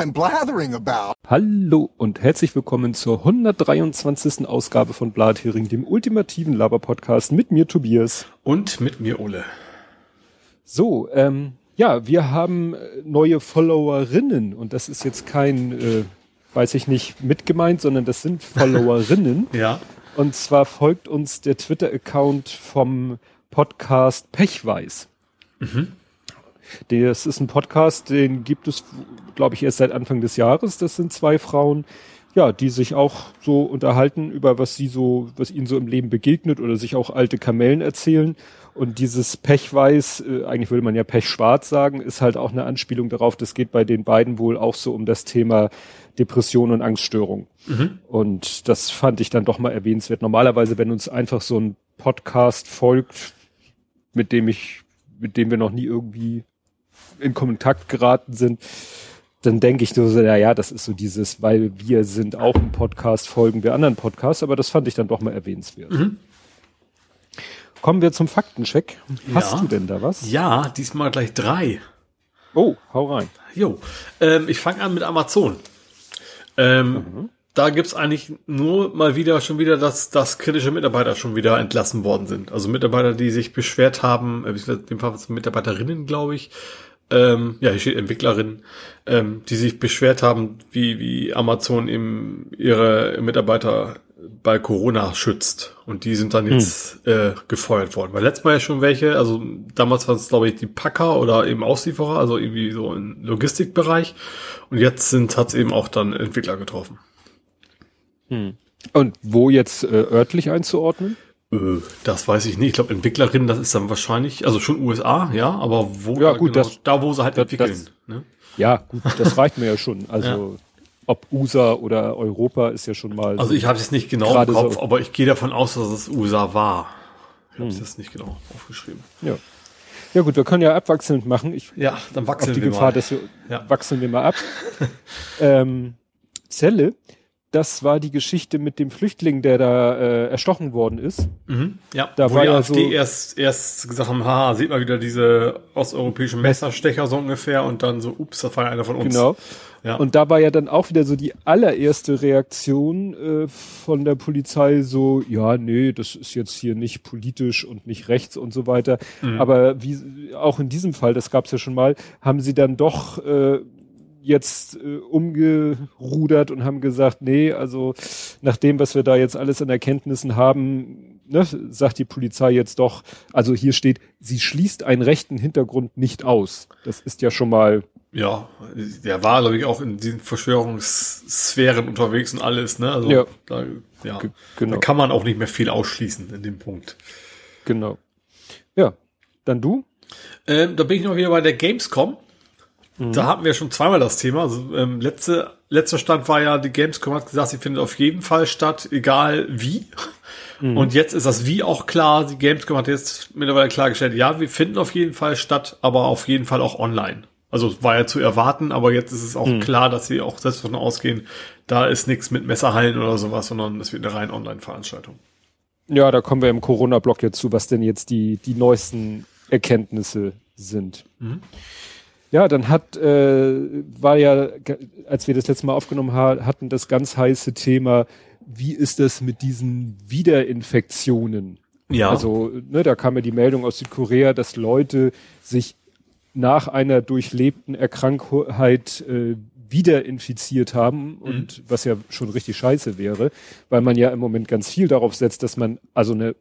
I'm blathering about. Hallo und herzlich willkommen zur 123. Ausgabe von Blathering, dem ultimativen Laber-Podcast mit mir Tobias. Und mit mir Ole. So, ähm, ja, wir haben äh, neue Followerinnen und das ist jetzt kein, äh, weiß ich nicht, mitgemeint, sondern das sind Followerinnen. ja. Und zwar folgt uns der Twitter-Account vom Podcast Pechweiß. Mhm. Das ist ein Podcast, den gibt es, glaube ich, erst seit Anfang des Jahres. Das sind zwei Frauen, ja, die sich auch so unterhalten über was sie so, was ihnen so im Leben begegnet oder sich auch alte Kamellen erzählen. Und dieses Pechweiß, äh, eigentlich würde man ja Pechschwarz sagen, ist halt auch eine Anspielung darauf. Das geht bei den beiden wohl auch so um das Thema Depression und Angststörung. Mhm. Und das fand ich dann doch mal erwähnenswert. Normalerweise, wenn uns einfach so ein Podcast folgt, mit dem ich, mit dem wir noch nie irgendwie in Kontakt geraten sind, dann denke ich so, ja, ja, das ist so dieses, weil wir sind auch im Podcast, folgen wir anderen Podcasts, aber das fand ich dann doch mal erwähnenswert. Mhm. Kommen wir zum Faktencheck. Hast ja. du denn da was? Ja, diesmal gleich drei. Oh, hau rein. Jo, ähm, ich fange an mit Amazon. Ähm, mhm. Da gibt's eigentlich nur mal wieder schon wieder, dass, dass kritische Mitarbeiter schon wieder entlassen worden sind. Also Mitarbeiter, die sich beschwert haben, äh, in dem Fall Mitarbeiterinnen, glaube ich, ähm, ja, hier steht Entwicklerin, ähm, die sich beschwert haben, wie, wie Amazon eben ihre Mitarbeiter bei Corona schützt. Und die sind dann hm. jetzt hm. äh, gefeuert worden. Weil letztes Mal ja schon welche, also damals waren es, glaube ich, die Packer oder eben Auslieferer, also irgendwie so im Logistikbereich. Und jetzt sind hat es eben auch dann Entwickler getroffen. Hm. Und wo jetzt äh, örtlich einzuordnen? Äh, das weiß ich nicht. Ich glaube, Entwicklerin, das ist dann wahrscheinlich, also schon USA, ja, aber wo ja, gut, genau, das, da, wo sie halt das, entwickeln. Das, ne? Ja, gut, das reicht mir ja schon. Also ja. ob USA oder Europa ist ja schon mal. Also ich habe es nicht genau im Kopf, so. aber ich gehe davon aus, dass es USA war. Ich habe es hm. jetzt nicht genau aufgeschrieben. Ja. Ja gut, wir können ja abwechselnd machen. Ich, ja, dann wachsen die wir Gefahr, mal. Dass wir, ja. wachsen wir mal ab. ähm, Zelle das war die Geschichte mit dem Flüchtling, der da äh, erstochen worden ist. Mhm, ja, da wo war die AfD so erst, erst gesagt haben, ha, sieht mal wieder diese osteuropäischen Messerstecher so ungefähr und dann so, ups, war ja einer von uns. Genau. Ja. Und da war ja dann auch wieder so die allererste Reaktion äh, von der Polizei so, ja, nee, das ist jetzt hier nicht politisch und nicht rechts und so weiter. Mhm. Aber wie auch in diesem Fall, das gab's ja schon mal, haben sie dann doch äh, jetzt äh, umgerudert und haben gesagt, nee, also nach dem, was wir da jetzt alles an Erkenntnissen haben, ne, sagt die Polizei jetzt doch, also hier steht, sie schließt einen rechten Hintergrund nicht aus. Das ist ja schon mal. Ja, der war, glaube ich, auch in diesen Verschwörungssphären unterwegs und alles, ne? Also ja. Da, ja, genau. da kann man auch nicht mehr viel ausschließen in dem Punkt. Genau. Ja, dann du? Ähm, da bin ich noch wieder bei der Gamescom. Mhm. Da hatten wir schon zweimal das Thema. Also, ähm, letzte, letzter Stand war ja, die Gamescom hat gesagt, sie findet auf jeden Fall statt, egal wie. Mhm. Und jetzt ist das Wie auch klar. Die Gamescom hat jetzt mittlerweile klargestellt, ja, wir finden auf jeden Fall statt, aber auf jeden Fall auch online. Also war ja zu erwarten, aber jetzt ist es auch mhm. klar, dass sie auch selbst davon ausgehen, da ist nichts mit Messerhallen oder sowas, sondern es wird eine rein Online-Veranstaltung. Ja, da kommen wir im Corona-Block jetzt zu, was denn jetzt die, die neuesten Erkenntnisse sind. Mhm. Ja, dann hat, äh, war ja, als wir das letzte Mal aufgenommen ha hatten, das ganz heiße Thema, wie ist das mit diesen Wiederinfektionen? Ja. Also, ne, da kam ja die Meldung aus Südkorea, dass Leute sich nach einer durchlebten Erkrankheit äh, wieder infiziert haben und mhm. was ja schon richtig scheiße wäre, weil man ja im Moment ganz viel darauf setzt, dass man also eine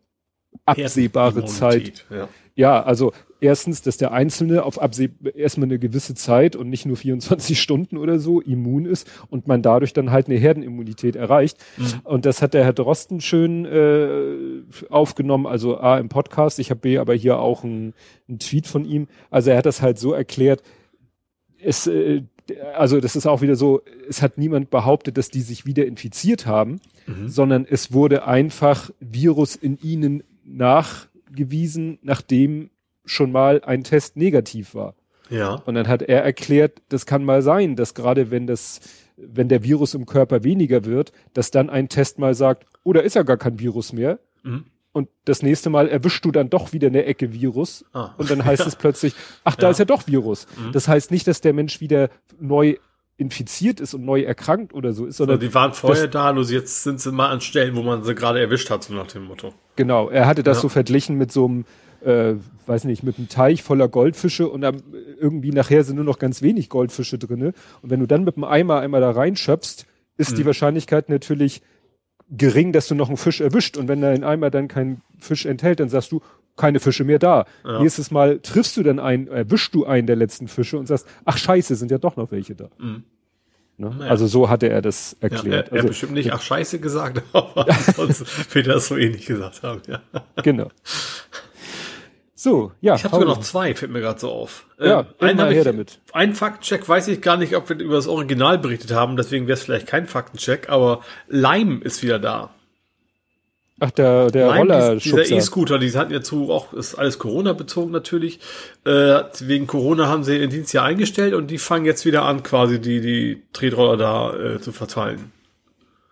absehbare Zeit, ja. ja, also erstens, dass der Einzelne auf abseh erstmal eine gewisse Zeit und nicht nur 24 Stunden oder so immun ist und man dadurch dann halt eine Herdenimmunität erreicht. Mhm. Und das hat der Herr Drosten schön äh, aufgenommen, also A im Podcast, ich habe B aber hier auch einen Tweet von ihm. Also er hat das halt so erklärt, es, äh, also das ist auch wieder so, es hat niemand behauptet, dass die sich wieder infiziert haben, mhm. sondern es wurde einfach Virus in ihnen nachgewiesen, nachdem schon mal ein Test negativ war. Ja. Und dann hat er erklärt, das kann mal sein, dass gerade wenn das, wenn der Virus im Körper weniger wird, dass dann ein Test mal sagt, oh, da ist ja gar kein Virus mehr. Mhm. Und das nächste Mal erwischst du dann doch wieder eine Ecke Virus. Ah. Und dann heißt ja. es plötzlich, ach, da ja. ist ja doch Virus. Mhm. Das heißt nicht, dass der Mensch wieder neu infiziert ist und neu erkrankt oder so ist, sondern also die waren vorher das, da, nur jetzt sind sie mal an Stellen, wo man sie gerade erwischt hat, so nach dem Motto. Genau, er hatte das ja. so verglichen mit so einem, äh, weiß nicht, mit einem Teich voller Goldfische und dann irgendwie nachher sind nur noch ganz wenig Goldfische drinne. Und wenn du dann mit dem Eimer einmal da reinschöpfst, ist mhm. die Wahrscheinlichkeit natürlich gering, dass du noch einen Fisch erwischt. Und wenn dein Eimer dann keinen Fisch enthält, dann sagst du, keine Fische mehr da. Ja. Nächstes Mal triffst du dann einen, erwischst du einen der letzten Fische und sagst, ach scheiße, sind ja doch noch welche da. Mhm. Ne? Naja. Also so hatte er das erklärt. Ja, er, er also, bestimmt nicht, ach scheiße gesagt, aber sonst wird er das so ähnlich gesagt haben. Ja. Genau. So, ja. Ich habe sogar noch zwei, fällt mir gerade so auf. Ja, ähm, einen her damit. Ein Faktencheck weiß ich gar nicht, ob wir über das Original berichtet haben, deswegen wäre es vielleicht kein Faktencheck, aber Lime ist wieder da. Ach, der, der Roller Dieser E-Scooter, die hatten ja zu, auch, ist alles Corona bezogen natürlich. Äh, wegen Corona haben sie den Dienst ja eingestellt und die fangen jetzt wieder an, quasi die, die Tretroller da äh, zu verteilen.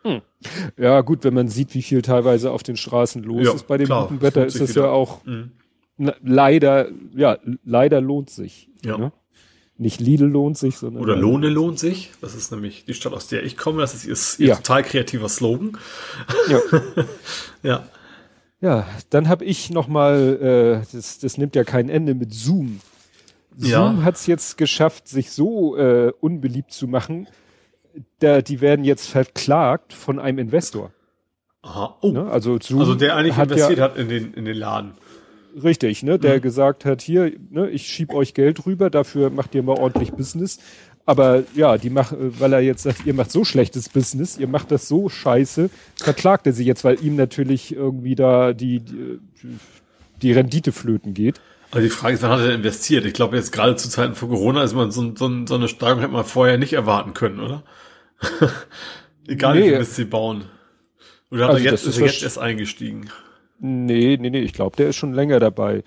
Hm. Ja, gut, wenn man sieht, wie viel teilweise auf den Straßen los ja, ist bei dem klar, guten Wetter, ist das wieder. ja auch mhm. Leider, ja, leider lohnt sich. Ja. Ne? Nicht Lidl lohnt sich, sondern. Oder Lohne lohnt sich. Das ist nämlich die Stadt, aus der ich komme. Das ist ihr, ja. total kreativer Slogan. Ja. ja. Ja, dann habe ich noch mal, äh, das, das nimmt ja kein Ende mit Zoom. Zoom ja. hat es jetzt geschafft, sich so äh, unbeliebt zu machen. Da, die werden jetzt verklagt von einem Investor. Aha. Oh. Ne? Also, Zoom also der eigentlich hat investiert ja, hat in den, in den Laden. Richtig, ne, der mhm. gesagt hat, hier, ne, ich schieb euch Geld rüber, dafür macht ihr mal ordentlich Business. Aber ja, die macht, weil er jetzt sagt, ihr macht so schlechtes Business, ihr macht das so scheiße, verklagt er sie jetzt, weil ihm natürlich irgendwie da die, die, die Rendite flöten geht. Aber die Frage ist, wann hat er investiert? Ich glaube, jetzt gerade zu Zeiten von Corona ist man so, so, so eine Steigerung hätte man vorher nicht erwarten können, oder? Egal, nee. wie viel sie bauen. Oder hat also er jetzt, ist er jetzt erst eingestiegen? Nee, nee, nee, ich glaube, der ist schon länger dabei.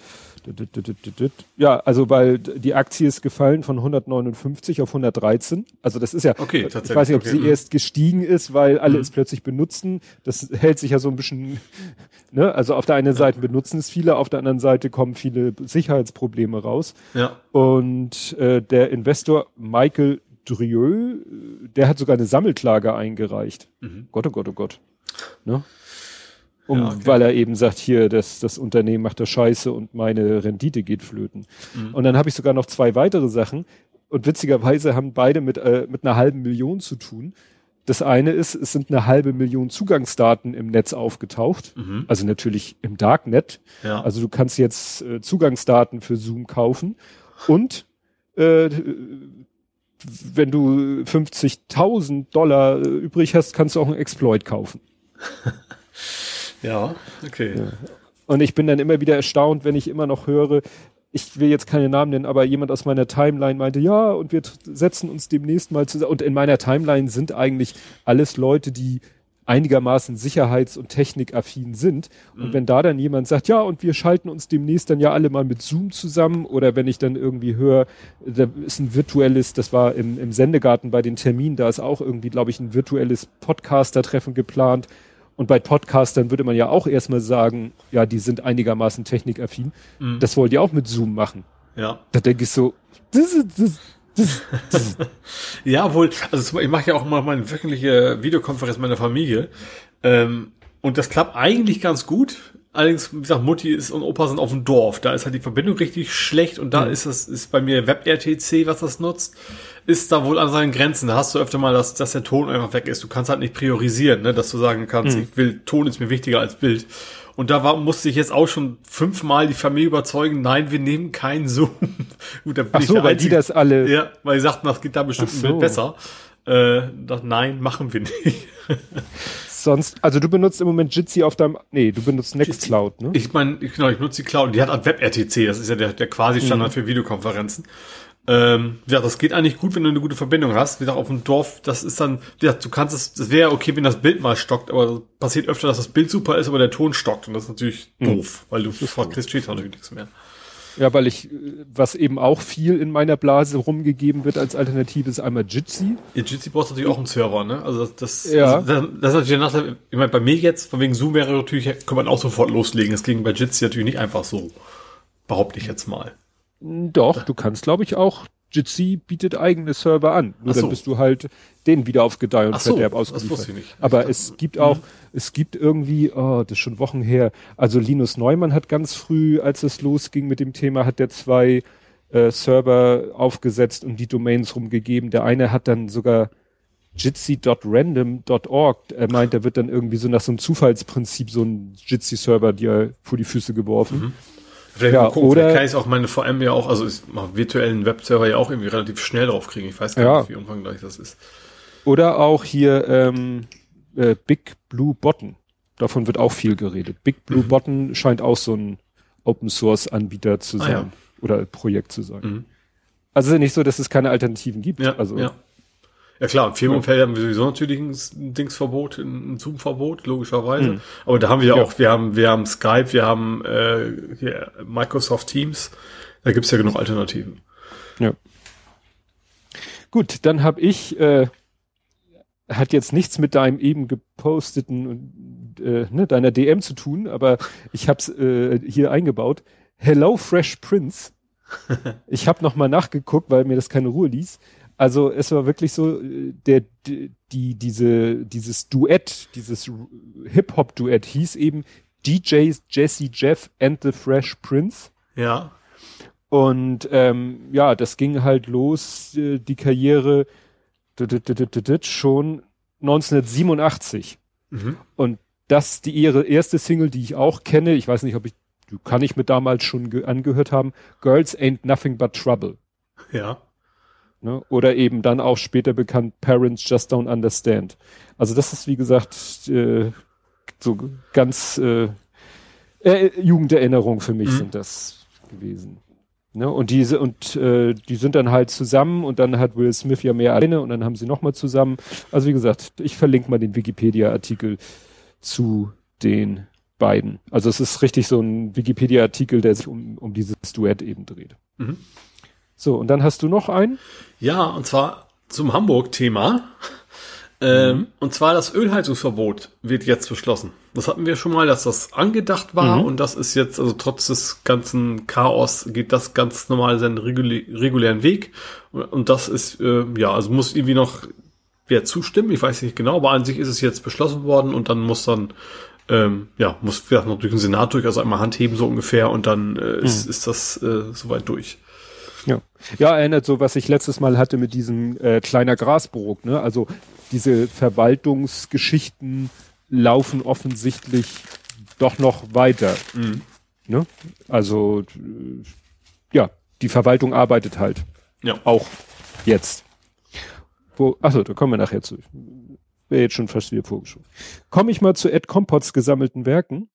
Ja, also weil die Aktie ist gefallen von 159 auf 113. Also das ist ja, okay, ich weiß nicht, ob okay. sie erst gestiegen ist, weil alle mhm. es plötzlich benutzen. Das hält sich ja so ein bisschen, ne? Also auf der einen Seite benutzen es viele, auf der anderen Seite kommen viele Sicherheitsprobleme raus. Ja. Und äh, der Investor Michael Drieux, der hat sogar eine Sammelklage eingereicht. Mhm. Gott, oh Gott, oh Gott. Ne? Um, ja, okay. weil er eben sagt, hier, das, das Unternehmen macht das scheiße und meine Rendite geht flöten. Mhm. Und dann habe ich sogar noch zwei weitere Sachen. Und witzigerweise haben beide mit, äh, mit einer halben Million zu tun. Das eine ist, es sind eine halbe Million Zugangsdaten im Netz aufgetaucht. Mhm. Also natürlich im Darknet. Ja. Also du kannst jetzt äh, Zugangsdaten für Zoom kaufen. Und äh, wenn du 50.000 Dollar äh, übrig hast, kannst du auch einen Exploit kaufen. Ja, okay. Ja. Und ich bin dann immer wieder erstaunt, wenn ich immer noch höre, ich will jetzt keine Namen nennen, aber jemand aus meiner Timeline meinte, ja, und wir setzen uns demnächst mal zusammen. Und in meiner Timeline sind eigentlich alles Leute, die einigermaßen sicherheits- und technikaffin sind. Und mhm. wenn da dann jemand sagt, ja, und wir schalten uns demnächst dann ja alle mal mit Zoom zusammen, oder wenn ich dann irgendwie höre, da ist ein virtuelles, das war im, im Sendegarten bei den Terminen, da ist auch irgendwie, glaube ich, ein virtuelles Podcaster-Treffen geplant und bei Podcastern würde man ja auch erstmal sagen, ja, die sind einigermaßen technikaffin. Mhm. Das wollt ihr auch mit Zoom machen. Ja. Da denke ich so, das, das, das, das. ja, wohl, also ich mache ja auch mal meine wöchentliche Videokonferenz meiner Familie. Ähm, und das klappt eigentlich ganz gut. Allerdings, wie gesagt, Mutti ist und Opa sind auf dem Dorf. Da ist halt die Verbindung richtig schlecht und da mhm. ist das, ist bei mir WebRTC, was das nutzt ist da wohl an seinen Grenzen. Da hast du öfter mal, dass, dass der Ton einfach weg ist. Du kannst halt nicht priorisieren, ne? dass du sagen kannst, mhm. ich will, Ton ist mir wichtiger als Bild. Und da war, musste ich jetzt auch schon fünfmal die Familie überzeugen, nein, wir nehmen keinen Zoom. Gut, da bin Ach so, ich weil die das alle. Ja, weil sie sagten, das geht da bestimmt so. ein Bild besser. Äh, das, nein, machen wir nicht. Sonst, also du benutzt im Moment Jitsi auf deinem, nee, du benutzt Nextcloud, ne? Ich meine, genau, ich nutze die Cloud, die hat halt WebRTC, das ist ja der, der quasi Standard mhm. für Videokonferenzen. Ähm, ja, das geht eigentlich gut, wenn du eine gute Verbindung hast. Wie gesagt, auf dem Dorf, das ist dann, ja, du kannst es, das wäre okay, wenn das Bild mal stockt, aber passiert öfter, dass das Bild super ist, aber der Ton stockt und das ist natürlich mhm. doof, weil du kriegst steht natürlich nichts mehr. Ja, weil ich, was eben auch viel in meiner Blase rumgegeben wird als Alternative, ist einmal Jitsi. Ja, Jitsi brauchst natürlich auch einen Server, ne? Also das, das, ja. Das, das ist natürlich der Nachteil, ich meine, bei mir jetzt, von wegen Zoom wäre natürlich, kann man auch sofort loslegen. Das ging bei Jitsi natürlich nicht einfach so. Behaupte ich jetzt mal. Doch, du kannst, glaube ich, auch Jitsi bietet eigene Server an. Nur so. dann bist du halt den wieder auf Gedeih und Ach so, Verderb das ausgeliefert. wusste ich nicht. Aber Ich es gibt auch, es gibt irgendwie, oh, das ist schon Wochen her. Also Linus Neumann hat ganz früh, als es losging mit dem Thema, hat der zwei äh, Server aufgesetzt und die Domains rumgegeben. Der eine hat dann sogar jitsi.random.org. Er meint, er wird dann irgendwie so nach so einem Zufallsprinzip so ein Jitsi-Server dir vor die Füße geworfen. Vielleicht, Ja, gucken, oder- vielleicht kann ich auch meine VM ja auch, also ich mach virtuellen Webserver ja auch irgendwie relativ schnell drauf kriegen. Ich weiß gar Ja. nicht, wie umfangreich das ist. Oder auch hier ähm, äh, Big Blue Button. Davon wird auch viel geredet. Big Mhm. Blue Button scheint auch so ein Open Source Anbieter zu Ah, sein ja. oder Projekt zu sein. Mhm. Also es ist ja nicht so, dass es keine Alternativen gibt. Ja, also ja. Ja klar, im Firmenumfeld haben wir sowieso natürlich ein Dingsverbot, ein Zoom-Verbot, logischerweise. Mhm. Aber da haben wir ja auch, wir haben, wir haben Skype, wir haben äh, hier Microsoft Teams. Da gibt's ja genug Alternativen. Ja. Gut, dann habe ich, äh, hat jetzt nichts mit deinem eben geposteten und äh, ne, deiner DM zu tun, aber ich habe es äh, hier eingebaut. Hello Fresh Prince. Ich habe noch mal nachgeguckt, weil mir das keine Ruhe ließ. Also es war wirklich so, äh, der die diese dieses Duett, dieses Hip Hop Duett hieß eben DJs Jesse Jeff and the Fresh Prince. Ja. Und ähm, ja, das ging halt los, äh, die Karriere schon 1987. Mhm. Und das die ihre erste Single, die ich auch kenne, ich weiß nicht, ob ich, kann ich mir damals schon ge- angehört haben, Girls Ain't Nothing But Trouble. Ja. Ne? Oder eben dann auch später bekannt Parents Just Don't Understand. Also das ist wie gesagt äh, so ganz äh, äh, Jugenderinnerung für mich Mhm. sind das gewesen. Ne? Und diese und äh, die sind dann halt zusammen und dann hat Will Smith ja mehr alleine und dann haben sie noch mal zusammen. Also wie gesagt, ich verlinke mal den Wikipedia-Artikel zu den beiden. Also es ist richtig so ein Wikipedia-Artikel, der sich um, um dieses Duett eben dreht. Mhm. So, und dann hast du noch einen? Ja, und zwar zum Hamburg-Thema. Ähm, Und zwar das Ölheizungsverbot wird jetzt beschlossen. Das hatten wir schon mal, dass das angedacht war Mhm. und das ist jetzt, also trotz des ganzen Chaos, geht das ganz normal seinen regulä regulären Weg. Und, das ist, äh, ja, also muss irgendwie noch wer zustimmen, ich weiß nicht genau, aber an sich ist es jetzt beschlossen worden und dann muss dann, ähm, ja, muss vielleicht noch durch den Senat durch, also einmal Hand heben so ungefähr und dann äh, ist, ist das äh, soweit durch. Ja. ja, erinnert so, was ich letztes Mal hatte mit diesem äh, kleiner Grasburg. Ne? Also diese Verwaltungsgeschichten laufen offensichtlich doch noch weiter. Ne? Also ja, die Verwaltung arbeitet halt Ja. auch jetzt. Wo, achso, da kommen wir nachher zu. Wäre jetzt schon fast wieder vorgeschoben. Komme ich mal zu Ed Compots gesammelten Werken.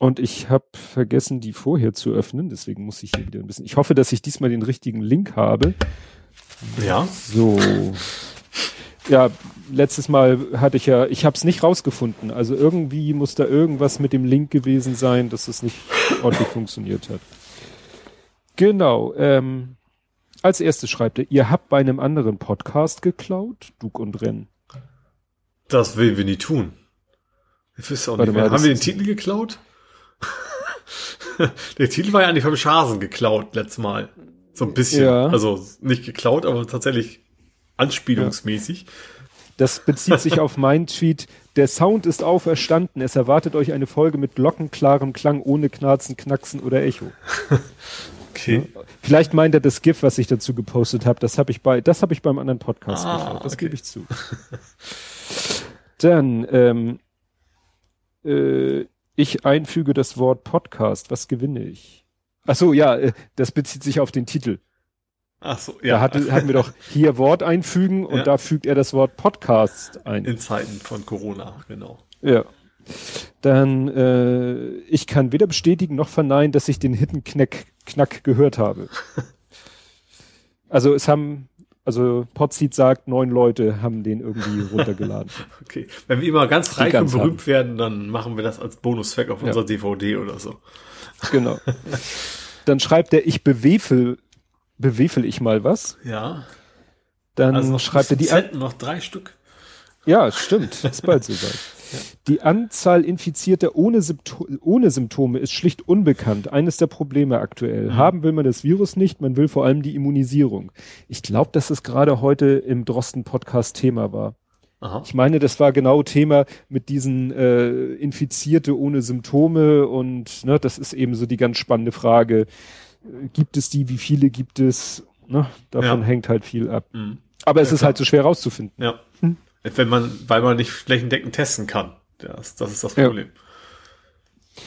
Und ich habe vergessen, die vorher zu öffnen. Deswegen muss ich hier wieder ein bisschen. Ich hoffe, dass ich diesmal den richtigen Link habe. Ja. So. Ja, letztes Mal hatte ich ja, ich habe es nicht rausgefunden. Also irgendwie muss da irgendwas mit dem Link gewesen sein, dass es nicht ordentlich funktioniert hat. Genau. Ähm, als erstes schreibt er, ihr habt bei einem anderen Podcast geklaut, Dug und Renn. Das will wir nie tun. Ich weiß auch Warte nicht mehr. mal, Haben wir den Titel geklaut? Der Titel war ja eigentlich vom Schasen geklaut letztes Mal. So ein bisschen. Ja. Also nicht geklaut, aber tatsächlich anspielungsmäßig. Das bezieht sich auf meinen Tweet. Der Sound ist auferstanden. Es erwartet euch eine Folge mit glockenklarem Klang ohne Knarzen, Knacksen oder Echo. Okay. Vielleicht meint er das GIF, was ich dazu gepostet habe. Das habe ich bei, das habe ich beim anderen Podcast Ah, geklaut. Das okay. gebe ich zu. Dann, ähm, äh, ich einfüge das Wort Podcast. Was gewinne ich? Ach so, ja, äh, das bezieht sich auf den Titel. Ach so, Da ja. hatte, hatten wir doch hier Wort einfügen und Ja. da fügt er das Wort Podcast ein. In Zeiten von Corona, genau. Ja. Dann, äh, ich kann weder bestätigen noch verneinen, dass ich den Hidden Knack, Knack gehört habe. Also es haben, also Potseed sagt, neun Leute haben den irgendwie runtergeladen. Okay. Wenn wir immer ganz reich ganz und berühmt werden, dann machen wir das als Bonuszweck auf Ja. unserer DVD oder so. genau. Dann schreibt er, ich bewefel, bewefel ich mal was. Ja. Dann Also schreibt er die, Centen, noch drei Stück. ja, stimmt, ist bald soweit. Die Anzahl Infizierter ohne, Sympto ohne Symptome ist schlicht unbekannt. Eines der Probleme aktuell. Mhm. Haben will man das Virus nicht, man will vor allem die Immunisierung. Ich glaube, dass es gerade heute im Drosten-Podcast Thema war. Aha. Ich meine, das war genau Thema mit diesen äh, Infizierte ohne Symptome und ne, das ist eben so die ganz spannende Frage. Gibt es die, wie viele gibt es? Ne? Davon ja. hängt halt viel ab. Mhm. Aber es ja, ist klar. halt so schwer rauszufinden. Ja. Hm? Wenn man, weil man nicht flächendeckend testen kann. Das, das ist das Problem. Ja.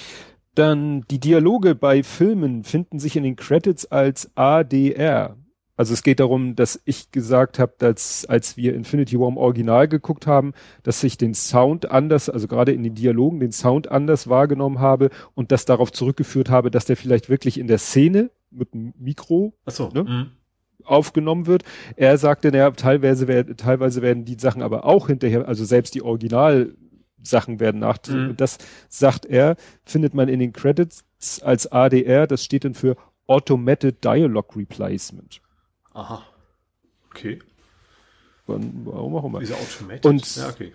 Dann die Dialoge bei Filmen finden sich in den Credits als ADR. Also es geht darum, dass ich gesagt habe, dass als wir Infinity War im Original geguckt haben, dass ich den Sound anders, also gerade in den Dialogen den Sound anders wahrgenommen habe und das darauf zurückgeführt habe, dass der vielleicht wirklich in der Szene mit dem Mikro so, ne, mhm. Aufgenommen wird. Er sagte, naja, teilweise, werden, teilweise werden die Sachen aber auch hinterher, also selbst die Original Sachen werden nach. Mhm. Das sagt er, findet man in den Credits als ADR, das steht dann für Automated Dialogue Replacement. Aha. Okay. Warum auch immer. Diese Automated? Und, ja, okay.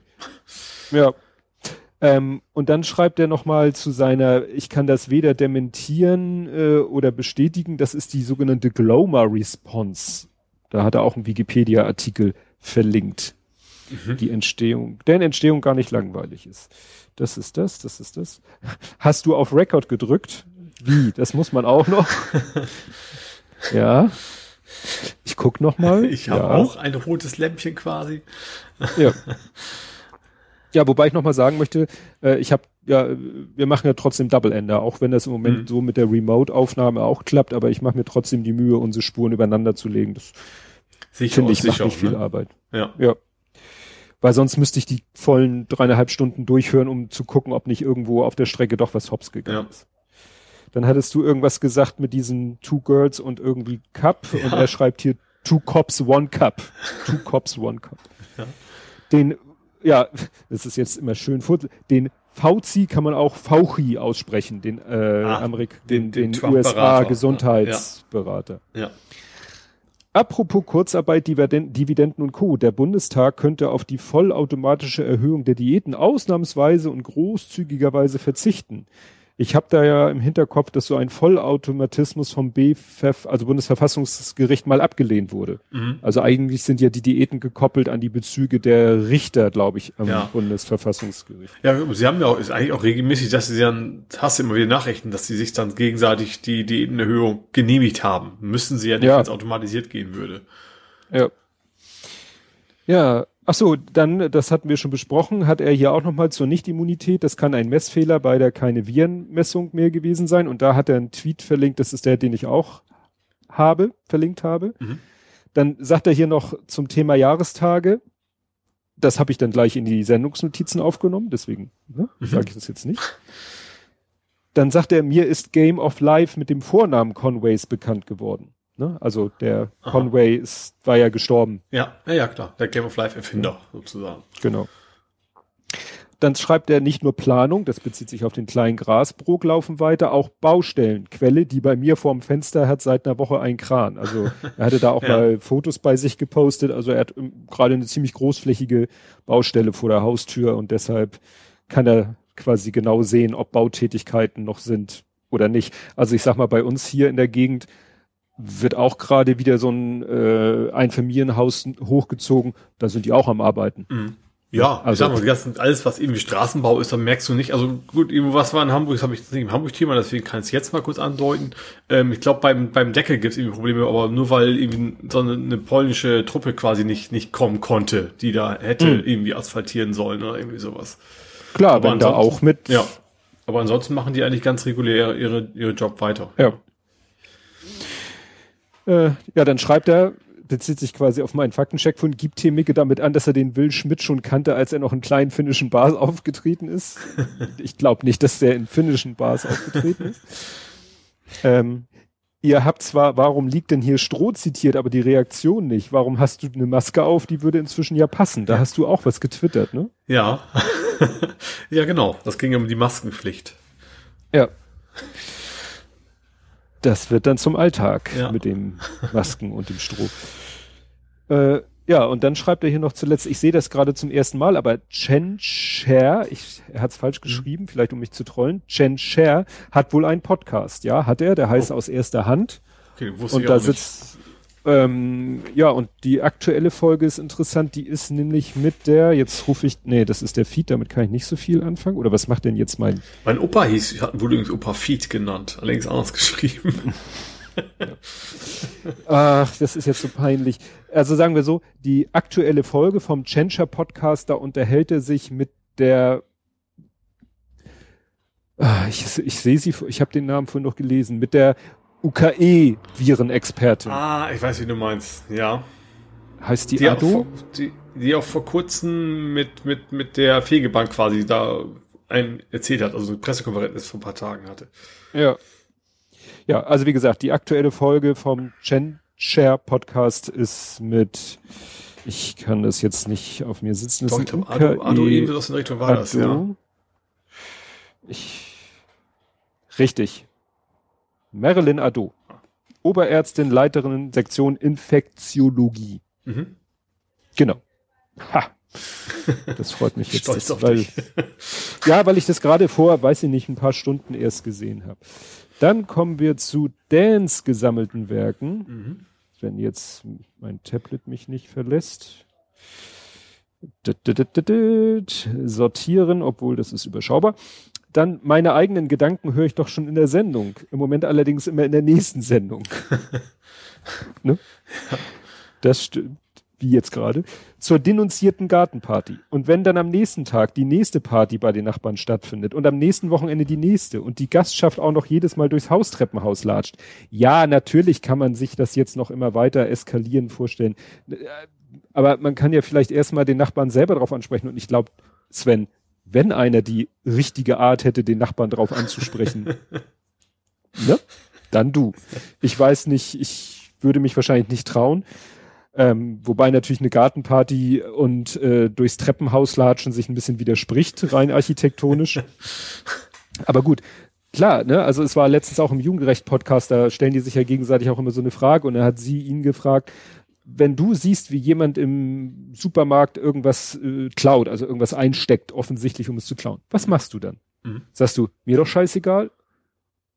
Ja. Ähm, und dann schreibt er nochmal zu seiner, ich kann das weder dementieren äh, oder bestätigen, das ist die sogenannte Gloma Response. Da hat er auch einen Wikipedia-Artikel verlinkt. Mhm. Die Entstehung, deren Entstehung gar nicht langweilig ist. Das ist das, das ist das. Hast du auf Record gedrückt? Wie? Das muss man auch noch. ja. Ich guck noch mal. Ich habe ja. auch ein rotes Lämpchen quasi. Ja. Ja, wobei ich noch mal sagen möchte, äh, ich habe ja, wir machen ja trotzdem Double Ender, auch wenn das im Moment mhm. so mit der Remote-Aufnahme auch klappt, aber ich mache mir trotzdem die Mühe, unsere Spuren übereinander zu legen. Das finde ich macht nicht viel ne? Arbeit. Ja. Ja. Weil sonst müsste ich die vollen dreieinhalb Stunden durchhören, um zu gucken, ob nicht irgendwo auf der Strecke doch was hops gegangen ja. ist. Dann hattest du irgendwas gesagt mit diesen Two Girls und irgendwie Cup ja. und er schreibt hier Two Cops, One Cup. Two Cops, One Cup. Ja. Den, ja, das ist jetzt immer schön, den Fauci kann man auch Fauci aussprechen, den, äh, ah, Amerik den, den, den USA-Gesundheitsberater. Ja. ja. Apropos Kurzarbeit, Dividenden und Co. Der Bundestag könnte auf die vollautomatische Erhöhung der Diäten ausnahmsweise und großzügigerweise verzichten. Ich habe da ja im Hinterkopf, dass so ein Vollautomatismus vom BFF, also Bundesverfassungsgericht, mal abgelehnt wurde. Mhm. Also eigentlich sind ja die Diäten gekoppelt an die Bezüge der Richter, glaube ich, am ja. Bundesverfassungsgericht. Ja, sie haben ja auch, ist eigentlich auch regelmäßig, dass sie dann, hast du immer wieder Nachrichten, dass sie sich dann gegenseitig die Diätenerhöhung genehmigt haben. Müssen sie ja nicht, ja. wenn es automatisiert gehen würde. Ja. Ja, Ach so, dann, das hatten wir schon besprochen, hat er hier auch nochmal zur Nichtimmunität. Das kann ein Messfehler bei der keine Virenmessung mehr gewesen sein. Und da hat er einen Tweet verlinkt, das ist der, den ich auch habe, verlinkt habe. Mhm. Dann sagt er hier noch zum Thema Jahrestage. Das habe ich dann gleich in die Sendungsnotizen aufgenommen, deswegen ne, mhm. sage ich das jetzt nicht. Dann sagt er, mir ist Game of Life mit dem Vornamen Conways bekannt geworden. Ne? Also der Aha. Conway ist, war ja gestorben. Ja, ja, ja, klar. Der Game of Life Erfinder ja. sozusagen. Genau. Dann schreibt er nicht nur Planung, das bezieht sich auf den kleinen Grasbrook laufen weiter, auch Baustellen. Quelle, die bei mir vorm Fenster hat seit einer Woche ein Kran. Also er hatte da auch ja. mal Fotos bei sich gepostet. Also er hat gerade eine ziemlich großflächige Baustelle vor der Haustür und deshalb kann er quasi genau sehen, ob Bautätigkeiten noch sind oder nicht. Also ich sag mal, bei uns hier in der Gegend wird auch gerade wieder so ein äh, Einfamilienhaus hochgezogen, da sind die auch am Arbeiten. Mhm. Ja, also, ich sag mal, das sind alles, was irgendwie Straßenbau ist, dann merkst du nicht, also gut, was war in Hamburg, das habe ich nicht im Hamburg-Thema, deswegen kann ich es jetzt mal kurz andeuten. Ähm, ich glaube, beim, beim Deckel gibt es irgendwie Probleme, aber nur weil irgendwie so eine, eine, polnische Truppe quasi nicht, nicht kommen konnte, die da hätte mhm. irgendwie asphaltieren sollen oder irgendwie sowas. Klar, aber wenn da auch mit. Ja. Aber ansonsten machen die eigentlich ganz regulär ihre, ihre Job weiter. Ja. Äh, ja, dann schreibt er, bezieht sich quasi auf meinen Faktencheck von, gibt hier Micke damit an, dass er den Will Schmidt schon kannte, als er noch in kleinen finnischen Bars aufgetreten ist. ich glaube nicht, dass der in finnischen Bars aufgetreten ist. Ähm, ihr habt zwar, warum liegt denn hier Stroh zitiert, aber die Reaktion nicht. Warum hast du eine Maske auf? Die würde inzwischen ja passen. Da ja. hast du auch was getwittert, ne? Ja. ja, genau. Das ging um die Maskenpflicht. Ja. Das wird dann zum Alltag ja. mit den Masken und dem Stroh. Äh, Ja, und dann schreibt er hier noch zuletzt, ich sehe das gerade zum ersten Mal, aber Chen Sher, ich, er hat es falsch geschrieben, mhm. vielleicht um mich zu trollen, Chen Sher hat wohl einen Podcast, ja, hat er, der heißt oh. aus erster Hand. Okay, wusste und ich da sitzt, ähm, ja, und die aktuelle Folge ist interessant, die ist nämlich mit der, jetzt rufe ich, nee, das ist der Feed, damit kann ich nicht so viel anfangen. Oder was macht denn jetzt mein... Mein Opa hieß, wurde übrigens Opa Feed genannt, allerdings anders geschrieben. Ach, das ist jetzt so peinlich. Also sagen wir so, die aktuelle Folge vom Chencha Podcast, da unterhält er sich mit der ah, ich, ich sehe sie, ich habe den Namen vorhin noch gelesen, mit der UKE-Virenexpertin. Ah, ich weiß, wie du meinst, ja. Heißt die, die Ado? Auch, die, die auch vor kurzem mit, mit, mit der Fegebank quasi da ein erzählt hat, also eine Pressekonferenz vor ein paar Tagen hatte. Ja. Ja, also wie gesagt, die aktuelle Folge vom Chen Share Podcast ist mit, ich kann das jetzt nicht auf mir sitzen. Das Doch, Ado, Ado irgendwas aus der Richtung war das, ja. Ich, richtig. Marilyn Ado. Oberärztin, Leiterin Sektion Infektiologie. Mhm. Genau. Ha. Das freut mich jetzt, Stolz das, weil, ja, weil ich das gerade vor, weiß ich nicht, ein paar Stunden erst gesehen habe. Dann kommen wir zu Dans gesammelten Werken. Mhm. Wenn jetzt mein Tablet mich nicht verlässt. Sortieren, obwohl das ist überschaubar. Dann meine eigenen Gedanken höre ich doch schon in der Sendung. Im Moment allerdings immer in der nächsten Sendung. ne? Das stimmt wie jetzt gerade, zur denunzierten Gartenparty. Und wenn dann am nächsten Tag die nächste Party bei den Nachbarn stattfindet und am nächsten Wochenende die nächste und die Gastschaft auch noch jedes Mal durchs Haustreppenhaus latscht, ja, natürlich kann man sich das jetzt noch immer weiter eskalieren vorstellen. Aber man kann ja vielleicht erstmal den Nachbarn selber darauf ansprechen und ich glaube, Sven, wenn einer die richtige Art hätte, den Nachbarn darauf anzusprechen, ne? dann du. Ich weiß nicht, ich würde mich wahrscheinlich nicht trauen. Ähm, wobei natürlich eine Gartenparty und äh, durchs Treppenhaus latschen sich ein bisschen widerspricht, rein architektonisch. Aber gut, klar, ne, also es war letztens auch im Jugendrecht-Podcast, da stellen die sich ja gegenseitig auch immer so eine Frage und dann hat sie ihn gefragt, wenn du siehst, wie jemand im Supermarkt irgendwas äh, klaut, also irgendwas einsteckt, offensichtlich, um es zu klauen, was machst du dann? Mhm. Sagst du, mir doch scheißegal?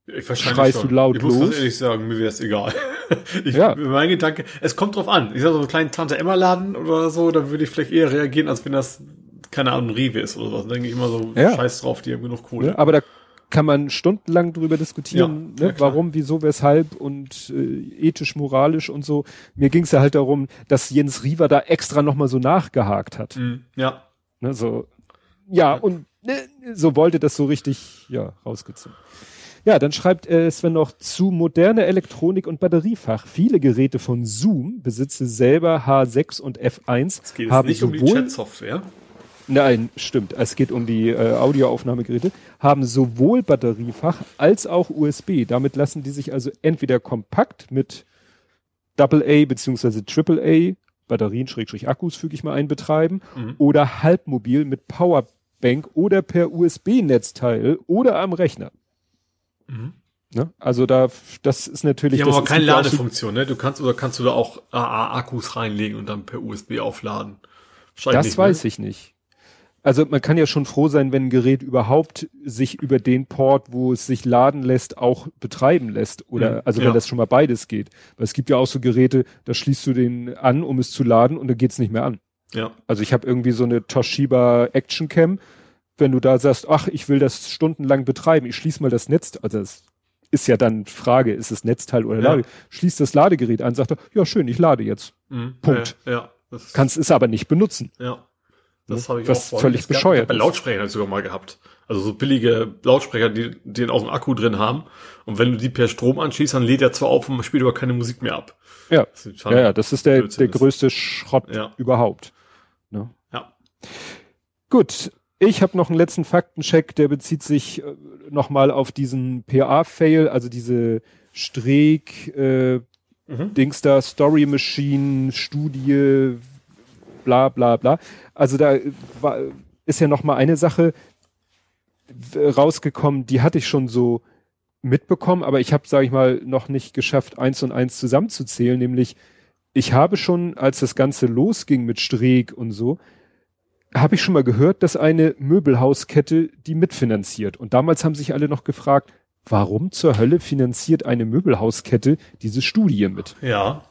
Ich Schreist schon. du laut ich los? Ich muss ehrlich sagen, mir wäre es egal. ich, ja. Mein Gedanke, es kommt drauf an. Ich sag so einen kleinen Tante-Emma-Laden oder so, da würde ich vielleicht eher reagieren, als wenn das, keine Ahnung, Rewe ist oder so. Dann denke ich immer so, ja. scheiß drauf, die haben genug Kohle. Ja, aber da kann man stundenlang drüber diskutieren, ja, ne? warum, wieso, weshalb und äh, ethisch, moralisch und so. Mir ging es ja halt darum, dass Jens Riewer da extra nochmal so nachgehakt hat. Mhm, ja. Ne, so, ja, und ne, so wollte das so richtig, ja, rausgezogen. Ja, dann schreibt äh, Sven noch zu moderne Elektronik und Batteriefach. Viele Geräte von Zoom besitze selber H6 und F1. Es geht haben nicht sowohl, um die Chat-Software. Nein, stimmt. Es geht um die äh, Audioaufnahmegeräte. Haben sowohl Batteriefach als auch USB. Damit lassen die sich also entweder kompakt mit AA beziehungsweise AAA Batterien Schrägstrich Akkus füge ich mal ein betreiben mhm. oder halbmobil mit Powerbank oder per USB-Netzteil oder am Rechner. Mhm. Ne? Also da, das ist natürlich. Die haben aber keine Ladefunktion, ne? Du kannst oder kannst du da auch AA-Akkus reinlegen und dann per USB aufladen? Das nicht, weiß ne? ich nicht. Also man kann ja schon froh sein, wenn ein Gerät überhaupt sich über den Port, wo es sich laden lässt, auch betreiben lässt. Oder mhm, also wenn ja. das schon mal beides geht. Weil es gibt ja auch so Geräte, da schließt du den an, um es zu laden und dann geht's nicht mehr an. Ja. Also ich habe irgendwie so eine Toshiba Action Cam wenn du da sagst, ach, ich will das stundenlang betreiben, ich schließe mal das Netz, also das ist ja dann Frage, ist es Netzteil oder ja. Lade, schließt das Ladegerät an, sagt er, ja schön, ich lade jetzt. Mhm. Punkt. Ja, ja Kannst es aber nicht benutzen. Ja. Das habe ich Was auch völlig bescheuert. Bei Lautsprechern sogar mal gehabt. Also so billige Lautsprecher, die den auch einen Akku drin haben. Und wenn du die per Strom anschließt, dann lädt er zwar auf und man spielt aber keine Musik mehr ab. Ja, ja, ja, das ist der, der größte Schrott ja. überhaupt. Ne? Ja. Gut, ich habe noch einen letzten Faktencheck, der bezieht sich äh, nochmal auf diesen PA-Fail, also diese Streeck, äh, mhm. Dings da, Story Machine, Studie, bla bla bla. Also da war, ist ja nochmal eine Sache rausgekommen, die hatte ich schon so mitbekommen, aber ich habe, sage ich mal, noch nicht geschafft, eins und eins zusammenzuzählen, nämlich ich habe schon, als das Ganze losging mit Streeck und so, habe ich schon mal gehört, dass eine Möbelhauskette die mitfinanziert. Und damals haben sich alle noch gefragt, warum zur Hölle finanziert eine Möbelhauskette diese Studie mit? Ja.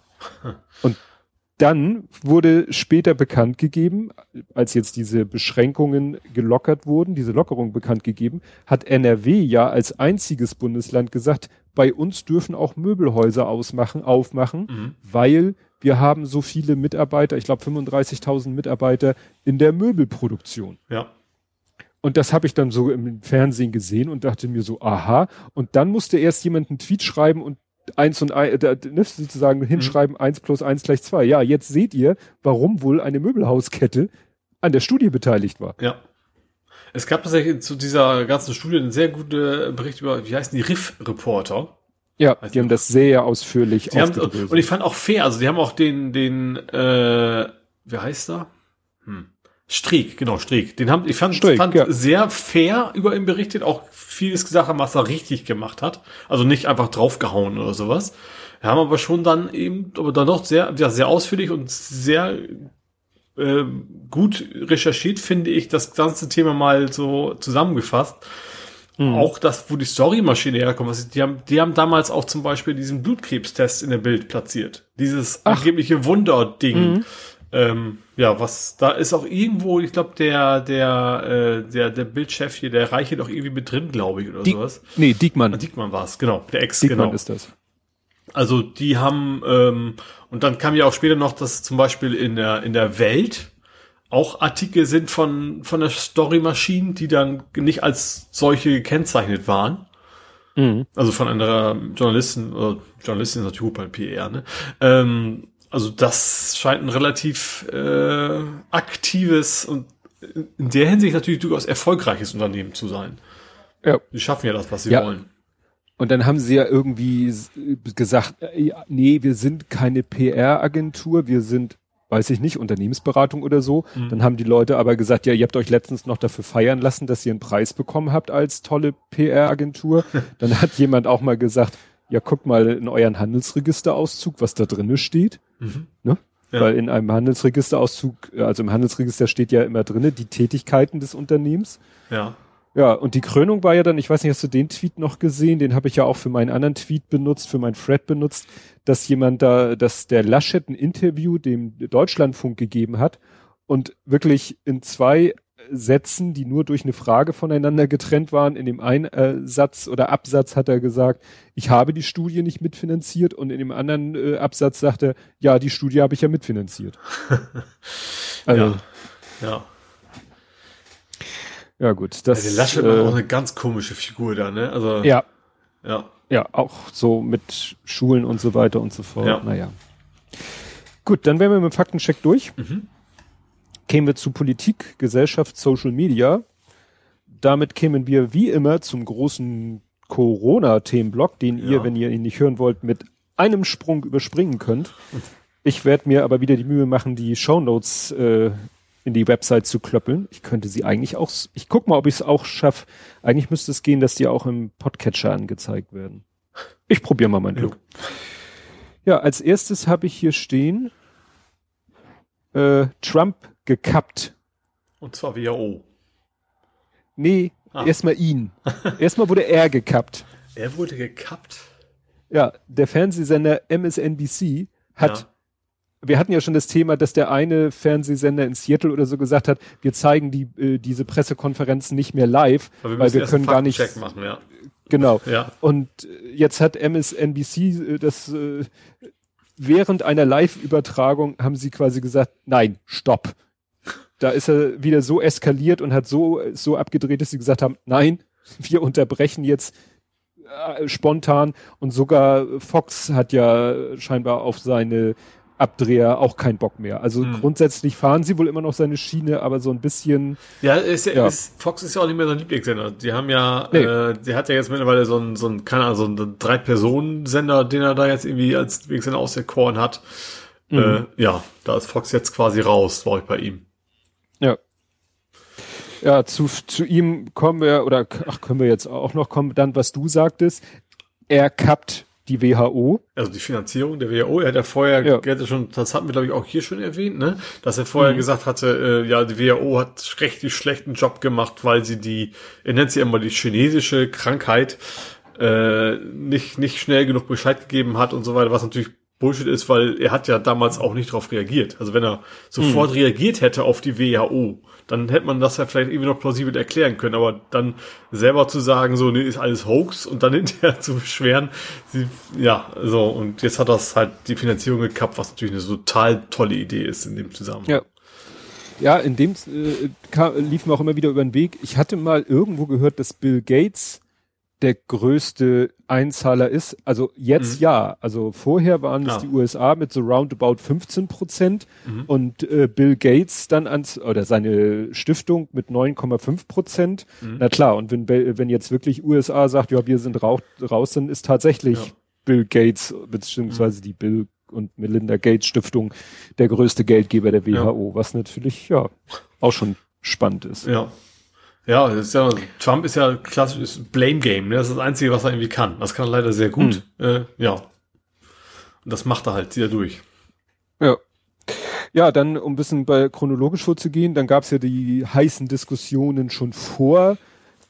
Und dann wurde später bekannt gegeben, als jetzt diese Beschränkungen gelockert wurden, diese Lockerung bekannt gegeben, hat NRW ja als einziges Bundesland gesagt, bei uns dürfen auch Möbelhäuser ausmachen, aufmachen, mhm. weil wir haben so viele Mitarbeiter, ich glaube 35.000 Mitarbeiter in der Möbelproduktion. Ja. Und das habe ich dann so im Fernsehen gesehen und dachte mir so, aha. Und dann musste erst jemand einen Tweet schreiben und eins und ein, äh, ne, sozusagen hinschreiben, mhm. eins plus eins gleich zwei. Ja, jetzt seht ihr, warum wohl eine Möbelhauskette an der Studie beteiligt war. Ja. Es gab tatsächlich zu dieser ganzen Studie einen sehr guten Bericht über, wie heißen die, Riff-Reporter. Ja, die haben das sehr ausführlich die haben, Und ich fand auch fair, also die haben auch den, den, äh, wie heißt er? Hm. Streeck, genau, Streeck. Den haben, ich fand, Streeck, fand ja. sehr fair über ihn berichtet, auch vieles gesagt haben, was er richtig gemacht hat. Also nicht einfach draufgehauen oder sowas. Wir haben aber schon dann eben, aber dann doch sehr, ja, sehr ausführlich und sehr äh, gut recherchiert, finde ich, das ganze Thema mal so zusammengefasst. Mhm. Auch das, wo die Storymaschine herkommt, was die haben, die haben damals auch zum Beispiel diesen Blutkrebstest in der Bild platziert. Dieses Ach. angebliche Wunderding. Mhm. Ähm, ja, was da ist auch irgendwo, ich glaube, der, der, äh, der, der Bildchef hier, der Reiche doch irgendwie mit drin, glaube ich, oder Die sowas. Nee, Diekmann. Ah, Diekmann war es, genau, der Ex, Diekmann genau. ist das. Also die haben, ähm, und dann kam ja auch später noch, dass zum Beispiel in der, in der Welt auch Artikel sind von, von der Story Machine, die dann nicht als solche gekennzeichnet waren. Mhm. Also von einer Journalistin, oder Journalistin ist natürlich bei PR, ne? Ähm, also das scheint ein relativ äh, aktives und in der Hinsicht natürlich durchaus erfolgreiches Unternehmen zu sein. Ja. Die schaffen ja das, was sie ja. wollen. Und dann haben sie ja irgendwie gesagt, äh, nee, wir sind keine PR-Agentur, wir sind, weiß ich nicht, Unternehmensberatung oder so. Mhm. Dann haben die Leute aber gesagt, ja, ihr habt euch letztens noch dafür feiern lassen, dass ihr einen Preis bekommen habt als tolle PR-Agentur. dann hat jemand auch mal gesagt, ja, guckt mal in euren Handelsregisterauszug, was da drinne steht. Mhm. Ne? Ja. Weil in einem Handelsregisterauszug, also im Handelsregister steht ja immer drinne die Tätigkeiten des Unternehmens. Ja. Ja, und die Krönung war ja dann, ich weiß nicht, hast du den Tweet noch gesehen? Den habe ich ja auch für meinen anderen Tweet benutzt, für meinen Thread benutzt, dass jemand da, dass der Laschet ein Interview dem Deutschlandfunk gegeben hat und wirklich in zwei Sätzen, die nur durch eine Frage voneinander getrennt waren. In dem einen äh, Satz oder Absatz hat er gesagt, ich habe die Studie nicht mitfinanziert und in dem anderen äh, Absatz sagt er, ja, die Studie habe ich ja mitfinanziert. also, ja. ja. Ja, gut. Das, der Laschet äh, auch eine ganz komische Figur da, ne? Also, ja. Ja. Ja, auch so mit Schulen und so weiter und so fort. Ja. Naja. Gut, dann wären wir mit dem Faktencheck durch. Mhm kämen wir zu Politik, Gesellschaft, Social Media. Damit kämen wir wie immer zum großen Corona-Themenblock, den ja. ihr, wenn ihr ihn nicht hören wollt, mit einem Sprung überspringen könnt. Ich werde mir aber wieder die Mühe machen, die Shownotes äh, in die Website zu klöppeln. Ich könnte sie eigentlich auch, ich guck mal, ob ich es auch schaffe. Eigentlich müsste es gehen, dass die auch im Podcatcher angezeigt werden. Ich probiere mal mein Glück. Ja, ja als erstes habe ich hier stehen, äh, Trump gekappt. Und zwar WHO. Nee, ah. erstmal ihn. erstmal wurde er gekappt. Er wurde gekappt? Ja, der Fernsehsender MSNBC hat, ja. wir hatten ja schon das Thema, dass der eine Fernsehsender in Seattle oder so gesagt hat, wir zeigen die, äh, diese Pressekonferenzen nicht mehr live, wir weil wir können gar nicht. Machen, ja. Genau. Ja. Und äh, jetzt hat MSNBC äh, das äh, während einer Live-Übertragung haben sie quasi gesagt, nein, stopp da ist er wieder so eskaliert und hat so, so abgedreht, dass sie gesagt haben, nein, wir unterbrechen jetzt äh, spontan und sogar Fox hat ja scheinbar auf seine Abdreher auch keinen Bock mehr. Also hm. grundsätzlich fahren sie wohl immer noch seine Schiene, aber so ein bisschen. Ja, ist, ja. Ist, Fox ist ja auch nicht mehr sein Lieblingssender. Die haben ja, nee. äh, der hat ja jetzt mittlerweile so ein, so ein, keine Ahnung, so ein Drei-Personen-Sender, den er da jetzt irgendwie als Lieblingssender auserkoren hat. Mhm. Äh, ja, da ist Fox jetzt quasi raus, war ich bei ihm. Ja. Ja, zu, zu ihm kommen wir, oder ach, können wir jetzt auch noch kommen, dann, was du sagtest. Er kappt die WHO. Also die Finanzierung der WHO. Er hat ja vorher, ja. Er schon, das hatten wir glaube ich auch hier schon erwähnt, ne, dass er vorher mhm. gesagt hatte, äh, ja, die WHO hat richtig schlechten Job gemacht, weil sie die, er nennt sie immer die chinesische Krankheit, äh, nicht nicht schnell genug Bescheid gegeben hat und so weiter, was natürlich Bullshit ist, weil er hat ja damals auch nicht darauf reagiert. Also wenn er sofort mhm. reagiert hätte auf die WHO, dann hätte man das ja vielleicht irgendwie noch plausibel erklären können. Aber dann selber zu sagen, so, nee, ist alles Hoax und dann hinterher zu beschweren, sie, ja, so, und jetzt hat das halt die Finanzierung gekappt, was natürlich eine total tolle Idee ist in dem Zusammenhang. Ja. Ja, in dem äh, kam, lief mir auch immer wieder über den Weg. Ich hatte mal irgendwo gehört, dass Bill Gates der größte Einzahler ist. Also jetzt mhm. ja. Also vorher waren es ja. die USA mit so roundabout 15 Prozent mhm. und äh, Bill Gates dann ans oder seine Stiftung mit 9,5 Prozent. Mhm. Na klar. Und wenn wenn jetzt wirklich USA sagt, ja wir sind raus, raus dann ist tatsächlich ja. Bill Gates beziehungsweise mhm. die Bill und Melinda Gates Stiftung der größte Geldgeber der WHO, ja. was natürlich ja auch schon spannend ist. Ja. Ja, ist ja, Trump ist ja klassisches Blame Game, ne? Das ist das Einzige, was er irgendwie kann. Das kann er leider sehr gut. Mhm. Äh, ja. Und das macht er halt, er durch. Ja. Ja, dann, um ein bisschen bei chronologisch vorzugehen, dann gab es ja die heißen Diskussionen schon vor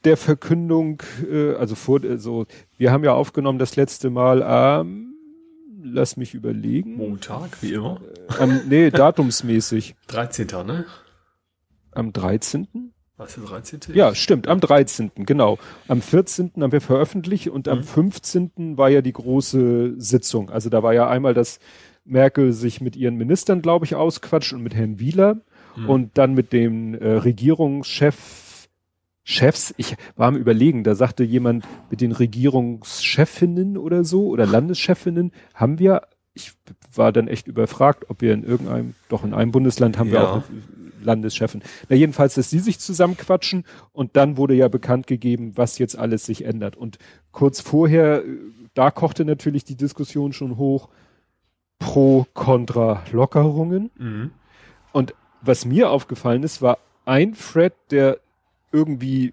der Verkündung, äh, also vor, also wir haben ja aufgenommen das letzte Mal am, ähm, lass mich überlegen. Montag, wie immer. Äh, am, nee, datumsmäßig. 13. ne? Am 13. Was der 13.? Ja, stimmt, am 13. genau. Am 14. haben wir veröffentlicht und mhm. am 15. war ja die große Sitzung. Also da war ja einmal, dass Merkel sich mit ihren Ministern, glaube ich, ausquatscht und mit Herrn Wieler mhm. und dann mit dem äh, Regierungschef Chefs, ich war am überlegen, da sagte jemand mit den Regierungschefinnen oder so oder Landeschefinnen, haben wir, ich war dann echt überfragt, ob wir in irgendeinem, doch in einem Bundesland haben ja. wir auch Landeschefin. Na jedenfalls, dass sie sich zusammenquatschen und dann wurde ja bekannt gegeben, was jetzt alles sich ändert. Und kurz vorher, da kochte natürlich die Diskussion schon hoch, pro, contra Lockerungen. Mhm. Und was mir aufgefallen ist, war ein Thread, der irgendwie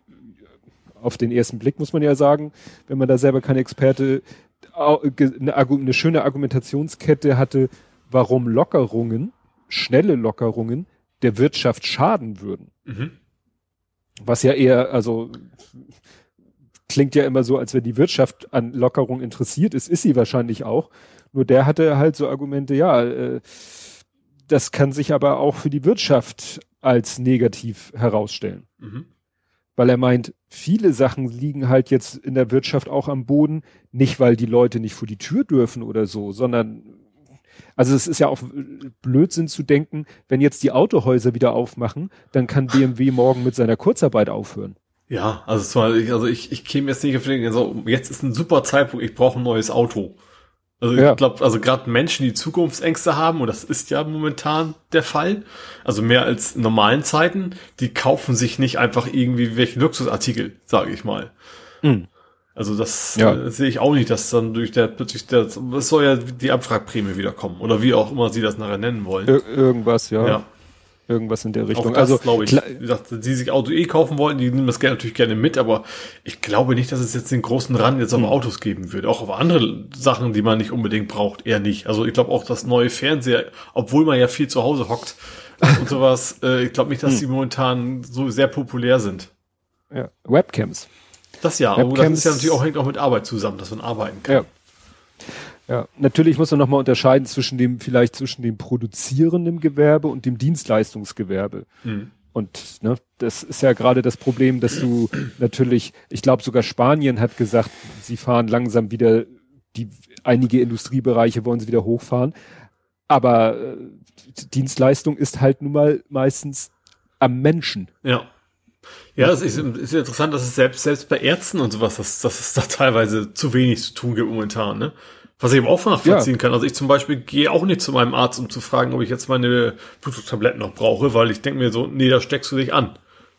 auf den ersten Blick muss man ja sagen, wenn man da selber kein Experte, eine, eine schöne Argumentationskette hatte, warum Lockerungen, schnelle Lockerungen der Wirtschaft schaden würden. Mhm. Was ja eher, also klingt ja immer so, als wenn die Wirtschaft an Lockerung interessiert ist, ist sie wahrscheinlich auch. Nur der hatte halt so Argumente, ja, äh, das kann sich aber auch für die Wirtschaft als negativ herausstellen. Mhm. Weil er meint, viele Sachen liegen halt jetzt in der Wirtschaft auch am Boden, nicht weil die Leute nicht vor die Tür dürfen oder so, sondern also es ist ja auch Blödsinn zu denken, wenn jetzt die Autohäuser wieder aufmachen, dann kann BMW morgen mit seiner Kurzarbeit aufhören. Ja, also zwar, also ich, ich käme jetzt nicht auf den, also jetzt ist ein super Zeitpunkt, ich brauche ein neues Auto. Also ich ja. glaube, also gerade Menschen, die Zukunftsängste haben, und das ist ja momentan der Fall, also mehr als in normalen Zeiten, die kaufen sich nicht einfach irgendwie welche Luxusartikel, sage ich mal. Mhm. Also das ja. äh, sehe ich auch nicht, dass dann durch der plötzlich der, es soll ja die Abfragprämie wiederkommen oder wie auch immer sie das nachher nennen wollen. Ir irgendwas, ja. ja. Irgendwas in der Richtung. Das, also glaube ich, wie gesagt, sie sich Auto eh kaufen wollten, die nehmen das Geld natürlich gerne mit, aber ich glaube nicht, dass es jetzt den großen Rand jetzt auf hm. Autos geben wird. Auch auf andere Sachen, die man nicht unbedingt braucht, eher nicht. Also ich glaube auch, dass neue Fernseher, obwohl man ja viel zu Hause hockt und sowas, äh, ich glaube nicht, dass hm. die momentan so sehr populär sind. Ja. Webcams. Das ja, aber das ist ja natürlich auch, hängt auch mit Arbeit zusammen, dass man arbeiten kann. Ja. Ja, natürlich muss man nochmal unterscheiden zwischen dem, vielleicht zwischen dem produzierenden Gewerbe und dem Dienstleistungsgewerbe. Mhm. Und ne, das ist ja gerade das Problem, dass du natürlich, ich glaube sogar Spanien hat gesagt, sie fahren langsam wieder, die einige Industriebereiche wollen sie wieder hochfahren. Aber äh, Dienstleistung ist halt nun mal meistens am Menschen. Ja. Ja, es ist, ist interessant, dass es selbst, selbst bei Ärzten und sowas, dass, dass es da teilweise zu wenig zu tun gibt momentan, ne? Was ich eben auch nachvollziehen ja. kann. Also ich zum Beispiel gehe auch nicht zu meinem Arzt, um zu fragen, ob ich jetzt meine Blutdrucktabletten noch brauche, weil ich denke mir so, nee, da steckst du dich an.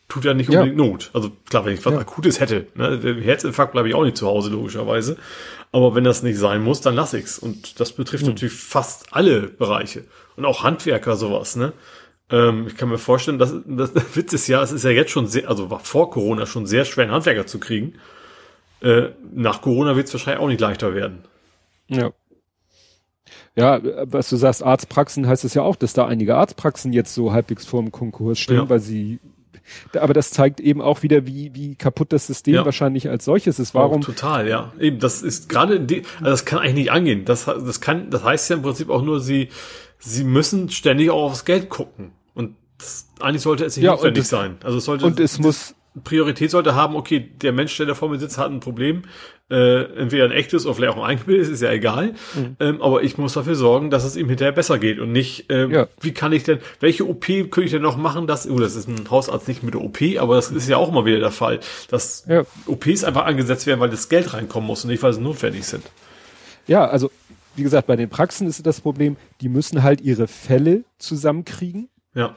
Tut ja nicht unbedingt ja. Not. Also klar, wenn ich was ja. Akutes hätte, ne, Herzinfarkt bleibe ich auch nicht zu Hause, logischerweise. Aber wenn das nicht sein muss, dann lass ich's. Und das betrifft mhm. natürlich fast alle Bereiche. Und auch Handwerker sowas, ne? Ähm, ich kann mir vorstellen, dass das Witz ist ja, es ist ja jetzt schon sehr, also war vor Corona schon sehr schwer, einen Handwerker zu kriegen. Äh, nach Corona wird es wahrscheinlich auch nicht leichter werden. Ja. Ja, was du sagst, Arztpraxen heißt es ja auch, dass da einige Arztpraxen jetzt so halbwegs vorm Konkurs stehen, ja. weil sie aber das zeigt eben auch wieder, wie, wie kaputt das System ja. wahrscheinlich als solches ist. Warum? Oh, total, ja. Eben, das ist gerade, also das kann eigentlich nicht angehen. Das, das kann, das heißt ja im Prinzip auch nur, sie, sie müssen ständig auch aufs Geld gucken. Das, eigentlich sollte es nicht ja, notwendig das, sein. Also es sollte. Und es muss, Priorität sollte haben, okay, der Mensch, der da vor mir sitzt, hat ein Problem. Äh, entweder ein echtes oder vielleicht auch ein eingebildetes, ist ja egal. Mhm. Ähm, aber ich muss dafür sorgen, dass es ihm hinterher besser geht und nicht, ähm, ja. wie kann ich denn, welche OP könnte ich denn noch machen, dass, oh, das ist ein Hausarzt nicht mit der OP, aber das ist ja auch mal wieder der Fall, dass ja. OPs einfach angesetzt werden, weil das Geld reinkommen muss und nicht, weil sie notwendig sind. Ja, also, wie gesagt, bei den Praxen ist das Problem, die müssen halt ihre Fälle zusammenkriegen. Ja.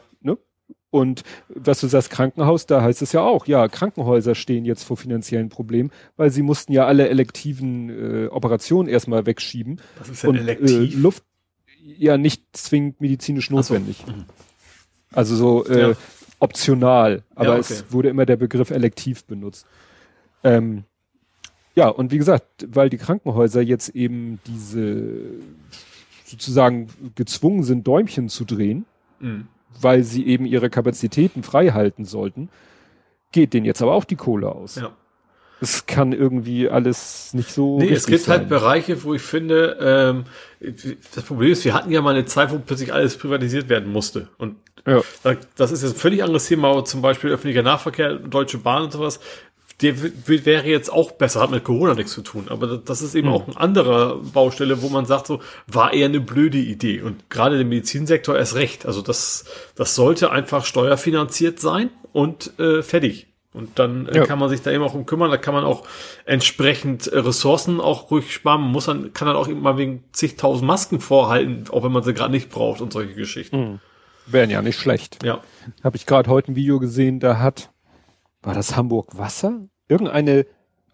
Und was du sagst, Krankenhaus, da heißt es ja auch, ja, Krankenhäuser stehen jetzt vor finanziellen Problemen, weil sie mussten ja alle elektiven äh, Operationen erstmal wegschieben. Was ist denn und, elektiv? Äh, Luft ja nicht zwingend medizinisch notwendig. So. Mhm. Also so äh, ja. optional, aber ja, okay. es wurde immer der Begriff elektiv benutzt. Ähm, ja, und wie gesagt, weil die Krankenhäuser jetzt eben diese sozusagen gezwungen sind, Däumchen zu drehen, mhm weil sie eben ihre Kapazitäten frei halten sollten, geht denen jetzt aber auch die Kohle aus. Ja. Es kann irgendwie alles nicht so. Nee, es gibt halt sein. halt Bereiche, wo ich finde, ähm, das Problem ist, wir hatten ja mal eine Zeit, wo plötzlich alles privatisiert werden musste. Und ja. das ist jetzt ein völlig anderes Thema, zum Beispiel öffentlicher Nahverkehr, Deutsche Bahn und sowas der wäre jetzt auch besser, hat mit Corona nichts zu tun. Aber das ist eben mhm. auch ein anderer Baustelle, wo man sagt, so war eher eine blöde Idee. Und gerade der Medizinsektor erst recht. Also das, das sollte einfach steuerfinanziert sein und äh, fertig. Und dann äh, ja. kann man sich da eben auch um kümmern. Da kann man auch entsprechend äh, Ressourcen auch ruhig sparen. Man muss dann, kann dann auch eben mal wegen zigtausend Masken vorhalten, auch wenn man sie gerade nicht braucht und solche Geschichten. Mhm. Wären ja nicht schlecht. Ja. Habe ich gerade heute ein Video gesehen, da hat, war das Hamburg Wasser? irgendeine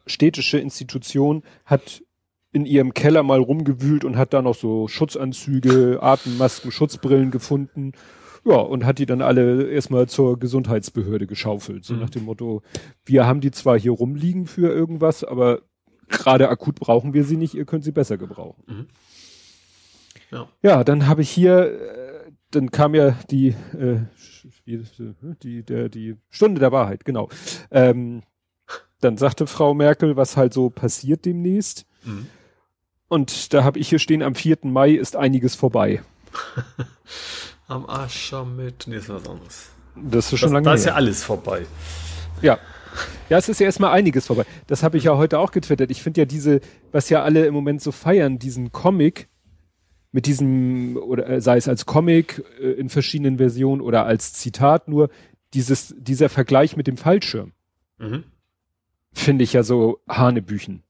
städtische Institution hat in ihrem Keller mal rumgewühlt und hat da noch so Schutzanzüge, Atemmasken, Schutzbrillen gefunden. Ja, und hat die dann alle erstmal zur Gesundheitsbehörde geschaufelt. So mhm. nach dem Motto, wir haben die zwar hier rumliegen für irgendwas, aber gerade akut brauchen wir sie nicht, ihr könnt sie besser gebrauchen. Mhm. Ja. ja, dann habe ich hier, äh, dann kam ja die, äh, die, der, die Stunde der Wahrheit, genau. Ähm, dann sagte Frau Merkel, was halt so passiert demnächst. Mhm. Und da habe ich hier stehen, am 4. Mai ist einiges vorbei. am Aschermitt. Nee, ist was anderes. Das ist schon das, lange Da ist ja alles vorbei. Ja. Ja, es ist ja erstmal einiges vorbei. Das habe ich ja heute auch getwittert. Ich finde ja diese, was ja alle im Moment so feiern, diesen Comic mit diesem, oder äh, sei es als Comic äh, in verschiedenen Versionen oder als Zitat nur, dieses, dieser Vergleich mit dem Fallschirm. Mhm finde ich ja so Hanebüchen.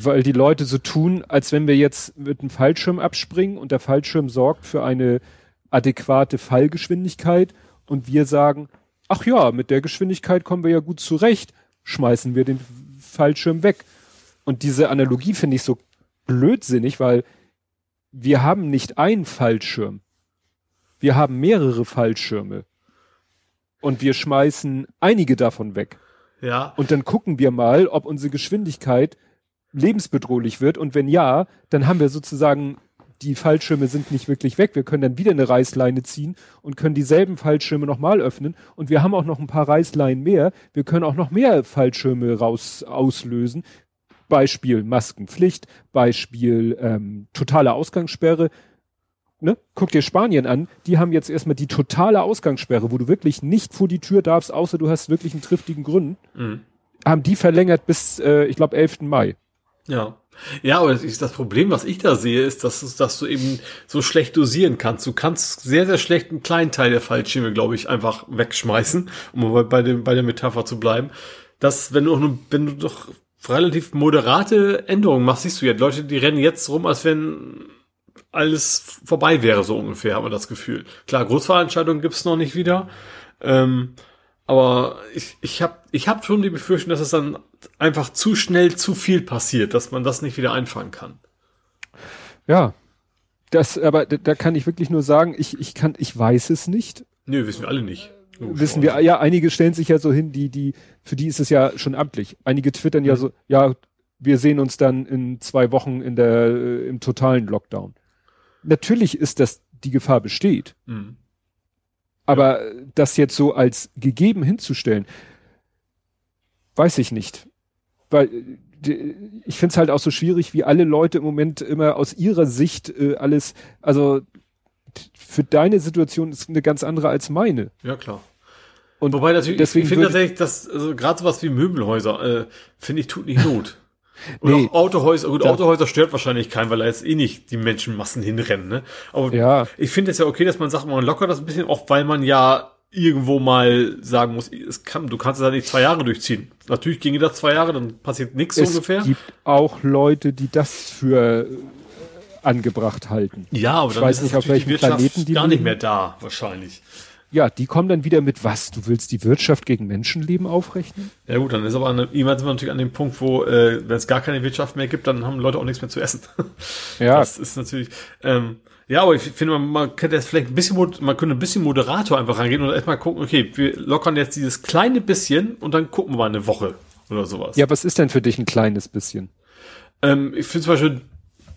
Weil die Leute so tun, als wenn wir jetzt mit einem Fallschirm abspringen und der Fallschirm sorgt für eine adäquate Fallgeschwindigkeit und wir sagen, ach ja, mit der Geschwindigkeit kommen wir ja gut zurecht, schmeißen wir den Fallschirm weg. Und diese Analogie finde ich so blödsinnig, weil wir haben nicht einen Fallschirm. Wir haben mehrere Fallschirme. Und wir schmeißen einige davon weg. Ja. Und dann gucken wir mal, ob unsere Geschwindigkeit lebensbedrohlich wird. Und wenn ja, dann haben wir sozusagen, die Fallschirme sind nicht wirklich weg. Wir können dann wieder eine Reißleine ziehen und können dieselben Fallschirme nochmal öffnen. Und wir haben auch noch ein paar Reißleinen mehr. Wir können auch noch mehr Fallschirme raus auslösen. Beispiel Maskenpflicht, Beispiel ähm, totale Ausgangssperre ne, guck dir Spanien an, die haben jetzt erstmal die totale Ausgangssperre, wo du wirklich nicht vor die Tür darfst, außer du hast wirklich einen triftigen Grund. Mhm. Haben die verlängert bis, äh, ich glaube, 11. Mai. Ja. Ja, aber das, das Problem, was ich da sehe, ist, dass, dass du eben so schlecht dosieren kannst. Du kannst sehr, sehr schlecht einen kleinen Teil der Fallschirme, glaube ich, einfach wegschmeißen, um bei, dem, bei der Metapher zu bleiben. Dass, wenn du, wenn du doch relativ moderate Änderungen machst, siehst du ja, Leute, die rennen jetzt rum, als wenn alles vorbei wäre, so ungefähr, haben wir das Gefühl. Klar, Großveranstaltungen gibt's noch nicht wieder. Ähm, aber ich, ich habe ich hab schon die Befürchtung, dass es dann einfach zu schnell zu viel passiert, dass man das nicht wieder einfangen kann. Ja, das, aber da kann ich wirklich nur sagen, ich, ich kann, ich weiß es nicht. Nö, wissen wir alle nicht. Logisch wissen wir, ja, einige stellen sich ja so hin, die, die, für die ist es ja schon amtlich. Einige twittern ja so, ja, wir sehen uns dann in zwei Wochen in der, äh, im totalen Lockdown. Natürlich ist das, die Gefahr besteht. Mhm. Aber ja. das jetzt so als gegeben hinzustellen, weiß ich nicht. Weil ich finde es halt auch so schwierig, wie alle Leute im Moment immer aus ihrer Sicht äh, alles, also für deine Situation ist eine ganz andere als meine. Ja, klar. Und Wobei natürlich, deswegen ich finde tatsächlich, dass also gerade sowas wie Möbelhäuser, äh, finde ich, tut nicht Not. Oder nee, Autohäuser, gut, Autohäuser stört wahrscheinlich keinen, weil da jetzt eh nicht die Menschenmassen hinrennen, ne? Aber ja. ich finde es ja okay, dass man sagt, man lockert das ein bisschen, auch weil man ja irgendwo mal sagen muss, es kann, du kannst es ja nicht zwei Jahre durchziehen. Natürlich ginge das zwei Jahre, dann passiert nichts so ungefähr. Es gibt auch Leute, die das für angebracht halten. Ja, aber ich dann weiß ist nicht, auf welchem die Planeten die gar nicht mehr da, wahrscheinlich. Ja, die kommen dann wieder mit was? Du willst die Wirtschaft gegen Menschenleben aufrechnen? Ja gut, dann ist aber eine, irgendwann sind wir natürlich an dem Punkt, wo, äh, wenn es gar keine Wirtschaft mehr gibt, dann haben Leute auch nichts mehr zu essen. Ja. Das ist natürlich, ähm, ja, aber ich finde, man, man könnte jetzt vielleicht ein bisschen, man könnte ein bisschen Moderator einfach rangehen und erstmal gucken, okay, wir lockern jetzt dieses kleine bisschen und dann gucken wir mal eine Woche oder sowas. Ja, was ist denn für dich ein kleines bisschen? Ähm, ich finde zum Beispiel,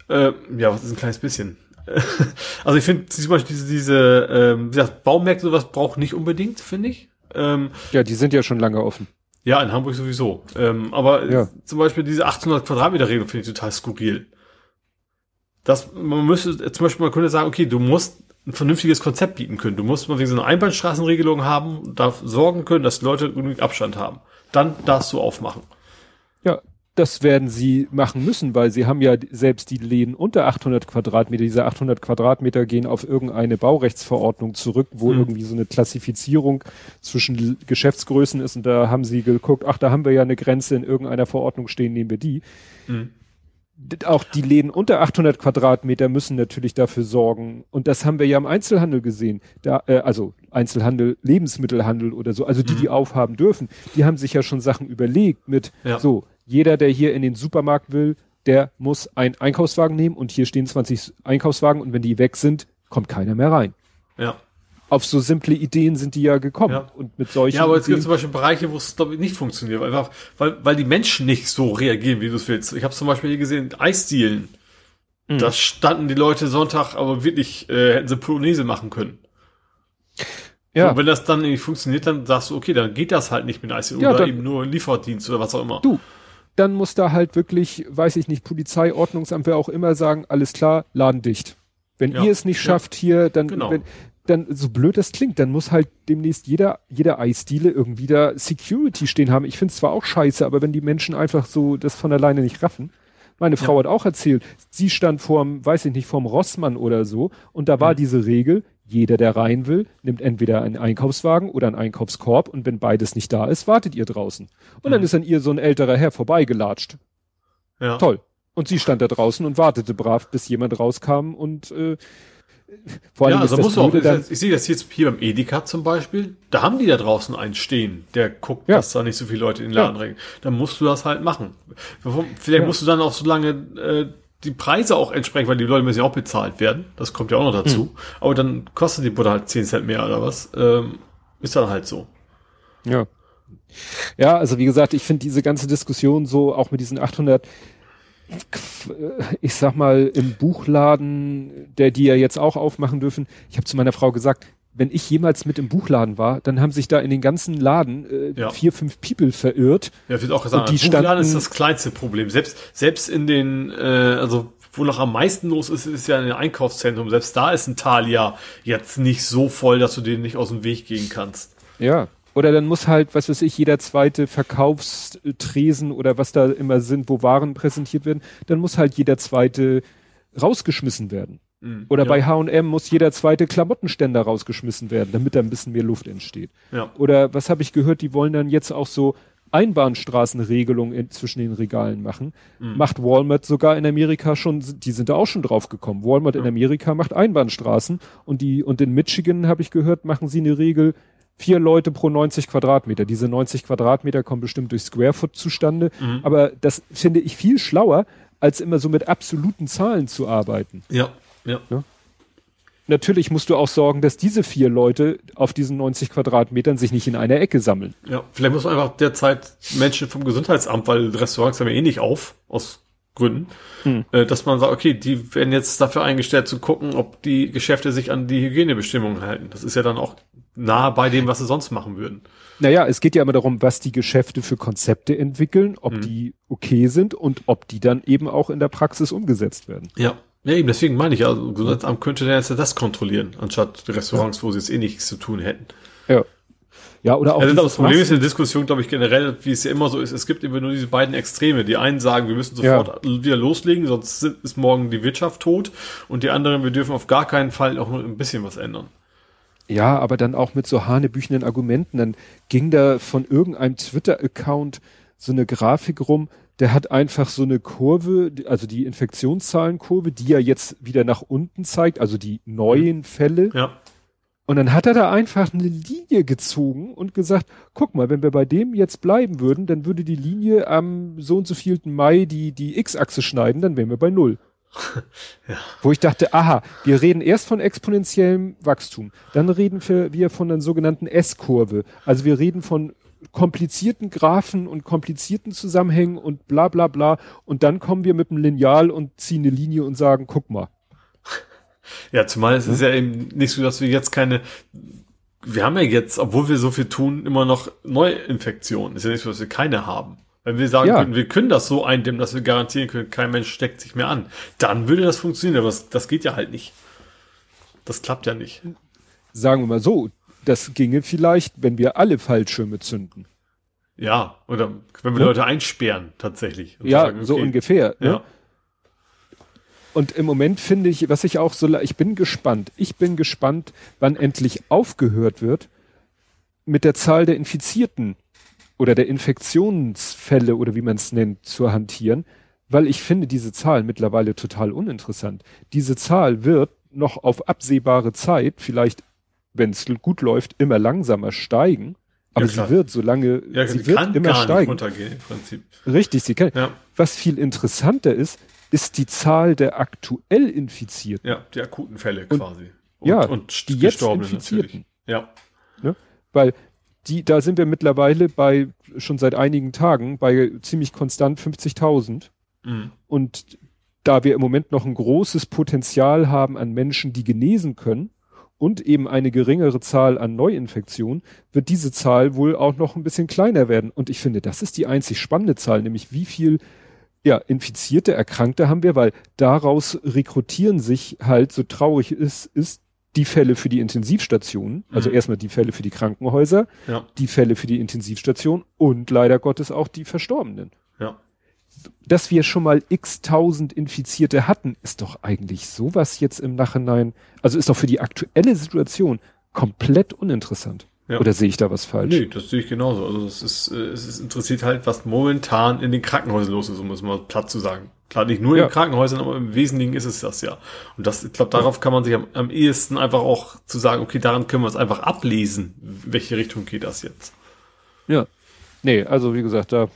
äh, ja, was ist ein kleines bisschen? also ich finde zum Beispiel diese, diese ähm, wie gesagt, Baumärkte sowas braucht nicht unbedingt, finde ich. Ähm, ja, die sind ja schon lange offen. Ja, in Hamburg sowieso. Ähm, aber ja. zum Beispiel diese 800 Quadratmeter Regelung finde ich total skurril dass man müsste zum Beispiel, man könnte sagen, okay, du musst ein vernünftiges Konzept bieten können. Du musst mal wegen so eine Einbahnstraßenregelung haben, darf sorgen können, dass Leute genügend Abstand haben. Dann darfst du aufmachen. Ja, das werden sie machen müssen, weil sie haben ja selbst die Läden unter 800 Quadratmeter, diese 800 Quadratmeter gehen auf irgendeine Baurechtsverordnung zurück, wo hm. irgendwie so eine Klassifizierung zwischen Geschäftsgrößen ist und da haben sie geguckt, ach, da haben wir ja eine Grenze in irgendeiner Verordnung stehen, nehmen wir die. Hm auch die Läden unter 800 Quadratmeter müssen natürlich dafür sorgen. Und das haben wir ja im Einzelhandel gesehen. Da, äh, also Einzelhandel, Lebensmittelhandel oder so, also die, mhm. die aufhaben dürfen, die haben sich ja schon Sachen überlegt mit, ja. so, jeder, der hier in den Supermarkt will, der muss einen Einkaufswagen nehmen und hier stehen 20 Einkaufswagen und wenn die weg sind, kommt keiner mehr rein. Ja auf so simple Ideen sind die ja gekommen. Ja. Und mit solchen. Ja, aber es gibt zum Beispiel Bereiche, wo es nicht funktioniert, einfach, weil, weil die Menschen nicht so reagieren, wie du es willst. Ich habe zum Beispiel hier gesehen, Eisdielen. Mhm. Da standen die Leute Sonntag, aber wirklich äh, hätten sie Polonaise machen können. Ja. Und wenn das dann nicht funktioniert, dann sagst du, okay, dann geht das halt nicht mit Eisdielen ja, oder eben nur Lieferdienst oder was auch immer. Du, dann muss da halt wirklich, weiß ich nicht, Polizei, Ordnungsamt, wer auch immer sagen, alles klar, Laden dicht. Wenn ja. ihr es nicht schafft ja. hier, dann, genau. wenn, dann, so blöd das klingt, dann muss halt demnächst jeder, jeder Eisdiele irgendwie da Security stehen haben. Ich finde es zwar auch scheiße, aber wenn die Menschen einfach so das von alleine nicht raffen. Meine Frau ja. hat auch erzählt, sie stand vorm, weiß ich nicht, vorm Rossmann oder so und da war mhm. diese Regel, jeder, der rein will, nimmt entweder einen Einkaufswagen oder einen Einkaufskorb und wenn beides nicht da ist, wartet ihr draußen. Und mhm. dann ist an ihr so ein älterer Herr vorbeigelatscht. Ja. Toll. Und sie stand da draußen und wartete brav, bis jemand rauskam und äh, vor allem ja, also musst du auch, dann, ich sehe das jetzt hier beim Edeka zum Beispiel, da haben die da draußen einen stehen, der guckt, ja. dass da nicht so viele Leute in den Laden ja. rennen. Dann musst du das halt machen. Vielleicht ja. musst du dann auch so lange äh, die Preise auch entsprechend, weil die Leute müssen ja auch bezahlt werden. Das kommt ja auch noch dazu. Mhm. Aber dann kostet die Butter halt 10 Cent mehr oder was. Ähm, ist dann halt so. Ja. Ja, also wie gesagt, ich finde diese ganze Diskussion so, auch mit diesen 800, ich sag mal, im Buchladen, der die ja jetzt auch aufmachen dürfen, ich habe zu meiner Frau gesagt, wenn ich jemals mit im Buchladen war, dann haben sich da in den ganzen Laden äh, ja. vier, fünf People verirrt. Ja, wird auch gesagt, die Buchladen standen, ist das kleinste Problem. Selbst, selbst in den, äh, also wo noch am meisten los ist, ist ja in den Einkaufszentrum. Selbst da ist ein Thalia jetzt nicht so voll, dass du den nicht aus dem Weg gehen kannst. Ja. Oder dann muss halt, was weiß ich, jeder zweite Verkaufstresen oder was da immer sind, wo Waren präsentiert werden, dann muss halt jeder zweite rausgeschmissen werden. Mhm, oder ja. bei H&M muss jeder zweite Klamottenständer rausgeschmissen werden, damit da ein bisschen mehr Luft entsteht. Ja. Oder was habe ich gehört, die wollen dann jetzt auch so Einbahnstraßenregelungen zwischen den Regalen machen. Mhm. Macht Walmart sogar in Amerika schon, die sind da auch schon drauf gekommen. Walmart ja. in Amerika macht Einbahnstraßen und die, und in Michigan habe ich gehört, machen sie eine Regel, vier Leute pro 90 Quadratmeter. Diese 90 Quadratmeter kommen bestimmt durch Squarefoot zustande. Mhm. Aber das finde ich viel schlauer, als immer so mit absoluten Zahlen zu arbeiten. Ja, ja. ja? natürlich musst du auch sorgen, dass diese vier Leute auf diesen 90 Quadratmetern sich nicht in einer Ecke sammeln. Ja, vielleicht muss man einfach derzeit Menschen vom Gesundheitsamt, weil Restaurants haben ja eh nicht auf, aus Gründen, hm. äh, dass man sagt, okay, die werden jetzt dafür eingestellt zu gucken, ob die Geschäfte sich an die Hygienebestimmungen halten. Das ist ja dann auch nah bei dem, was sie sonst machen würden. Naja, es geht ja immer darum, was die Geschäfte für Konzepte entwickeln, ob hm. die okay sind und ob die dann eben auch in der Praxis umgesetzt werden. Ja. Ja, eben, deswegen meine ich, also Gesundheitsamt könnte dann jetzt das kontrollieren, anstatt Restaurants, wo sie jetzt eh nichts zu tun hätten. Ja. Ja, oder auch. Also das Problem ist in der Diskussion, glaube ich, generell, wie es ja immer so ist, es gibt immer nur diese beiden Extreme. Die einen sagen, wir müssen sofort ja. wieder loslegen, sonst ist morgen die Wirtschaft tot. Und die anderen, wir dürfen auf gar keinen Fall auch nur ein bisschen was ändern. Ja, aber dann auch mit so hanebüchenden Argumenten. Dann ging da von irgendeinem Twitter-Account so eine Grafik rum, der hat einfach so eine Kurve, also die Infektionszahlenkurve, die ja jetzt wieder nach unten zeigt, also die neuen Fälle. Ja. Und dann hat er da einfach eine Linie gezogen und gesagt, guck mal, wenn wir bei dem jetzt bleiben würden, dann würde die Linie am so und so vielten Mai die, die X-Achse schneiden, dann wären wir bei Null. ja. Wo ich dachte, aha, wir reden erst von exponentiellem Wachstum, dann reden wir von einer sogenannten S-Kurve. Also wir reden von komplizierten Graphen und komplizierten Zusammenhängen und bla bla bla. Und dann kommen wir mit einem Lineal und ziehen eine Linie und sagen, guck mal. Ja, zumal es ja. ist ja eben nicht so, dass wir jetzt keine, wir haben ja jetzt, obwohl wir so viel tun, immer noch Neuinfektionen. Ist ja nicht so, dass wir keine haben. Wenn wir sagen ja. können, wir können das so eindämmen, dass wir garantieren können, kein Mensch steckt sich mehr an, dann würde das funktionieren, aber das, das geht ja halt nicht. Das klappt ja nicht. Sagen wir mal so, das ginge vielleicht, wenn wir alle Fallschirme zünden. Ja, oder wenn wir ja. Leute einsperren, tatsächlich. Ja, sagen, okay. so ungefähr. Ne? Ja. Und im Moment finde ich, was ich auch so, ich bin gespannt. Ich bin gespannt, wann endlich aufgehört wird, mit der Zahl der Infizierten oder der Infektionsfälle oder wie man es nennt, zu hantieren, weil ich finde diese Zahl mittlerweile total uninteressant. Diese Zahl wird noch auf absehbare Zeit, vielleicht wenn es gut läuft, immer langsamer steigen. Aber ja, sie wird, solange ja, sie, sie wird immer steigen. runtergehen, im Prinzip. Richtig, sie kann. Ja. Was viel interessanter ist, ist die Zahl der aktuell Infizierten. Ja, die akuten Fälle und, quasi. Und, ja, und die jetzt Infizierten. Natürlich. Ja. Ne? Weil die, da sind wir mittlerweile bei, schon seit einigen Tagen, bei ziemlich konstant 50.000. Mhm. Und da wir im Moment noch ein großes Potenzial haben an Menschen, die genesen können, und eben eine geringere Zahl an Neuinfektionen, wird diese Zahl wohl auch noch ein bisschen kleiner werden. Und ich finde, das ist die einzig spannende Zahl, nämlich wie viel ja, infizierte Erkrankte haben wir, weil daraus rekrutieren sich halt, so traurig ist, ist die Fälle für die Intensivstationen, also mhm. erstmal die Fälle für die Krankenhäuser, ja. die Fälle für die Intensivstation und leider Gottes auch die Verstorbenen. Ja dass wir schon mal x tausend Infizierte hatten, ist doch eigentlich sowas jetzt im Nachhinein, also ist doch für die aktuelle Situation komplett uninteressant. Ja. Oder sehe ich da was falsch? Nee, das sehe ich genauso. Also es ist, äh, es ist interessiert halt, was momentan in den Krankenhäusern los ist, um es mal platt zu sagen. Klar, nicht nur ja. in Krankenhäusern, aber im Wesentlichen ist es das ja. Und das, ich glaube, darauf kann man sich am, am ehesten einfach auch zu sagen, okay, daran können wir es einfach ablesen, welche Richtung geht das jetzt. Ja. Nee, also wie gesagt, da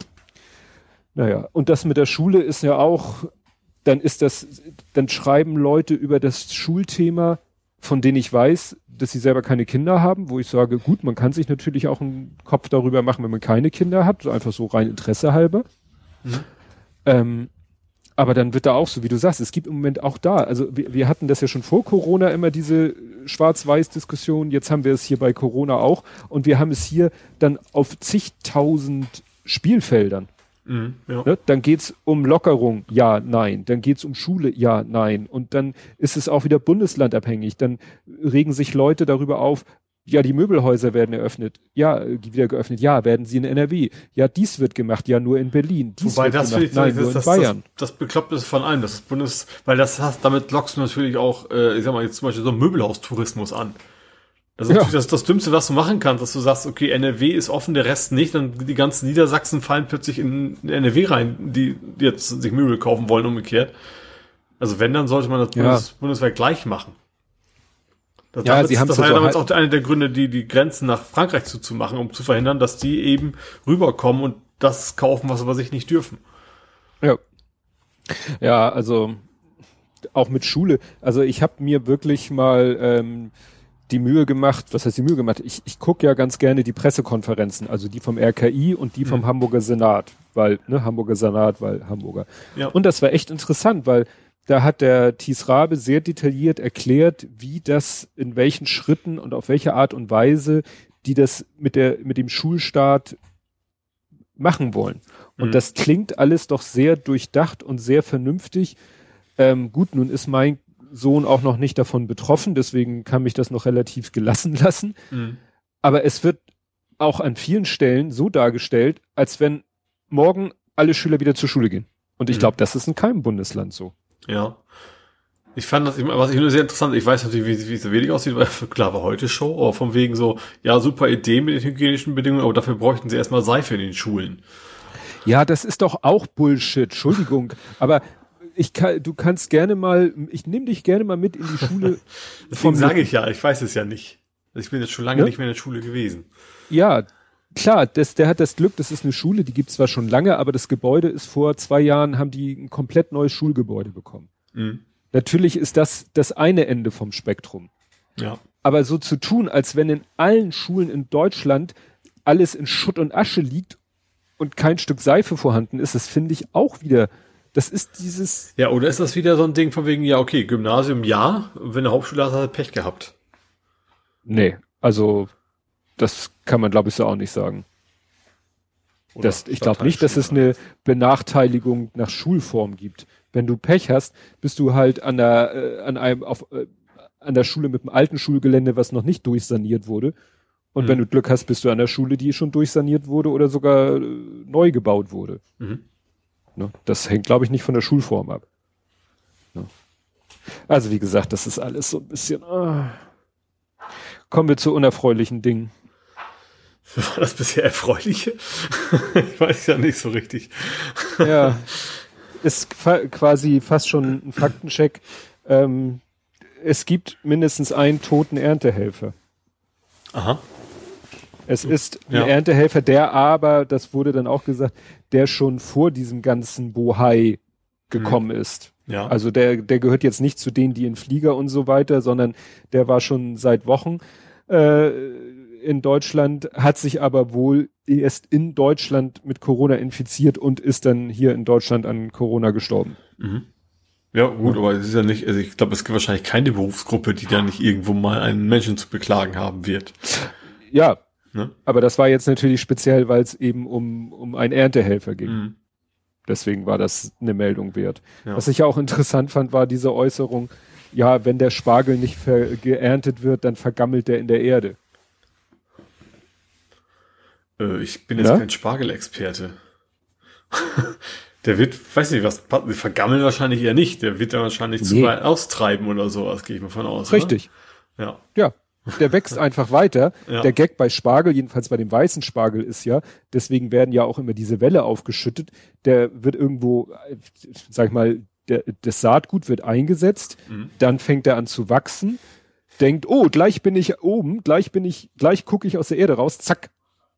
naja, und das mit der Schule ist ja auch, dann ist das, dann schreiben Leute über das Schulthema, von denen ich weiß, dass sie selber keine Kinder haben, wo ich sage, gut, man kann sich natürlich auch einen Kopf darüber machen, wenn man keine Kinder hat, einfach so rein Interesse halber. Mhm. Ähm, aber dann wird da auch so, wie du sagst, es gibt im Moment auch da, also wir, wir hatten das ja schon vor Corona immer diese Schwarz-Weiß-Diskussion, jetzt haben wir es hier bei Corona auch und wir haben es hier dann auf zigtausend Spielfeldern. Mhm, ja. ne? Dann geht's um Lockerung, ja, nein. Dann geht's um Schule, ja, nein. Und dann ist es auch wieder bundeslandabhängig. Dann regen sich Leute darüber auf, ja, die Möbelhäuser werden eröffnet. Ja, äh, wieder geöffnet. Ja, werden sie in NRW. Ja, dies wird gemacht. Ja, nur in Berlin. Dies Wobei das gemacht. Nein, nur in das, Bayern. Das, das Bekloppte ist von allem. Das Bundes, weil das hast, damit lockst du natürlich auch, äh, ich sag mal jetzt zum Beispiel so Möbelhaustourismus an. Das ist ja. das, das Dümmste, was du machen kannst, dass du sagst, okay, NRW ist offen, der Rest nicht, dann die ganzen Niedersachsen fallen plötzlich in NRW rein, die, die jetzt sich Möbel kaufen wollen, umgekehrt. Also wenn, dann sollte man das ja. Bundes, bundesweit gleich machen. Das, ja, damit, sie haben das war ja damals auch einer der Gründe, die, die Grenzen nach Frankreich zuzumachen, um zu verhindern, dass die eben rüberkommen und das kaufen, was aber sich nicht dürfen. Ja. Ja, also auch mit Schule. Also ich habe mir wirklich mal ähm, die Mühe gemacht, was heißt die Mühe gemacht? Ich, ich gucke ja ganz gerne die Pressekonferenzen, also die vom RKI und die vom mhm. Hamburger Senat, weil, ne, Hamburger Senat, weil Hamburger. Ja. Und das war echt interessant, weil da hat der Thies Rabe sehr detailliert erklärt, wie das, in welchen Schritten und auf welche Art und Weise die das mit der, mit dem Schulstart machen wollen. Und mhm. das klingt alles doch sehr durchdacht und sehr vernünftig. Ähm, gut, nun ist mein Sohn auch noch nicht davon betroffen, deswegen kann mich das noch relativ gelassen lassen. Mhm. Aber es wird auch an vielen Stellen so dargestellt, als wenn morgen alle Schüler wieder zur Schule gehen. Und ich mhm. glaube, das ist in keinem Bundesland so. Ja. Ich fand das, was ich nur sehr interessant, ich weiß natürlich, wie, wie es so wenig aussieht, weil klar war heute Show, aber von wegen so, ja, super Idee mit den hygienischen Bedingungen, aber dafür bräuchten sie erstmal Seife in den Schulen. Ja, das ist doch auch Bullshit, Entschuldigung. aber ich kann, du kannst gerne mal, ich nehme dich gerne mal mit in die Schule. Deswegen sage ich ja, ich weiß es ja nicht. Ich bin jetzt schon lange ja? nicht mehr in der Schule gewesen. Ja, klar, das, der hat das Glück, das ist eine Schule, die gibt zwar schon lange, aber das Gebäude ist vor zwei Jahren, haben die ein komplett neues Schulgebäude bekommen. Mhm. Natürlich ist das das eine Ende vom Spektrum. Ja. Aber so zu tun, als wenn in allen Schulen in Deutschland alles in Schutt und Asche liegt und kein Stück Seife vorhanden ist, das finde ich auch wieder, das ist dieses. Ja, oder ist das wieder so ein Ding von wegen, ja, okay, Gymnasium ja, wenn eine Hauptschule hat, hat Pech gehabt. Nee, also das kann man, glaube ich, so auch nicht sagen. Das, ich glaube nicht, dass es eine Benachteiligung nach Schulform gibt. Wenn du Pech hast, bist du halt an der, äh, an einem, auf, äh, an der Schule mit dem alten Schulgelände, was noch nicht durchsaniert wurde. Und mhm. wenn du Glück hast, bist du an der Schule, die schon durchsaniert wurde oder sogar äh, neu gebaut wurde. Mhm. Ne? Das hängt, glaube ich, nicht von der Schulform ab. Ne? Also wie gesagt, das ist alles so ein bisschen. Ah. Kommen wir zu unerfreulichen Dingen. War das bisher erfreuliche? ich weiß ja nicht so richtig. ja, ist quasi fast schon ein Faktencheck. Ähm, es gibt mindestens einen toten Erntehelfer. Aha. Es ist ein ja. Erntehelfer, der aber, das wurde dann auch gesagt, der schon vor diesem ganzen Bohai gekommen mhm. ist. Ja. Also der, der gehört jetzt nicht zu denen, die in Flieger und so weiter, sondern der war schon seit Wochen äh, in Deutschland, hat sich aber wohl erst in Deutschland mit Corona infiziert und ist dann hier in Deutschland an Corona gestorben. Mhm. Ja, gut, aber es ist ja nicht, also ich glaube, es gibt wahrscheinlich keine Berufsgruppe, die da nicht irgendwo mal einen Menschen zu beklagen haben wird. Ja, ne? aber das war jetzt natürlich speziell, weil es eben um, um einen Erntehelfer ging. Mhm. Deswegen war das eine Meldung wert. Ja. Was ich ja auch interessant fand, war diese Äußerung, ja, wenn der Spargel nicht geerntet wird, dann vergammelt der in der Erde. Äh, ich bin jetzt ja? kein Spargelexperte. der wird, weiß nicht, was, vergammeln wahrscheinlich eher nicht. Der wird dann wahrscheinlich nee. zu weit austreiben oder sowas, gehe ich mal von aus. Richtig. Oder? Ja. Ja. Der wächst einfach weiter. Ja. Der Gag bei Spargel, jedenfalls bei dem weißen Spargel ist ja, deswegen werden ja auch immer diese Welle aufgeschüttet. Der wird irgendwo, sag ich mal, der, das Saatgut wird eingesetzt, mhm. dann fängt er an zu wachsen, denkt, oh, gleich bin ich oben, gleich bin ich, gleich gucke ich aus der Erde raus, zack,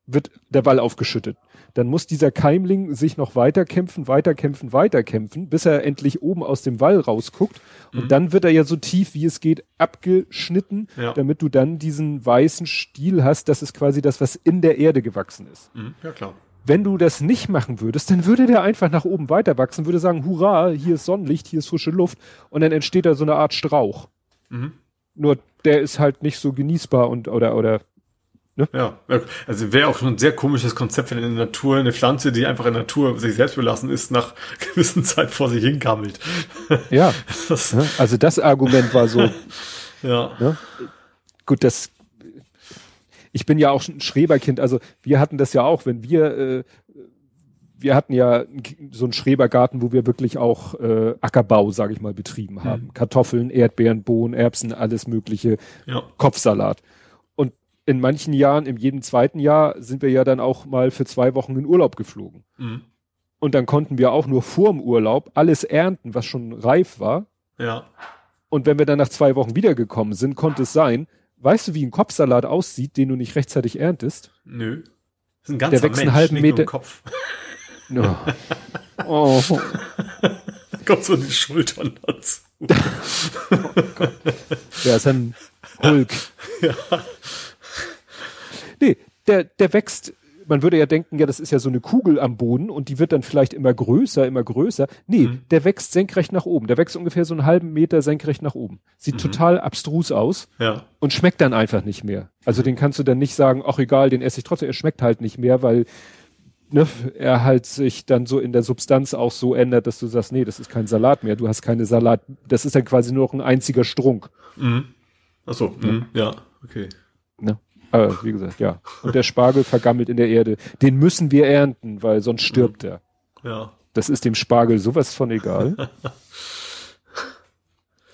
wird der Wall aufgeschüttet. Dann muss dieser Keimling sich noch weiterkämpfen, weiterkämpfen, weiterkämpfen, bis er endlich oben aus dem Wall rausguckt. Und mhm. dann wird er ja so tief, wie es geht, abgeschnitten, ja. damit du dann diesen weißen Stiel hast. Das ist quasi das, was in der Erde gewachsen ist. Mhm. Ja, klar. Wenn du das nicht machen würdest, dann würde der einfach nach oben weiter wachsen, würde sagen, hurra, hier ist Sonnenlicht, hier ist frische Luft. Und dann entsteht da so eine Art Strauch. Mhm. Nur der ist halt nicht so genießbar und, oder, oder Ne? Ja, also wäre auch schon ein sehr komisches Konzept, wenn in der Natur eine Pflanze, die einfach in der Natur sich selbst belassen ist, nach gewissen Zeit vor sich hingammelt. Ja, das, also das Argument war so. ja. Ne? Gut, das. Ich bin ja auch ein Schreberkind, also wir hatten das ja auch, wenn wir äh, wir hatten ja so einen Schrebergarten, wo wir wirklich auch äh, Ackerbau, sage ich mal, betrieben haben. Hm. Kartoffeln, Erdbeeren, Bohnen, Erbsen, alles mögliche, ja. Kopfsalat in manchen Jahren, im jedem zweiten Jahr, sind wir ja dann auch mal für zwei Wochen in Urlaub geflogen. Mhm. Und dann konnten wir auch nur vorm Urlaub alles ernten, was schon reif war. Ja. Und wenn wir dann nach zwei Wochen wiedergekommen sind, konnte es sein, weißt du, wie ein Kopfsalat aussieht, den du nicht rechtzeitig erntest? Nö. Das ist ein ganzer Der wächst Mensch, einen halben Meter. Kopf. No. oh. Kommt so die Schultern dazu. Der ist ein Hulk. Ja. Nee, der, der wächst man würde ja denken, ja, das ist ja so eine Kugel am Boden und die wird dann vielleicht immer größer, immer größer. Nee, mhm. der wächst senkrecht nach oben. Der wächst ungefähr so einen halben Meter senkrecht nach oben. Sieht mhm. total abstrus aus ja. und schmeckt dann einfach nicht mehr. Also den kannst du dann nicht sagen, ach egal, den esse ich trotzdem. Er schmeckt halt nicht mehr, weil ne, er halt sich dann so in der Substanz auch so ändert, dass du sagst, nee, das ist kein Salat mehr. Du hast keine Salat. Das ist dann quasi nur noch ein einziger Strunk. Mhm. Ach so. Mhm. ja, okay. Aber wie gesagt, ja. Und der Spargel vergammelt in der Erde. Den müssen wir ernten, weil sonst stirbt er. Ja. Das ist dem Spargel sowas von egal.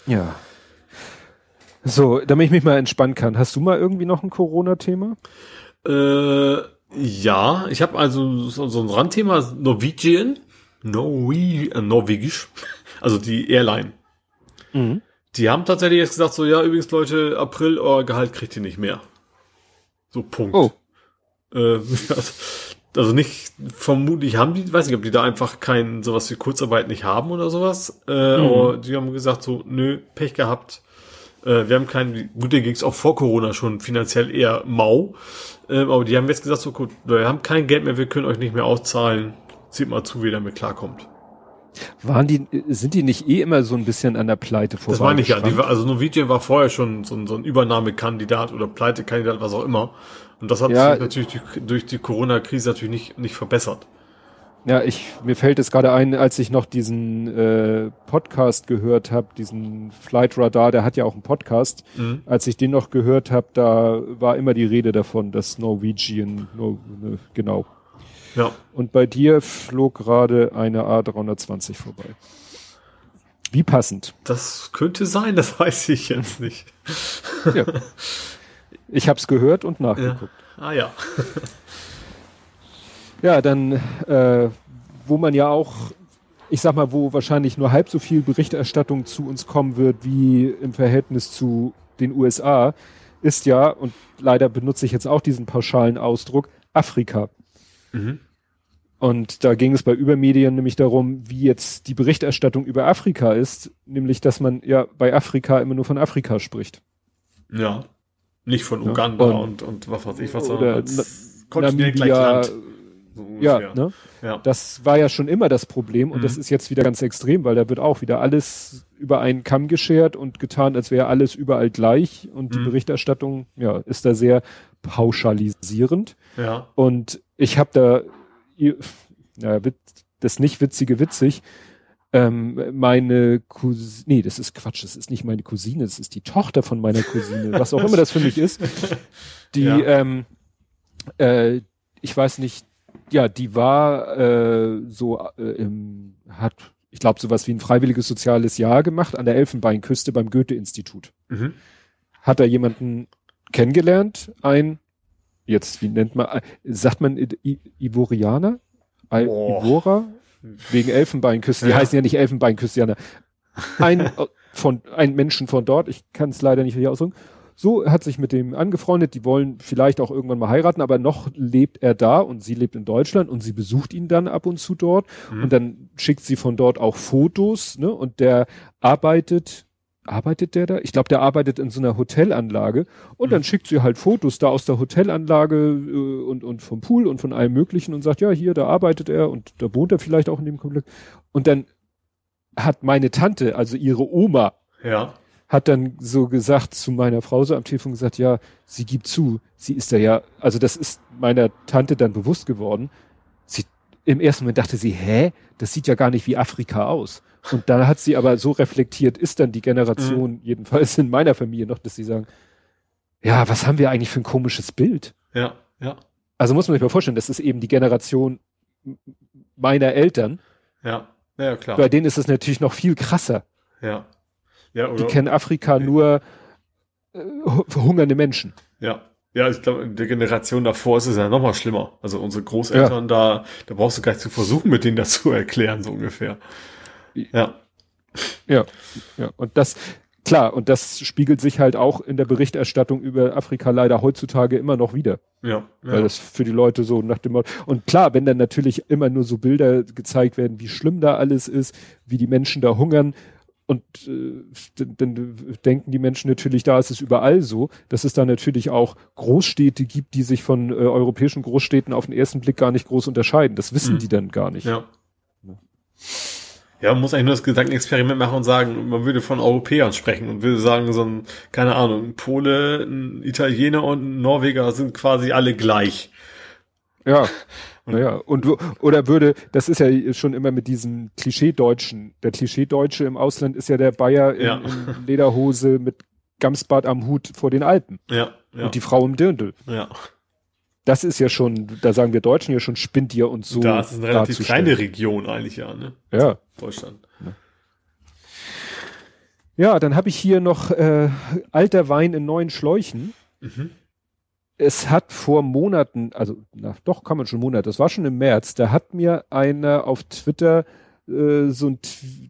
ja. So, damit ich mich mal entspannen kann. Hast du mal irgendwie noch ein Corona-Thema? Äh, ja, ich habe also so, so, ein Randthema Norwegian, Norwe äh, Norwegisch, also die Airline. Mhm. Die haben tatsächlich jetzt gesagt so, ja, übrigens Leute, April, euer Gehalt kriegt ihr nicht mehr. So Punkt. Oh. Äh, also nicht, vermutlich haben die, weiß nicht, ob die da einfach kein sowas wie Kurzarbeit nicht haben oder sowas. Äh, mhm. Aber die haben gesagt so, nö, Pech gehabt. Äh, wir haben keinen, gut, der ging's auch vor Corona schon finanziell eher mau. Äh, aber die haben jetzt gesagt so, gut, wir haben kein Geld mehr, wir können euch nicht mehr auszahlen. Sieht mal zu, wie ihr damit klarkommt. Waren die, sind die nicht eh immer so ein bisschen an der Pleite vorbei? Das meine ich ja. Die also Norwegian war vorher schon so ein, so ein Übernahmekandidat oder Pleitekandidat, was auch immer. Und das hat ja, sich natürlich durch, durch die Corona-Krise natürlich nicht, nicht verbessert. Ja, ich mir fällt es gerade ein, als ich noch diesen äh, Podcast gehört habe, diesen Flight Radar, der hat ja auch einen Podcast. Mhm. Als ich den noch gehört habe, da war immer die Rede davon, dass Norwegian, no, ne, genau, ja. Und bei dir flog gerade eine A320 vorbei. Wie passend. Das könnte sein, das weiß ich jetzt nicht. ja. Ich habe es gehört und nachgeguckt. Ja. Ah ja. ja, dann, äh, wo man ja auch, ich sag mal, wo wahrscheinlich nur halb so viel Berichterstattung zu uns kommen wird wie im Verhältnis zu den USA, ist ja, und leider benutze ich jetzt auch diesen pauschalen Ausdruck, Afrika. Mhm. Und da ging es bei Übermedien nämlich darum, wie jetzt die Berichterstattung über Afrika ist, nämlich dass man ja bei Afrika immer nur von Afrika spricht. Ja. Nicht von Uganda ja, und, und, und, was weiß ich, was oder als Kontinent So ja, ne? ja, das war ja schon immer das Problem und mhm. das ist jetzt wieder ganz extrem, weil da wird auch wieder alles über einen Kamm geschert und getan, als wäre alles überall gleich und mhm. die Berichterstattung ja ist da sehr pauschalisierend. Ja. Und ich habe da ja, das nicht witzige witzig. Ähm, meine Cousine, nee, das ist Quatsch, das ist nicht meine Cousine, das ist die Tochter von meiner Cousine, was auch immer das für mich ist. Die, ja. ähm, äh, ich weiß nicht, ja, die war äh, so äh, im, hat, ich glaube, sowas wie ein freiwilliges soziales Jahr gemacht an der Elfenbeinküste beim Goethe-Institut. Mhm. Hat da jemanden kennengelernt, ein jetzt, wie nennt man, sagt man I Ivorianer? I Ivora? Wegen Elfenbeinküste. Die ja. heißen ja nicht Elfenbeinküstianer. Ein, von, ein Menschen von dort, ich kann es leider nicht richtig ausdrücken. So hat sich mit dem angefreundet, die wollen vielleicht auch irgendwann mal heiraten, aber noch lebt er da und sie lebt in Deutschland und sie besucht ihn dann ab und zu dort mhm. und dann schickt sie von dort auch Fotos, ne? Und der arbeitet arbeitet der da? Ich glaube, der arbeitet in so einer Hotelanlage und mhm. dann schickt sie halt Fotos da aus der Hotelanlage äh, und, und vom Pool und von allem möglichen und sagt, ja, hier, da arbeitet er und da wohnt er vielleicht auch in dem Komplex. Und dann hat meine Tante, also ihre Oma, ja. Hat dann so gesagt zu meiner Frau so am Telefon gesagt, ja, sie gibt zu, sie ist da ja, also das ist meiner Tante dann bewusst geworden. Sie, im ersten Moment dachte sie, hä, das sieht ja gar nicht wie Afrika aus. Und da hat sie aber so reflektiert, ist dann die Generation, mhm. jedenfalls in meiner Familie noch, dass sie sagen, ja, was haben wir eigentlich für ein komisches Bild? Ja, ja. Also muss man sich mal vorstellen, das ist eben die Generation meiner Eltern. Ja, ja, klar. Bei denen ist es natürlich noch viel krasser. Ja. Ja oder, die kennen Afrika ja. nur äh, hungernde Menschen. Ja. Ja, ich glaube, in der Generation davor ist es ja noch mal schlimmer. Also unsere Großeltern, ja. da, da brauchst du gar nicht zu versuchen, mit denen das zu erklären, so ungefähr. Ja. Ja, ja. Und das, klar, und das spiegelt sich halt auch in der Berichterstattung über Afrika leider heutzutage immer noch wieder. Ja. ja. Weil das für die Leute so nach dem Motto, und klar, wenn dann natürlich immer nur so Bilder gezeigt werden, wie schlimm da alles ist, wie die Menschen da hungern, Und äh, dann denken die Menschen natürlich, da ist es überall so, dass es da natürlich auch Großstädte gibt, die sich von äh, europäischen Großstädten auf den ersten Blick gar nicht groß unterscheiden. Das wissen mhm. die dann gar nicht. Ja. Ja, man muss eigentlich nur das Gedankenexperiment machen und sagen, man würde von Europäern sprechen und würde sagen, so ein, keine Ahnung, ein Pole, ein Italiener und ein Norweger sind quasi alle gleich. Ja. Naja, und oder würde, das ist ja schon immer mit diesem Klischee-Deutschen. Der Klischee-Deutsche im Ausland ist ja der Bayer in, ja. in Lederhose mit Gamsbart am Hut vor den Alpen. Ja, ja. Und die Frau im Dirndl. Ja. Das ist ja schon, da sagen wir Deutschen ja schon spinnt ihr und so. Da ist eine relativ kleine Region eigentlich ja, ne? Ja. Deutschland. Ja. Ja, dann habe ich hier noch äh, alter Wein in neuen Schläuchen. Mhm es hat vor Monaten, also na, doch kann man schon Monate, das war schon im März, da hat mir einer auf Twitter äh, so ein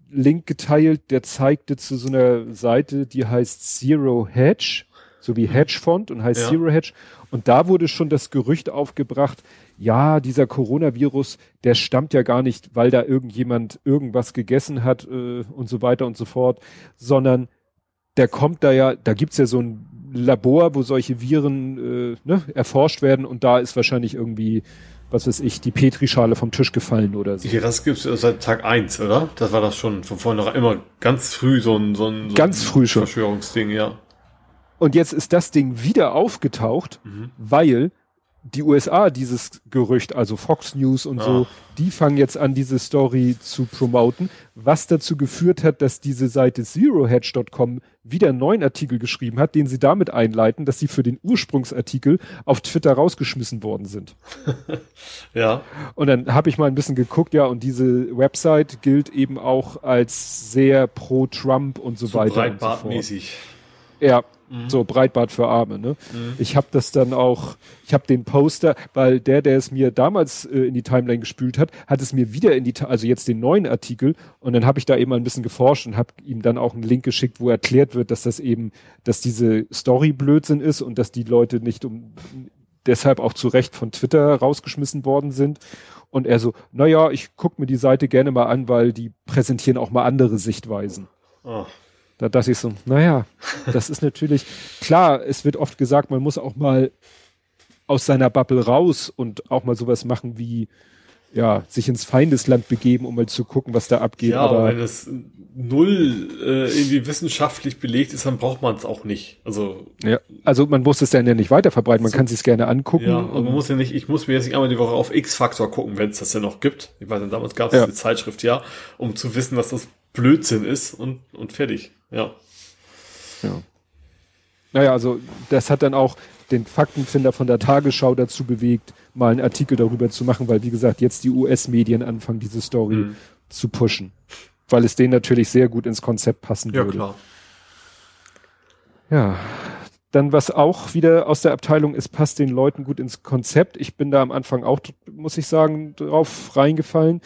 Link geteilt, der zeigte zu so einer Seite, die heißt Zero Hedge, so wie Hedgefond und heißt ja. Zero Hedge. Und da wurde schon das Gerücht aufgebracht, ja, dieser Coronavirus, der stammt ja gar nicht, weil da irgendjemand irgendwas gegessen hat äh, und so weiter und so fort, sondern der kommt da ja, da gibt's ja so ein Labor, wo solche Viren äh, ne, erforscht werden und da ist wahrscheinlich irgendwie, was weiß ich, die Petrischale vom Tisch gefallen oder so. Ja, das gibt's seit Tag eins, oder? Das war das schon von vornherein immer ganz früh so ein, so ein, so ganz früh schon. Verschwörungsding, ja. Und jetzt ist das Ding wieder aufgetaucht, mhm. weil die USA dieses Gerücht, also Fox News und ah. so, die fangen jetzt an, diese Story zu promoten, was dazu geführt hat, dass diese Seite zerohedge.com wieder einen neuen Artikel geschrieben hat, den sie damit einleiten, dass sie für den Ursprungsartikel auf Twitter rausgeschmissen worden sind. ja. Und dann habe ich mal ein bisschen geguckt, ja, und diese Website gilt eben auch als sehr pro Trump und so, so weiter. Breitbartmäßig. So ja, Mhm. So Breitbart für Arme. Ne? Mhm. Ich habe das dann auch, ich habe den Poster, weil der, der es mir damals äh, in die Timeline gespült hat, hat es mir wieder in die, also jetzt den neuen Artikel und dann habe ich da eben mal ein bisschen geforscht und habe ihm dann auch einen Link geschickt, wo erklärt wird, dass das eben, dass diese Story Blödsinn ist und dass die Leute nicht um deshalb auch zu Recht von Twitter rausgeschmissen worden sind. Und er so, naja, ich guck mir die Seite gerne mal an, weil die präsentieren auch mal andere Sichtweisen. Oh. Da dachte ich so, naja, das ist natürlich, klar, es wird oft gesagt, man muss auch mal aus seiner Bubble raus und auch mal sowas machen wie, ja, sich ins Feindesland begeben, um mal zu gucken, was da abgeht. Ja, aber wenn es null äh, irgendwie wissenschaftlich belegt ist, dann braucht man es auch nicht. Also ja, also man muss es dann ja nicht weiter verbreiten, man so, kann es sich gerne angucken. Ja, und man muss ja nicht, ich muss mir jetzt nicht einmal die Woche auf X-Faktor gucken, wenn es das ja noch gibt. Ich weiß nicht, damals gab es ja. diese Zeitschrift ja, um zu wissen, dass das Blödsinn ist und, und fertig. Ja. Ja. Naja, also das hat dann auch den Faktenfinder von der Tagesschau dazu bewegt, mal einen Artikel darüber zu machen, weil wie gesagt, jetzt die US-Medien anfangen, diese Story mhm. zu pushen. Weil es denen natürlich sehr gut ins Konzept passen ja, würde. Ja, klar. Ja. Dann, was auch wieder aus der Abteilung ist, passt den Leuten gut ins Konzept. Ich bin da am Anfang auch, muss ich sagen, drauf reingefallen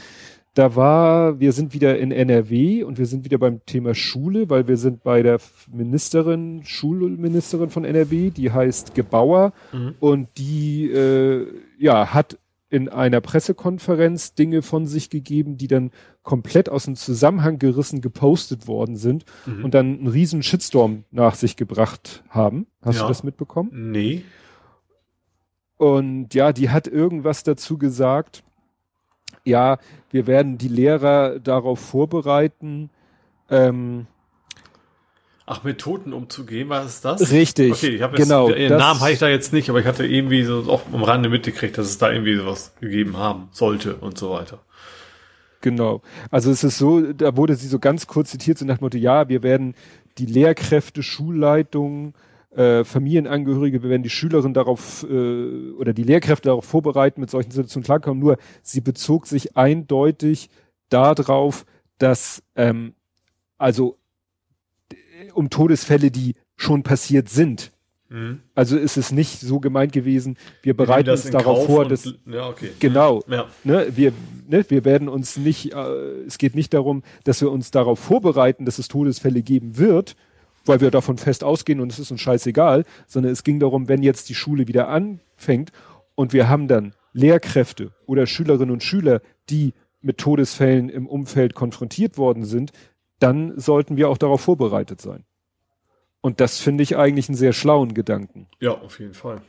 da war, wir sind wieder in NRW und wir sind wieder beim Thema Schule, weil wir sind bei der Ministerin, Schulministerin von NRW, die heißt Gebauer mhm. und die äh, ja hat in einer Pressekonferenz Dinge von sich gegeben, die dann komplett aus dem Zusammenhang gerissen gepostet worden sind mhm. und dann einen riesen Shitstorm nach sich gebracht haben. Hast ja. du das mitbekommen? Nee. Und ja, die hat irgendwas dazu gesagt, ja, wir werden die Lehrer darauf vorbereiten. Ähm, Ach, mit Toten umzugehen, was ist das? Richtig. Okay, ich habe genau. Ihren das, Namen habe ich da jetzt nicht, aber ich hatte irgendwie so auch am Rande mitgekriegt, dass es da irgendwie sowas gegeben haben sollte und so weiter. Genau. Also es ist so, da wurde sie so ganz kurz zitiert, so nach dem Motto, ja, wir werden die Lehrkräfte, Schulleitungen, äh, Familienangehörige, wir werden die Schülerin darauf äh, oder die Lehrkräfte darauf vorbereiten, mit solchen Situationen klarkommen. Nur sie bezog sich eindeutig darauf, dass ähm, also um Todesfälle, die schon passiert sind. Mhm. Also ist es nicht so gemeint gewesen, wir bereiten uns darauf vor, dass ja, okay. genau, mhm. ja. ne, wir, ne, wir werden uns nicht, äh, es geht nicht darum, dass wir uns darauf vorbereiten, dass es Todesfälle geben wird, weil wir davon fest ausgehen und es ist uns scheißegal, sondern es ging darum, wenn jetzt die Schule wieder anfängt und wir haben dann Lehrkräfte oder Schülerinnen und Schüler, die mit Todesfällen im Umfeld konfrontiert worden sind, dann sollten wir auch darauf vorbereitet sein. Und das finde ich eigentlich einen sehr schlauen Gedanken. Ja, auf jeden Fall.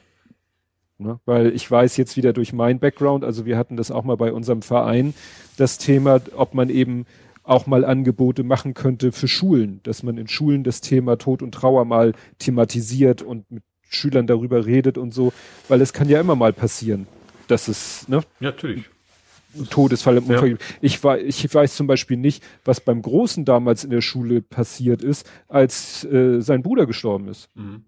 Ne? Weil ich weiß jetzt wieder durch mein Background, also wir hatten das auch mal bei unserem Verein, das Thema, ob man eben auch mal Angebote machen könnte für Schulen, dass man in Schulen das Thema Tod und Trauer mal thematisiert und mit Schülern darüber redet und so, weil es kann ja immer mal passieren, dass es, ne? Ja, natürlich. Todesfall im Unfall. Ja. Ich, war, ich weiß zum Beispiel nicht, was beim Großen damals in der Schule passiert ist, als äh, sein Bruder gestorben ist. Mhm.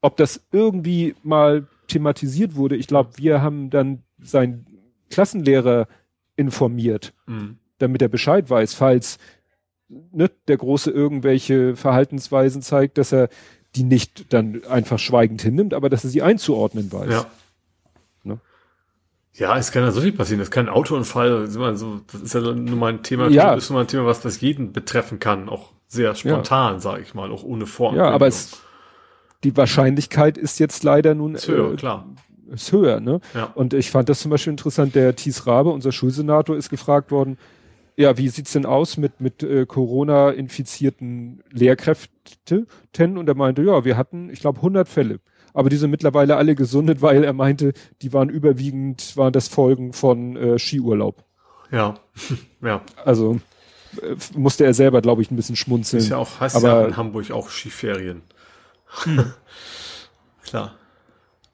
Ob das irgendwie mal thematisiert wurde. Ich glaube, wir haben dann seinen Klassenlehrer informiert, mhm. Damit er Bescheid weiß, falls ne, der Große irgendwelche Verhaltensweisen zeigt, dass er die nicht dann einfach schweigend hinnimmt, aber dass er sie einzuordnen weiß. Ja. Ne? Ja, es kann ja so viel passieren. Das kann ein Autounfall, so, das ist ja nur mal ein Thema, ja. ist nur mal ein Thema, was das jeden betreffen kann, auch sehr spontan, ja. sage ich mal, auch ohne Form. Ja, aber es, die Wahrscheinlichkeit ist jetzt leider nun ist höher, äh, klar. Ist höher, ne? Ja. Und ich fand das zum Beispiel interessant, der Thies Rabe, unser Schulsenator, ist gefragt worden, ja, wie sieht's denn aus mit, mit äh, Corona-infizierten Lehrkräften? Und er meinte, ja, wir hatten, ich glaube, 100 Fälle. Aber die sind mittlerweile alle gesundet, weil er meinte, die waren überwiegend, waren das Folgen von äh, Skiurlaub. Ja, ja. Also äh, musste er selber, glaube ich, ein bisschen schmunzeln. Ist ja auch, heißt aber, ja in Hamburg auch Skiferien. Hm. Klar.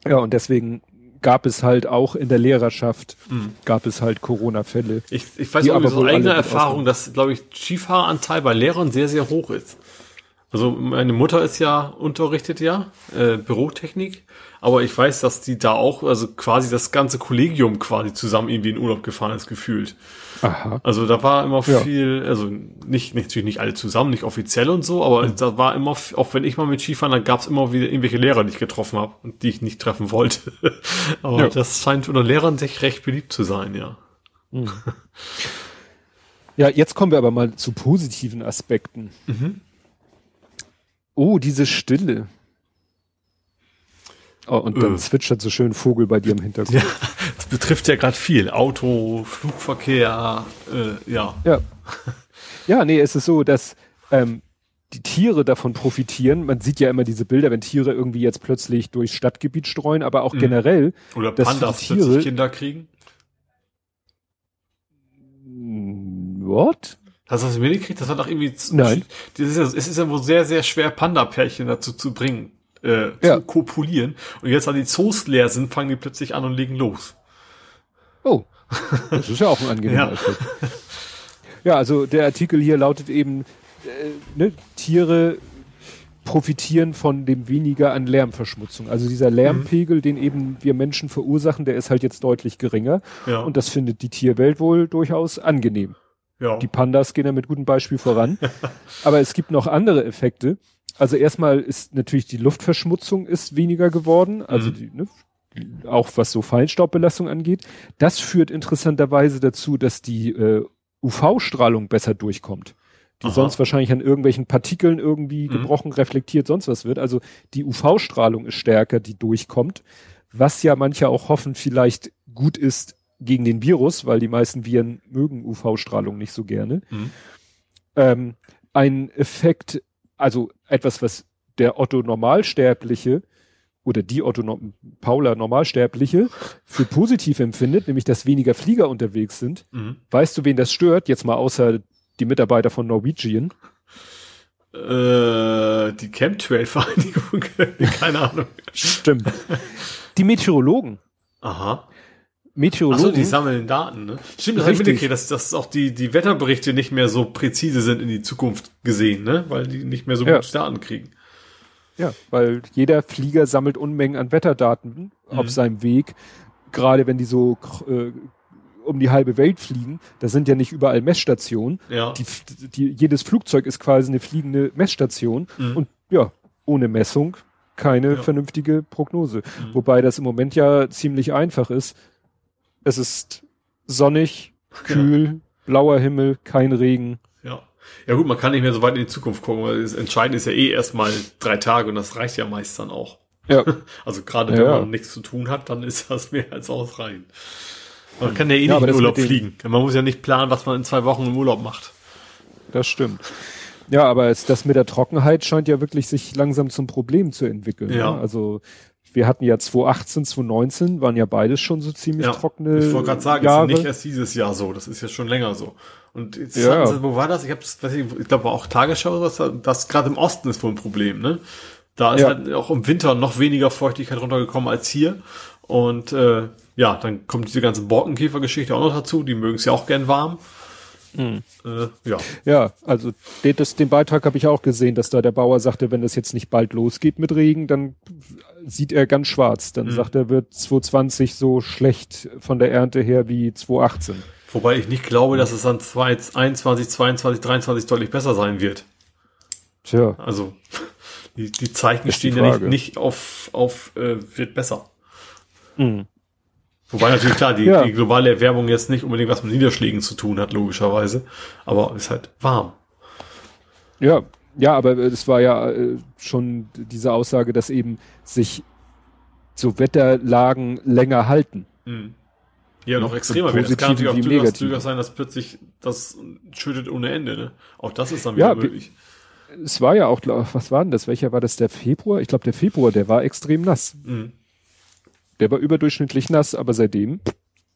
Ja, und deswegen gab es halt auch in der Lehrerschaft, mhm. gab es halt Corona-Fälle. Ich, ich weiß auch aus eigener Erfahrung, dass, glaube ich, Skifahranteil bei Lehrern sehr, sehr hoch ist. Also meine Mutter ist ja unterrichtet ja, äh, Bürotechnik, aber ich weiß, dass die da auch, also quasi das ganze Kollegium quasi zusammen irgendwie in Urlaub gefahren ist, gefühlt. Aha. Also da war immer ja. viel, also nicht, nicht, natürlich nicht alle zusammen, nicht offiziell und so, aber mhm. da war immer, auch wenn ich mal mit Skifahren, dann gab es immer wieder irgendwelche Lehrer, die ich getroffen habe und die ich nicht treffen wollte. aber ja. das scheint unter Lehrern sich recht beliebt zu sein, ja. Mhm. Ja, jetzt kommen wir aber mal zu positiven Aspekten. Mhm. Oh, diese Stille. Oh, und dann äh. zwitschert so schön Vogel bei dir im Hintergrund. Ja, das betrifft ja gerade viel. Auto, Flugverkehr, äh, ja. Ja. Ja, nee, es ist so, dass ähm, die Tiere davon profitieren. Man sieht ja immer diese Bilder, wenn Tiere irgendwie jetzt plötzlich durchs Stadtgebiet streuen, aber auch mhm. generell. Oder Pandas Tiere, plötzlich Kinder kriegen. What? Hast du das mitgekriegt? Das hat doch irgendwie. Nein. Das ist ja, es ist ja wohl sehr, sehr schwer, Panda-Pärchen dazu zu bringen, äh, ja. zu kopulieren. Und jetzt, da die Zoos leer sind, fangen die plötzlich an und legen los. Oh. Das ist ja auch ein angenehmer ja. Ja, also der Artikel hier lautet eben, äh, ne, Tiere profitieren von dem weniger an Lärmverschmutzung. Also dieser Lärmpegel, mhm. den eben wir Menschen verursachen, der ist halt jetzt deutlich geringer. Ja. Und das findet die Tierwelt wohl durchaus angenehm. Ja. Die Pandas gehen da mit gutem Beispiel voran. Aber es gibt noch andere Effekte. Also erstmal ist natürlich die Luftverschmutzung ist weniger geworden, also mhm. die, ne, auch was so Feinstaubbelastung angeht. Das führt interessanterweise dazu, dass die äh, UV-Strahlung besser durchkommt, die Aha. sonst wahrscheinlich an irgendwelchen Partikeln irgendwie mhm. gebrochen, reflektiert, sonst was wird. Also die UV-Strahlung ist stärker, die durchkommt, was ja manche auch hoffen, vielleicht gut ist gegen den Virus, weil die meisten Viren mögen UV-Strahlung nicht so gerne. Mhm. Ähm, ein Effekt, also etwas, was der Otto Normalsterbliche oder die Otto no Paula Normalsterbliche für positiv empfindet, nämlich dass weniger Flieger unterwegs sind. Mhm. Weißt du, wen das stört? Jetzt mal außer die Mitarbeiter von Norwegian. Äh, die Chemtrail-Vereinigung, keine Ahnung. Stimmt. Die Meteorologen. Aha. Meteorologen. Achso, die sammeln Daten, ne? Stimmt, das habe ich mitgekriegt, dass, dass auch die, die Wetterberichte nicht mehr so präzise sind in die Zukunft gesehen, ne? Weil die nicht mehr so ja. gute Daten kriegen. Ja, weil jeder Flieger sammelt Unmengen an Wetterdaten mhm. auf seinem Weg. Gerade wenn die so äh, um die halbe Welt fliegen, da sind ja nicht überall Messstationen. Ja. Die, die, jedes Flugzeug ist quasi eine fliegende Messstation. Mhm. Und ja, ohne Messung keine ja. vernünftige Prognose. Mhm. Wobei das im Moment ja ziemlich einfach ist es ist sonnig, kühl, ja. blauer Himmel, kein Regen. Ja. Ja gut, man kann nicht mehr so weit in die Zukunft gucken, weil das Entscheidende ist ja eh erstmal drei Tage und das reicht ja meist dann auch. Ja. Also gerade wenn ja. man nichts zu tun hat, dann ist das mehr als ausreichend. Man kann ja eh ja, nicht in Urlaub fliegen. Man muss ja nicht planen, was man in zwei Wochen im Urlaub macht. Das stimmt. Ja, aber das mit der Trockenheit scheint ja wirklich sich langsam zum Problem zu entwickeln. Ja. Ne? Also wir hatten ja 2018, 2019, waren ja beides schon so ziemlich Ja, trockene ich wollte gerade sagen, Jahre. es ist nicht erst dieses Jahr so, das ist jetzt schon länger so. Und jetzt Ja. sie, wo war das? Ich hab's, weiß ich, ich glaube war auch Tagesschau, oder was, das gerade im Osten ist wohl ein Problem, ne? Da ist Ja. halt auch im Winter noch weniger Feuchtigkeit runtergekommen als hier. Und äh, ja, dann kommt diese ganze Borkenkäfer-Geschichte auch noch dazu, die mögen es ja auch gern warm. Hm. Äh, ja. Ja, also den, das, den Beitrag habe ich auch gesehen, dass da der Bauer sagte, wenn das jetzt nicht bald losgeht mit Regen, dann sieht er ganz schwarz. Dann Mhm. sagt er, wird 2020 so schlecht von der Ernte her wie 2018. Wobei ich nicht glaube, dass es dann 21, 22, 23 deutlich besser sein wird. Tja, Also die, die Zeichen die stehen ja nicht, Frage. nicht auf, auf äh, wird besser. Mhm. Wobei natürlich klar, die, Ja. die globale Erwärmung jetzt nicht unbedingt was mit Niederschlägen zu tun hat, logischerweise. Aber ist halt warm. ja, ja, aber es war ja äh, schon diese Aussage, dass eben sich so Wetterlagen länger halten. Mhm. Ja, noch extremer werden. Es kann natürlich auch durchaus, sein, dass plötzlich das schüttet ohne Ende. Ne? Auch das ist dann wieder Ja, möglich. Es war ja auch, was war denn das? Welcher war das? Der Februar? Ich glaube, der Februar, der war extrem nass. Mhm. Der war überdurchschnittlich nass, aber seitdem,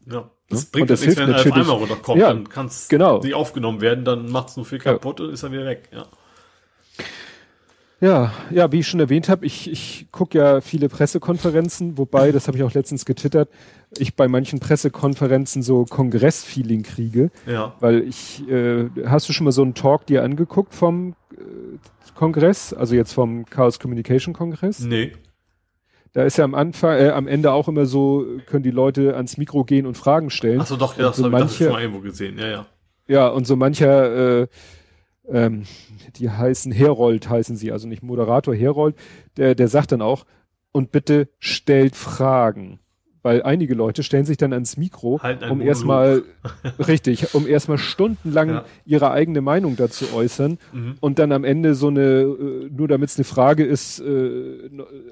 Ja. Das Ja. bringt das nichts, wenn er auf einmal runterkommt. Ja, dann kann es genau. nicht aufgenommen werden, dann macht es nur viel Ja. kaputt und ist dann wieder weg. Ja. Ja, ja, wie ich schon erwähnt habe, ich, ich gucke ja viele Pressekonferenzen, wobei, das habe ich auch letztens getwittert, ich bei manchen Pressekonferenzen so Kongressfeeling kriege, Ja. weil ich, äh, hast du schon mal so einen Talk dir angeguckt vom äh, Kongress, also jetzt vom Chaos Communication Kongress? Nee. Da ist ja am Anfang, äh, am Ende auch immer so, können die Leute ans Mikro gehen und Fragen stellen. Achso, doch, ja, das so habe ich manche- schon mal irgendwo gesehen. Ja, ja. Ja, und so mancher, äh, ähm, die heißen Herold, heißen sie, also nicht Moderator, Herold, der, der sagt dann auch, und bitte stellt Fragen. Weil einige Leute stellen sich dann ans Mikro, einen um erstmal, richtig, um erstmal stundenlang Ja. ihre eigene Meinung dazu äußern Mhm. und dann am Ende so eine, äh, nur damit es eine Frage ist, äh,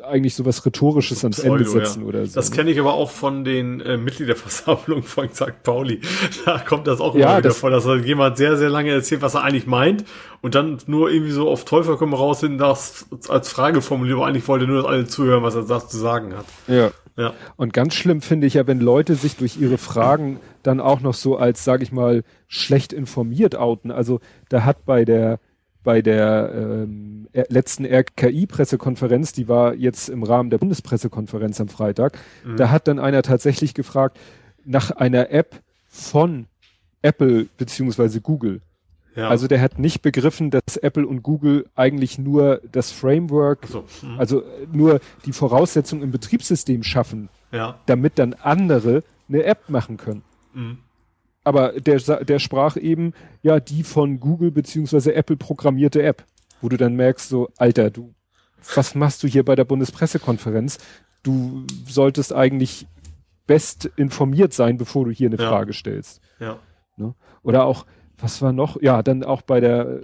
eigentlich sowas Rhetorisches ans Ende Pseudo, setzen ja. oder so. Das ne? kenne ich aber auch von den äh, Mitgliederversammlungen von St. Pauli. Da kommt das auch Ja, immer wieder das- vor, dass da jemand sehr, sehr lange erzählt, was er eigentlich meint und dann nur irgendwie so auf Teufel komm raus hin, das als Frage formuliert, aber eigentlich wollte nur, dass alle zuhören, was er da zu sagen hat. Ja. Ja. Und ganz schlimm finde ich ja, wenn Leute sich durch ihre Fragen dann auch noch so als, sage ich mal, schlecht informiert outen. Also da hat bei der bei der ähm, letzten RKI-Pressekonferenz, die war jetzt im Rahmen der Bundespressekonferenz am Freitag, da hat dann einer tatsächlich gefragt nach einer App von Apple beziehungsweise Google. Ja. Also der hat nicht begriffen, dass Apple und Google eigentlich nur das Framework, so. Mhm. also nur die Voraussetzungen im Betriebssystem schaffen, Ja. damit dann andere eine App machen können. Mhm. Aber der, der sprach eben, ja, die von Google beziehungsweise Apple programmierte App, wo du dann merkst, so, Alter, du, was machst du hier bei der Bundespressekonferenz? Du solltest eigentlich best informiert sein, bevor du hier eine Ja. Frage stellst. Ja. Ne? Oder auch, was war noch? Ja, dann auch bei der,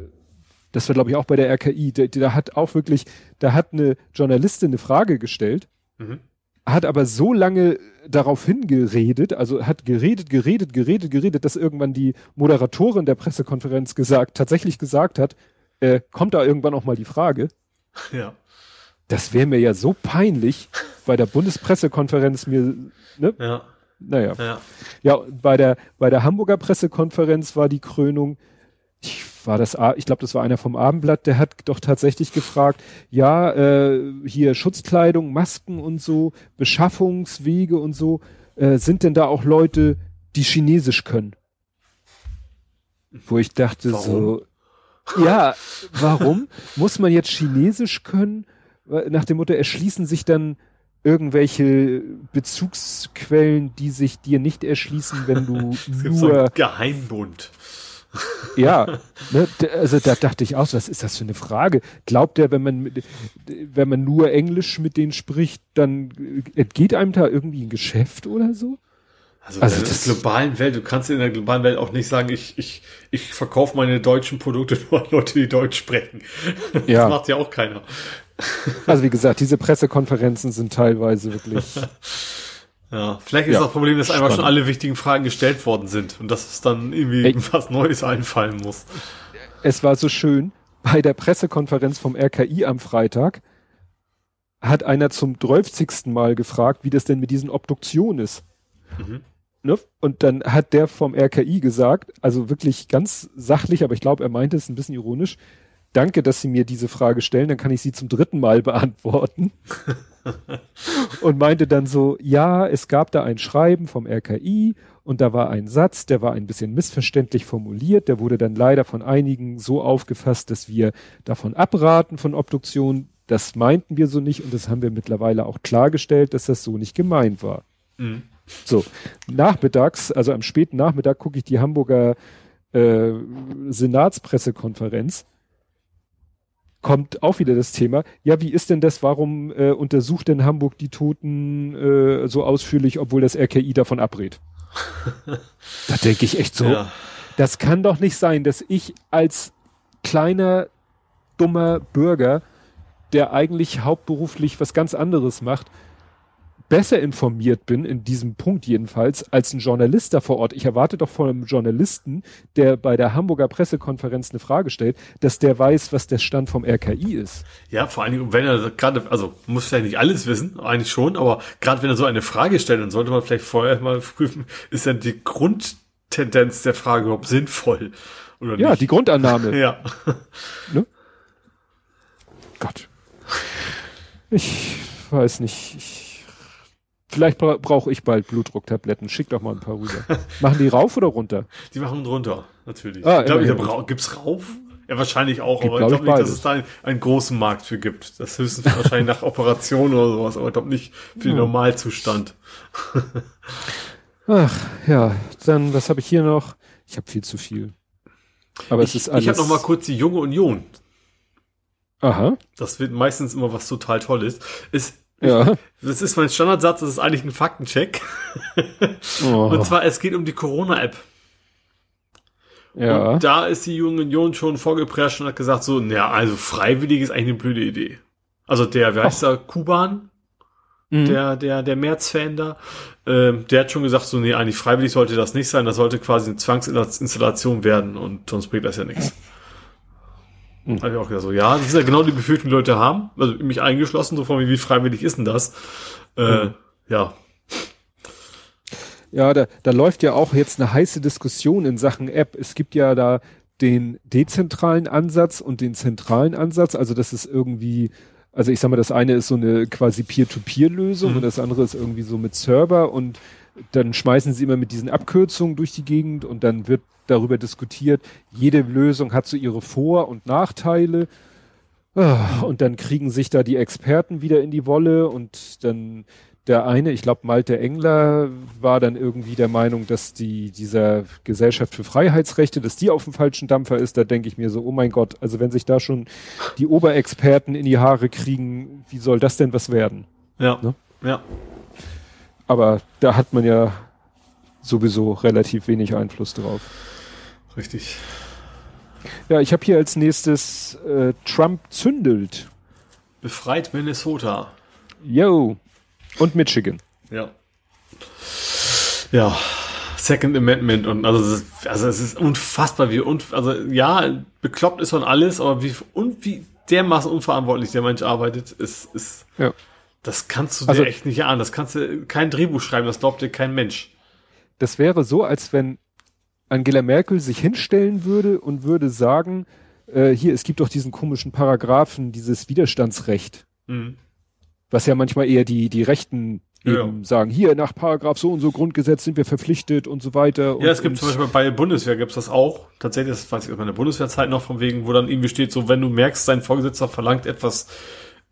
das war glaube ich auch bei der RKI, da, da hat auch wirklich, da hat eine Journalistin eine Frage gestellt, Mhm. hat aber so lange darauf hingeredet, also hat geredet, geredet, geredet, geredet, dass irgendwann die Moderatorin der Pressekonferenz gesagt, tatsächlich gesagt hat, äh, kommt da irgendwann auch mal die Frage. Ja. Das wäre mir ja so peinlich bei der Bundespressekonferenz mir, ne? Ja. Naja. Ja. Ja, bei der, bei der Hamburger Pressekonferenz war die Krönung, ich war das, ich glaube, das war einer vom Abendblatt, der hat doch tatsächlich gefragt, ja, äh, hier Schutzkleidung, Masken und so, Beschaffungswege und so, äh, sind denn da auch Leute, die Chinesisch können? Wo ich dachte Warum? so, ja, warum muss man jetzt Chinesisch können? Nach dem Motto, erschließen sich dann irgendwelche Bezugsquellen, die sich dir nicht erschließen, wenn du Es gibt so nur einen Geheimbund. ja, ne, also da dachte ich auch, was ist das für eine Frage? Glaubt er, wenn man mit, wenn man nur Englisch mit denen spricht, dann äh, entgeht einem da irgendwie ein Geschäft oder so? Also, Also in der das- globalen Welt, du kannst in der globalen Welt auch nicht sagen, ich, ich, ich verkaufe meine deutschen Produkte nur an Leute, die Deutsch sprechen. Das Ja. macht ja auch keiner. Also wie gesagt, diese Pressekonferenzen sind teilweise wirklich. Ja, vielleicht ist Ja, das Problem, dass einfach schon spannend. alle wichtigen Fragen gestellt worden sind und dass es dann irgendwie Ey. was Neues einfallen muss. es war so schön bei der Pressekonferenz vom RKI am Freitag hat einer zum 12. Mal gefragt, wie das denn mit diesen Obduktionen ist. Mhm. Ne? Und dann hat der vom RKI gesagt, also wirklich ganz sachlich, aber ich glaube, er meinte es ein bisschen ironisch, danke, dass Sie mir diese Frage stellen, dann kann ich sie zum dritten Mal beantworten. und meinte dann so, ja, es gab da ein Schreiben vom RKI und da war ein Satz, der war ein bisschen missverständlich formuliert, der wurde dann leider von einigen so aufgefasst, dass wir davon abraten von Obduktion. Das meinten wir so nicht und das haben wir mittlerweile auch klargestellt, dass das so nicht gemeint war. Mhm. So, nachmittags, also am späten Nachmittag gucke ich die Hamburger äh, Senatspressekonferenz kommt auch wieder das Thema, ja, wie ist denn das, warum äh, untersucht denn Hamburg die Toten äh, so ausführlich, obwohl das RKI davon abrät? da denke ich echt so, ja. das kann doch nicht sein, dass ich als kleiner, dummer Bürger, der eigentlich hauptberuflich was ganz anderes macht, besser informiert bin, in diesem Punkt jedenfalls, als ein Journalist da vor Ort. Ich erwarte doch von einem Journalisten, der bei der Hamburger Pressekonferenz eine Frage stellt, dass der weiß, was der Stand vom RKI ist. Ja, vor allen Dingen, wenn er gerade, also muss ja nicht alles wissen, eigentlich schon, aber gerade wenn er so eine Frage stellt, dann sollte man vielleicht vorher mal prüfen, ist denn die Grundtendenz der Frage überhaupt sinnvoll? Oder ja, nicht? die Grundannahme. ja. Ne? Gott. Ich weiß nicht. Ich Vielleicht bra brauche ich bald Blutdrucktabletten. Schick doch mal ein paar rüber. machen die rauf oder runter? Die machen runter, natürlich. Ah, ich glaube, ja, gibt's rauf? Ja, wahrscheinlich auch, Gibt, aber ich glaube nicht, dass es da einen, einen, großen Markt für gibt. Das höchstens wahrscheinlich nach Operation oder sowas, aber ich glaube nicht für den Normalzustand. Ach, ja, dann, was habe ich hier noch? Ich habe viel zu viel. Aber ich, es ist alles. Ich habe noch mal kurz die Junge Union. Aha. Das wird meistens immer was total Tolles. Ist ja. Das ist mein Standardsatz, das ist eigentlich ein Faktencheck. Oh. Und zwar, es geht um die Corona-App. Ja. Und da ist die Junge Union schon vorgeprescht und hat gesagt so, naja, also freiwillig ist eigentlich eine blöde Idee. Also der, wie heißt der, Kuban? Mhm. Der, der, der März-Fan da, ähm, der hat schon gesagt so, nee, eigentlich freiwillig sollte das nicht sein, das sollte quasi eine Zwangsinstallation werden und sonst bringt das ja nichts. Hm. Habe ich auch gesagt, so, ja, das ist ja genau die Befürchtung, die Leute haben. Also mich eingeschlossen, so von wie freiwillig ist denn das? Äh, mhm. Ja. Ja, da, da läuft ja auch jetzt eine heiße Diskussion in Sachen App. Es gibt ja da den dezentralen Ansatz und den zentralen Ansatz. Also das ist irgendwie, also ich sag mal, das eine ist so eine quasi Peer-to-Peer-Lösung mhm. und das andere ist irgendwie so mit Server und dann schmeißen sie immer mit diesen Abkürzungen durch die Gegend und dann wird darüber diskutiert, jede Lösung hat so ihre Vor- und Nachteile. Ah, und dann kriegen sich da die Experten wieder in die Wolle und dann der eine, ich glaube Malte Engler, war dann irgendwie der Meinung, dass die dieser Gesellschaft für Freiheitsrechte, dass die auf dem falschen Dampfer ist. Da denke ich mir so, oh mein Gott, also wenn sich da schon die Oberexperten in die Haare kriegen, wie soll das denn was werden? Ja. Ne? Ja. Aber da hat man ja sowieso relativ wenig Einfluss drauf. Richtig. Ja, ich habe hier als nächstes äh, Trump zündelt. Befreit Minnesota. Yo. Und Michigan. Ja. Ja. Second Amendment und also es ist, also es ist unfassbar wie un, also ja bekloppt ist von alles aber wie und wie dermaßen unverantwortlich der Mensch arbeitet ist ist ja. Das kannst du dir also, echt nicht ahnen das kannst du kein Drehbuch schreiben das glaubt dir kein Mensch das wäre so als wenn Angela Merkel sich hinstellen würde und würde sagen, äh, hier, es gibt doch diesen komischen Paragraphen, dieses Widerstandsrecht. Mhm. Was ja manchmal eher die, die Rechten eben ja. sagen, hier nach Paragraph so und so Grundgesetz sind wir verpflichtet und so weiter. Ja, es gibt zum Beispiel bei der Bundeswehr gibt's das auch. Tatsächlich, das weiß ich aus meiner Bundeswehrzeit noch von wegen, wo dann irgendwie steht, so wenn du merkst, dein Vorgesetzter verlangt etwas,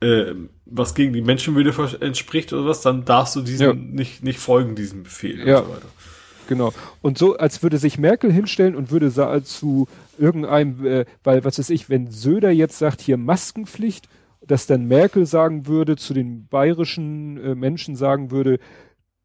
äh, was gegen die Menschenwürde entspricht oder was, dann darfst du diesem ja. nicht, nicht folgen, diesem Befehl ja. und so weiter. Genau. Und so, als würde sich Merkel hinstellen und würde zu irgendeinem, äh, weil was weiß ich, wenn Söder jetzt sagt, hier Maskenpflicht, dass dann Merkel sagen würde, zu den bayerischen äh, Menschen sagen würde,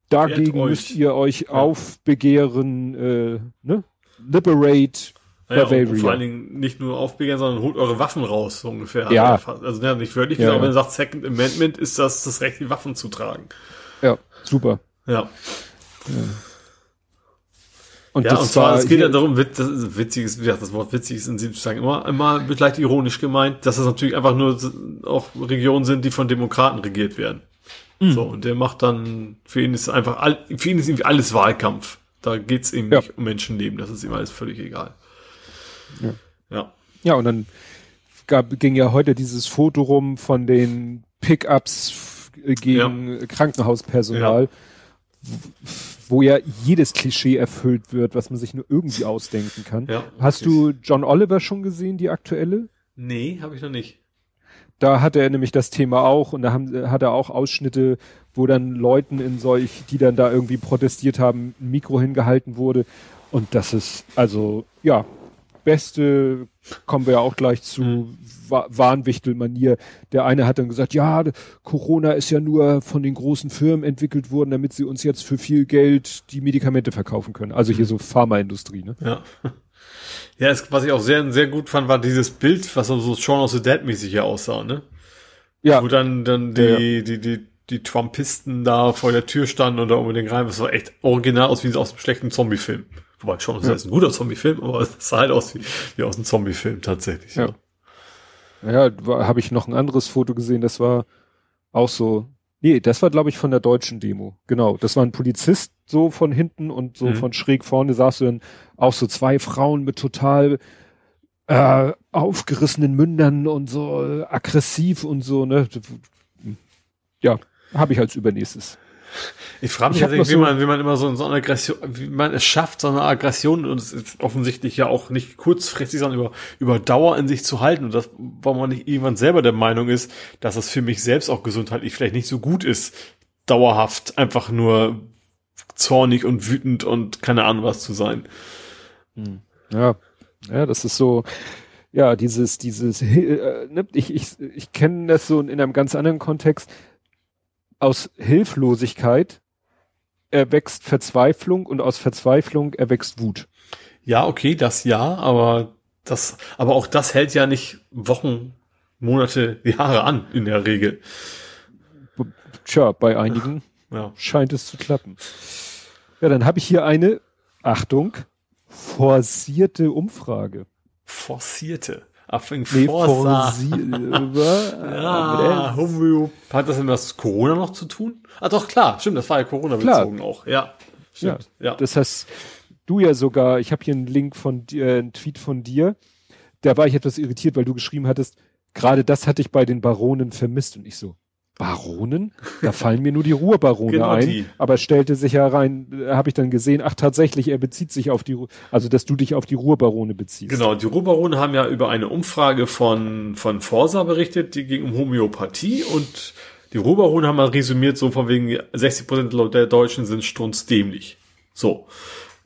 dagegen müsst ihr euch ja. aufbegehren, äh, ne? Liberate naja, und vor allen Dingen nicht nur aufbegehren, sondern holt eure Waffen raus, so ungefähr. Ja. Also ja, nicht wörtlich, ja, aber wenn er sagt Second Amendment, ist das das Recht, die Waffen zu tragen. Ja, super. Ja. Und ja, und zwar, es geht ja darum, das ist witzig ist, wie gesagt, das Wort witzig ist in sozusagen immer, immer leicht ironisch gemeint, dass es natürlich einfach nur auch Regionen sind, die von Demokraten regiert werden. Mhm. So, und der macht dann, für ihn ist einfach, für ihn ist irgendwie alles Wahlkampf. Da geht's ihm ja. nicht um Menschenleben, das ist ihm alles völlig egal. Ja. Ja, ja und dann gab, ging ja heute dieses Foto rum von den Pickups gegen ja. Krankenhauspersonal. Ja wo ja jedes Klischee erfüllt wird, was man sich nur irgendwie ausdenken kann. Ja, Hast du John Oliver schon gesehen, die aktuelle? Nee, habe ich noch nicht. Da hatte er nämlich das Thema auch und da haben, hat er auch Ausschnitte, wo dann Leuten in solch, die dann da irgendwie protestiert haben, ein Mikro hingehalten wurde. Und das ist, also, ja, beste, kommen wir ja auch gleich zu, mhm. Warnwichtel-Manier. Der eine hat dann gesagt, ja, Corona ist ja nur von den großen Firmen entwickelt worden, damit sie uns jetzt für viel Geld die Medikamente verkaufen können. Also hier mhm. so Pharmaindustrie, ne? Ja. Ja, es, was ich auch sehr, sehr gut fand, war dieses Bild, was so Shaun of the Dead mäßig hier aussah, ne? Ja. Wo dann, dann die, ja. die, die, die, die Trumpisten da vor der Tür standen und da unbedingt rein. Das war echt original aus wie aus einem schlechten Zombie-Film. Wobei of the Dead ist ein guter Zombie-Film, aber es sah halt aus wie, wie aus einem Zombie-Film tatsächlich. Ja. Ja, habe ich noch ein anderes Foto gesehen, das war auch so. Nee, das war, glaube ich, von der deutschen Demo. Genau. Das war ein Polizist so von hinten und so mhm. von schräg vorne saß dann auch so zwei Frauen mit total äh, aufgerissenen Mündern und so äh, aggressiv und so, ne? Ja, habe ich als übernächstes. Ich frage mich tatsächlich, wie, so man, wie man immer so, so eine Aggression, wie man es schafft, so eine Aggression und es ist offensichtlich ja auch nicht kurzfristig, sondern über, über Dauer in sich zu halten und das, warum man nicht irgendwann selber der Meinung ist, dass es für mich selbst auch gesundheitlich vielleicht nicht so gut ist, dauerhaft einfach nur zornig und wütend und keine Ahnung was zu sein. Hm. Ja, ja, das ist so, ja, dieses, dieses, äh, ne, ich, ich, ich kenne das so in einem ganz anderen Kontext aus Hilflosigkeit erwächst Verzweiflung und aus Verzweiflung erwächst Wut. Ja, okay, das ja, aber das, aber auch das hält ja nicht Wochen, Monate, Jahre an in der Regel. Tja, bei einigen ja. scheint es zu klappen. Ja, dann habe ich hier eine, Achtung, forcierte Umfrage. Forcierte. Affing nee, Forsa. ja, Homöop. Hat das denn was Corona noch zu tun? Ah, doch, klar, stimmt, das war ja Corona bezogen auch. Ja, stimmt. Ja, ja. Das heißt, du ja sogar, ich habe hier einen Link von dir, äh, einen Tweet von dir, da war ich etwas irritiert, weil du geschrieben hattest, gerade das hatte ich bei den Baronen vermisst und ich so, Baronen? Da fallen mir nur die Ruhrbarone genau ein. Die. Aber stellte sich ja rein, äh, habe ich dann gesehen, ach tatsächlich, er bezieht sich auf die, also dass du dich auf die Ruhrbarone beziehst. Genau, die Ruhrbarone haben ja über eine Umfrage von, von Forsa berichtet, die ging um Homöopathie und die Ruhrbarone haben mal resümiert, so von wegen 60 Prozent der Deutschen sind strunzdämlich. So.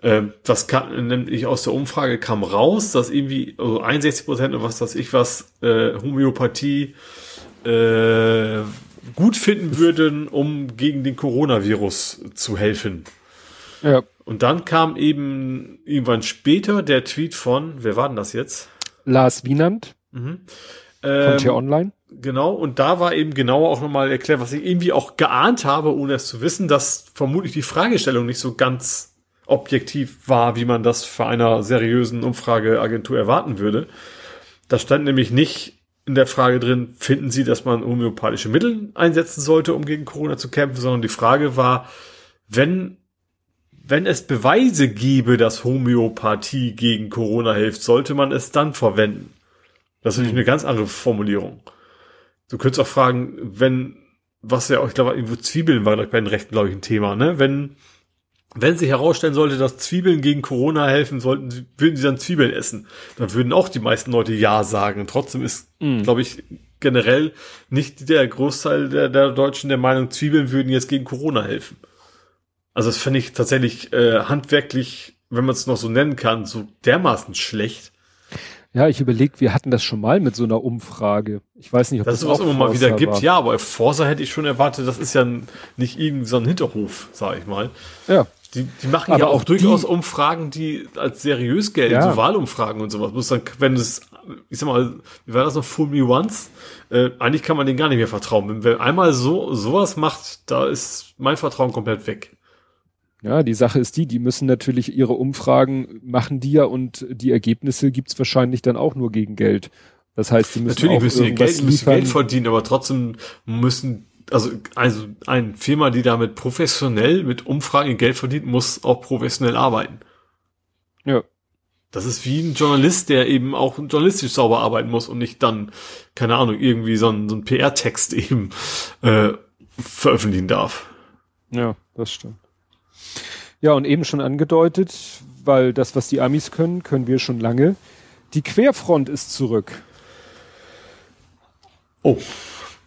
Ähm, das kam nämlich aus der Umfrage kam raus, dass irgendwie also 61 Prozent oder was weiß ich was, äh, Homöopathie äh, gut finden würden, um gegen den Coronavirus zu helfen. Ja. Und dann kam eben irgendwann später der Tweet von, wer war denn das jetzt? Lars Wienand. Mhm. Ähm, von Tier Online. Genau, und da war eben genauer auch nochmal erklärt, was ich irgendwie auch geahnt habe, ohne es zu wissen, dass vermutlich die Fragestellung nicht so ganz objektiv war, wie man das für einer seriösen Umfrageagentur erwarten würde. Da stand nämlich nicht, in der Frage drin, finden Sie, dass man homöopathische Mittel einsetzen sollte, um gegen Corona zu kämpfen, sondern die Frage war, wenn, wenn es Beweise gäbe, dass Homöopathie gegen Corona hilft, sollte man es dann verwenden? Das ist natürlich eine ganz andere Formulierung. Du könntest auch fragen, wenn, was ja auch, ich glaube, irgendwo Zwiebeln war bei den Rechten, glaube ich, ein Thema, ne? Wenn, wenn sich herausstellen sollte, dass Zwiebeln gegen Corona helfen sollten, würden sie dann Zwiebeln essen. Dann würden auch die meisten Leute Ja sagen. Trotzdem ist, mm. glaube ich, generell nicht der Großteil der, der Deutschen der Meinung, Zwiebeln würden jetzt gegen Corona helfen. Also das finde ich tatsächlich äh, handwerklich, wenn man es noch so nennen kann, so dermaßen schlecht. Ja, ich überlege, wir hatten das schon mal mit so einer Umfrage. Ich weiß nicht, ob das, das auch immer mal wieder war. gibt. Ja, aber Forsa hätte ich schon erwartet, das ist ja nicht irgendwie so ein Hinterhof, sag ich mal. Ja. Die, die machen aber ja auch, auch durchaus die, Umfragen, die als seriös gelten, ja. so Wahlumfragen und sowas. Muss dann, wenn es, ich sag mal, wie war das noch, Fool Me Once? Äh, eigentlich kann man denen gar nicht mehr vertrauen. Wenn wer einmal so sowas macht, da ist mein Vertrauen komplett weg. Ja, die Sache ist die, die müssen natürlich ihre Umfragen machen die ja und die Ergebnisse gibt's wahrscheinlich dann auch nur gegen Geld. Das heißt, die müssen Natürlich auch müssen irgendwas Geld, müssen. Geld verdienen, aber trotzdem müssen, also, also eine Firma, die damit professionell mit Umfragen Geld verdient, muss auch professionell arbeiten. Ja. Das ist wie ein Journalist, der eben auch journalistisch sauber arbeiten muss und nicht dann, keine Ahnung, irgendwie so ein, so ein PR-Text eben äh, veröffentlichen darf. Ja, das stimmt. Ja, und eben schon angedeutet, weil das, was die Amis können, können wir schon lange. Die Querfront ist zurück. Oh,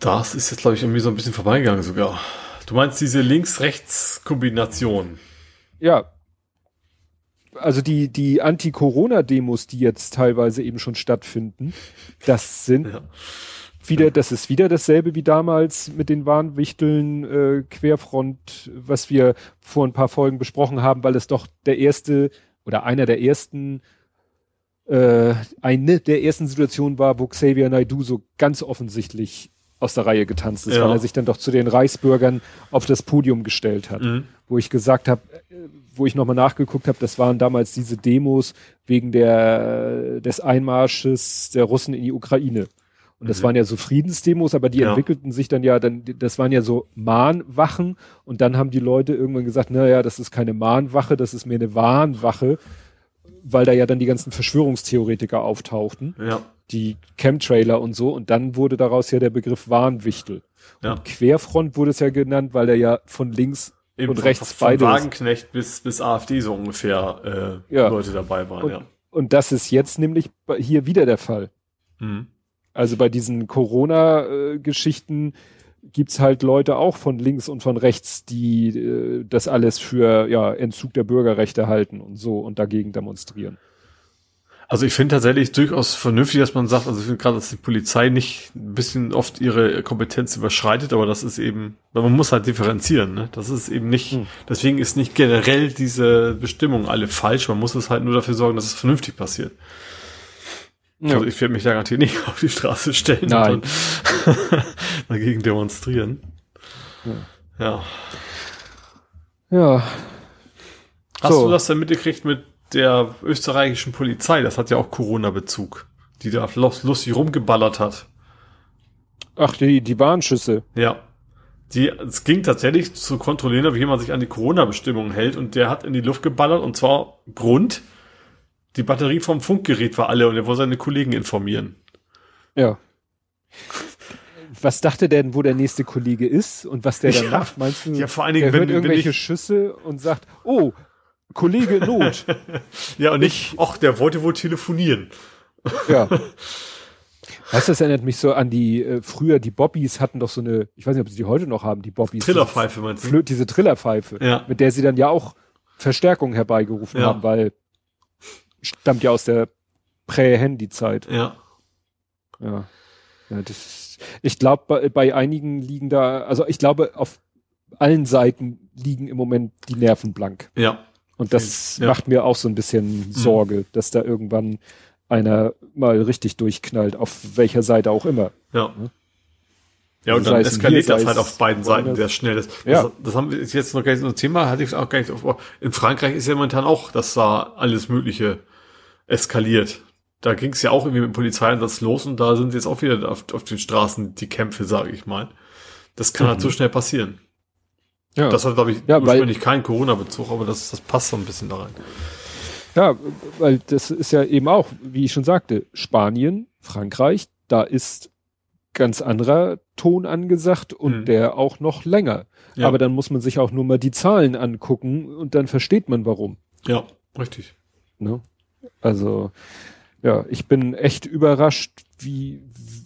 das ist jetzt, glaube ich, irgendwie so ein bisschen vorbeigegangen sogar. Du meinst diese Links-Rechts-Kombination? Ja. Also die, die Anti-Corona-Demos, die jetzt teilweise eben schon stattfinden, das sind Ja. wieder, das ist wieder dasselbe wie damals mit den Warnwichteln äh, Querfront, was wir vor ein paar Folgen besprochen haben, weil es doch der erste oder einer der ersten äh, eine der ersten Situationen war, wo Xavier Naidoo so ganz offensichtlich aus der Reihe getanzt ist, Ja. weil er sich dann doch zu den Reichsbürgern auf das Podium gestellt hat. Mhm. Wo ich gesagt habe, wo ich nochmal nachgeguckt habe, das waren damals diese Demos wegen der des Einmarsches der Russen in die Ukraine. Und das Mhm. waren ja so Friedensdemos, aber die Ja. entwickelten sich dann ja, dann, das waren ja so Mahnwachen und dann haben die Leute irgendwann gesagt, naja, das ist keine Mahnwache, das ist mehr eine Warnwache, weil da ja dann die ganzen Verschwörungstheoretiker auftauchten, Ja. die Chemtrailer und so, und dann wurde daraus ja der Begriff Warnwichtel. Ja. Und Querfront wurde es ja genannt, weil er ja von links Eben und von- rechts von beide ist. Wagenknecht bis, bis AfD so ungefähr äh, Ja. Leute dabei waren, Und, ja. und das ist jetzt nämlich hier wieder der Fall. Mhm. Also bei diesen Corona-Geschichten gibt's halt Leute auch von links und von rechts, die äh, das alles für ja, Entzug der Bürgerrechte halten und so und dagegen demonstrieren. Also ich finde tatsächlich durchaus vernünftig, dass man sagt, also ich finde gerade, dass die Polizei nicht ein bisschen oft ihre Kompetenz überschreitet, aber das ist eben, weil man muss halt differenzieren, ne? Das ist eben nicht, Hm. deswegen ist nicht generell diese Bestimmung alle falsch, man muss es halt nur dafür sorgen, dass es vernünftig passiert. Also ich werde mich da garantiert nicht auf die Straße stellen Nein. und dagegen demonstrieren. Ja. Ja, Hast So. du das denn mitgekriegt mit der österreichischen Polizei? Das hat ja auch Corona-Bezug, die da lus- lustig rumgeballert hat. ach, die, die Warnschüsse. Ja. Die, es ging tatsächlich zu kontrollieren, wie jemand sich an die Corona-Bestimmungen hält und der hat in die Luft geballert und zwar Grund, die Batterie vom Funkgerät war alle und er wollte seine Kollegen informieren. Ja. Was dachte der denn, wo der nächste Kollege ist und was der dann Ja. macht? Meinst du, Ja, vor allen der Dingen, hört wenn, wenn irgendwelche ich, Schüsse und sagt, oh, Kollege Not. ja und nicht, ach, der wollte wohl telefonieren. Ja. Weißt du, das erinnert mich so an die, äh, früher die Bobbys hatten doch so eine, ich weiß nicht, ob sie die heute noch haben, die Bobbys. Trillerpfeife meinst du? Diese Trillerpfeife, Ja. mit der sie dann ja auch Verstärkung herbeigerufen Ja. haben, weil stammt ja aus der Prä-Handy-Zeit. Ja. Ja. ja ist, ich glaube, bei, bei einigen liegen da, also ich glaube, auf allen Seiten liegen im Moment die Nerven blank. Ja. Und das Ja. Mhm. macht mir auch so ein bisschen Sorge, dass da irgendwann einer mal richtig durchknallt, auf welcher Seite auch immer. Ja. Ja, und dann eskaliert das halt auf beiden Seiten sehr schnell. Das, Ja. das, das haben wir jetzt noch gar nicht so ein Thema, hatte ich auch gar nicht auf. In Frankreich ist ja momentan auch, dass da alles Mögliche eskaliert. Da ging es ja auch irgendwie mit dem Polizeieinsatz los und da sind jetzt auch wieder auf, auf den Straßen die Kämpfe, sage ich mal. Das kann halt so schnell passieren. Ja. Das hat, glaube ich, Ja, ursprünglich keinen Corona-Bezug, aber das, das passt so ein bisschen da rein. Ja, weil das ist ja eben auch, wie ich schon sagte, Spanien, Frankreich, da ist ganz anderer Ton angesagt und Mhm. der auch noch länger. Ja. Aber dann muss man sich auch nur mal die Zahlen angucken und dann versteht man warum. Ja, richtig. Ne? Also, ja, ich bin echt überrascht, wie,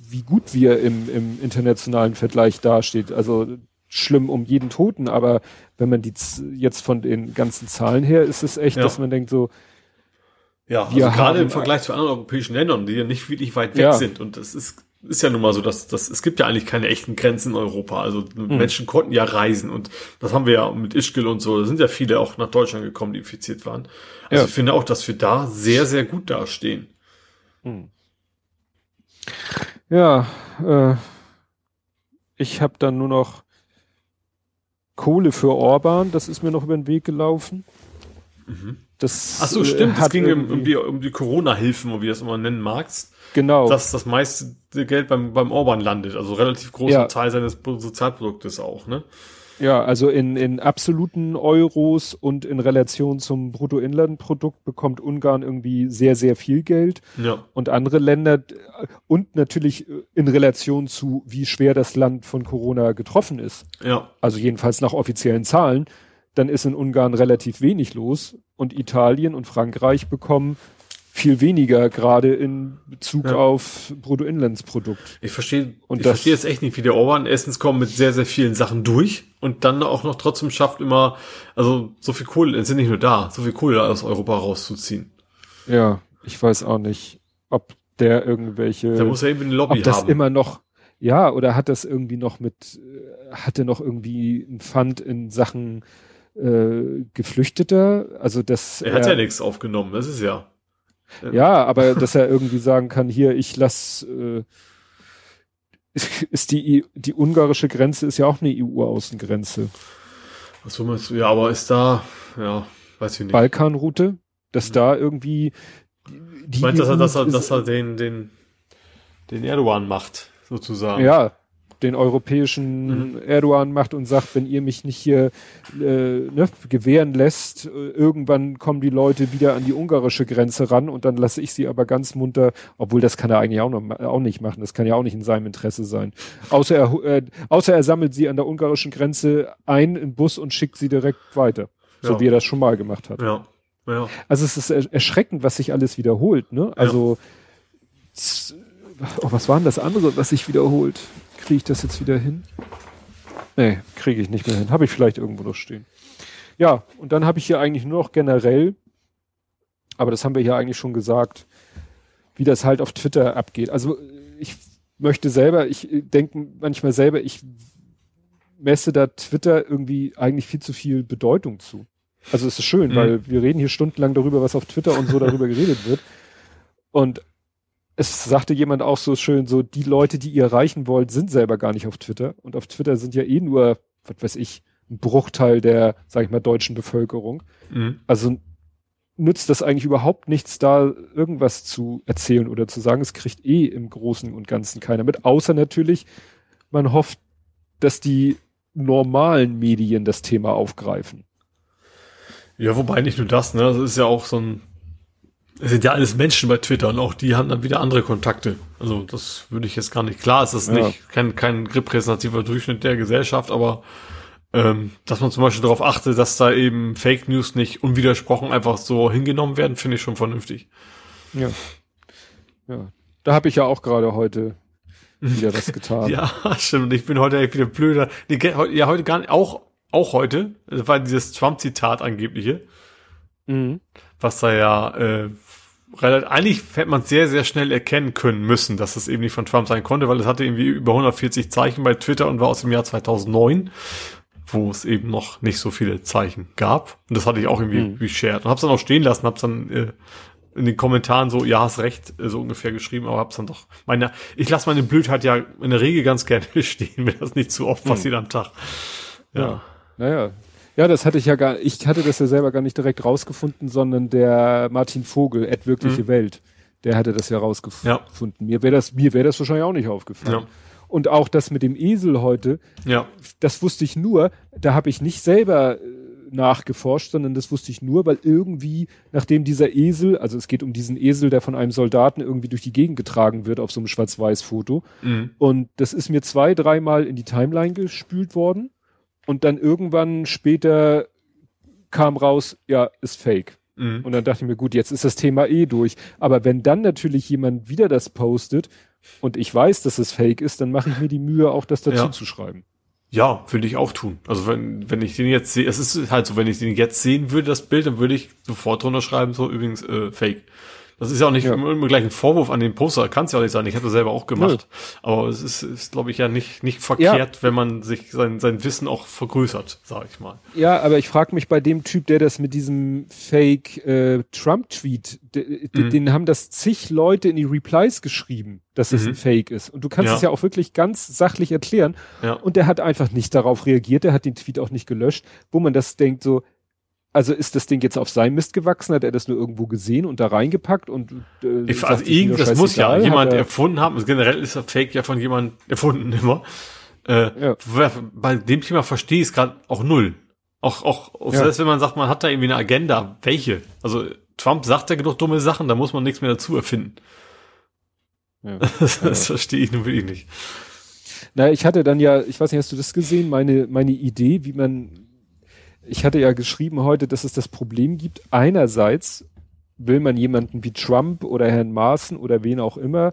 wie gut wir im, im internationalen Vergleich dasteht. Also schlimm um jeden Toten, aber wenn man die jetzt von den ganzen Zahlen her, ist es echt, Ja. dass man denkt so, Ja, also gerade im Vergleich zu anderen europäischen Ländern, die ja nicht wirklich weit weg Ja. sind. Und das ist, ist ja nun mal so, dass, dass es gibt ja eigentlich keine echten Grenzen in Europa. Also Hm. Menschen konnten ja reisen und das haben wir ja mit Ischgl und so. Da sind ja viele auch nach Deutschland gekommen, die infiziert waren. Also Ja. ich finde auch, dass wir da sehr, sehr gut dastehen. Ja, äh, ich habe dann nur noch Kohle für Orban, das ist mir noch über den Weg gelaufen. Mhm. Das, Ach so, stimmt, es ging um, um die, um die Corona-Hilfen, wie du das immer nennen magst. Genau. Dass das meiste Geld beim, beim Orban landet, also relativ großer ja. Teil seines Sozialproduktes auch, ne? Ja, also in, in absoluten Euros und in Relation zum Bruttoinlandprodukt bekommt Ungarn irgendwie sehr, sehr viel Geld. Ja. Und andere Länder und natürlich in Relation zu, wie schwer das Land von Corona getroffen ist. Ja. Also jedenfalls nach offiziellen Zahlen, dann ist in Ungarn relativ wenig los und Italien und Frankreich bekommen viel weniger, gerade in Bezug ja. auf Bruttoinlandsprodukt. Ich verstehe, ich verstehe jetzt echt nicht, wie der Orban erstens kommt mit sehr, sehr vielen Sachen durch und dann auch noch trotzdem schafft immer, also so viel Kohle, es sind nicht nur da, so viel Kohle aus Europa rauszuziehen. Ja, ich weiß auch nicht, ob der irgendwelche. Da muss er eben eine Lobby ob das haben. immer noch, ja, oder hat das irgendwie noch mit, hatte noch irgendwie ein Pfand in Sachen äh, Geflüchteter? Also das. Er hat ja nichts aufgenommen, das ist ja. Ja, aber dass er irgendwie sagen kann, hier, ich lass, äh, ist die, die ungarische Grenze ist ja auch eine EU-Außengrenze. Was soll man, ja, aber ist da, ja, weiß ich nicht. Balkanroute, dass ja. da irgendwie die ich meine, dass er, dass er, dass er den, den, den Erdogan macht, sozusagen. Ja, den europäischen mhm. Erdogan macht und sagt, wenn ihr mich nicht hier äh, ne, gewähren lässt, äh, irgendwann kommen die Leute wieder an die ungarische Grenze ran und dann lasse ich sie aber ganz munter, obwohl das kann er eigentlich auch, noch, auch nicht machen, das kann ja auch nicht in seinem Interesse sein. Außer er, äh, außer er sammelt sie an der ungarischen Grenze ein im Bus und schickt sie direkt weiter, ja. so wie er das schon mal gemacht hat. Ja. Ja. Also es ist erschreckend, was sich alles wiederholt. Ne? Also oh, was war denn das andere, was sich wiederholt? Kriege ich das jetzt wieder hin? Nee, kriege ich nicht mehr hin. Habe ich vielleicht irgendwo noch stehen. Ja, und dann habe ich hier eigentlich nur noch generell, aber das haben wir hier eigentlich schon gesagt, wie das halt auf Twitter abgeht. Also ich möchte selber, ich denke manchmal selber, ich messe da Twitter irgendwie eigentlich viel zu viel Bedeutung zu. Also es ist schön, mhm. weil wir reden hier stundenlang darüber, was auf Twitter und so darüber geredet wird. Und es sagte jemand auch so schön, so die Leute, die ihr erreichen wollt, sind selber gar nicht auf Twitter. Und auf Twitter sind ja eh nur, was weiß ich, ein Bruchteil der, sag ich mal, deutschen Bevölkerung. Mhm. Also nützt das eigentlich überhaupt nichts, da irgendwas zu erzählen oder zu sagen. Es kriegt eh im Großen und Ganzen keiner mit. Außer natürlich, man hofft, dass die normalen Medien das Thema aufgreifen. Ja, wobei nicht nur das, ne? Das ist ja auch so ein es sind ja alles Menschen bei Twitter und auch die haben dann wieder andere Kontakte. Also das würde ich jetzt gar nicht. Klar ist das ja. nicht kein, kein repräsentativer Durchschnitt der Gesellschaft, aber ähm, dass man zum Beispiel darauf achtet, dass da eben Fake News nicht unwidersprochen einfach so hingenommen werden, finde ich schon vernünftig. Ja. Ja. Da habe ich ja auch gerade heute wieder was getan. ja, stimmt. Ich bin heute echt wieder blöder. Nee, ja, heute gar nicht, auch, auch heute, das war dieses Trump-Zitat angebliche. Mhm. Was da ja äh, eigentlich hätte man sehr, sehr schnell erkennen können müssen, dass es eben nicht von Trump sein konnte, weil es hatte irgendwie über 140 Zeichen bei Twitter und war aus dem Jahr 2009, wo es eben noch nicht so viele Zeichen gab. Und das hatte ich auch irgendwie mhm. geshared und hab's dann auch stehen lassen, hab's dann äh, in den Kommentaren so, ja, hast recht, äh, so ungefähr geschrieben, aber hab's dann doch, meine, ich lasse meine Blödheit ja in der Regel ganz gerne stehen, wenn das nicht zu oft mhm. passiert am Tag. Ja. ja. Naja, ja, das hatte ich ja gar, ich hatte das ja selber gar nicht direkt rausgefunden, sondern der Martin Vogel, Ed wirkliche mhm. Welt, der hatte das ja rausgefunden. Ja. Mir wäre das, mir wäre das wahrscheinlich auch nicht aufgefallen. Ja. Und auch das mit dem Esel heute, ja. das wusste ich nur, da habe ich nicht selber äh, nachgeforscht, sondern das wusste ich nur, weil irgendwie, nachdem dieser Esel, also es geht um diesen Esel, der von einem Soldaten irgendwie durch die Gegend getragen wird auf so einem Schwarz-Weiß-Foto. Mhm. Und das ist mir zwei, dreimal in die Timeline gespült worden. Und dann irgendwann später kam raus, ja, ist fake. Mhm. Und dann dachte ich mir, gut, jetzt ist das Thema eh durch. Aber wenn dann natürlich jemand wieder das postet und ich weiß, dass es fake ist, dann mache ich mir die Mühe, auch das dazu ja. zu schreiben. Ja, würde ich auch tun. Also wenn, wenn ich den jetzt sehe, es ist halt so, wenn ich den jetzt sehen würde, das Bild, dann würde ich sofort drunter schreiben, so übrigens äh, fake. Das ist ja auch nicht ja. immer gleich ein Vorwurf an den Poster, kann es ja auch nicht sein. Ich habe das selber auch gemacht. Nö. Aber es ist, ist glaube ich, ja nicht, nicht verkehrt, ja. wenn man sich sein, sein Wissen auch vergrößert, sage ich mal. Ja, aber ich frage mich bei dem Typ, der das mit diesem Fake äh, Trump-Tweet, mhm. den haben das zig Leute in die Replies geschrieben, dass es mhm. ein Fake ist. Und du kannst ja. es ja auch wirklich ganz sachlich erklären. Ja. Und der hat einfach nicht darauf reagiert, der hat den Tweet auch nicht gelöscht, wo man das denkt so, also ist das Ding jetzt auf sein Mist gewachsen? Hat er das nur irgendwo gesehen und da reingepackt und äh, ich, also irgendwas muss ja jemand erfunden haben. Also generell ist der Fake ja von jemand erfunden immer. Äh, ja. Bei dem Thema verstehe ich es gerade auch null. Auch auch ja. selbst wenn man sagt, man hat da irgendwie eine Agenda, welche? Also Trump sagt ja genug dumme Sachen, da muss man nichts mehr dazu erfinden. Ja. das, das verstehe ich nun wirklich nicht. Na, ich hatte dann ja, ich weiß nicht, hast du das gesehen, meine meine Idee, wie man ich hatte ja geschrieben heute, dass es das Problem gibt. Einerseits will man jemanden wie Trump oder Herrn Maaßen oder wen auch immer,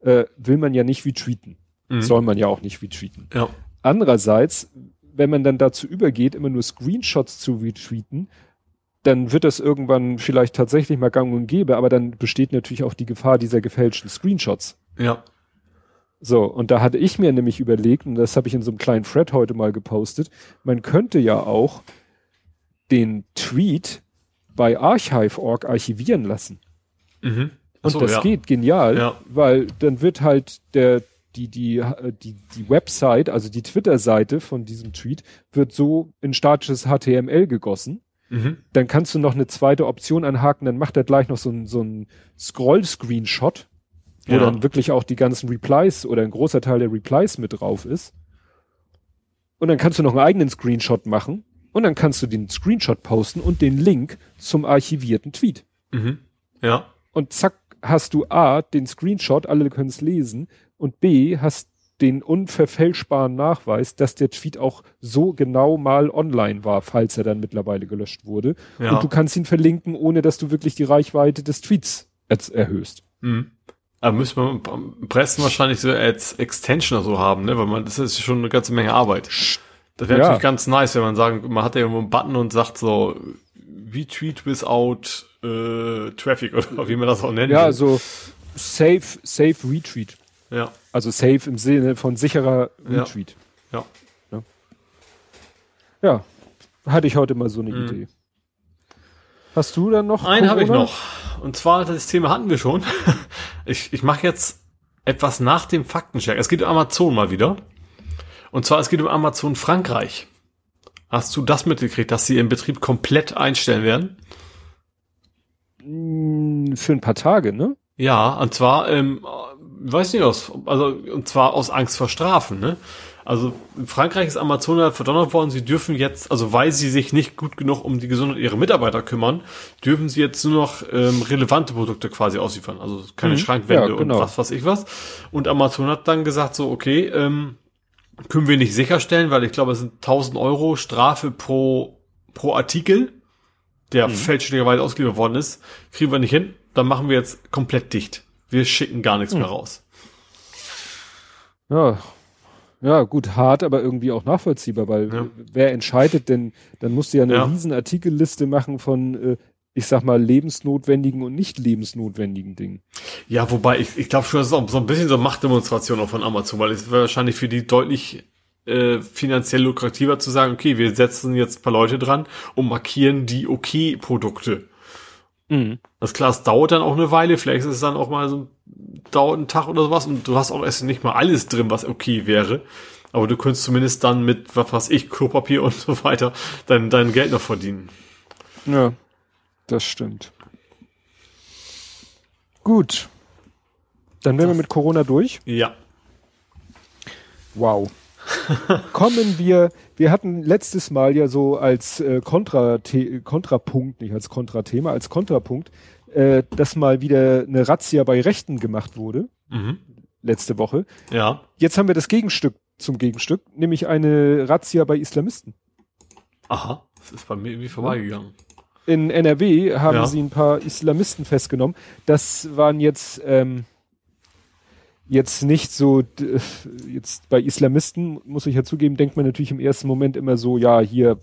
äh, will man ja nicht retweeten. Mhm. Soll man ja auch nicht retweeten. Ja. Andererseits, wenn man dann dazu übergeht, immer nur Screenshots zu retweeten, dann wird das irgendwann vielleicht tatsächlich mal gang und gäbe, aber dann besteht natürlich auch die Gefahr dieser gefälschten Screenshots. Ja. So, und da hatte ich mir nämlich überlegt, und das habe ich in so einem kleinen Thread heute mal gepostet, man könnte ja auch den Tweet bei Archive.org archivieren lassen. Mhm. So, und das ja. geht genial, ja. weil dann wird halt der die die die die Website, also die Twitter-Seite von diesem Tweet wird so in statisches HTML gegossen. Mhm. Dann kannst du noch eine zweite Option anhaken, dann macht er gleich noch so ein so ein Scroll-Screenshot, wo ja. dann wirklich auch die ganzen Replies oder ein großer Teil der Replies mit drauf ist. Und dann kannst du noch einen eigenen Screenshot machen und dann kannst du den Screenshot posten und den Link zum archivierten Tweet. Mhm. Ja. Und zack, hast du A, den Screenshot, alle können es lesen, und B, hast den unverfälschbaren Nachweis, dass der Tweet auch so genau mal online war, falls er dann mittlerweile gelöscht wurde. Ja. Und du kannst ihn verlinken, ohne dass du wirklich die Reichweite des Tweets erhöhst. Mhm. Aber müsste man Pressen wahrscheinlich so als Extension oder so haben, ne? Weil man, das ist schon eine ganze Menge Arbeit. Das wäre ja. natürlich ganz nice, wenn man sagen, man hat ja irgendwo einen Button und sagt so, retweet without äh, traffic oder wie man das auch nennt. Ja, so safe, safe retweet. Ja. Also safe im Sinne von sicherer Retweet. Ja. Ja, ja. hatte ich heute mal so eine mhm. Idee. Hast du dann noch? Einen habe ich noch. Und zwar, das Thema hatten wir schon. Ich, ich mache jetzt etwas nach dem Faktencheck. Es geht um Amazon mal wieder. Und zwar, es geht um Amazon Frankreich. Hast du das mitgekriegt, dass sie ihren Betrieb komplett einstellen werden? Hm, für ein paar Tage, ne? Ja, und zwar, ähm, weiß nicht aus, also, und zwar aus Angst vor Strafen, ne? Also in Frankreich ist Amazon halt verdonnert worden, sie dürfen jetzt, also weil sie sich nicht gut genug um die Gesundheit ihrer Mitarbeiter kümmern, dürfen sie jetzt nur noch ähm, relevante Produkte quasi ausliefern. Also keine mhm, Schrankwände ja, genau. und was weiß ich was. Und Amazon hat dann gesagt so, okay, ähm, können wir nicht sicherstellen, weil ich glaube, es sind 1000 Euro Strafe pro, pro Artikel, der mhm. fälschlicherweise ausgeliefert worden ist. Kriegen wir nicht hin, dann machen wir jetzt komplett dicht. Wir schicken gar nichts mhm. mehr raus. Ja, ja, gut, hart, aber irgendwie auch nachvollziehbar, weil ja. wer entscheidet denn, dann musst du ja eine ja. riesen Artikelliste machen von, äh, ich sag mal, lebensnotwendigen und nicht lebensnotwendigen Dingen. Ja, wobei ich, ich glaube schon, das ist auch so ein bisschen so Machtdemonstration auch von Amazon, weil es wahrscheinlich für die deutlich äh, finanziell lukrativer zu sagen, okay, wir setzen jetzt ein paar Leute dran und markieren die okay Produkte. Mhm. Das klar, es dauert dann auch eine Weile, vielleicht ist es dann auch mal so, dauert ein Tag oder sowas und du hast auch erst nicht mal alles drin, was okay wäre. Aber du könntest zumindest dann mit, was weiß ich, Klopapier und so weiter, dein, dein Geld noch verdienen. Ja. Das stimmt. Gut. Dann wären wir mit Corona durch. Ja. Wow. Kommen wir, wir hatten letztes Mal ja so als äh, Kontra Kontrapunkt, nicht als Kontrathema, als Kontrapunkt, äh, dass mal wieder eine Razzia bei Rechten gemacht wurde. Mhm. Letzte Woche. Ja. Jetzt haben wir das Gegenstück zum Gegenstück, nämlich eine Razzia bei Islamisten. Aha, das ist bei mir irgendwie vorbeigegangen in NRW haben ja. sie ein paar Islamisten festgenommen. Das waren jetzt ähm, jetzt nicht so jetzt bei Islamisten muss ich ja zugeben, denkt man natürlich im ersten Moment immer so, ja hier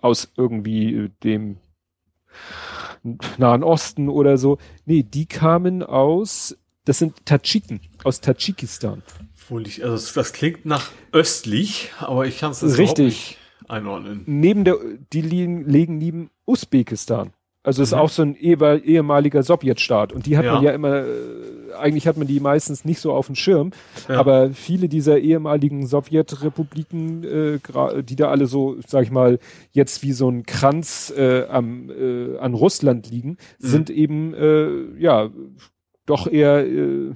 aus irgendwie dem Nahen Osten oder so. Nee, die kamen aus, das sind Tadschiken, aus Tadschikistan. Wohl ich, also das klingt nach östlich, aber ich kann es Richtig einordnen. Neben der, die liegen, liegen neben Usbekistan. Also ist mhm. auch so ein ehemaliger Sowjetstaat. Und die hat ja. man ja immer, äh, eigentlich hat man die meistens nicht so auf dem Schirm. Ja. Aber viele dieser ehemaligen Sowjetrepubliken, äh, die da alle so, sag ich mal, jetzt wie so ein Kranz äh, am, äh, an Russland liegen, mhm. sind eben, äh, ja, doch eher äh,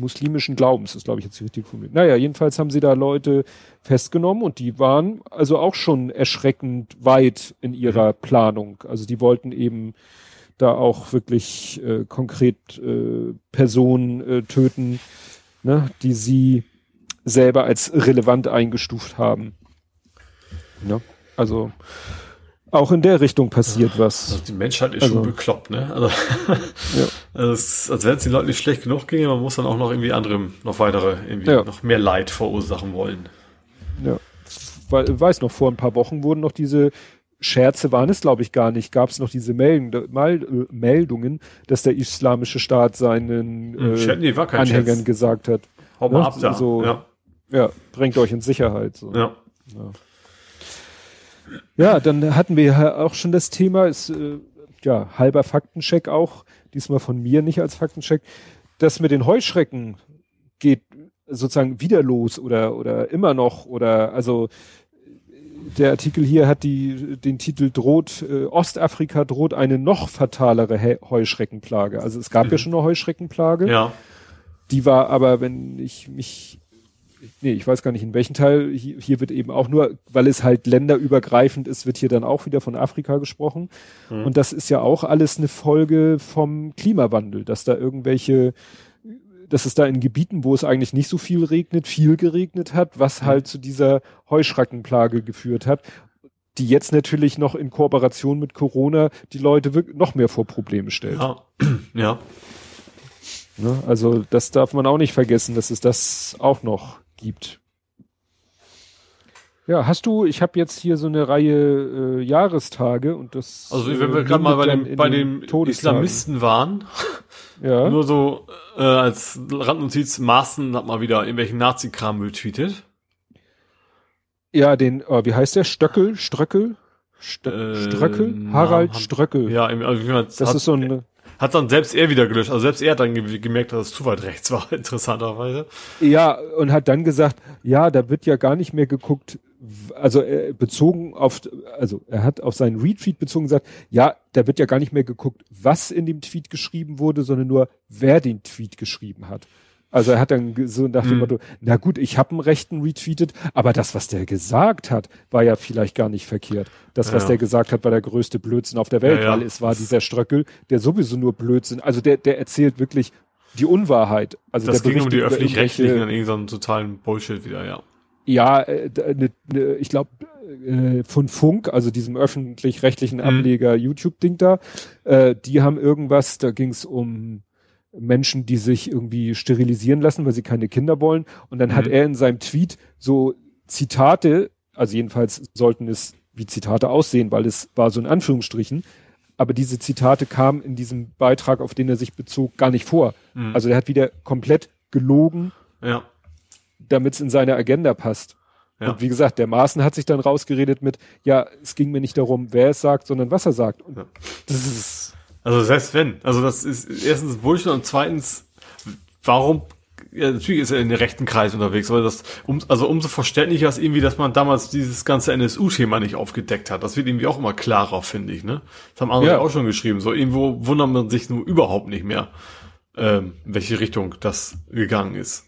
muslimischen Glaubens, ist glaube ich jetzt richtig formuliert. Naja, jedenfalls haben sie da Leute festgenommen und die waren also auch schon erschreckend weit in ihrer mhm. Planung. Also die wollten eben da auch wirklich äh, konkret äh, Personen äh, töten, ne, die sie selber als relevant eingestuft haben. Ja, also auch in der Richtung passiert was. Also die Menschheit ist also, schon bekloppt, ne? Also, ja. also es, als wenn es den Leuten nicht schlecht genug ginge, man muss dann auch noch irgendwie anderem noch weitere, irgendwie ja. noch mehr Leid verursachen wollen. Ja. Ich weiß noch, vor ein paar Wochen wurden noch diese Scherze waren es, glaube ich, gar nicht. Gab es noch diese äh, Meldungen, dass der islamische Staat seinen hm, äh, nee, Anhängern Scherz. gesagt hat. Hau mal ne? ab da. So, ja. ja, bringt euch in Sicherheit. So. Ja. ja. Ja, dann hatten wir ja auch schon das Thema, ist äh, ja halber Faktencheck auch, diesmal von mir nicht als Faktencheck. Das mit den Heuschrecken geht sozusagen wieder los oder oder immer noch oder also der Artikel hier hat die den Titel droht äh, Ostafrika droht eine noch fatalere He Heuschreckenplage. Also es gab mhm. ja schon eine Heuschreckenplage. Ja. Die war aber, wenn ich mich nee, ich weiß gar nicht in welchem Teil, hier, hier, wird eben auch nur, weil es halt länderübergreifend ist, wird hier dann auch wieder von Afrika gesprochen. Mhm. Und das ist ja auch alles eine Folge vom Klimawandel, dass da irgendwelche, dass es da in Gebieten, wo es eigentlich nicht so viel regnet, viel geregnet hat, was mhm. halt zu dieser Heuschreckenplage geführt hat die jetzt natürlich noch in Kooperation mit Corona die Leute wirklich noch mehr vor Probleme stellt. Ja. ja. Ne? Also das darf man auch nicht vergessen, dass es das auch noch gibt. Ja, hast du, ich habe jetzt hier so eine Reihe äh, Jahrestage und das. Also wenn wir äh, gerade mal bei dem, bei dem Islamisten waren, ja. nur so äh, als Randnotiz, Maaßen hat mal wieder irgendwelchen Nazi-Kram retweetet. Ja, den, oh, wie heißt der? Stöckel? Ströckel? Stö äh, Ströckel? Harald Ströckel. Ja, also, das hat, ist so ein hat dann selbst er wieder gelöscht. Also selbst er hat dann gemerkt, dass es zu weit rechts war, interessanterweise. Ja, und hat dann gesagt, ja, da wird ja gar nicht mehr geguckt, also bezogen auf, also er hat auf seinen Retweet bezogen gesagt, ja, da wird ja gar nicht mehr geguckt, was in dem Tweet geschrieben wurde, sondern nur, wer den Tweet geschrieben hat. Also er hat dann so nach dem mhm. Motto, na gut, ich habe einen Rechten retweetet, aber das, was der gesagt hat, war ja vielleicht gar nicht verkehrt. Das, was ja. der gesagt hat, war der größte Blödsinn auf der Welt, ja, ja. weil es war dieser Ströckel, der sowieso nur Blödsinn, also der, der erzählt wirklich die Unwahrheit. Also das der ging um die öffentlich-rechtlichen und irgendeinen totalen Bullshit wieder, ja. Ja, äh, ne, ne, ich glaube, äh, von Funk, also diesem öffentlich-rechtlichen mhm. Ableger mhm. YouTube-Ding da, äh, die haben irgendwas, da ging es um Menschen, die sich irgendwie sterilisieren lassen, weil sie keine Kinder wollen. Und dann mhm. hat er in seinem Tweet so Zitate, also jedenfalls sollten es wie Zitate aussehen, weil es war so in Anführungsstrichen, aber diese Zitate kamen in diesem Beitrag, auf den er sich bezog, gar nicht vor. Mhm. Also er hat wieder komplett gelogen, ja. damit es in seine Agenda passt. Ja. Und wie gesagt, der Maaßen hat sich dann rausgeredet mit, ja, es ging mir nicht darum, wer es sagt, sondern was er sagt. Und ja. das ist also selbst wenn. Also das ist erstens Bullshit und zweitens, warum ja, natürlich ist er in den rechten Kreis unterwegs, aber das, um, also umso verständlicher ist irgendwie, dass man damals dieses ganze NSU-Thema nicht aufgedeckt hat. Das wird irgendwie auch immer klarer, finde ich, ne? Das haben andere ja. auch schon geschrieben. So irgendwo wundert man sich nur überhaupt nicht mehr, ähm, in welche Richtung das gegangen ist.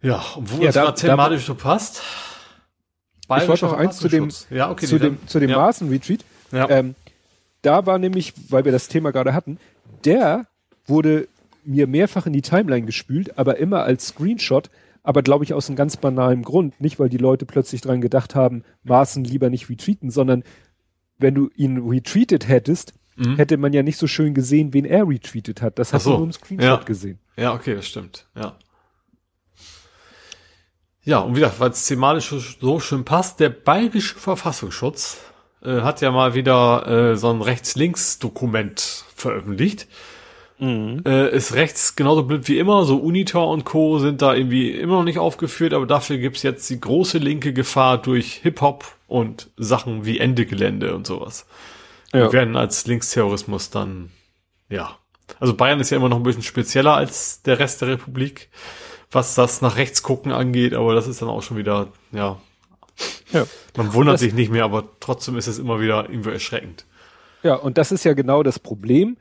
Ja, und wo ja, es da, thematisch da, so passt. Ich wollte noch eins zu dem, ja, okay, zu dem, zu dem ja. Maßen-Retreat. Ja. Ähm, da war nämlich, weil wir das Thema gerade hatten, der wurde mir mehrfach in die Timeline gespült, aber immer als Screenshot, aber glaube ich aus einem ganz banalen Grund. Nicht, weil die Leute plötzlich dran gedacht haben, Maßen lieber nicht retweeten, sondern wenn du ihn retweetet hättest, mhm. hätte man ja nicht so schön gesehen, wen er retweetet hat. Das hast so. du nur im Screenshot ja. gesehen. Ja, okay, das stimmt. Ja. Ja, und wie gesagt, weil es thematisch so schön passt, der Bayerische Verfassungsschutz äh, hat ja mal wieder äh, so ein Rechts-Links-Dokument veröffentlicht. Mhm. Äh, ist rechts genauso blind wie immer, so Unitor und Co. sind da irgendwie immer noch nicht aufgeführt, aber dafür gibt's jetzt die große linke Gefahr durch Hip-Hop und Sachen wie Ende Gelände und sowas. Ja. Die werden als Linksterrorismus dann, ja. Also Bayern ist ja immer noch ein bisschen spezieller als der Rest der Republik, was das nach rechts gucken angeht, aber das ist dann auch schon wieder, ja. Ja. Man wundert das sich nicht mehr, aber trotzdem ist es immer wieder irgendwie erschreckend. Ja, und das ist ja genau das Problem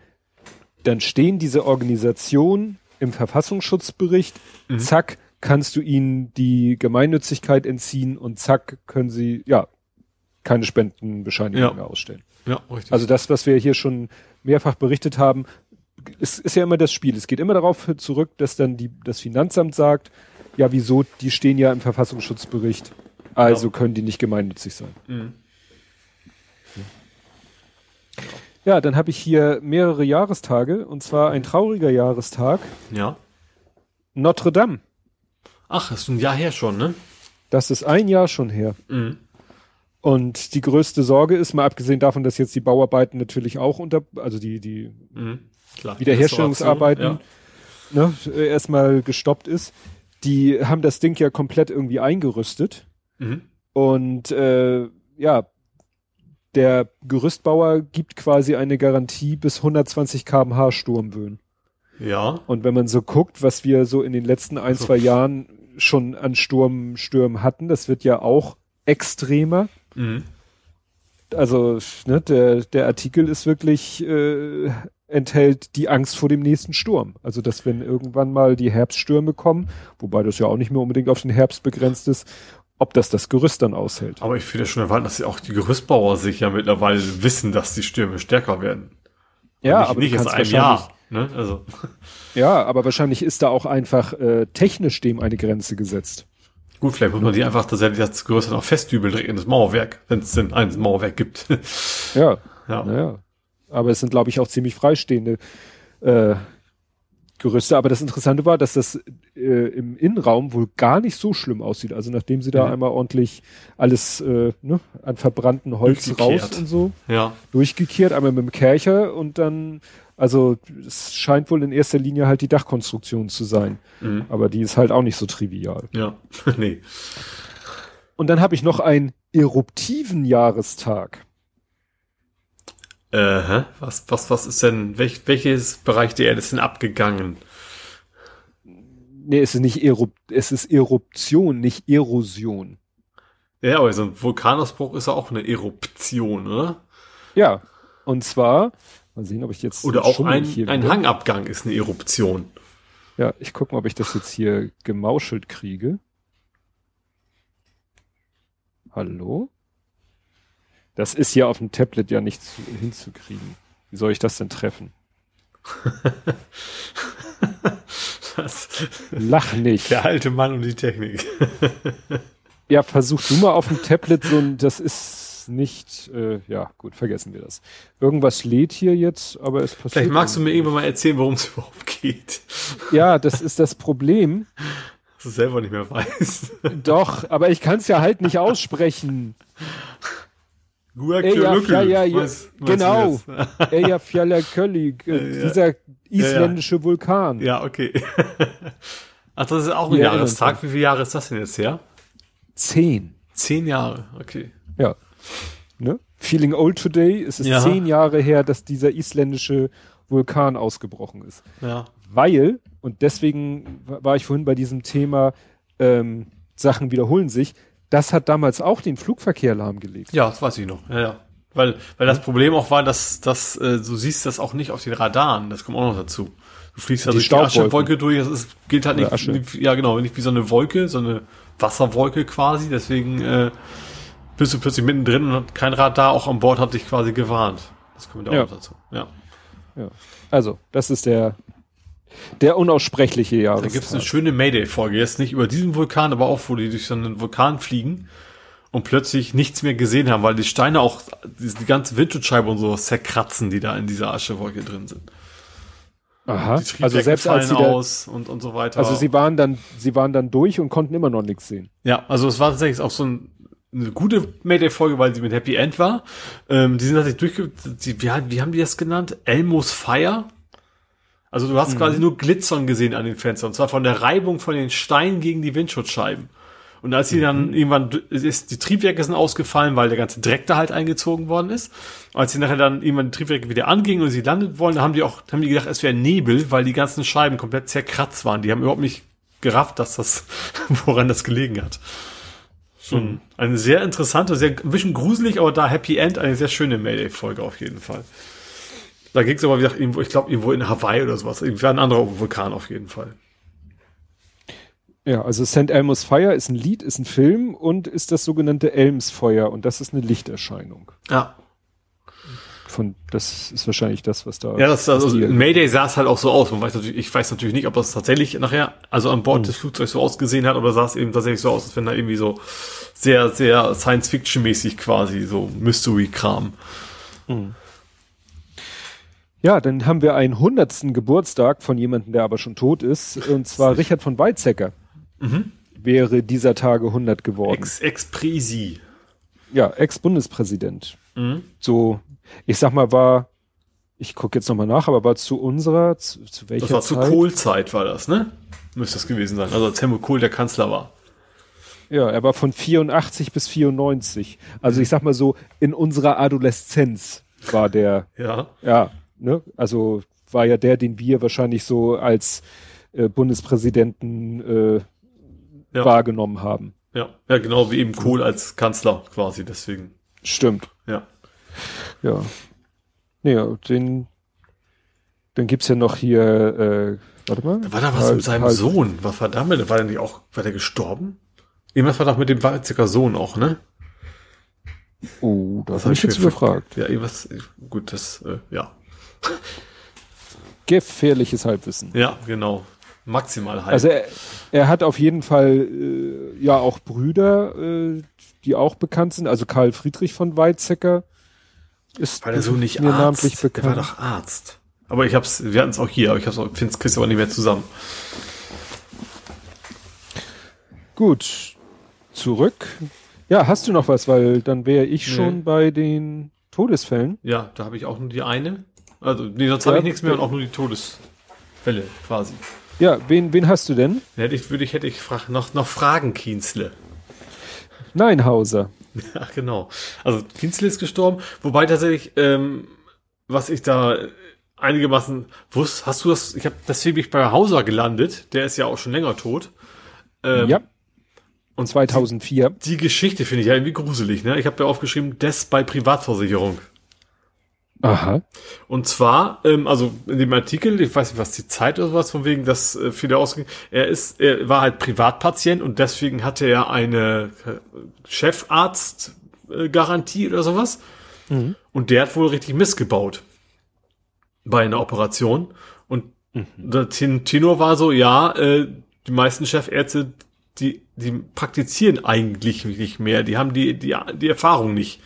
dann stehen diese Organisationen im Verfassungsschutzbericht, mhm. zack, kannst du ihnen die Gemeinnützigkeit entziehen und zack, können sie, ja, keine Spendenbescheinigung ja. mehr ausstellen. Ja, richtig. Also das, was wir hier schon mehrfach berichtet haben, ist, ist ja immer das Spiel. Es geht immer darauf zurück, dass dann die, das Finanzamt sagt, ja, wieso, die stehen ja im Verfassungsschutzbericht, also ja. können die nicht gemeinnützig sein. Mhm. Ja, dann habe ich hier mehrere Jahrestage und zwar ein trauriger Jahrestag. Ja. Notre Dame. Ach, ist ein Jahr her schon, ne? Das ist ein Jahr schon her. Mhm. Und die größte Sorge ist, mal abgesehen davon, dass jetzt die Bauarbeiten natürlich auch unter, also die, die mhm, klar, Wiederherstellungsarbeiten ja. ne, erstmal gestoppt ist. Die haben das Ding ja komplett irgendwie eingerüstet. Mhm. Und äh, ja, der Gerüstbauer gibt quasi eine Garantie bis 120 kmh Sturmböen. Ja. Und wenn man so guckt, was wir so in den letzten ein, zwei Jahren schon an Sturm, Stürmen hatten, das wird ja auch extremer. Mhm. Also, ne, der, der Artikel ist wirklich, äh, enthält die Angst vor dem nächsten Sturm. Also, dass wenn irgendwann mal die Herbststürme kommen, wobei das ja auch nicht mehr unbedingt auf den Herbst begrenzt ist, ob das das Gerüst dann aushält. Aber ich finde schon erwarten, dass auch die Gerüstbauer sich ja mittlerweile wissen, dass die Stürme stärker werden. Ja, nicht, aber nicht erst ein Jahr. Ne? Also. Ja, aber wahrscheinlich ist da auch einfach äh, technisch dem eine Grenze gesetzt. Gut, vielleicht muss man die einfach tatsächlich das Gerüst noch festdübeln direkt in das Mauerwerk, wenn es denn ein Mauerwerk gibt. ja. Ja. ja. Aber es sind, glaube ich, auch ziemlich freistehende äh, Gerüste. Aber das Interessante war, dass das äh, im Innenraum wohl gar nicht so schlimm aussieht. Also nachdem sie da ja. einmal ordentlich alles äh, ne, an verbrannten Holz raus und so ja. durchgekehrt, einmal mit dem Kercher und dann, also es scheint wohl in erster Linie halt die Dachkonstruktion zu sein. Mhm. Aber die ist halt auch nicht so trivial. Ja, nee. Und dann habe ich noch einen eruptiven Jahrestag. Äh, was, was, was ist denn, welch, welches Bereich der Erde ist denn abgegangen? Nee, es ist nicht Erup es ist Eruption, nicht Erosion. Ja, aber so ein Vulkanausbruch ist ja auch eine Eruption, oder? Ja. Und zwar, mal sehen, ob ich jetzt. Oder auch ein, ein Hangabgang ist eine Eruption. Ja, ich gucke mal, ob ich das jetzt hier gemauschelt kriege. Hallo? Das ist hier auf dem Tablet ja nicht zu, hinzukriegen. Wie soll ich das denn treffen? Lach nicht. Der alte Mann und die Technik. ja, versuch du mal auf dem Tablet so ein, das ist nicht, äh, ja, gut, vergessen wir das. Irgendwas lädt hier jetzt, aber es passiert. Vielleicht magst du mir irgendwann mal erzählen, worum es überhaupt geht. Ja, das ist das Problem. Dass du selber nicht mehr weißt. Doch, aber ich kann es ja halt nicht aussprechen. Ja, ja, ja, was, genau. Eyjafjallajökull, dieser isländische Vulkan. Ja, okay. Ach, das ist auch ein ja, Jahrestag. Wie viele Jahre ist das denn jetzt her? Zehn. Zehn Jahre, okay. Ja. Ne? Feeling old today. Es ist ja. zehn Jahre her, dass dieser isländische Vulkan ausgebrochen ist. Ja. Weil, und deswegen war ich vorhin bei diesem Thema, ähm, Sachen wiederholen sich, das hat damals auch den Flugverkehr lahmgelegt. Ja, das weiß ich noch. Ja, ja. Weil, weil das Problem auch war, dass, dass äh, du siehst das auch nicht auf den Radaren. Das kommt auch noch dazu. Du fliegst ja durch die Aschewolke durch. Das ist, gilt halt nicht, nicht, ja genau, nicht wie so eine Wolke, so eine Wasserwolke quasi. Deswegen äh, bist du plötzlich mittendrin und kein Radar auch an Bord hat dich quasi gewarnt. Das kommt auch ja. noch dazu. Ja. ja. Also, das ist der der unaussprechliche Jahrestag. Da gibt es eine schöne Mayday-Folge. Jetzt nicht über diesen Vulkan, aber auch, wo die durch so einen Vulkan fliegen und plötzlich nichts mehr gesehen haben, weil die Steine auch die ganze Windschutzscheibe und so zerkratzen, die da in dieser Aschewolke drin sind. Aha. Also selbst als sie da, aus und, und so weiter. Also sie waren dann, sie waren dann durch und konnten immer noch nichts sehen. Ja, also es war tatsächlich auch so ein eine gute Mayday-Folge, weil sie mit Happy End war. Ähm, die sind tatsächlich durchge... Die, wie, wie haben die das genannt? Elmos Fire? Also du hast mhm. quasi nur Glitzern gesehen an den Fenstern. Und zwar von der Reibung von den Steinen gegen die Windschutzscheiben. Und als sie dann mhm. irgendwann ist, die Triebwerke sind ausgefallen, weil der ganze Dreck da halt eingezogen worden ist. Und als sie nachher dann irgendwann die Triebwerke wieder angingen und sie landet wollen, haben die auch, haben die gedacht, es wäre Nebel, weil die ganzen Scheiben komplett zerkratzt waren. Die haben überhaupt nicht gerafft, dass das, woran das gelegen hat. Schon mhm. eine sehr interessante, sehr, ein bisschen gruselig, aber da Happy End, eine sehr schöne Mayday-Folge auf jeden Fall. Da ging es aber, wie gesagt, irgendwo, ich glaube, irgendwo in Hawaii oder sowas. Irgendwie ein anderer Vulkan auf jeden Fall. Ja, also St. Elmo's Fire ist ein Lied, ist ein Film und ist das sogenannte Elmsfeuer und das ist eine Lichterscheinung. Ja. Von, das ist wahrscheinlich das, was da. Ja, das, also Mayday sah es halt auch so aus. Man weiß natürlich, ich weiß natürlich nicht, ob das tatsächlich nachher, also an Bord mhm. des Flugzeugs so ausgesehen hat, oder sah es eben tatsächlich so aus, als wenn da irgendwie so sehr, sehr Science-Fiction-mäßig quasi so Mystery-Kram. Mhm. Ja, dann haben wir einen hundertsten Geburtstag von jemandem, der aber schon tot ist, und zwar Richard von Weizsäcker mhm. wäre dieser Tage 100 geworden. Ex, Ex-Presi. Ja, Ex-Bundespräsident. Mhm. So, ich sag mal, war, ich gucke jetzt nochmal nach, aber war zu unserer, zu, zu welcher Zeit? Das war Zeit? zu Kohl-Zeit, war das, ne? Müsste es gewesen sein. Also als Helmut Kohl der Kanzler war. Ja, er war von 84 bis 94. Also ich sag mal so, in unserer Adoleszenz war der. ja. Ja, ne? Also war ja der, den wir wahrscheinlich so als äh, Bundespräsidenten äh, ja. wahrgenommen haben. Ja, ja, genau wie eben Kohl als Kanzler quasi, deswegen. Stimmt. Ja. Ja. Naja, den, dann gibt's ja noch hier, äh, warte mal. Da war da was halt, mit seinem halt. Sohn. Was war damit? War der nicht auch, war der gestorben? Irgendwas war doch mit dem Weizsäcker Sohn auch, ne? Oh, da habe ich jetzt überfragt. Ja, irgendwas, gut, das, äh, ja. Gefährliches Halbwissen. Ja, genau maximal halb. Also er, er hat auf jeden Fall äh, ja auch Brüder, äh, die auch bekannt sind. Also Karl Friedrich von Weizsäcker ist War der so nicht mir Arzt? namentlich bekannt. Der war doch Arzt. Aber ich hab's, wir hatten es auch hier, aber ich hab's auch, find's kriegst aber nicht mehr zusammen. Gut. Zurück. Ja, hast du noch was, weil dann wäre ich nee. schon bei den Todesfällen. Ja, da habe ich auch nur die eine. Also, nee, sonst ja, habe ich nichts mehr und auch nur die Todesfälle quasi. Ja, wen, wen hast du denn? Hätte ich, würde ich, hätte ich noch, noch fragen, Kienzle. Nein, Hauser. Ja, genau. Also Kienzle ist gestorben, wobei tatsächlich, ähm, was ich da einigermaßen wusste, hast du das, ich habe deswegen bin ich bei Hauser gelandet, der ist ja auch schon länger tot. Ähm, ja. Und 2004. Die, die Geschichte finde ich ja irgendwie gruselig, ne? Ich habe ja aufgeschrieben, Des bei Privatversicherung. Aha. Und zwar, ähm, also in dem Artikel, ich weiß nicht, was die Zeit oder sowas, von wegen, dass äh, viele ausging, er ist, er war halt Privatpatient und deswegen hatte er eine äh, Chefarztgarantie äh, oder sowas. Mhm. Und der hat wohl richtig missgebaut bei einer Operation. Und mhm. der Tenor war so, ja, äh, die meisten Chefärzte, die, die praktizieren eigentlich nicht mehr, die haben die, die, die Erfahrung nicht.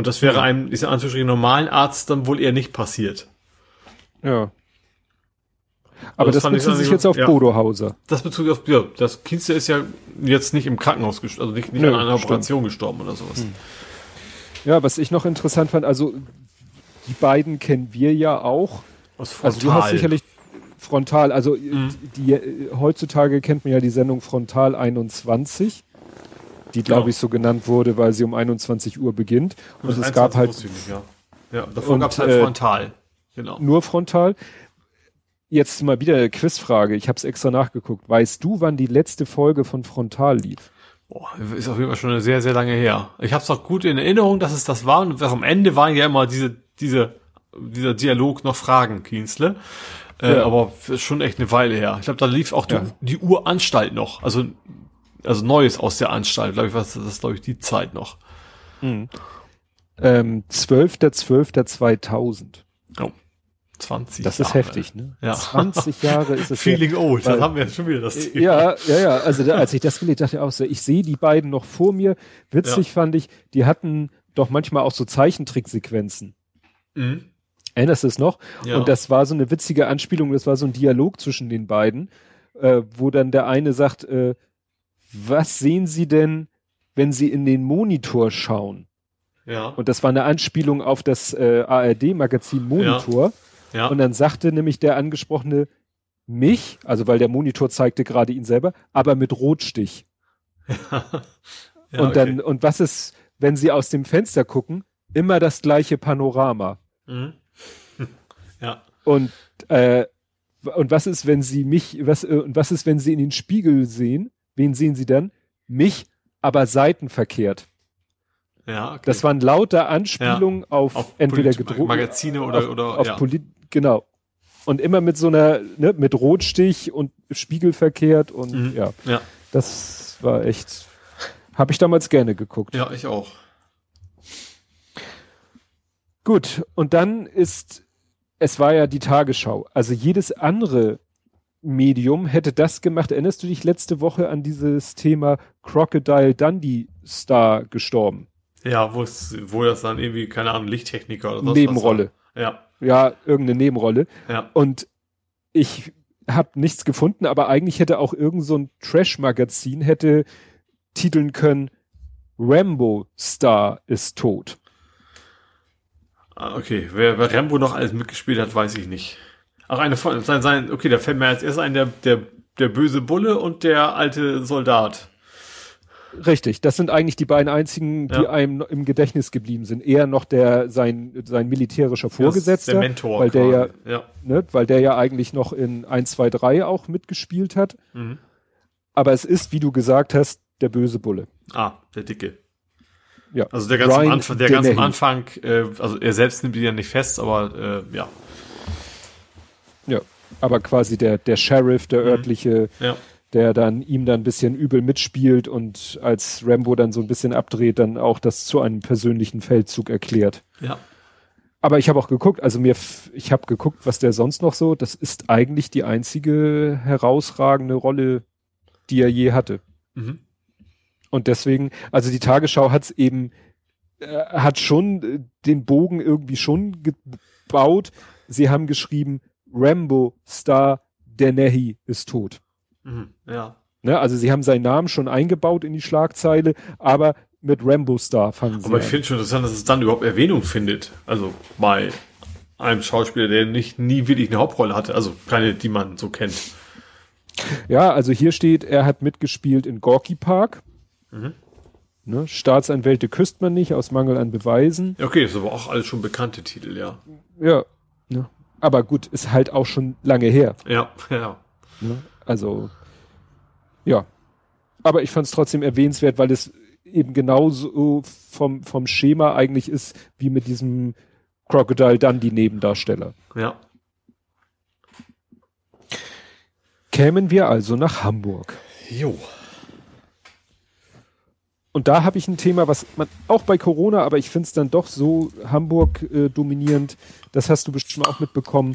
Und das wäre einem, dieser Anführungsstrichen normalen Arzt dann wohl eher nicht passiert. Ja. Aber also das, das bezieht sich jetzt auf ja. Bodo Hauser. Das bezieht auf, ja, das Kinste ist ja jetzt nicht im Krankenhaus gestorben, also nicht, nicht Nö, an einer Operation stimmt. gestorben oder sowas. Hm. Ja, was ich noch interessant fand, also die beiden kennen wir ja auch. Aus Frontal. Also du hast sicherlich Frontal, also mhm. die, die, heutzutage kennt man ja die Sendung Frontal 21 die glaube ich so genannt wurde, weil sie um 21 Uhr beginnt. Und, und es gab halt. Nicht, ja. ja, davor gab es halt äh, frontal. Genau. Nur frontal. Jetzt mal wieder eine Quizfrage. Ich habe es extra nachgeguckt. Weißt du, wann die letzte Folge von Frontal lief? Boah, ist auf jeden Fall schon sehr, sehr lange her. Ich habe es auch gut in Erinnerung, dass es das war. Und am Ende waren ja immer diese, diese, dieser Dialog noch Fragen, Kienzle. Äh, ja. Aber schon echt eine Weile her. Ich glaube, da lief auch die, ja. die Uranstalt noch. Also also Neues aus der Anstalt, glaube ich, was das ist, glaube ich, die Zeit noch. Mhm. Ähm, 12.12.2000. Oh. 20 Das Jahre. ist heftig, ne? Ja. 20 Jahre ist es. Feeling old, weil, das haben wir jetzt schon wieder das Thema. Ja, ja, ja. Also da, als ich das gelesen dachte ich auch so, ich sehe die beiden noch vor mir. Witzig ja. fand ich, die hatten doch manchmal auch so Zeichentricksequenzen. Mhm. Erinnerst du es noch? Ja. Und das war so eine witzige Anspielung, das war so ein Dialog zwischen den beiden, äh, wo dann der eine sagt, äh, was sehen Sie denn, wenn sie in den Monitor schauen, Ja. und das war eine Anspielung auf das äh, ARD-Magazin Monitor, Ja. und dann sagte nämlich der Angesprochene mich, also weil der Monitor zeigte gerade ihn selber, aber mit Rotstich. ja, und dann, und was ist, wenn sie aus dem Fenster gucken, immer das gleiche Panorama. Mhm. Ja. Und, äh, und was ist, wenn sie mich, was, äh, und was ist, wenn sie in den Spiegel sehen? Wen sehen sie dann? Mich, aber seitenverkehrt. Ja, okay. Das waren lauter Anspielungen auf, auf entweder Polit- gedruckt, Magazine oder, auf, oder auf ja. Polit, genau. Und immer mit so einer, ne, mit Rotstich und spiegelverkehrt und Mhm. ja, ja. das war echt, habe ich damals gerne geguckt. Ja, ich auch. Gut, und dann ist, es war ja die Tagesschau. Also jedes andere Medium hätte das gemacht. Erinnerst du dich letzte Woche an dieses Thema Crocodile Dundee Star gestorben? Ja, wo es, wo das dann irgendwie, keine Ahnung, Lichttechniker oder was Nebenrolle. was war. Ja, irgendeine Nebenrolle. Ja, ja. Und ich habe nichts gefunden, aber eigentlich hätte auch irgend so ein Trash-Magazin hätte titeln können, Rambo Star ist tot. Ah, okay. Wer bei Rambo noch alles mitgespielt hat, weiß ich nicht. Ach, eine von, sein, sein, okay, da fällt mir als erstes ein, der, der, der böse Bulle und der alte Soldat. Richtig, das sind eigentlich die beiden einzigen, die Ja. einem im Gedächtnis geblieben sind. Eher noch der sein sein militärischer Vorgesetzter, der Mentor. weil der ja, quasi. ja. ne, weil der ja eigentlich noch in 1 2 3 auch mitgespielt hat, Mhm. aber es ist, wie du gesagt hast, der böse Bulle. Ah, der Dicke. Ja. Also der ganz am Ryan Anfang, der ganz am. Anfang, äh, also er selbst nimmt die ja nicht fest, aber äh, ja. Aber quasi der der Sheriff, der örtliche, Ja. der dann ihm dann ein bisschen übel mitspielt und als Rambo dann so ein bisschen abdreht, dann auch das zu einem persönlichen Feldzug erklärt. Ja. Aber ich habe auch geguckt, also mir, ich habe geguckt, was der sonst noch so, das ist eigentlich die einzige herausragende Rolle, die er je hatte. Mhm. Und deswegen, also die Tagesschau hat's eben, äh, hat schon äh, den Bogen irgendwie schon gebaut. Sie haben geschrieben, Rambo Star Dennehy ist tot. Mhm. Ja. Ne? Also sie haben seinen Namen schon eingebaut in die Schlagzeile, aber mit Rambo Star fangen sie Aber ich finde schon interessant, dass es dann überhaupt Erwähnung findet. Also bei einem Schauspieler, der nicht nie wirklich eine Hauptrolle hatte, also keine, die man so kennt. Ja, also hier steht, er hat mitgespielt in Gorky Park. Mhm. Ne? Staatsanwälte küsst man nicht aus Mangel an Beweisen. Okay, das ist aber auch alles schon bekannte Titel, ja. Ja. Aber gut, ist halt auch schon lange her. Ja, ja. Ne? Also, ja. Aber ich fand es trotzdem erwähnenswert, weil es eben genauso vom, vom Schema eigentlich ist, wie mit diesem Crocodile Dundee Nebendarsteller. Ja. Kämen wir also nach Hamburg. Jo. Und da habe ich ein Thema, was man auch bei Corona, aber ich finde es dann doch so Hamburg äh, dominierend. Das hast du bestimmt auch mitbekommen.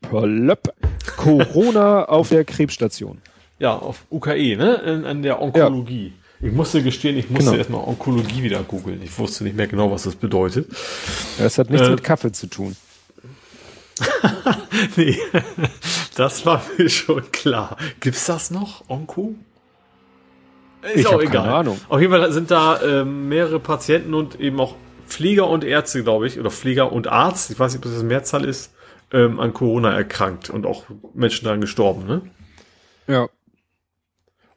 Plöpp. Corona auf der Krebsstation. Ja, auf UKE, ne? In, an der Onkologie. Ich musste gestehen, ich musste Genau. erstmal Onkologie wieder googeln. Ich wusste nicht mehr genau, was das bedeutet. Das hat nichts Äh, mit Kaffee zu tun. nee, das war mir schon klar. Gibt's das noch? Onko? Ist Ich auch egal. keine Ahnung. Auf jeden Fall sind da ähm, mehrere Patienten und eben auch Pfleger und Ärzte, glaube ich, oder Pfleger und Arzt, ich weiß nicht, ob das eine Mehrzahl ist, ähm, an Corona erkrankt und auch Menschen daran gestorben, ne? Ja.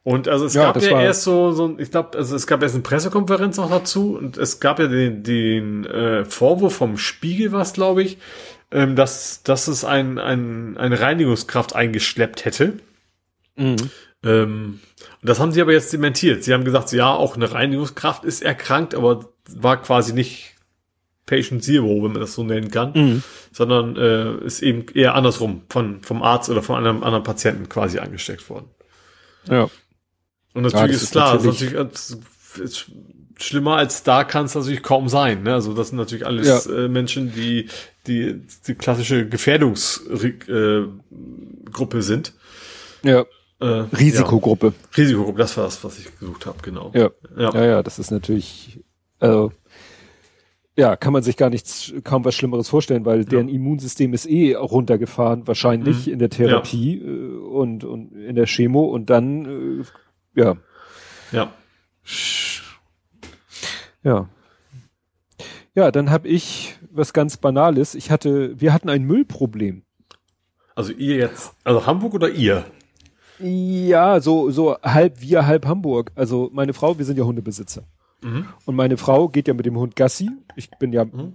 Und also es Ja, gab ja erst so, so ein- ich glaube, also es gab erst eine Pressekonferenz noch dazu und es gab ja den, den äh, Vorwurf vom Spiegel, was glaube ich, ähm, dass, dass es ein, ein, eine Reinigungskraft eingeschleppt hätte. Mhm. Ähm, das haben sie aber jetzt dementiert. Sie haben gesagt, ja, auch eine Reinigungskraft ist erkrankt, aber war quasi nicht Patient Zero, wenn man das so nennen kann, Mhm. sondern äh, ist eben eher andersrum von, vom Arzt oder von einem anderen Patienten quasi angesteckt worden. Ja. Und natürlich das ist ist klar, das ist natürlich- natürlich schlimmer als da kann es natürlich kaum sein. Ne? Also das sind natürlich alles Ja. äh, Menschen, die die, die klassische Gefährdungsgruppe äh, sind. Ja. Äh, Risikogruppe. Ja. Risikogruppe, das war das, was ich gesucht habe, genau. Ja. Ja. Ja, ja, das ist natürlich, also, ja, kann man sich gar nichts, kaum was Schlimmeres vorstellen, weil deren Immunsystem ist eh runtergefahren, wahrscheinlich Mhm. in der Therapie äh, und, und in der Chemo und dann, äh, ja, ja. Ja. Ja, dann habe ich was ganz Banales. Ich hatte, wir hatten ein Müllproblem. Also ihr jetzt, also Hamburg oder ihr? Ja, so, so halb wir, halb Hamburg. Also meine Frau, wir sind ja Hundebesitzer. Mhm. Und meine Frau geht ja mit dem Hund Gassi. Ich bin ja mhm.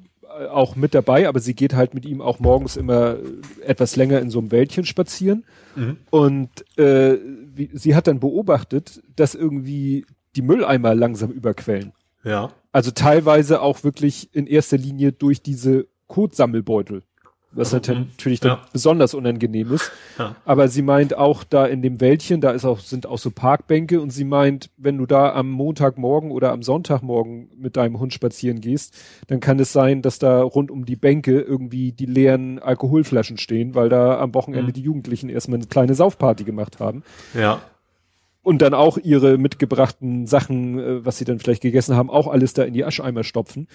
auch mit dabei, aber sie geht halt mit ihm auch morgens immer etwas länger in so einem Wäldchen spazieren. Mhm. Und äh, wie, sie hat dann beobachtet, dass irgendwie die Mülleimer langsam überquellen. Ja. Also teilweise auch wirklich in erster Linie durch diese Kotsammelbeutel was also, natürlich dann ja. besonders unangenehm ist. Ja. Aber sie meint auch da in dem Wäldchen, da ist auch, sind auch so Parkbänke und sie meint, wenn du da am Montagmorgen oder am Sonntagmorgen mit deinem Hund spazieren gehst, dann kann es sein, dass da rund um die Bänke irgendwie die leeren Alkoholflaschen stehen, weil da am Wochenende mhm. die Jugendlichen erstmal eine kleine Saufparty gemacht haben. Ja. Und dann auch ihre mitgebrachten Sachen, äh, was sie dann vielleicht gegessen haben, auch alles da in die Ascheimer stopfen.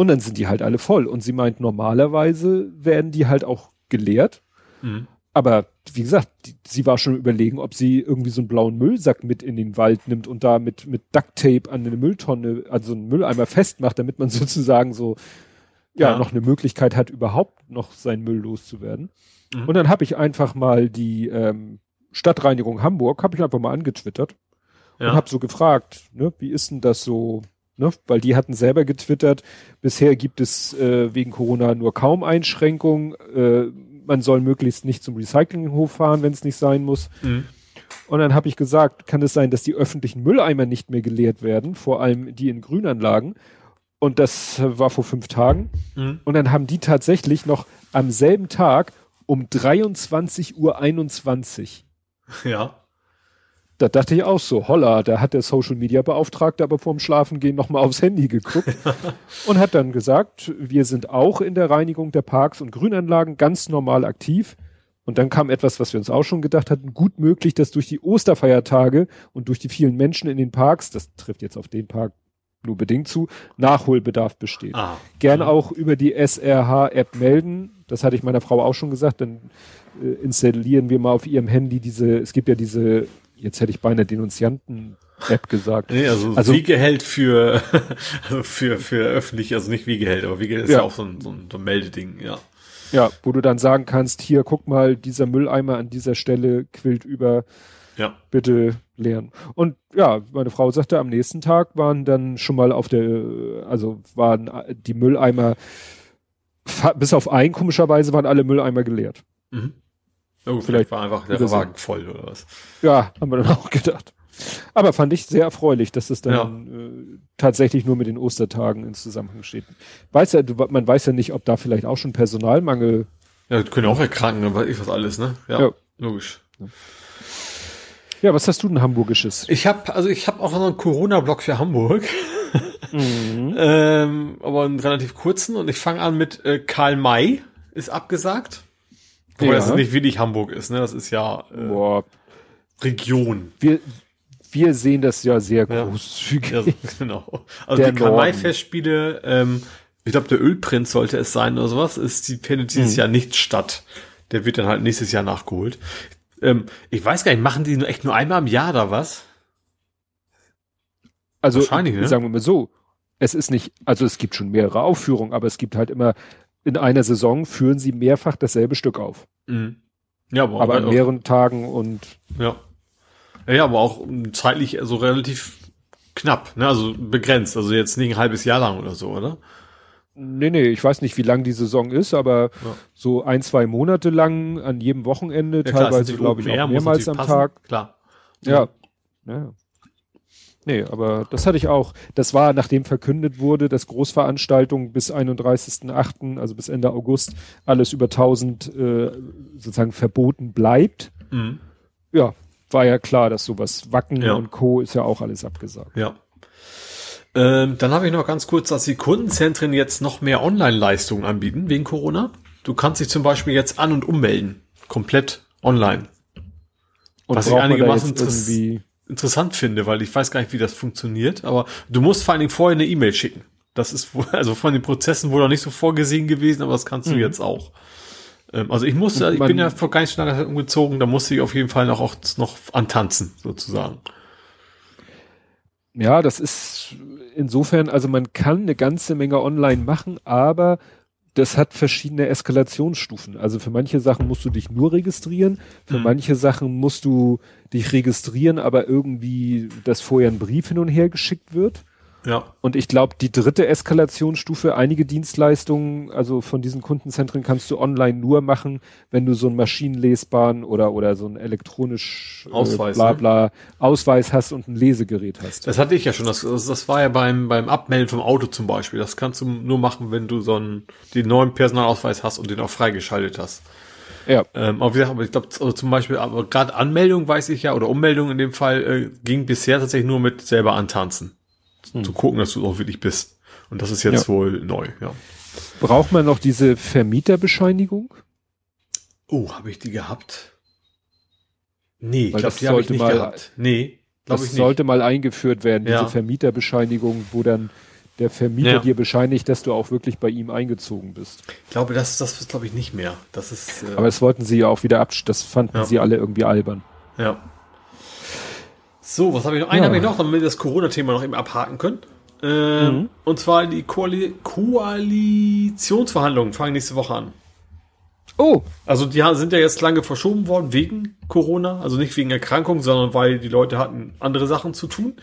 Und dann sind die halt alle voll. Und sie meint, normalerweise werden die halt auch geleert. Mhm. Aber wie gesagt, die, sie war schon überlegen, ob sie irgendwie so einen blauen Müllsack mit in den Wald nimmt und da mit, mit Ducktape an eine Mülltonne, also einen Mülleimer festmacht, damit man sozusagen so ja, ja. noch eine Möglichkeit hat, überhaupt noch seinen Müll loszuwerden. Mhm. Und dann habe ich einfach mal die ähm, Stadtreinigung Hamburg, habe ich einfach mal angetwittert ja. und habe so gefragt, ne, wie ist denn das so Ne? Weil die hatten selber getwittert, bisher gibt es äh, wegen Corona nur kaum Einschränkungen. Äh, man soll möglichst nicht zum Recyclinghof fahren, wenn es nicht sein muss. Mhm. Und dann habe ich gesagt, kann es sein, dass die öffentlichen Mülleimer nicht mehr geleert werden, vor allem die in Grünanlagen. Und das war vor fünf Tagen. Mhm. Und dann haben die tatsächlich noch am selben Tag um 23.21 Uhr ja. Da dachte ich auch so, holla, da hat der Social Media Beauftragte aber vorm Schlafengehen nochmal aufs Handy geguckt und hat dann gesagt, wir sind auch in der Reinigung der Parks und Grünanlagen ganz normal aktiv. Und dann kam etwas, was wir uns auch schon gedacht hatten, gut möglich, dass durch die Osterfeiertage und durch die vielen Menschen in den Parks, das trifft jetzt auf den Park nur bedingt zu, Nachholbedarf besteht. Ah, Gern ja. auch über die SRH-App melden. Das hatte ich meiner Frau auch schon gesagt. Dann äh, installieren wir mal auf ihrem Handy diese, es gibt ja diese jetzt hätte ich beinahe Denunzianten-App gesagt. Nee, also, also Wiegeheld für, für, für öffentlich, also nicht Wiegeheld, aber Wiegeheld ist ja, ja auch so ein, so, ein, so ein Meldeding, ja. Ja, wo du dann sagen kannst, hier, guck mal, dieser Mülleimer an dieser Stelle quillt über, ja. bitte leeren. Und ja, meine Frau sagte, am nächsten Tag waren dann schon mal auf der, also waren die Mülleimer, bis auf ein komischerweise waren alle Mülleimer geleert. Mhm. Oh, vielleicht war einfach der Wagen voll oder was. Ja, haben wir dann auch gedacht. Aber fand ich sehr erfreulich, dass es dann ja. äh, tatsächlich nur mit den Ostertagen in Zusammenhang steht. Weiß ja, du, man weiß ja nicht, ob da vielleicht auch schon Personalmangel. Ja, können auch erkranken, aber ich was alles, ne? Ja, ja. logisch. Ja, was hast du denn Hamburgisches? Ich habe also ich habe auch noch einen Corona-Blog für Hamburg. mhm. ähm, aber einen relativ kurzen und ich fange an mit äh, Karl May ist abgesagt. Wobei ja. das nicht wirklich Hamburg ist, ne? Das ist ja äh. Region. Wir, wir sehen das ja sehr großzügig. Ja, genau. Also der die Karl-May-Festspiele, ähm, ich glaube, der Ölprinz sollte es sein oder sowas, ist die findet dieses hm. Jahr nicht statt. Der wird dann halt nächstes Jahr nachgeholt. Ähm, ich weiß gar nicht, machen die nur echt nur einmal im Jahr da was? Also, Wahrscheinlich, ne? sagen wir mal so, es ist nicht, also es gibt schon mehrere Aufführungen, aber es gibt halt immer in einer Saison führen sie mehrfach dasselbe Stück auf. Mhm. Ja, aber, aber an mehreren Tagen und. Ja. Ja, aber auch zeitlich so relativ knapp, ne? Also begrenzt, also jetzt nicht ein halbes Jahr lang oder so, oder? Nee, nee, ich weiß nicht, wie lang die Saison ist, aber ja. so ein, zwei Monate lang an jedem Wochenende, ja, teilweise glaube ich auch mehrmals am passen. Tag. Klar. Ja. ja. Nee, aber das hatte ich auch. Das war, nachdem verkündet wurde, dass Großveranstaltungen bis 31.8., also bis Ende August, alles über 1000 äh, sozusagen verboten bleibt. Mhm. Ja, war ja klar, dass sowas Wacken ja. und Co. ist ja auch alles abgesagt. Ja. Ähm, dann habe ich noch ganz kurz, dass die Kundenzentren jetzt noch mehr Online-Leistungen anbieten wegen Corona. Du kannst dich zum Beispiel jetzt an- und ummelden. Komplett online. Und Was ich einigermaßen irgendwie interessant finde, weil ich weiß gar nicht, wie das funktioniert, aber du musst vor allen Dingen vorher eine E-Mail schicken. Das ist also von den Prozessen wohl noch nicht so vorgesehen gewesen, aber das kannst du mhm. jetzt auch. Ähm, also ich musste, ich bin ja vor gar nicht so lange umgezogen, da musste ich auf jeden Fall noch, auch noch antanzen, sozusagen. Ja, das ist insofern, also man kann eine ganze Menge online machen, aber das hat verschiedene Eskalationsstufen. Also für manche Sachen musst du dich nur registrieren, für Mhm. manche Sachen musst du dich registrieren, aber irgendwie, dass vorher ein Brief hin und her geschickt wird. Ja. Und ich glaube, die dritte Eskalationsstufe, einige Dienstleistungen, also von diesen Kundenzentren kannst du online nur machen, wenn du so einen maschinenlesbaren oder, oder so einen elektronisch äh, Ausweis, bla ne? bla Ausweis hast und ein Lesegerät hast. Das hatte ich ja schon. Das, das, das war ja beim, beim Abmelden vom Auto zum Beispiel. Das kannst du nur machen, wenn du so einen, den neuen Personalausweis hast und den auch freigeschaltet hast. Ja. Ähm, aber wie gesagt, aber ich glaube, also zum Beispiel, aber gerade Anmeldung weiß ich ja, oder Ummeldung in dem Fall, äh, ging bisher tatsächlich nur mit selber antanzen. Zu gucken, dass du auch wirklich bist. Und das ist jetzt Ja. wohl neu, ja. Braucht man noch diese Vermieterbescheinigung? Oh, habe ich die gehabt? Nee, ich glaube, das die habe ich sollte nicht mal- gehabt. Nee, glaube ich nicht. sollte mal eingeführt werden, diese Ja. Vermieterbescheinigung, wo dann der Vermieter Ja. dir bescheinigt, dass du auch wirklich bei ihm eingezogen bist. Ich glaube, das, das ist, glaube ich, nicht mehr. Das ist, äh, Aber das wollten sie ja auch wieder ab, das fanden Ja. sie alle irgendwie albern. Ja. So, was habe ich noch? Einen Ja. habe ich noch, damit wir das Corona-Thema noch eben abhaken können. Ähm, Mhm. Und zwar die Koali Koalitionsverhandlungen fangen nächste Woche an. Oh, Also die sind ja jetzt lange verschoben worden wegen Corona, also nicht wegen Erkrankung, sondern weil die Leute hatten andere Sachen zu tun.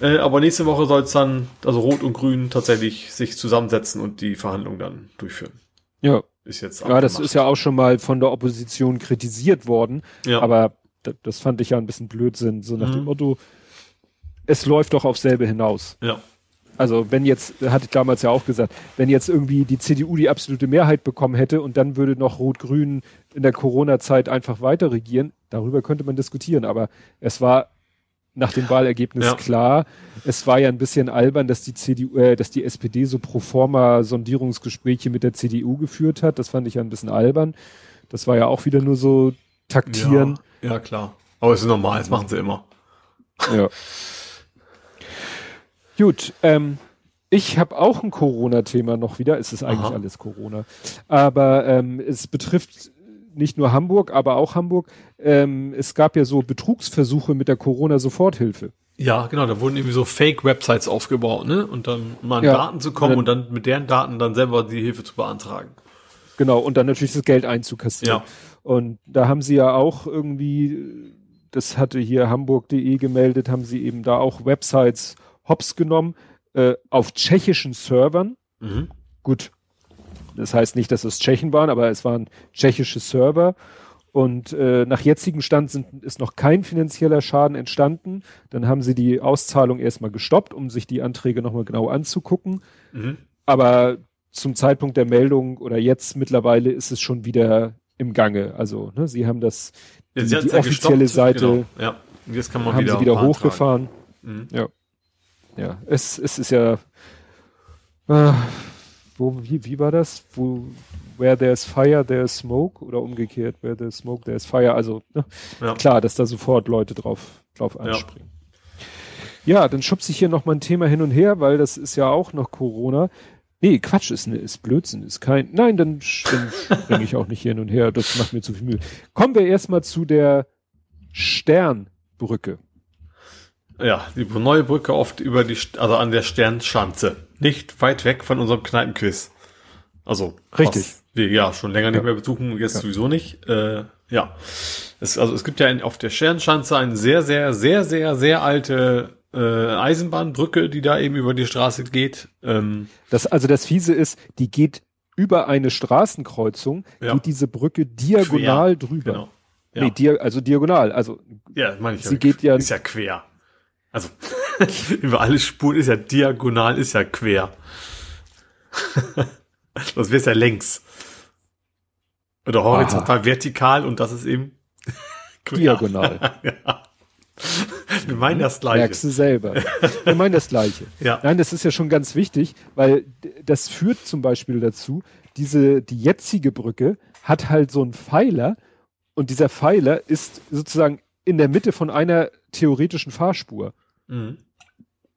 Äh, aber nächste Woche soll es dann, also Rot und Grün tatsächlich sich zusammensetzen und die Verhandlungen dann durchführen. ja. Ist jetzt Ja, das ist ja auch schon mal von der Opposition kritisiert worden. Ja. Aber das, fand ich ja ein bisschen Blödsinn, so nach Mhm. dem Motto, es läuft doch auf selbe hinaus. ja. Also wenn jetzt, hatte ich damals ja auch gesagt, wenn jetzt irgendwie die CDU die absolute Mehrheit bekommen hätte und dann würde noch Rot-Grün in der Corona-Zeit einfach weiter regieren, darüber könnte man diskutieren. Aber es war nach dem Wahlergebnis Ja. klar. Es war ja ein bisschen albern, dass die CDU, äh, dass die SPD so pro forma Sondierungsgespräche mit der CDU geführt hat. Das fand ich ja ein bisschen albern. Das war ja auch wieder nur so taktieren. Ja, ja, klar. Aber es ist normal, das machen sie immer. Ja. Gut, ähm, ich habe auch ein Corona-Thema noch wieder. Es ist eigentlich Aha. alles Corona. Aber ähm, es betrifft nicht nur Hamburg, aber auch Hamburg. Ähm, es gab ja so Betrugsversuche mit der Corona-Soforthilfe. Ja, genau, da wurden irgendwie so Fake-Websites aufgebaut, ne? Und dann mal an Ja. Daten zu kommen Und und dann mit deren Daten dann selber die Hilfe zu beantragen. Genau, und dann natürlich das Geld einzukassieren. Ja. Und da haben sie ja auch irgendwie, das hatte hier hamburg.de gemeldet, haben sie eben da auch Websites hops genommen äh, auf tschechischen Servern. Mhm. Gut, das heißt nicht, dass es Tschechen waren, aber es waren tschechische Server. Und äh, nach jetzigem Stand sind, ist noch kein finanzieller Schaden entstanden. Dann haben sie die Auszahlung erstmal gestoppt, um sich die Anträge nochmal genau anzugucken. Mhm. Aber zum Zeitpunkt der Meldung oder jetzt mittlerweile ist es schon wieder im Gange. Also ne, sie haben das, Ja, die, die ja offizielle gestoppt, Seite Genau. Ja, jetzt kann man haben wieder, sie wieder hochgefahren. Mhm. Ja. Ja, es, es ist ja, äh, wo, wie, wie war das? Wo, where there's fire, there's smoke oder umgekehrt, where there's smoke, there's fire. Also ne, Ja. klar, dass da sofort Leute drauf, drauf anspringen. Ja, dann schubse ich hier noch mal ein Thema hin und her, weil das ist ja auch noch Corona. Nee, Quatsch, ist, ne, ist Blödsinn, ist kein. Nein, dann, dann springe ich auch nicht hin und her. Das macht mir zu viel Mühe. Kommen wir erstmal zu der Sternbrücke. Ja, die neue Brücke oft über die, also an der Sternschanze. Nicht weit weg von unserem Kneipenquiz. Also. Richtig. Wir ja schon länger nicht Ja. mehr besuchen, und jetzt Ja. sowieso nicht. Äh, ja. Es, also es gibt ja in, auf der Sternschanze eine sehr, sehr, sehr, sehr, sehr alte äh, Eisenbahnbrücke, die da eben über die Straße geht. Ähm, Das, also das Fiese ist, die geht über eine Straßenkreuzung, Ja. geht diese Brücke diagonal Quer, drüber. genau. Ja. Nee, dia also diagonal. Also Ja, meine ich Sie ja. geht ja- Ist ja quer. Also, über alle Spuren ist ja diagonal, ist ja quer. das wäre ja längs. Oder horizontal, vertikal und das ist eben quer. diagonal. ja. Wir meinen das gleiche. Merkst du selber. Wir meinen das Gleiche. Ja. Nein, das ist ja schon ganz wichtig, weil das führt zum Beispiel dazu, diese, die jetzige Brücke hat halt so einen Pfeiler und dieser Pfeiler ist sozusagen in der Mitte von einer theoretischen Fahrspur. Mhm.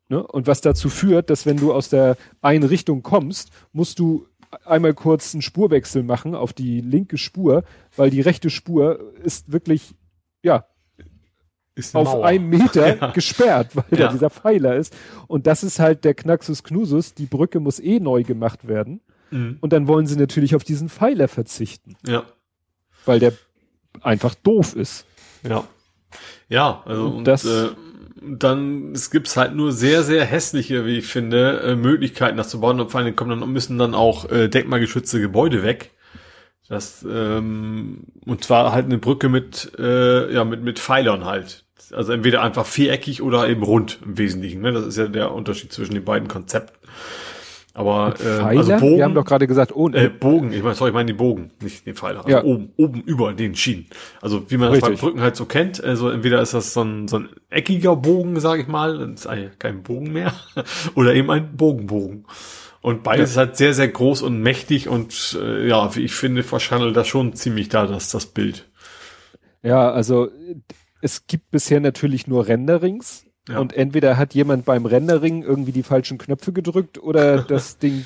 Ne? Und was dazu führt, dass wenn du aus der einen Richtung kommst, musst du einmal kurz einen Spurwechsel machen auf die linke Spur, weil die rechte Spur ist wirklich, ja, auf Mauer. einem Meter ja. gesperrt, weil ja. da dieser Pfeiler ist. Und das ist halt der Knaxus Knusus. Die Brücke muss eh neu gemacht werden. Mhm. Und dann wollen sie natürlich auf diesen Pfeiler verzichten. Ja. Weil der einfach doof ist. Ja. Ja, also und, das, äh, dann es gibt's halt nur sehr sehr hässliche, wie ich finde, äh, Möglichkeiten, das zu bauen. Und vor allem kommen dann müssen dann auch äh, denkmalgeschützte Gebäude weg. Das ähm, und zwar halt eine Brücke mit äh, ja mit mit Pfeilern halt. Also entweder einfach viereckig oder eben rund im Wesentlichen. Ne? Das ist ja der Unterschied zwischen den beiden Konzepten. Aber äh, also Bogen, wir haben doch gerade gesagt, oh, äh, Bogen, ich meine, sorry, ich meine die Bogen, nicht den Pfeiler. Also ja. oben, oben über den Schienen. Also wie man Richtig. das bei Brücken halt so kennt, also entweder ist das so ein, so ein eckiger Bogen, sage ich mal, das ist eigentlich kein Bogen mehr, oder eben ein Bogenbogen. Und beides ja. ist halt sehr, sehr groß und mächtig und äh, ja, wie ich finde, verschandelt das schon ziemlich da, das, das Bild. Ja, also es gibt bisher natürlich nur Renderings ja. Und entweder hat jemand beim Rendering irgendwie die falschen Knöpfe gedrückt oder das Ding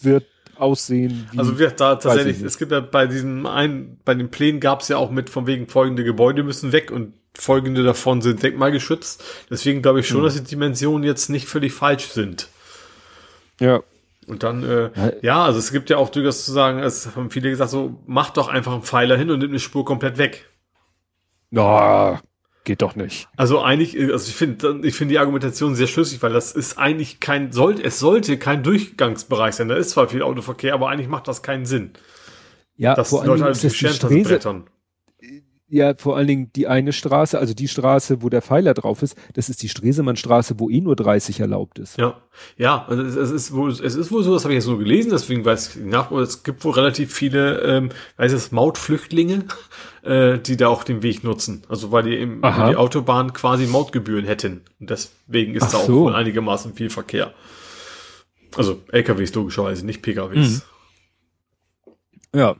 wird aussehen wie. Also wir da tatsächlich, es gibt ja bei diesem einen, bei den Plänen gab es ja auch mit von wegen folgende Gebäude müssen weg und folgende davon sind denkmalgeschützt. Deswegen glaube ich schon, mhm. dass die Dimensionen jetzt nicht völlig falsch sind. Ja. Und dann, äh, ja, also es gibt ja auch durchaus zu sagen, es haben viele gesagt, so, mach doch einfach einen Pfeiler hin und nimm eine Spur komplett weg. Ja, Geht doch nicht. Also eigentlich, also ich finde, ich finde die Argumentation sehr schlüssig, weil das ist eigentlich kein, sollte, es sollte kein Durchgangsbereich sein. Da ist zwar viel Autoverkehr, aber eigentlich macht das keinen Sinn. Ja, dass vor allem Leute halt die Strähne, ja, vor allen Dingen die eine Straße, also die Straße, wo der Pfeiler drauf ist, das ist die Stresemannstraße, wo eh nur 30 erlaubt ist. Ja, ja, also es ist wohl, es ist wohl so, das habe ich jetzt so gelesen, deswegen weiß ich nach, es gibt wohl relativ viele, ähm, weiß es, Mautflüchtlinge, äh, die da auch den Weg nutzen. Also weil die im, die Autobahn quasi Mautgebühren hätten. Und deswegen ist Ach da auch so. wohl einigermaßen viel Verkehr. Also LKWs logischerweise, nicht PKWs. Mhm. Ja,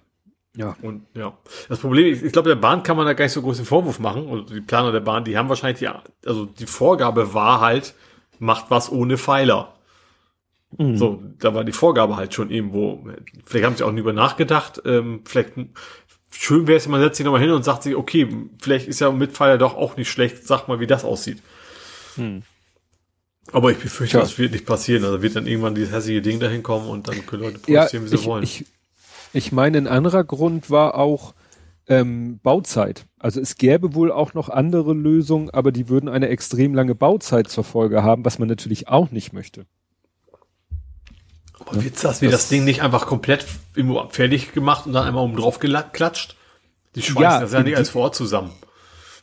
ja. Und ja. Das Problem, ich, ich glaube, der Bahn kann man da gar nicht so großen Vorwurf machen. Und die Planer der Bahn, die haben wahrscheinlich die, also die Vorgabe war halt, macht was ohne Pfeiler. Mhm. So, da war die Vorgabe halt schon irgendwo. Vielleicht haben sie auch nie über nachgedacht. Ähm, vielleicht schön wäre es, man setzt sich nochmal hin und sagt sich, okay, vielleicht ist ja mit Pfeiler doch auch nicht schlecht. Sag mal, wie das aussieht. Mhm. Aber ich befürchte, ja. das wird nicht passieren. Also wird dann irgendwann dieses hässliche Ding dahin kommen und dann können Leute produzieren, ja, wie sie ich, wollen. Ich, ich meine, ein anderer Grund war auch ähm, Bauzeit. Also es gäbe wohl auch noch andere Lösungen, aber die würden eine extrem lange Bauzeit zur Folge haben, was man natürlich auch nicht möchte. Aber wird's das, wie das, das Ding nicht einfach komplett fertig gemacht und dann einmal oben drauf geklatscht? Die schweißen ja, das ja nicht als vor Ort zusammen.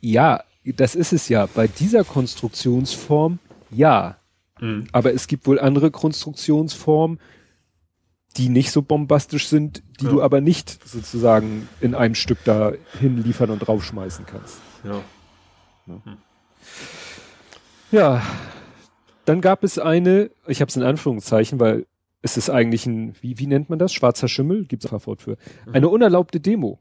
Ja, das ist es ja. Bei dieser Konstruktionsform ja. Mhm. Aber es gibt wohl andere Konstruktionsformen, die nicht so bombastisch sind, die ja. du aber nicht sozusagen in einem Stück da hinliefern und draufschmeißen kannst. Ja. Ja. Hm. ja. Dann gab es eine, ich habe es in Anführungszeichen, weil es ist eigentlich ein, wie, wie nennt man das? Schwarzer Schimmel? Gibt es ein Wort für. Mhm. Eine unerlaubte Demo.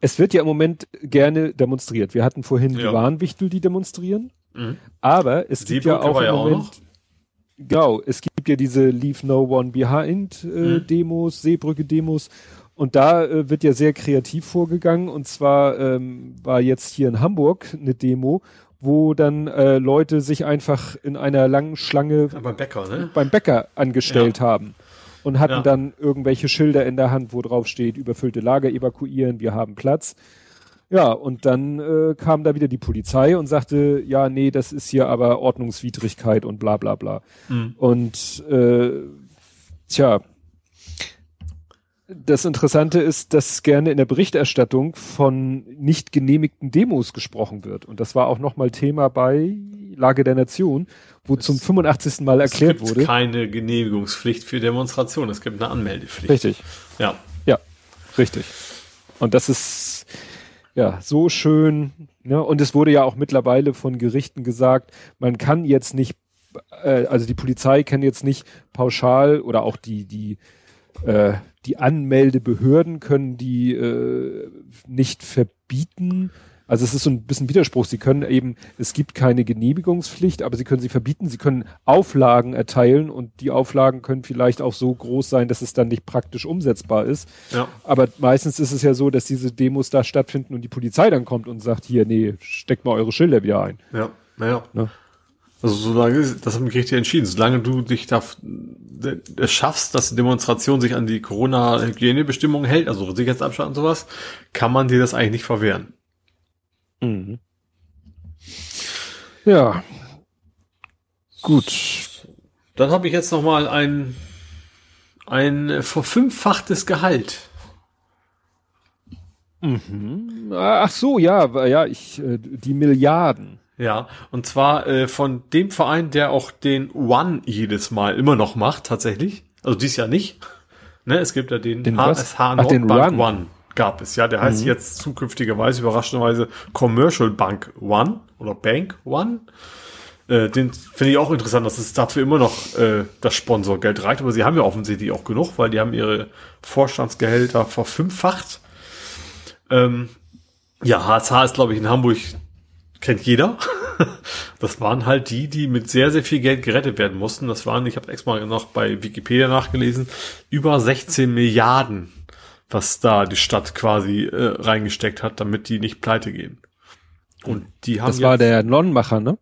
Es wird ja im Moment gerne demonstriert. Wir hatten vorhin ja. die Warnwichtel, die demonstrieren. Mhm. Aber es gibt ja auch im Moment, auch Genau, es gibt ja diese Leave No One Behind äh, mhm. Demos, Seebrücke Demos und da äh, wird ja sehr kreativ vorgegangen und zwar ähm, war jetzt hier in Hamburg eine Demo, wo dann äh, Leute sich einfach in einer langen Schlange ja, beim Bäcker, ne? beim Bäcker angestellt ja. haben und hatten ja. dann irgendwelche Schilder in der Hand, wo drauf steht, überfüllte Lager evakuieren, wir haben Platz. Ja, und dann äh, kam da wieder die Polizei und sagte, ja, nee, das ist hier aber Ordnungswidrigkeit und bla bla bla. Mhm. Und äh, tja, das Interessante ist, dass gerne in der Berichterstattung von nicht genehmigten Demos gesprochen wird. Und das war auch nochmal Thema bei Lage der Nation, wo es, zum 85. Mal erklärt wurde. Es gibt keine Genehmigungspflicht für Demonstrationen, es gibt eine Anmeldepflicht. Richtig. Ja. Ja, richtig. Und das ist ja, so schön. Ne? Und es wurde ja auch mittlerweile von Gerichten gesagt, man kann jetzt nicht, äh, also die Polizei kann jetzt nicht pauschal oder auch die, die, äh, die Anmeldebehörden können die äh, nicht verbieten, Also es ist so ein bisschen Widerspruch. Sie können eben, es gibt keine Genehmigungspflicht, aber sie können sie verbieten. Sie können Auflagen erteilen und die Auflagen können vielleicht auch so groß sein, dass es dann nicht praktisch umsetzbar ist. Ja. Aber meistens ist es ja so, dass diese Demos da stattfinden und die Polizei dann kommt und sagt, hier, nee, steckt mal eure Schilder wieder ein. Ja, naja. Ne? Also solange, das haben die richtig entschieden, solange du dich da es schaffst, dass die Demonstration sich an die Corona-Hygienebestimmungen hält, also Sicherheitsabstand und sowas, kann man dir das eigentlich nicht verwehren. Mhm. Ja. Gut. Dann habe ich jetzt noch mal ein ein verfünffachtes Gehalt. Mhm. Ach so, ja, ja, ich äh, die Milliarden. Ja, und zwar äh, von dem Verein, der auch den One jedes Mal immer noch macht, tatsächlich. Also dies Jahr nicht. Ne, es gibt ja den, Den HSH was? Ach, den Nordbank One. Gab es, ja. Der heißt Mhm. jetzt zukünftigerweise, überraschenderweise, Commercial Bank One oder Bank One. Äh, den finde ich auch interessant, dass es dafür immer noch äh, das Sponsorgeld reicht. Aber sie haben ja offensichtlich auch genug, weil die haben ihre Vorstandsgehälter verfünffacht. Ähm, ja, HSH ist, glaube ich, in Hamburg kennt jeder. Das waren halt die, die mit sehr, sehr viel Geld gerettet werden mussten. Das waren, ich habe extra noch bei Wikipedia nachgelesen, über 16 Milliarden, was da die Stadt quasi äh, reingesteckt hat, damit die nicht pleite gehen. Und die haben Das war der Nonnenmacher, ne?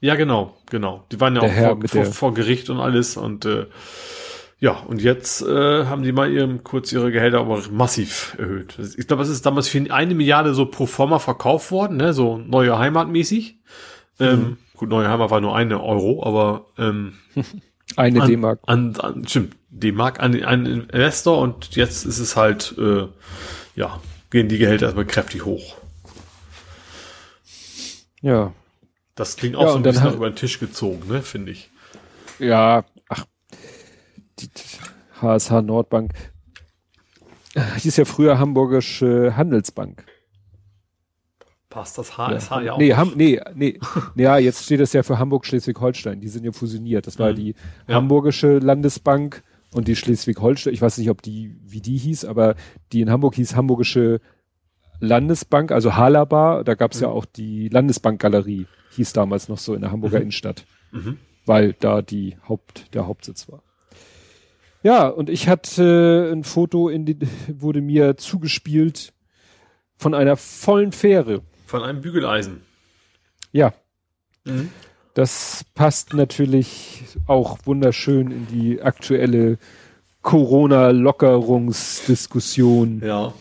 ja, genau, genau. Die waren ja Der auch vor, vor, vor Gericht und alles und äh, ja, und jetzt äh, haben die mal ihrem, kurz ihre Gehälter aber massiv erhöht. Ich glaube, es ist damals für eine Milliarde so pro forma verkauft worden, ne? so neue Heimat mäßig. Ähm, gut, neue Heimat war nur eine Euro, aber ähm, Eine D-Mark. An, an, stimmt, D-Mark an einen Investor und jetzt ist es halt, äh, ja, gehen die Gehälter erstmal kräftig hoch. Ja. Das klingt auch Ja, so ein bisschen hat- über den Tisch gezogen, ne, finde ich. Ja, ach, die HSH Nordbank. Äh, Hieß ja früher Hamburgische Handelsbank. Passt das HSH ja, auch. nee. Ham, nee, nee, ja, jetzt steht das ja für Hamburg-Schleswig-Holstein. Die sind ja fusioniert. Das war Mhm. die Ja. Hamburgische Landesbank und die Schleswig-Holstein. Ich weiß nicht, ob die, wie die hieß, aber die in Hamburg hieß Hamburgische Landesbank, also Halaba. Da gab's ja Mhm. auch die Landesbankgalerie, hieß damals noch so in der Hamburger Mhm. Innenstadt, Mhm. weil da die Haupt, der Hauptsitz war. Ja, und ich hatte ein Foto in die, wurde mir zugespielt von einer vollen Fähre. Von einem Bügeleisen. Ja, Mhm. Das passt natürlich auch wunderschön in die aktuelle Corona-Lockerungsdiskussion. Ja.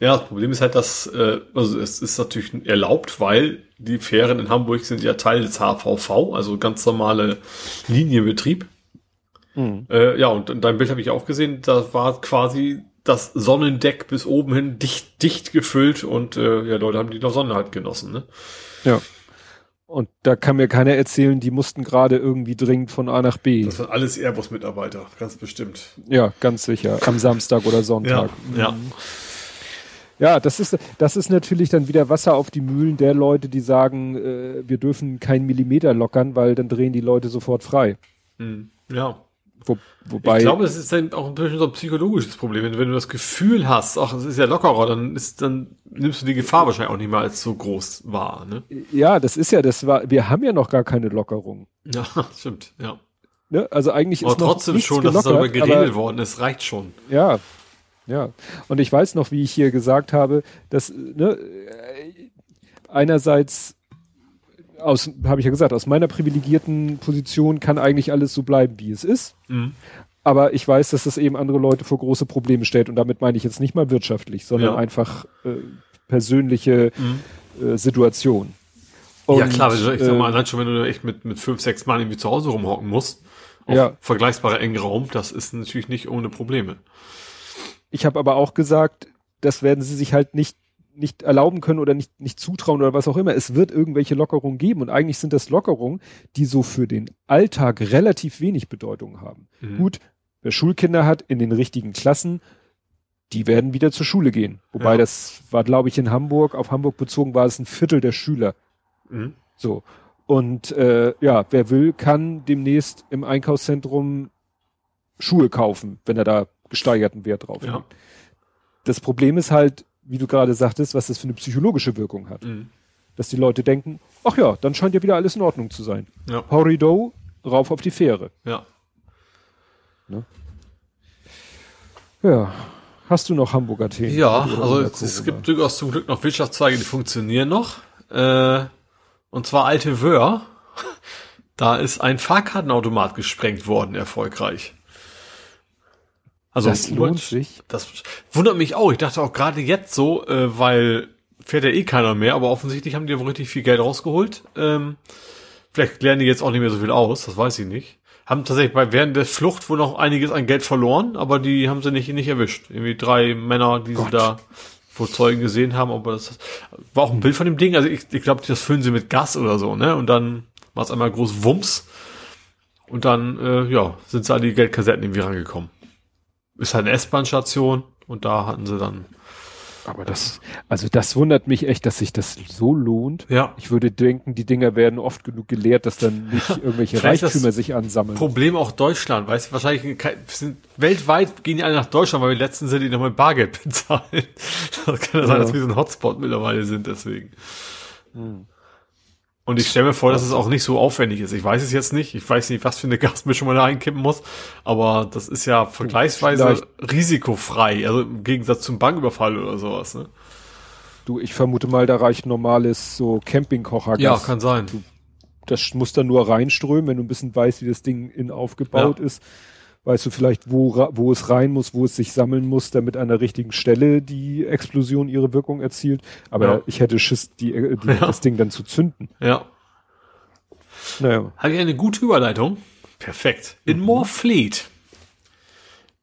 Ja, das Problem ist halt, dass, äh, also es ist natürlich erlaubt, weil die Fähren in Hamburg sind ja Teil des HVV, also ganz normale Linienbetrieb. Mhm. Äh, ja, und in deinem Bild habe ich auch gesehen, da war quasi das Sonnendeck bis oben hin dicht, dicht gefüllt und äh, ja, Leute haben die noch Sonne halt genossen, ne? Ja. Und da kann mir keiner erzählen, die mussten gerade irgendwie dringend von A nach B. Das waren alles Airbus-Mitarbeiter, ganz bestimmt. Ja, ganz sicher. Am Samstag oder Ja, Sonntag. ja. Ja, das ist, das ist natürlich dann wieder Wasser auf die Mühlen der Leute, die sagen, äh, wir dürfen keinen Millimeter lockern, weil dann drehen die Leute sofort frei. Mhm. Ja. Wo, wobei, ich glaube, es ist dann auch ein bisschen so ein psychologisches Problem. Wenn, wenn du das Gefühl hast, ach, es ist ja lockerer, dann ist, dann nimmst du die Gefahr wahrscheinlich auch nicht mehr als so groß wahr, ne? ja, das ist ja, das war, wir haben ja noch gar keine Lockerung. Ja, stimmt, ja. Ne? Also eigentlich ist Aber noch trotzdem nichts schon, dass es darüber gelockert, geredet aber- worden ist, reicht schon. Ja, ja. Und ich weiß noch, wie ich hier gesagt habe, dass ne, einerseits aus, habe ich ja gesagt, aus meiner privilegierten Position kann eigentlich alles so bleiben, wie es ist. Mhm. Aber ich weiß, dass das eben andere Leute vor große Probleme stellt. Und damit meine ich jetzt nicht mal wirtschaftlich, sondern Ja. einfach äh, persönliche Mhm. äh, Situation. ja Und, klar, wenn du, ich sag äh, mal, allein schon, wenn du echt mit, mit fünf, sechs Mann irgendwie zu Hause rumhocken musst, auf Ja. vergleichbarer engen Raum, das ist natürlich nicht ohne Probleme. Ich habe aber auch gesagt, das werden sie sich halt nicht nicht erlauben können oder nicht nicht zutrauen oder was auch immer. Es wird irgendwelche Lockerungen geben und eigentlich sind das Lockerungen, die so für den Alltag relativ wenig Bedeutung haben. Mhm. Gut, wer Schulkinder hat in den richtigen Klassen, die werden wieder zur Schule gehen. Wobei Ja. das war, glaube ich, in Hamburg, auf Hamburg bezogen war es ein Viertel der Schüler. Mhm. So. Und äh, ja, wer will, kann demnächst im Einkaufszentrum Schuhe kaufen, wenn er da gesteigerten Wert drauf Ja. Das Problem ist halt, wie du gerade sagtest, was das für eine psychologische Wirkung hat. Mhm. Dass die Leute denken, ach ja, dann scheint ja wieder alles in Ordnung zu sein. Ja. Horrido, rauf auf die Fähre. Ja. Ne? Ja. Hast du noch Hamburger Themen? Ja, also es, gibt durchaus zum Glück noch Wirtschaftszweige, die funktionieren noch. Äh, und zwar alte Wöhr. Da ist ein Fahrkartenautomat gesprengt worden, erfolgreich. Also das lohnt sich. Das wundert mich auch. Ich dachte auch gerade jetzt so, äh, weil fährt ja eh keiner mehr, aber offensichtlich haben die wohl richtig viel Geld rausgeholt. Ähm, vielleicht lernen die jetzt auch nicht mehr so viel aus, das weiß ich nicht haben tatsächlich bei während der Flucht wohl noch einiges an Geld verloren, aber die haben sie nicht, nicht erwischt. Irgendwie drei Männer, die Gott. sie da vor Zeugen gesehen haben, aber das war auch ein Bild von dem Ding. Also ich, ich glaube, das füllen sie mit Gas oder so, ne? Und dann war es einmal groß Wumms. Und dann, äh, ja, sind sie an die Geldkassetten irgendwie rangekommen. Ist halt eine S-Bahn-Station und da hatten sie dann aber das, also das wundert mich echt, dass sich das so lohnt. Ja. Ich würde denken, die Dinger werden oft genug geleert, dass dann nicht irgendwelche Reichtümer sich ansammeln. Problem auch Deutschland, weißt du, wahrscheinlich sind, weltweit gehen die alle nach Deutschland, weil wir letzten sind die nochmal Bargeld bezahlen. Das kann ja sein, dass wir so ein Hotspot mittlerweile sind, deswegen. Hm. Und ich stelle mir vor, dass es auch nicht so aufwendig ist. Ich weiß es jetzt nicht. Ich weiß nicht, was für eine Gasmischung man da einkippen muss. Aber das ist ja vergleichsweise Vielleicht. risikofrei. Also im Gegensatz zum Banküberfall oder sowas. Ne? Du, ich vermute mal, da reicht normales so Campingkochergas. Ja, kann sein. Du, das muss dann nur reinströmen, wenn du ein bisschen weißt, wie das Ding in aufgebaut ja. ist weißt du vielleicht, wo, wo es rein muss, wo es sich sammeln muss, damit an der richtigen Stelle die Explosion ihre Wirkung erzielt. Aber ja. ich hätte Schiss, die, äh, die, ja. das Ding dann zu zünden. Ja. Naja. Habe ich eine gute Überleitung? Perfekt. In mhm. Moorfleet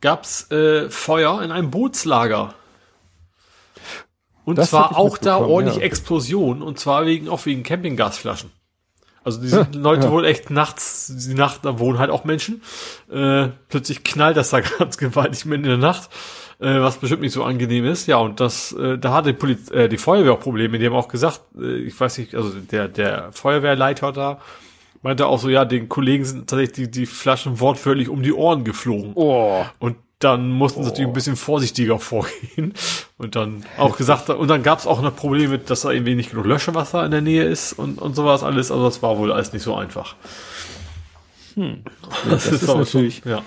gab's äh, Feuer in einem Bootslager. Und das zwar auch da ordentlich ja. Explosion, und zwar wegen, auch wegen Campinggasflaschen. Also die ja, Leute ja. wohl echt nachts, die Nacht, da wohnen halt auch Menschen. Äh, plötzlich knallt das da ganz gewaltig mitten in der Nacht, äh, was bestimmt nicht so angenehm ist. Ja, und das, äh, da hatte die, Poliz äh, die Feuerwehr auch Probleme. Die haben auch gesagt, äh, ich weiß nicht, also der, der Feuerwehrleiter da meinte auch so, ja, den Kollegen sind tatsächlich die, die Flaschen wortwörtlich um die Ohren geflogen. Oh. Und dann mussten sie natürlich ein bisschen vorsichtiger vorgehen und dann auch gesagt, und dann gab es auch noch Probleme, dass da irgendwie nicht genug Löschewasser in der Nähe ist und, und sowas alles, also das war wohl alles nicht so einfach. Hm. Das, das, ist, natürlich, schon, ja.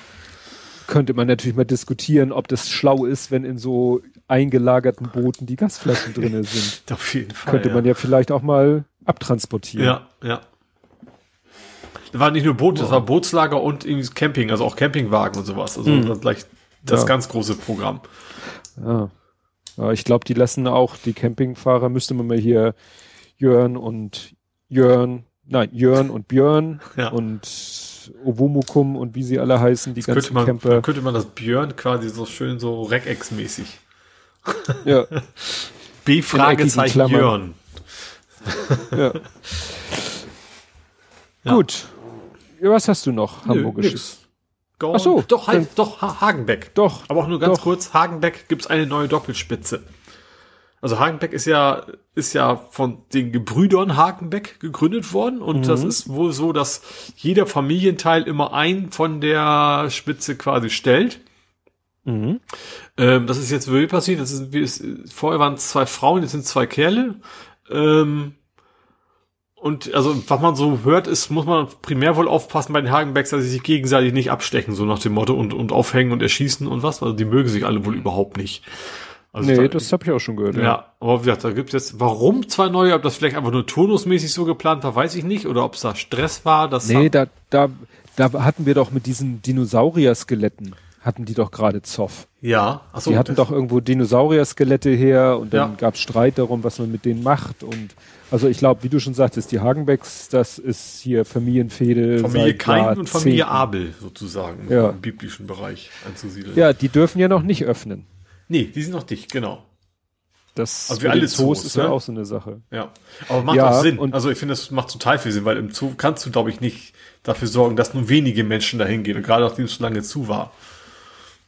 könnte man natürlich mal diskutieren, ob das schlau ist, wenn in so eingelagerten Booten die Gasflaschen drinne sind. Auf jeden Fall. Könnte ja. man ja vielleicht auch mal abtransportieren. Ja, ja. Da war nicht nur Boot, das war Bootslager und irgendwie Camping, also auch Campingwagen und sowas. Also mhm. gleich das ja. ganz große Programm. Ja. ja ich glaube, die lassen auch die Campingfahrer, müsste man mal hier Jörn und Jörn, nein, Jörn und Björn ja. und Owomukum und wie sie alle heißen, die das ganzen könnte man, Camper. Könnte man das Björn quasi so schön so Regex-mäßig. Ja. B Fragezeichen Jörn. ja. Gut. Was hast du noch, Hamburgisches? Ach so, doch, halt, doch, Hagenbeck. Doch. Aber auch nur ganz doch. kurz, Hagenbeck gibt's eine neue Doppelspitze. Also Hagenbeck ist ja, ist ja von den Gebrüdern Hagenbeck gegründet worden und mhm. das ist wohl so, dass jeder Familienteil immer einen von der Spitze quasi stellt. Mhm. Ähm, das ist jetzt wirklich passiert. Das ist, wie es, vorher waren es zwei Frauen, jetzt sind zwei Kerle. Ähm, und also, was man so hört, ist, muss man primär wohl aufpassen bei den Hagenbecks, dass sie sich gegenseitig nicht abstechen, so nach dem Motto, und, und aufhängen und erschießen und was. Also die mögen sich alle wohl überhaupt nicht. Also nee, da, das habe ich auch schon gehört. Ja, ja. aber wie gesagt, da gibt es jetzt, warum zwei neue, ob das vielleicht einfach nur turnusmäßig so geplant war, weiß ich nicht, oder ob es da Stress war. Das nee, da, da, da hatten wir doch mit diesen Dinosaurier-Skeletten, hatten die doch gerade Zoff. Ja, achso. Die hatten doch irgendwo Dinosaurier-Skelette her und dann ja. gab es Streit darum, was man mit denen macht und also ich glaube, wie du schon sagtest, die Hagenbecks, das ist hier Familienfehde. Familie Kain und Familie Abel sozusagen ja. im biblischen Bereich anzusiedeln. Ja, die dürfen ja noch nicht öffnen. Nee, die sind noch dicht, genau. Das also wie alle Zoos, Zoos ist ne? ja auch so eine Sache. Ja, aber macht ja, auch Sinn. Und also ich finde, das macht total viel Sinn, weil im Zoo kannst du, glaube ich, nicht dafür sorgen, dass nur wenige Menschen dahin gehen, und gerade nachdem es so lange zu war.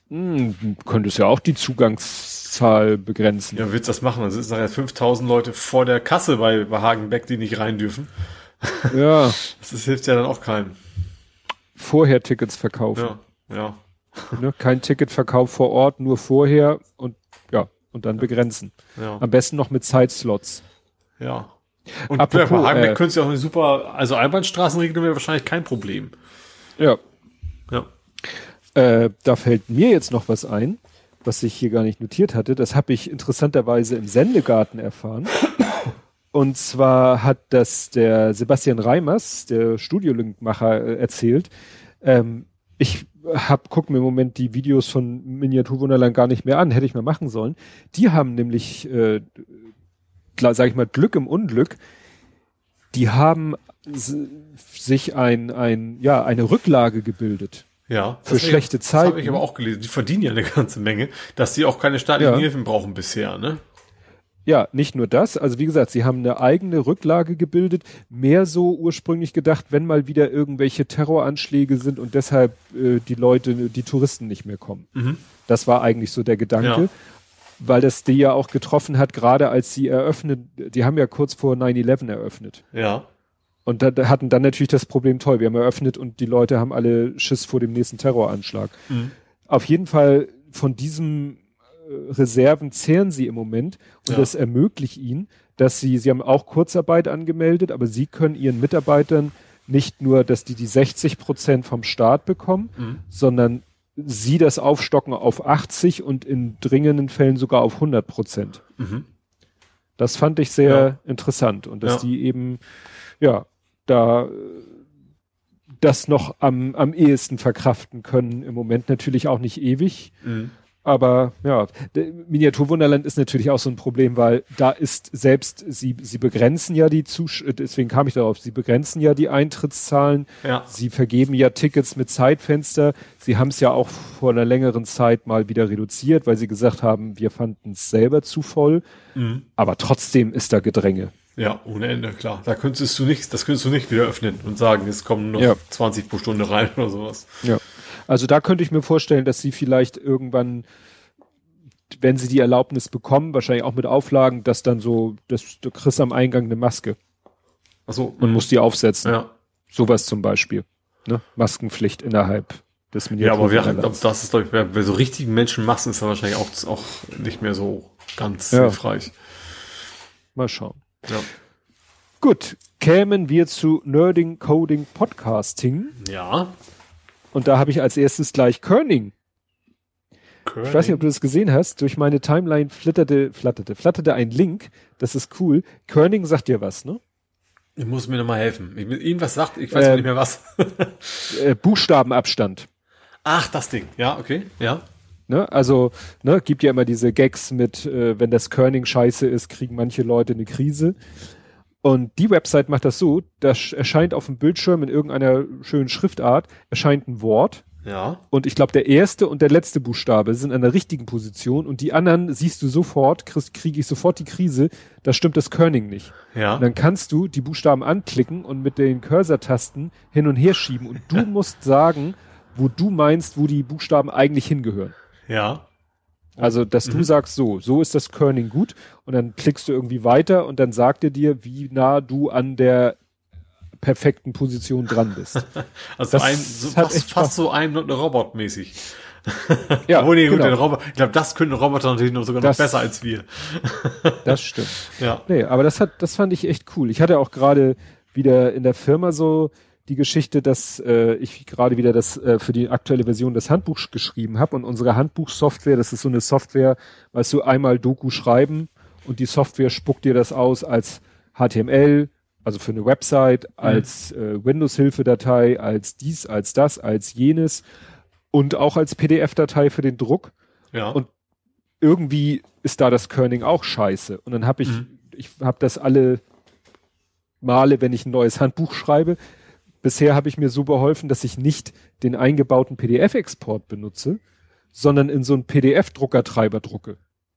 Hm, könntest ja auch die Zugangszahl begrenzen. Ja, willst du das machen? Dann sind nachher 5000 Leute vor der Kasse bei, bei Hagenbeck, die nicht rein dürfen. Ja. Das, das hilft ja dann auch keinem. Vorher Tickets verkaufen. Ja, ja. Ne, kein Ticketverkauf vor Ort, nur vorher und ja, und dann begrenzen. Ja. Am besten noch mit Zeitslots. Ja. Und Apropos, bei Hagenbeck äh, können sie auch eine super, also Einbahnstraßenregelung wäre wahrscheinlich kein Problem. Ja. Ja. Äh, da fällt mir jetzt noch was ein, was ich hier gar nicht notiert hatte. Das habe ich interessanterweise im Sendegarten erfahren. Und zwar hat das der Sebastian Reimers, der Studiolinkmacher, äh, erzählt. Ähm, ich hab, guck mir im Moment die Videos von Miniaturwunderland gar nicht mehr an, hätte ich mal machen sollen. Die haben nämlich, äh, sag ich mal, Glück im Unglück. Die haben sich ein, ein, ja, eine Rücklage gebildet. Ja. Für schlechte ich, Das habe ich aber auch gelesen. Die verdienen ja eine ganze Menge, dass sie auch keine staatlichen Ja. Hilfen brauchen bisher, ne? Ja, nicht nur das. Also wie gesagt, sie haben eine eigene Rücklage gebildet. Mehr so ursprünglich gedacht, wenn mal wieder irgendwelche Terroranschläge sind und deshalb äh, die Leute, die Touristen nicht mehr kommen. Mhm. Das war eigentlich so der Gedanke. Ja. Weil das die ja auch getroffen hat, gerade als sie eröffnet, die haben ja kurz vor 9-11 eröffnet. Ja. Und da, da hatten dann natürlich das Problem, toll, wir haben eröffnet und die Leute haben alle Schiss vor dem nächsten Terroranschlag. Mhm. Auf jeden Fall von diesem äh, Reserven zehren sie im Moment und Ja. das ermöglicht ihnen, dass sie, sie haben auch Kurzarbeit angemeldet, aber sie können ihren Mitarbeitern nicht nur, dass die die 60 Prozent vom Staat bekommen, Mhm. sondern sie das aufstocken auf 80 und in dringenden Fällen sogar auf 100 Prozent. Mhm. Das fand ich sehr interessant und dass Ja. die eben, ja, da das noch am, am ehesten verkraften können. Im Moment natürlich auch nicht ewig, Mhm. aber ja, der Miniaturwunderland ist natürlich auch so ein Problem, weil da ist selbst, sie, sie begrenzen ja die Zusch deswegen kam ich darauf, sie begrenzen ja die Eintrittszahlen, Ja. sie vergeben ja Tickets mit Zeitfenster, sie haben es ja auch vor einer längeren Zeit mal wieder reduziert, weil sie gesagt haben, wir fanden es selber zu voll, Mhm. aber trotzdem ist da Gedränge. Ja, ohne Ende, klar. Da könntest du nicht, das könntest du nicht wieder öffnen und sagen, jetzt kommen noch Ja. 20 pro Stunde rein oder sowas. Ja. Also da könnte ich mir vorstellen, dass sie vielleicht irgendwann, wenn sie die Erlaubnis bekommen, wahrscheinlich auch mit Auflagen, dass dann so, dass du kriegst am Eingang eine Maske Achso. und musst die aufsetzen. Ja. Sowas zum Beispiel. Ne? Maskenpflicht innerhalb des Ja, aber wir, Miniaturwunderlands. das ist, glaube ich, bei, bei so richtigen Menschenmassen ist da wahrscheinlich auch, auch nicht mehr so ganz Ja. hilfreich. Mal schauen. Ja. Gut, kämen wir zu Nerding Coding Podcasting Ja. und da habe ich als erstes gleich Körning. Ich weiß nicht, ob du das gesehen hast. Durch meine Timeline flitterte, flatterte, flatterte ein Link. Das ist cool. Körning sagt dir was, ne? Ich muss mir nochmal helfen. Ich, irgendwas sagt, ich weiß Ähm, nicht mehr was. Äh, Buchstabenabstand. Ach, das Ding. Ja, okay. Ja. Ne? Also, ne, gibt ja immer diese Gags mit, äh, wenn das Körning scheiße ist, kriegen manche Leute eine Krise. Und die Website macht das so, da sch- erscheint auf dem Bildschirm in irgendeiner schönen Schriftart, erscheint ein Wort. Ja. Und ich glaube, der erste und der letzte Buchstabe sind an der richtigen Position und die anderen siehst du sofort, kriege ich sofort die Krise, da stimmt das Körning nicht. Ja. Und dann kannst du die Buchstaben anklicken und mit den Cursor-Tasten hin und her schieben und du musst sagen, wo du meinst, wo die Buchstaben eigentlich hingehören. Ja. Also, dass du sagst, so, so ist das Kerning gut und dann klickst du irgendwie weiter und dann sagt er dir, wie nah du an der perfekten Position dran bist. Also Das ein, so, fast, fast so ein Robot-mäßig. ja, Obwohl, nee, genau, Roboter, ich glaube, das können Roboter natürlich noch sogar noch Das- besser als wir. das stimmt. Ja. Nee, aber das hat, das fand ich echt cool. Ich hatte auch gerade wieder in der Firma so die Geschichte, dass äh, ich gerade wieder das äh, für die aktuelle Version des Handbuchs geschrieben habe und unsere Handbuchsoftware, das ist so eine Software, weißt du, einmal Doku schreiben und die Software spuckt dir das aus als HTML, also für eine Website, als äh, Windows-Hilfedatei, als dies, als das, als jenes und auch als PDF-Datei für den Druck Ja. Und- irgendwie ist da das Kerning auch scheiße. Und dann habe ich, Mhm. ich habe das alle Male, wenn ich ein neues Handbuch schreibe. Bisher habe ich mir so beholfen, dass ich nicht den eingebauten PDF-Export benutze, sondern in so einen PDF-Druckertreiber drucke.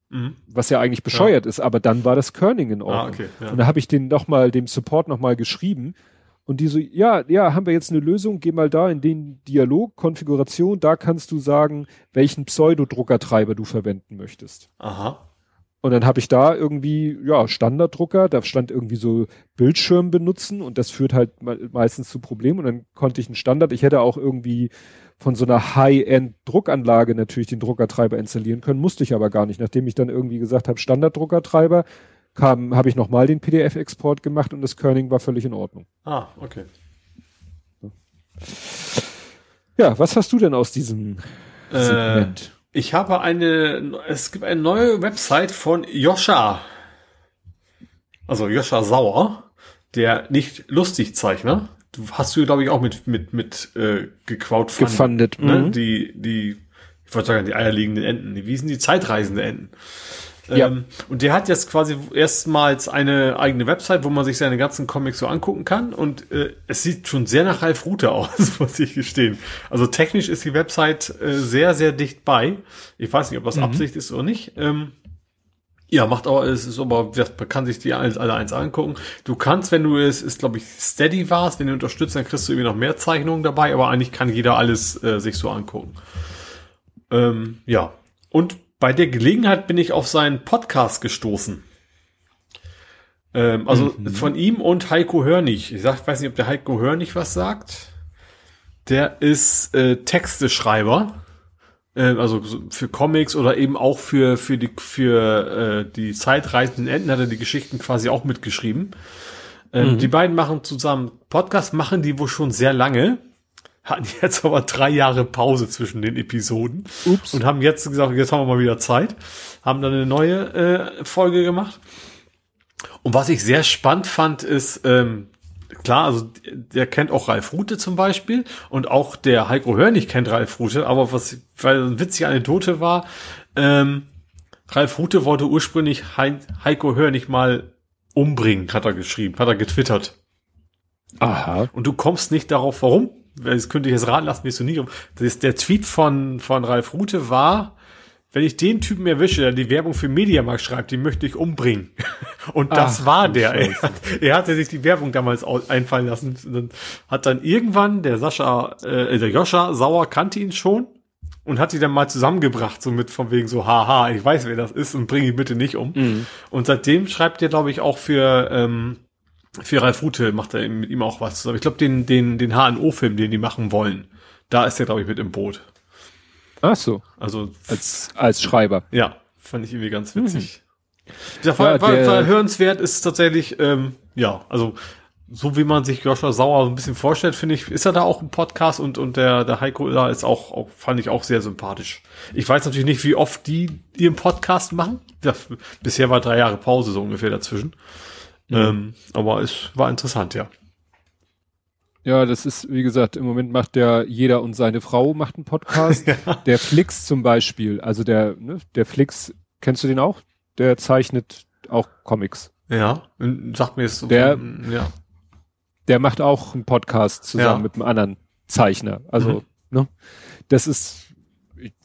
mhm. Was ja eigentlich bescheuert ist, aber dann war das Kerning in Ordnung. Ah, okay. Ja. Und da habe ich den noch mal, dem Support noch mal geschrieben. Und die so, ja, ja, haben wir jetzt eine Lösung, geh mal da in den Dialog, Konfiguration, da kannst du sagen, welchen Pseudodruckertreiber du verwenden möchtest. Aha. Und dann habe ich da irgendwie, ja, Standarddrucker, da stand irgendwie so Bildschirm benutzen und das führt halt me meistens zu Problemen und dann konnte ich einen Standard, ich hätte auch irgendwie von so einer High-End-Druckanlage natürlich den Druckertreiber installieren können, musste ich aber gar nicht. Nachdem ich dann irgendwie gesagt habe, Standard-Druckertreiber, kam, habe ich nochmal den PDF-Export gemacht und das Kerning war völlig in Ordnung. Ah, okay. Ja, was hast du denn aus diesem äh, Segment? Ich habe eine, es gibt eine neue Website von Joscha. Also Joscha Sauer, der nicht lustig Zeichner. Du hast du, glaube ich, auch mit, mit, mit äh, gecrowdfundet. Gefundet. Ne? Mhm. Die, die, ich wollte sagen, die eierliegenden Enten. Wie sind die zeitreisende Enten? Ja. Ähm, und der hat jetzt quasi erstmals eine eigene Website, wo man sich seine ganzen Comics so angucken kann. Und äh, es sieht schon sehr nach Ralf Rute aus, muss ich gestehen. Also technisch ist die Website äh, sehr, sehr dicht bei. Ich weiß nicht, ob das mhm. Absicht ist oder nicht. Ähm, ja, macht auch, es ist aber, man kann sich die alle, alle eins angucken. Du kannst, wenn du es, ist glaube ich Steady warst, wenn du unterstützt, dann kriegst du irgendwie noch mehr Zeichnungen dabei, aber eigentlich kann jeder alles äh, sich so angucken. Ähm, ja. Und bei der Gelegenheit bin ich auf seinen Podcast gestoßen. Ähm, also mhm. von ihm und Heiko Hörnig. Ich sag, weiß nicht, ob der Heiko Hörnig was sagt. Der ist äh, Texteschreiber. Äh, also für Comics oder eben auch für, für die, für äh, die zeitreisenden Enden hat er die Geschichten quasi auch mitgeschrieben. Ähm, mhm. Die beiden machen zusammen Podcast, machen die wohl schon sehr lange hatten jetzt aber drei Jahre Pause zwischen den Episoden Ups. und haben jetzt gesagt, jetzt haben wir mal wieder Zeit, haben dann eine neue äh, Folge gemacht. Und was ich sehr spannend fand, ist, ähm, klar, also der kennt auch Ralf Rute zum Beispiel und auch der Heiko Hörnig kennt Ralf Rute, aber was, weil eine witzige Anekdote war, ähm, Ralf Rute wollte ursprünglich Heiko Hörnig mal umbringen, hat er geschrieben, hat er getwittert. Aha. Und du kommst nicht darauf, warum? Das könnte ich jetzt raten lassen, wie du nicht um. Das, der Tweet von, von Ralf Rute war, wenn ich den Typen erwische, der die Werbung für Mediamarkt schreibt, die möchte ich umbringen. Und das Ach, war der. Er, hat, er hatte sich die Werbung damals einfallen lassen. Dann hat dann irgendwann der Sascha, äh, der Joscha Sauer kannte ihn schon und hat die dann mal zusammengebracht, so mit von wegen so, haha, ich weiß, wer das ist und bring ihn bitte nicht um. Mhm. Und seitdem schreibt er, glaube ich, auch für ähm, für Ralf Rute macht er mit ihm auch was. Aber ich glaube, den, den, den HNO-Film, den die machen wollen, da ist er, glaube ich, mit im Boot. Ach so. Also. Als, als Schreiber. Ja, fand ich irgendwie ganz witzig. Mhm. Der Fall, ja, der, Fall hörenswert ist tatsächlich, ähm, ja, also so wie man sich Joshua Sauer ein bisschen vorstellt, finde ich, ist er da auch ein Podcast und, und der, der Heiko da ist auch, auch, fand ich auch sehr sympathisch. Ich weiß natürlich nicht, wie oft die ihren Podcast machen. Ja, bisher war drei Jahre Pause so ungefähr dazwischen. Mhm. Ähm, aber es war interessant, ja. Ja, das ist, wie gesagt, im Moment macht der jeder und seine Frau macht einen Podcast. ja. Der Flix zum Beispiel, also der, ne, der Flix, kennst du den auch? Der zeichnet auch Comics. Ja, sagt mir jetzt so. Der, ja. der macht auch einen Podcast zusammen ja. mit einem anderen Zeichner. Also, mhm. ne, das ist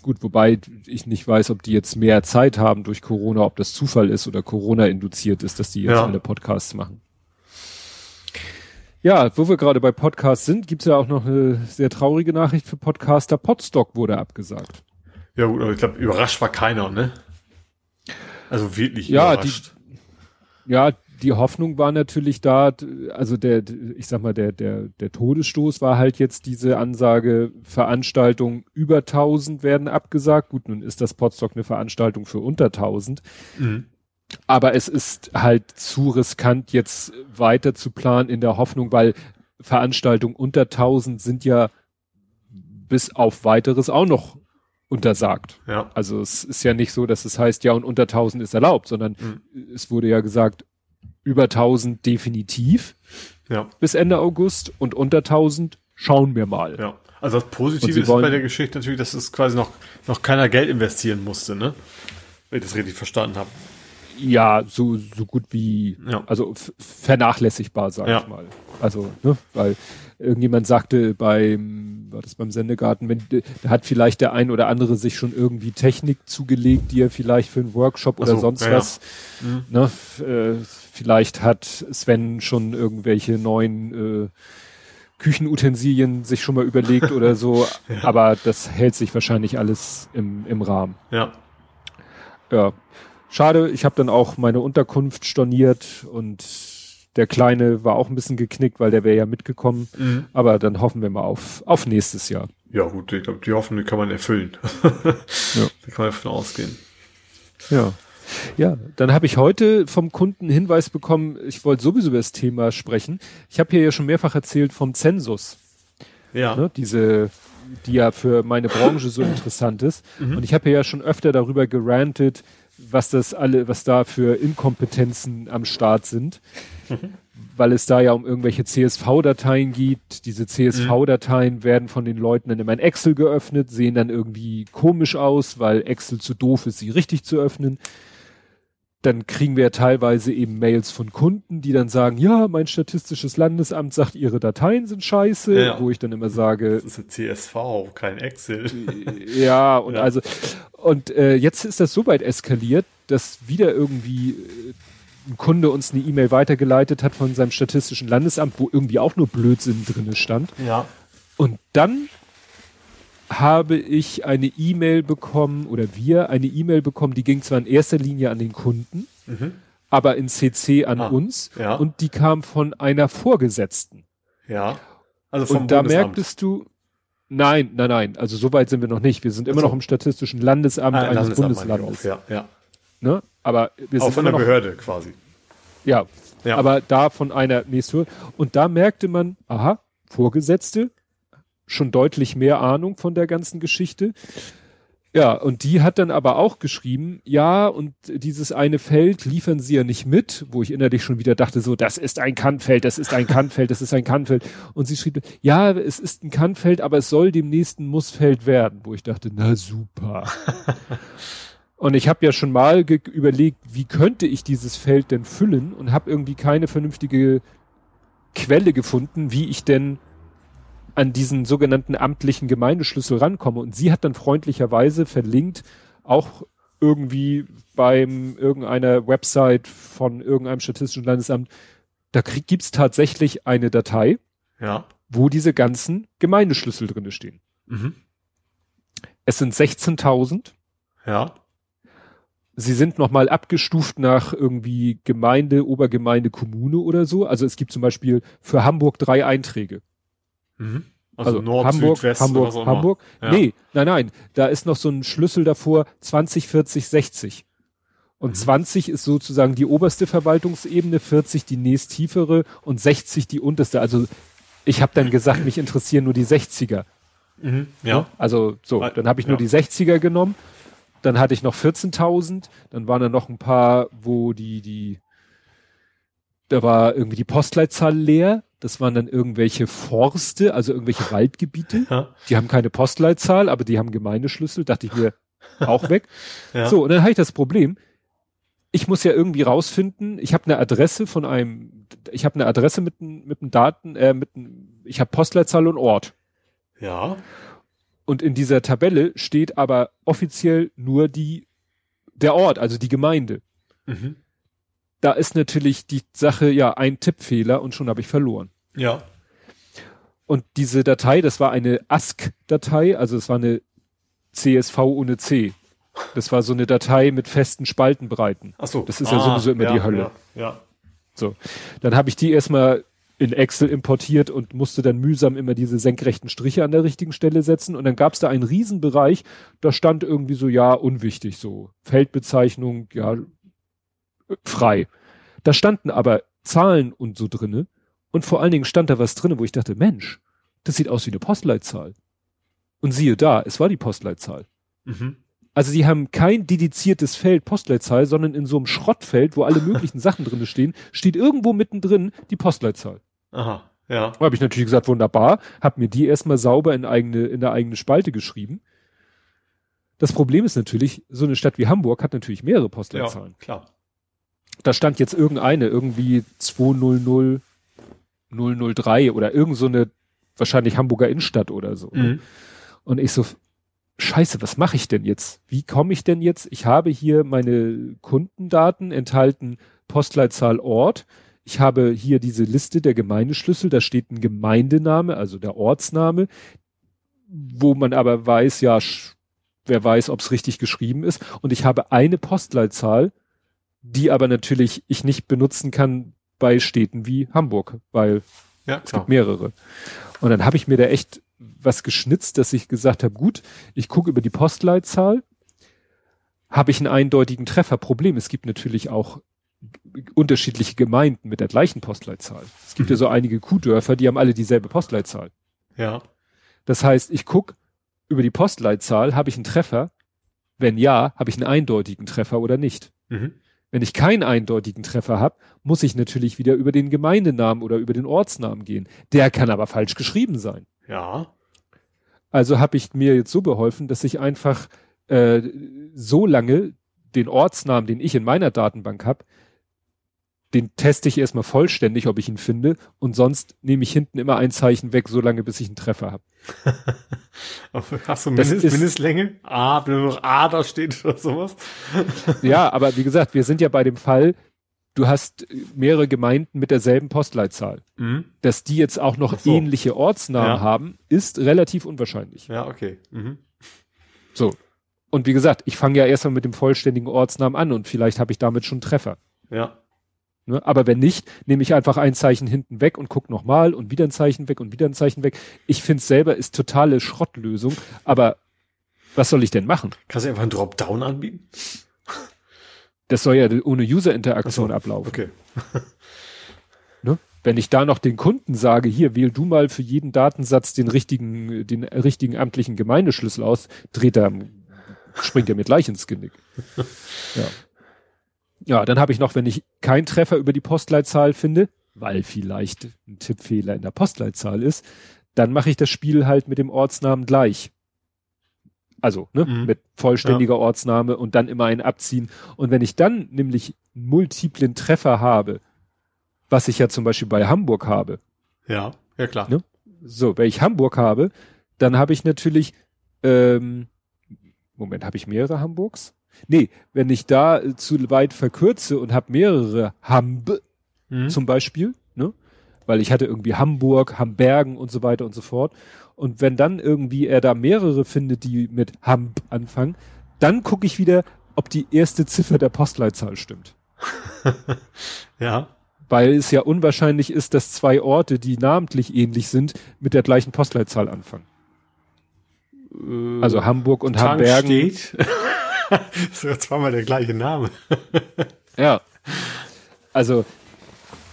gut, wobei ich nicht weiß, ob die jetzt mehr Zeit haben durch Corona, ob das Zufall ist oder Corona induziert ist, dass die jetzt ja. alle Podcasts machen. Ja, wo wir gerade bei Podcasts sind, gibt's ja auch noch eine sehr traurige Nachricht für Podcaster. Podstock wurde abgesagt. Ja gut, aber ich glaube, überrascht war keiner, ne? Also wirklich ja, überrascht. Die, ja, die Hoffnung war natürlich da, also der, ich sag mal, der, der, der Todesstoß war halt jetzt diese Ansage, Veranstaltungen über 1000 werden abgesagt. Gut, nun ist das Potstock eine Veranstaltung für unter 1000. Mhm. Aber es ist halt zu riskant, jetzt weiter zu planen in der Hoffnung, weil Veranstaltungen unter 1000 sind ja bis auf weiteres auch noch untersagt. Ja. Also es ist ja nicht so, dass es heißt, ja, und unter 1000 ist erlaubt, sondern mhm. es wurde ja gesagt, über 1000 definitiv ja. bis Ende August und unter 1000 schauen wir mal. Ja. Also das Positive ist bei der Geschichte natürlich, dass es quasi noch, noch keiner Geld investieren musste, ne? Wenn ich das richtig verstanden habe. Ja, so, so gut wie, ja. also vernachlässigbar, sag ja. ich mal. Also, ne, weil irgendjemand sagte beim, war das beim Sendegarten, wenn, da hat vielleicht der ein oder andere sich schon irgendwie Technik zugelegt, die er vielleicht für einen Workshop oder so, sonst ja, was, mhm. ne, äh, vielleicht hat Sven schon irgendwelche neuen, äh, Küchenutensilien sich schon mal überlegt oder so, ja. aber das hält sich wahrscheinlich alles im, im Rahmen. Ja. Ja. Schade, ich habe dann auch meine Unterkunft storniert und Der Kleine war auch ein bisschen geknickt, weil der wäre ja mitgekommen. Mhm. Aber dann hoffen wir mal auf, auf nächstes Jahr. Ja, gut, ich glaube, die Hoffnung kann man erfüllen. ja. Da kann man davon ausgehen. Ja. Ja, dann habe ich heute vom Kunden Hinweis bekommen, ich wollte sowieso über das Thema sprechen. Ich habe hier ja schon mehrfach erzählt vom Zensus. Ja. Ne, diese, die ja für meine Branche so interessant ist. Mhm. Und ich habe ja schon öfter darüber gerantet, was das alle, was da für Inkompetenzen am Start sind. Mhm. Weil es da ja um irgendwelche CSV-Dateien gibt. Diese CSV-Dateien mhm. werden von den Leuten dann immer in Excel geöffnet, sehen dann irgendwie komisch aus, weil Excel zu doof ist, sie richtig zu öffnen dann kriegen wir teilweise eben Mails von Kunden, die dann sagen, ja, mein statistisches Landesamt sagt, ihre Dateien sind scheiße, ja. wo ich dann immer sage, das ist ein CSV, kein Excel. Ja, und ja. also und äh, jetzt ist das so weit eskaliert, dass wieder irgendwie äh, ein Kunde uns eine E-Mail weitergeleitet hat von seinem statistischen Landesamt, wo irgendwie auch nur Blödsinn drinne stand. Ja. Und dann habe ich eine E-Mail bekommen oder wir eine E-Mail bekommen, die ging zwar in erster Linie an den Kunden, mhm. aber in CC an ah, uns ja. und die kam von einer Vorgesetzten. Ja. Also vom und da Bundesamt. merktest du, nein, nein, nein, also so weit sind wir noch nicht. Wir sind immer also. noch im Statistischen Landesamt ah, eines Landesamt Bundeslandes. Ja, ja. Ne? Aber wir auch sind von der Behörde quasi. Ja, ja, aber da von einer nächsten und da merkte man, aha, Vorgesetzte, schon deutlich mehr Ahnung von der ganzen Geschichte. Ja, und die hat dann aber auch geschrieben, ja, und dieses eine Feld liefern sie ja nicht mit, wo ich innerlich schon wieder dachte, so, das ist ein Kannfeld, das ist ein Kannfeld, das ist ein Kannfeld. Und sie schrieb, ja, es ist ein Kannfeld, aber es soll demnächst ein Mussfeld werden, wo ich dachte, na super. und ich habe ja schon mal überlegt, wie könnte ich dieses Feld denn füllen und habe irgendwie keine vernünftige Quelle gefunden, wie ich denn an diesen sogenannten amtlichen Gemeindeschlüssel rankomme. Und sie hat dann freundlicherweise verlinkt, auch irgendwie beim irgendeiner Website von irgendeinem statistischen Landesamt, da gibt es tatsächlich eine Datei, ja. wo diese ganzen Gemeindeschlüssel drinne stehen. Mhm. Es sind 16.000. Ja. Sie sind nochmal abgestuft nach irgendwie Gemeinde, Obergemeinde, Kommune oder so. Also es gibt zum Beispiel für Hamburg drei Einträge. Mhm. Also, also Nord, Hamburg, Süd, West Hamburg, Hamburg. Ja. Nee, nein, nein. Da ist noch so ein Schlüssel davor 20, 40, 60. Und mhm. 20 ist sozusagen die oberste Verwaltungsebene, 40 die nächsttiefere und 60 die unterste. Also ich habe dann gesagt, mich interessieren nur die 60er. Mhm, ja. Also so, dann habe ich nur ja. die 60er genommen. Dann hatte ich noch 14.000. Dann waren da noch ein paar, wo die die da war irgendwie die Postleitzahl leer. Das waren dann irgendwelche Forste, also irgendwelche Waldgebiete. Ja. Die haben keine Postleitzahl, aber die haben Gemeindeschlüssel. Dachte ich mir, auch weg. Ja. So, und dann habe ich das Problem. Ich muss ja irgendwie rausfinden, ich habe eine Adresse von einem, ich habe eine Adresse mit, mit einem Daten, äh, mit einem, ich habe Postleitzahl und Ort. Ja. Und in dieser Tabelle steht aber offiziell nur die, der Ort, also die Gemeinde. Mhm da ist natürlich die Sache ja ein Tippfehler und schon habe ich verloren. Ja. Und diese Datei, das war eine ASC-Datei, also es war eine CSV ohne C. Das war so eine Datei mit festen Spaltenbreiten. Ach so. Das ist ah, ja sowieso immer ja, die Hölle. Ja, ja. So. Dann habe ich die erstmal in Excel importiert und musste dann mühsam immer diese senkrechten Striche an der richtigen Stelle setzen. Und dann gab es da einen Riesenbereich, da stand irgendwie so, ja, unwichtig, so Feldbezeichnung, ja, frei. Da standen aber Zahlen und so drinne und vor allen Dingen stand da was drinne, wo ich dachte, Mensch, das sieht aus wie eine Postleitzahl. Und siehe da, es war die Postleitzahl. Mhm. Also die haben kein dediziertes Feld Postleitzahl, sondern in so einem Schrottfeld, wo alle möglichen Sachen drinne stehen, steht irgendwo mittendrin die Postleitzahl. Aha, ja. Da habe ich natürlich gesagt, wunderbar, habe mir die erstmal sauber in eigene in der eigene Spalte geschrieben. Das Problem ist natürlich, so eine Stadt wie Hamburg hat natürlich mehrere Postleitzahlen. Ja, klar da stand jetzt irgendeine, irgendwie 200 003 oder irgend so eine, wahrscheinlich Hamburger Innenstadt oder so. Ne? Mhm. Und ich so, scheiße, was mache ich denn jetzt? Wie komme ich denn jetzt? Ich habe hier meine Kundendaten enthalten, Postleitzahl Ort. Ich habe hier diese Liste der Gemeindeschlüssel, da steht ein Gemeindename, also der Ortsname, wo man aber weiß, ja, wer weiß, ob es richtig geschrieben ist. Und ich habe eine Postleitzahl, die aber natürlich ich nicht benutzen kann, bei Städten wie Hamburg, weil Ja, es gibt mehrere. Und dann habe ich mir da echt was geschnitzt, dass ich gesagt habe, gut, ich gucke über die Postleitzahl, habe ich einen eindeutigen Treffer. Problem, es gibt natürlich auch unterschiedliche Gemeinden mit der gleichen Postleitzahl. Es gibt ja so einige Kuhdörfer, die haben alle dieselbe Postleitzahl. Ja. Das heißt, ich guck über die Postleitzahl, habe ich einen Treffer? Wenn ja, habe ich einen eindeutigen Treffer oder nicht? Mhm. Wenn ich keinen eindeutigen Treffer habe, muss ich natürlich wieder über den Gemeindenamen oder über den Ortsnamen gehen. Der kann aber falsch geschrieben sein. Ja. Also habe ich mir jetzt so beholfen, dass ich einfach äh, so lange den Ortsnamen, den ich in meiner Datenbank habe, den teste ich erstmal vollständig, ob ich ihn finde, und sonst nehme ich hinten immer ein Zeichen weg, so lange, bis ich einen Treffer habe. Hast du Mindest, ist- Mindestlänge? A, wenn nur noch A da steht oder sowas? Ja, aber wie gesagt, wir sind ja bei dem Fall, du hast mehrere Gemeinden mit derselben Postleitzahl. Mhm. Dass die jetzt auch noch so. ähnliche Ortsnamen Ja. haben, ist relativ unwahrscheinlich. Ja, okay. Mhm. So. Und wie gesagt, ich fange ja erstmal mit dem vollständigen Ortsnamen an und vielleicht habe ich damit schon Treffer. Ja. Ne? Aber wenn nicht, nehme ich einfach ein Zeichen hinten weg und guck nochmal und wieder ein Zeichen weg und wieder ein Zeichen weg. Ich finde es selber ist totale Schrottlösung, aber was soll ich denn machen? Kannst du einfach einen Dropdown anbieten? Das soll ja ohne User-Interaktion so, ablaufen. Okay. Ne? Wenn ich da noch den Kunden sage, hier wähl du mal für jeden Datensatz den richtigen, den richtigen amtlichen Gemeindeschlüssel aus, dreht er, springt er mir gleich ins Genick. Ja. Ja, dann habe ich noch, wenn ich keinen Treffer über die Postleitzahl finde, weil vielleicht ein Tippfehler in der Postleitzahl ist, dann mache ich das Spiel halt mit dem Ortsnamen gleich. Also, ne, Mhm. mit vollständiger Ortsname und dann immer einen abziehen. Und wenn ich dann nämlich multiplen Treffer habe, was ich ja zum Beispiel bei Hamburg habe, Ja, ja klar. Ne? so, wenn ich Hamburg habe, dann habe ich natürlich, ähm, Moment, habe ich mehrere Hamburgs? Nee, wenn ich da äh, zu weit verkürze und habe mehrere Hamb Mhm. zum Beispiel, ne? Weil ich hatte irgendwie Hamburg, Hambergen und so weiter und so fort. Und wenn dann irgendwie er da mehrere findet, die mit Hamb anfangen, dann gucke ich wieder, ob die erste Ziffer der Postleitzahl stimmt. ja. Weil es ja unwahrscheinlich ist, dass zwei Orte, die namentlich ähnlich sind, mit der gleichen Postleitzahl anfangen. Also Hamburg und Tank Hambergen. steht. das ist zweimal der gleiche Name. Ja. Also,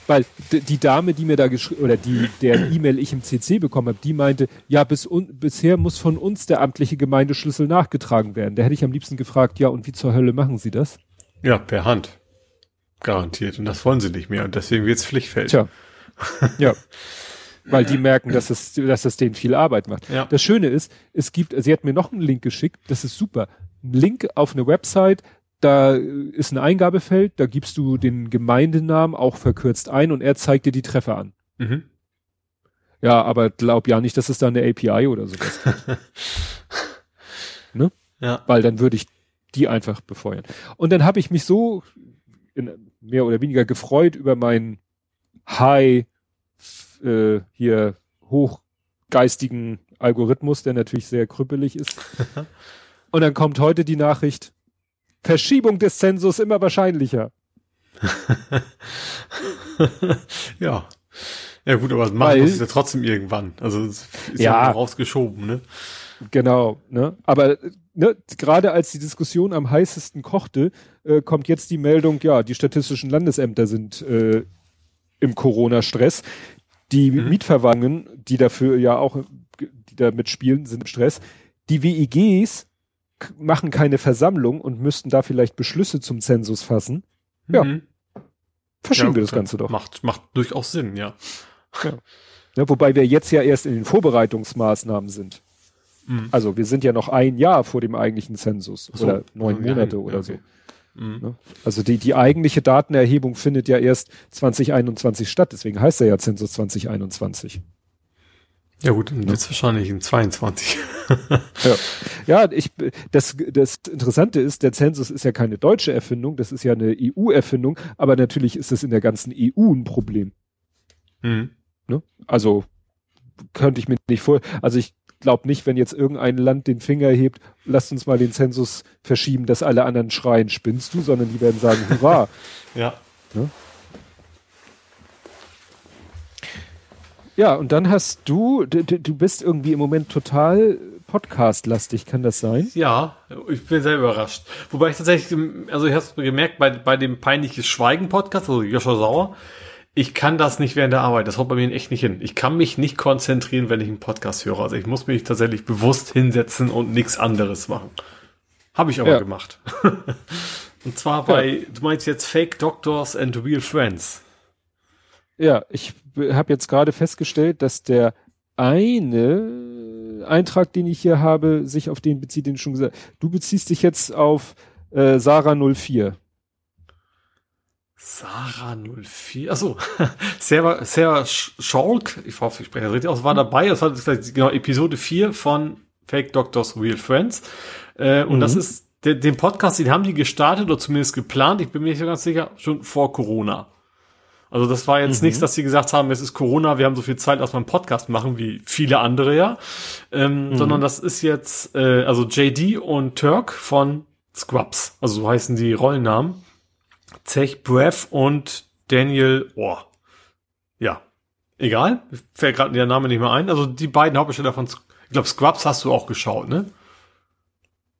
weil die Dame, die mir da geschrieben, oder die, der E-Mail ich im CC bekommen habe, die meinte, ja, bis bisher muss von uns der amtliche Gemeindeschlüssel nachgetragen werden. Da hätte ich am liebsten gefragt, ja, und wie zur Hölle machen Sie das? Ja, per Hand. Garantiert. Und das wollen sie nicht mehr. Und deswegen wird's Pflichtfeld. Tja. Ja. Weil die merken, dass es, dass es denen viel Arbeit macht. Ja. Das Schöne ist, es gibt, sie hat mir noch einen Link geschickt, das ist super. Ein Link auf eine Website, da ist ein Eingabefeld, da gibst du den Gemeindenamen auch verkürzt ein und er zeigt dir die Treffer an. Mhm. Ja, aber glaub ja nicht, dass es da eine API oder sowas gibt, Ja. weil dann würde ich die einfach befeuern. Und dann habe ich mich so in, mehr oder weniger gefreut über meinen High äh, hier hochgeistigen Algorithmus, der natürlich sehr krüppelig ist. Und dann kommt heute die Nachricht, Verschiebung des Zensus immer wahrscheinlicher. ja. Ja gut, aber das machen muss es ja trotzdem irgendwann. Also es ist ja, Ja. rausgeschoben, ne? Genau, ne? Aber ne, gerade als die Diskussion am heißesten kochte, äh, kommt jetzt die Meldung, ja, die statistischen Landesämter sind äh, im Corona-Stress. Die Mietverwandlungen, die dafür ja auch, die da mitspielen, sind im Stress. Die WIGs k- machen keine Versammlung und müssten da vielleicht Beschlüsse zum Zensus fassen. Ja, Mhm. Verschieben Ja, wir das Ganze doch. Macht, macht durchaus Sinn, ja. Ne, wobei wir jetzt ja erst in den Vorbereitungsmaßnahmen sind. Mhm. Also wir sind ja noch ein Jahr vor dem eigentlichen Zensus so. oder neun Ja, Monate ja, oder okay. so. Mhm. Also die, die eigentliche Datenerhebung findet ja erst 2021 statt, deswegen heißt er ja Zensus 2021. Ja gut, dann wird's wahrscheinlich in 22. Ja, ja ich, das, das Interessante ist, der Zensus ist ja keine deutsche Erfindung, das ist ja eine EU-Erfindung, aber natürlich ist es in der ganzen EU ein Problem. mhm. Ne? Also könnte ich mir nicht vor, also ich glaube nicht, wenn jetzt irgendein Land den Finger hebt, lasst uns mal den Zensus verschieben, dass alle anderen schreien, spinnst du, sondern die werden sagen, hurra. Ja. Ja, und dann hast du, du, du bist irgendwie im Moment total Podcast-lastig, kann das sein? Ja, ich bin sehr überrascht. Wobei ich tatsächlich, also ich habe es gemerkt, bei, bei dem peinliches Schweigen-Podcast, also Joscha Sauer, ich kann das nicht während der Arbeit. Das haut bei mir echt nicht hin. Ich kann mich nicht konzentrieren, wenn ich einen Podcast höre. Also ich muss mich tatsächlich bewusst hinsetzen und nichts anderes machen. Habe ich aber ja. gemacht. und zwar bei, ja. du meinst jetzt Fake Doctors and Real Friends. Ja, ich habe jetzt gerade festgestellt, dass der eine Eintrag, den ich hier habe, sich auf den bezieht, den ich schon gesagt Du beziehst dich jetzt auf äh, Sarah 04. Sarah 04, achso, Sarah, Sarah Schalk, ich hoffe, ich spreche das richtig aus, war dabei, das war genau Episode 4 von Fake Doctors Real Friends. Äh, und mhm. das ist, den Podcast, den haben die gestartet oder zumindest geplant, ich bin mir nicht so ganz sicher, schon vor Corona. Also das war jetzt mhm. nichts, dass sie gesagt haben, es ist Corona, wir haben so viel Zeit, dass wir einen Podcast machen, wie viele andere ja. Ähm, mhm. Sondern das ist jetzt, äh, also JD und Turk von Scrubs, also so heißen die Rollennamen. Zech Breath und Daniel Oh. Ja. Egal. Fällt gerade der Name nicht mehr ein. Also die beiden Hauptdarsteller von, ich glaube, Scrubs hast du auch geschaut, ne?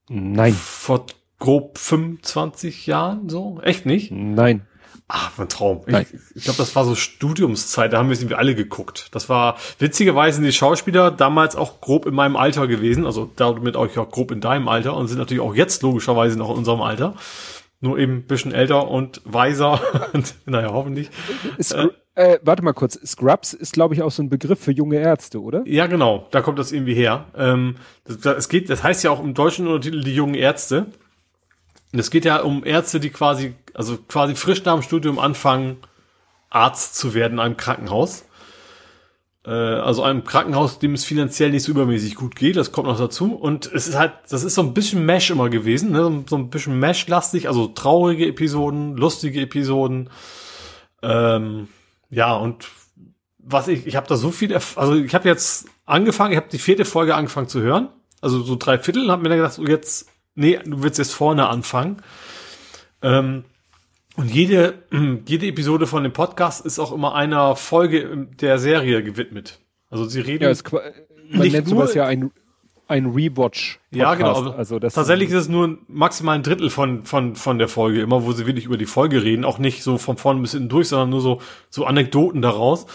Nein. Vor grob 25 Jahren so? Echt nicht? Nein. Ah, ein Traum. Ich, ich glaube, das war so Studiumszeit, da haben wir es irgendwie alle geguckt. Das war witzigerweise die Schauspieler damals auch grob in meinem Alter gewesen, also damit auch grob in deinem Alter und sind natürlich auch jetzt logischerweise noch in unserem Alter nur eben ein bisschen älter und weiser. und, naja, hoffentlich. Scr äh, warte mal kurz. Scrubs ist, glaube ich, auch so ein Begriff für junge Ärzte, oder? Ja, genau. Da kommt das irgendwie her. Ähm, das, das, es geht, das heißt ja auch im deutschen Untertitel die jungen Ärzte. Und es geht ja um Ärzte, die quasi, also quasi frisch nach dem Studium anfangen, Arzt zu werden in einem Krankenhaus. Äh, also einem Krankenhaus, dem es finanziell nicht so übermäßig gut geht, das kommt noch dazu. Und es ist halt, das ist so ein bisschen Mesh immer gewesen, ne? so ein bisschen Mesh-lastig, also traurige Episoden, lustige Episoden. Ähm, ja, und was ich, ich habe da so viel, also ich habe jetzt angefangen, ich habe die vierte Folge angefangen zu hören, also so drei Viertel, und habe mir dann gedacht, so jetzt, nee, du willst jetzt vorne anfangen. Ähm, und jede, jede Episode von dem Podcast ist auch immer einer Folge der Serie gewidmet. Also sie reden. Ja, es, man nicht nennt sowas ja ein, ein Rewatch. -Podcast. Ja, genau. Also, das tatsächlich ist es nur maximal ein Drittel von, von, von der Folge, immer wo sie wirklich über die Folge reden. Auch nicht so von vorne bis hinten durch, sondern nur so, so Anekdoten daraus.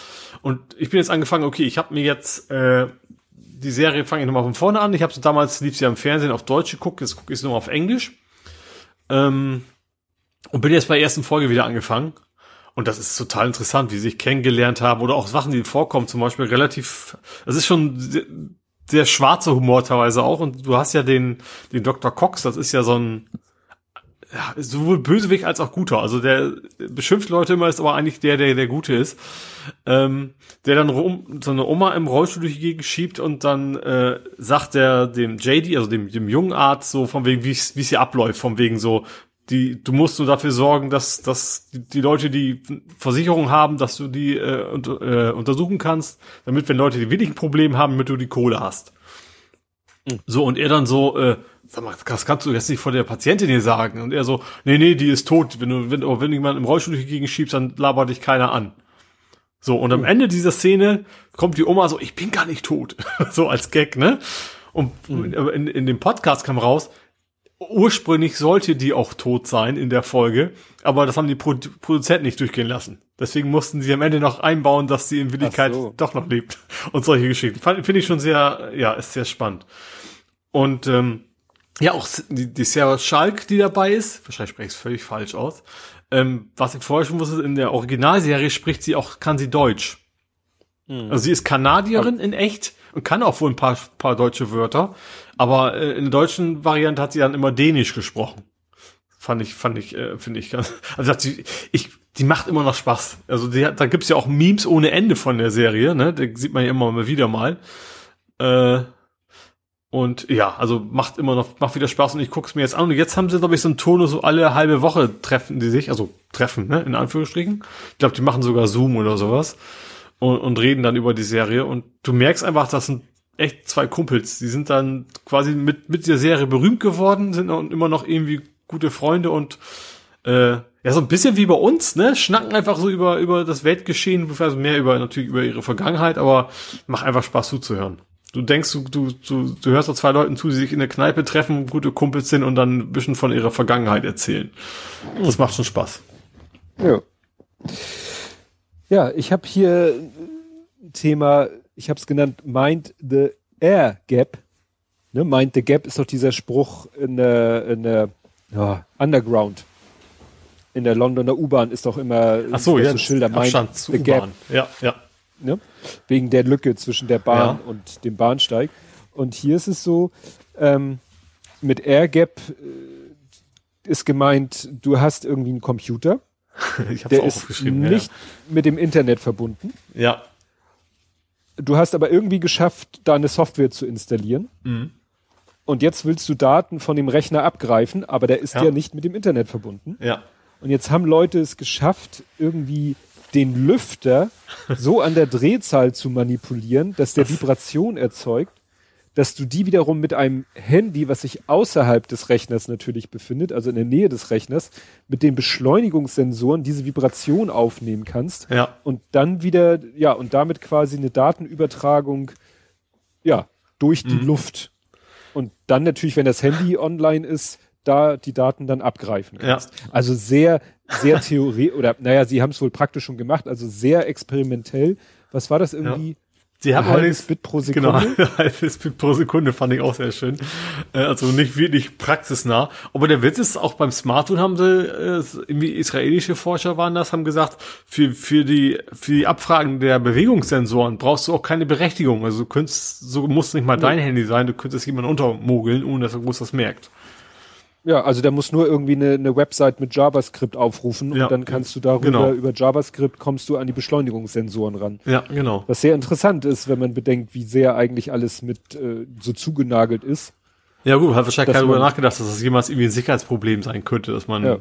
Und ich bin jetzt angefangen, okay, ich habe mir jetzt äh, die Serie fange ich nochmal von vorne an. Ich habe so damals lief sie am Fernsehen auf Deutsch geguckt, jetzt gucke ich sie nochmal auf Englisch. Ähm, und bin jetzt bei der ersten Folge wieder angefangen. Und das ist total interessant, wie sie sich kennengelernt haben oder auch Sachen, die vorkommen, zum Beispiel relativ, das ist schon sehr, schwarzer Humor teilweise auch. Und du hast ja den, den Dr. Cox, das ist ja so ein, ja, sowohl Bösewicht als auch Guter. Also der beschimpft Leute immer, ist aber eigentlich der, der der Gute ist. Ähm, der dann rum, so eine Oma im Rollstuhl durch die Gegend schiebt und dann äh, sagt der dem JD, also dem, dem jungen Arzt, so von wegen, wie es hier abläuft, von wegen so, die, du musst nur dafür sorgen, dass, dass die Leute, die Versicherung haben, dass du die äh, unter, äh, untersuchen kannst, damit, wenn Leute die wirklich ein Problem haben, damit du die Kohle hast. Mhm. So, und er dann so, äh, sag mal, das kannst du jetzt nicht vor der Patientin hier sagen. Und er so, nee, nee, die ist tot. Wenn du, wenn, wenn jemand im Rollstuhl Gegend schiebst, dann labert dich keiner an. So, und am mhm. Ende dieser Szene kommt die Oma so, ich bin gar nicht tot. so als Gag, ne? Und mhm. in, in dem Podcast kam raus, ursprünglich sollte die auch tot sein in der Folge, aber das haben die Pro Produzenten nicht durchgehen lassen. Deswegen mussten sie am Ende noch einbauen, dass sie in Wirklichkeit so. doch noch lebt und solche Geschichten. Finde ich schon sehr, ja, ist sehr spannend. Und ähm, ja, auch die, die Sarah Schalk, die dabei ist, wahrscheinlich spreche ich es völlig falsch aus. Ähm, was ich vorher schon wusste, in der Originalserie spricht sie auch, kann sie Deutsch. Hm. Also sie ist Kanadierin in echt und kann auch wohl ein paar, paar deutsche Wörter. Aber äh, in der deutschen Variante hat sie dann immer Dänisch gesprochen. Fand ich, fand ich, äh, finde ich ganz. Also sie, ich, die macht immer noch Spaß. Also die, da gibt's ja auch Memes ohne Ende von der Serie, ne? Da sieht man ja immer mal wieder mal. Äh, und ja, also macht immer noch, macht wieder Spaß und ich guck's mir jetzt an. Und jetzt haben sie, glaube ich, so einen Turnus, so alle halbe Woche treffen die sich, also treffen, ne, in Anführungsstrichen. Ich glaube, die machen sogar Zoom oder sowas und, und reden dann über die Serie. Und du merkst einfach, das sind echt zwei Kumpels. Die sind dann quasi mit, mit der Serie berühmt geworden, sind immer noch irgendwie gute Freunde und äh, ja, so ein bisschen wie bei uns, ne? Schnacken einfach so über, über das Weltgeschehen, also mehr über, natürlich über ihre Vergangenheit, aber macht einfach Spaß zuzuhören. Du denkst, du, du, du, du hörst da zwei Leuten zu, die sich in der Kneipe treffen, gute Kumpels sind und dann ein bisschen von ihrer Vergangenheit erzählen. Das macht schon Spaß. Ja. Ja, ich habe hier ein Thema, ich habe es genannt, Mind the Air Gap. Ne, Mind the Gap ist doch dieser Spruch in der, in der ja, Underground. In der Londoner U-Bahn ist doch immer Ach so, ja, so Schilder Abstand Mind zu the Gap. Ja, ja. Ne? Wegen der Lücke zwischen der Bahn Ja. und dem Bahnsteig. Und hier ist es so, ähm, mit Air Gap äh, ist gemeint, du hast irgendwie einen Computer, Ich hab's der auch ist aufgeschrieben. ja, nicht mit dem Internet verbunden. Ja. Du hast aber irgendwie geschafft, da eine Software zu installieren. Mhm. Und jetzt willst du Daten von dem Rechner abgreifen, aber der ist ja, Ja. nicht mit dem Internet verbunden. Ja. Und jetzt haben Leute es geschafft, irgendwie den Lüfter so an der Drehzahl zu manipulieren, dass der Vibration erzeugt, dass du die wiederum mit einem Handy, was sich außerhalb des Rechners natürlich befindet, also in der Nähe des Rechners, mit den Beschleunigungssensoren diese Vibration aufnehmen kannst Ja. und dann wieder, ja, und damit quasi eine Datenübertragung, ja, durch die Luft. Und dann natürlich, wenn das Handy online ist, da die Daten dann abgreifen kannst. Also sehr, sehr theoretisch, oder naja, sie haben es wohl praktisch schon gemacht, also sehr experimentell. Was war das irgendwie? Sie haben Ein halbes Bit pro Sekunde? Genau, ein halbes Bit pro Sekunde fand ich auch sehr schön. Äh, Also nicht wirklich praxisnah. Aber der Witz ist, auch beim Smartphone haben sie, äh, irgendwie israelische Forscher waren das, haben gesagt, für, für die, für die Abfragen der Bewegungssensoren brauchst du auch keine Berechtigung. Also du könntest, so muss nicht mal dein Handy sein, du könntest jemanden untermogeln, ohne dass er groß das merkt. Ja, also der muss nur irgendwie eine, eine Website mit JavaScript aufrufen Ja, und dann kannst du darüber, genau. über JavaScript kommst du an die Beschleunigungssensoren ran. Ja, genau. Was sehr interessant ist, wenn man bedenkt, wie sehr eigentlich alles mit äh, so zugenagelt ist. Ja gut, hat wahrscheinlich Dass keiner darüber nachgedacht, dass das jemals irgendwie ein Sicherheitsproblem sein könnte, dass man Ja.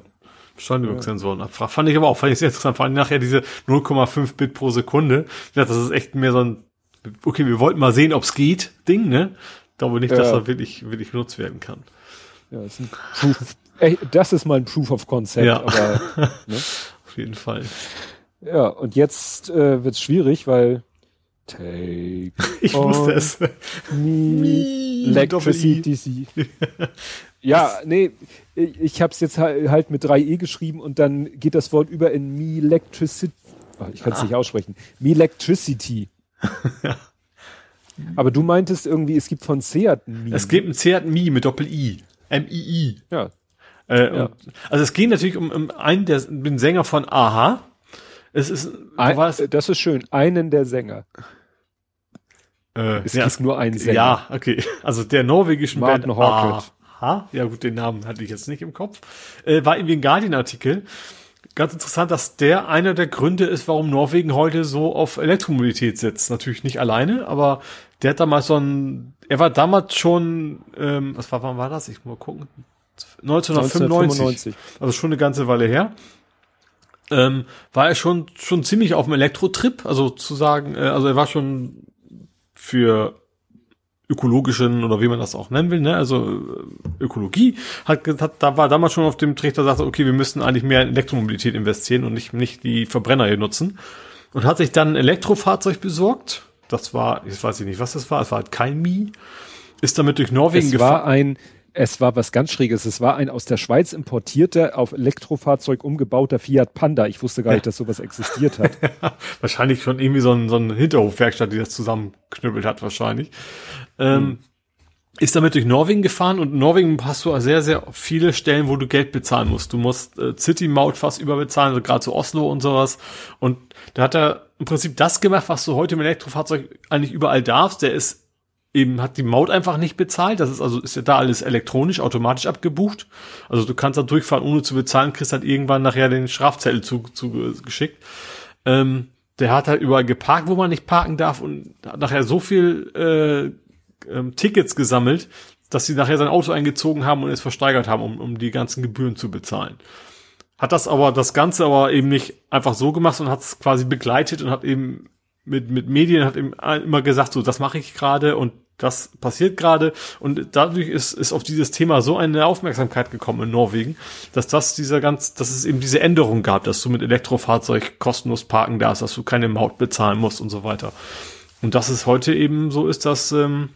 Beschleunigungssensoren abfragt. Fand ich aber auch, fand ich sehr interessant. Vor allem nachher diese 0,5 Bit pro Sekunde. Ja, das ist echt mehr so ein, okay, wir wollten mal sehen, ob's geht, Ding, ne? Ich glaube nicht, dass Ja. er wirklich, wirklich benutzt werden kann. Ja, ist ein Proof, ey, das ist mal ein Proof of Concept, Ja. aber ne? Auf jeden Fall. ja, und jetzt äh, wird's schwierig, weil Take Ich wusste es. me. Electricity. ja, nee, ich, habe es jetzt halt, mit 3e geschrieben und dann geht das Wort über in me electricity. Oh, ich kann es nicht aussprechen. Me electricity. Aber du meintest irgendwie, es gibt von Seat ein Mi. Es gibt ein Seat Mi mit Doppel-I. M-I-I. ja. Äh, Ja. und, also es geht natürlich um, um einen der, den Sänger von Aha. Es ist, Ein, es? das ist schön. Einen der Sänger. Äh, Es ja, gibt nur einen Sänger. Ja, okay. Also der norwegischen Martin Band Hawkett. Aha. Ja gut, den Namen hatte ich jetzt nicht im Kopf. Äh, war irgendwie ein Guardian-Artikel. Ganz interessant, dass der einer der Gründe ist, warum Norwegen heute so auf Elektromobilität setzt. Natürlich nicht alleine, aber der hat damals so ein, er war damals schon, ähm, was war, wann war das? Ich muss mal gucken. 1995. 1995. Also schon eine ganze Weile her. Ähm, war er schon, schon ziemlich auf dem Elektro-Trip, also zu sagen, äh, also er war schon für ökologischen oder wie man das auch nennen will, ne? also äh, Ökologie, hat, hat da war damals schon auf dem Trichter, sagte, okay, wir müssten eigentlich mehr in Elektromobilität investieren und nicht, nicht die Verbrenner hier nutzen. Und hat sich dann ein Elektrofahrzeug besorgt. Das war, ich weiß nicht, was das war, es war halt kein Mi. Ist damit durch Norwegen Es war ein, es war was ganz Schräges. Es war ein aus der Schweiz importierter, auf Elektrofahrzeug umgebauter Fiat Panda. Ich wusste gar nicht, dass sowas existiert hat. wahrscheinlich schon irgendwie so ein, so ein Hinterhofwerkstatt, die das zusammenknüppelt hat, wahrscheinlich. Ähm, ist damit durch Norwegen gefahren und Norwegen hast du sehr, sehr viele Stellen, wo du Geld bezahlen musst. Du musst äh, City-Maut fast überbezahlen, also gerade zu Oslo und sowas. Und da hat er im Prinzip das gemacht, was du heute im Elektrofahrzeug eigentlich überall darfst. Der ist eben, hat die Maut einfach nicht bezahlt. Das ist also, ist ja da alles elektronisch, automatisch abgebucht. Also du kannst da durchfahren, ohne zu bezahlen, kriegst halt irgendwann nachher den Strafzettel zugeschickt. Zu. Ähm, der hat halt überall geparkt, wo man nicht parken darf und hat nachher so viel äh, ähm, Tickets gesammelt, dass sie nachher sein Auto eingezogen haben und es versteigert haben, um, um die ganzen Gebühren zu bezahlen. Hat das aber, das Ganze aber eben nicht einfach so gemacht und hat es quasi begleitet und hat eben mit, mit Medien hat eben immer gesagt, so, das mache ich gerade und Das passiert gerade und dadurch ist, ist auf dieses Thema so eine Aufmerksamkeit gekommen in Norwegen, dass das dieser ganz, dass es eben diese Änderung gab, dass du mit Elektrofahrzeug kostenlos parken darfst, dass du keine Maut bezahlen musst und so weiter. Und dass es heute eben so ist, dass ähm,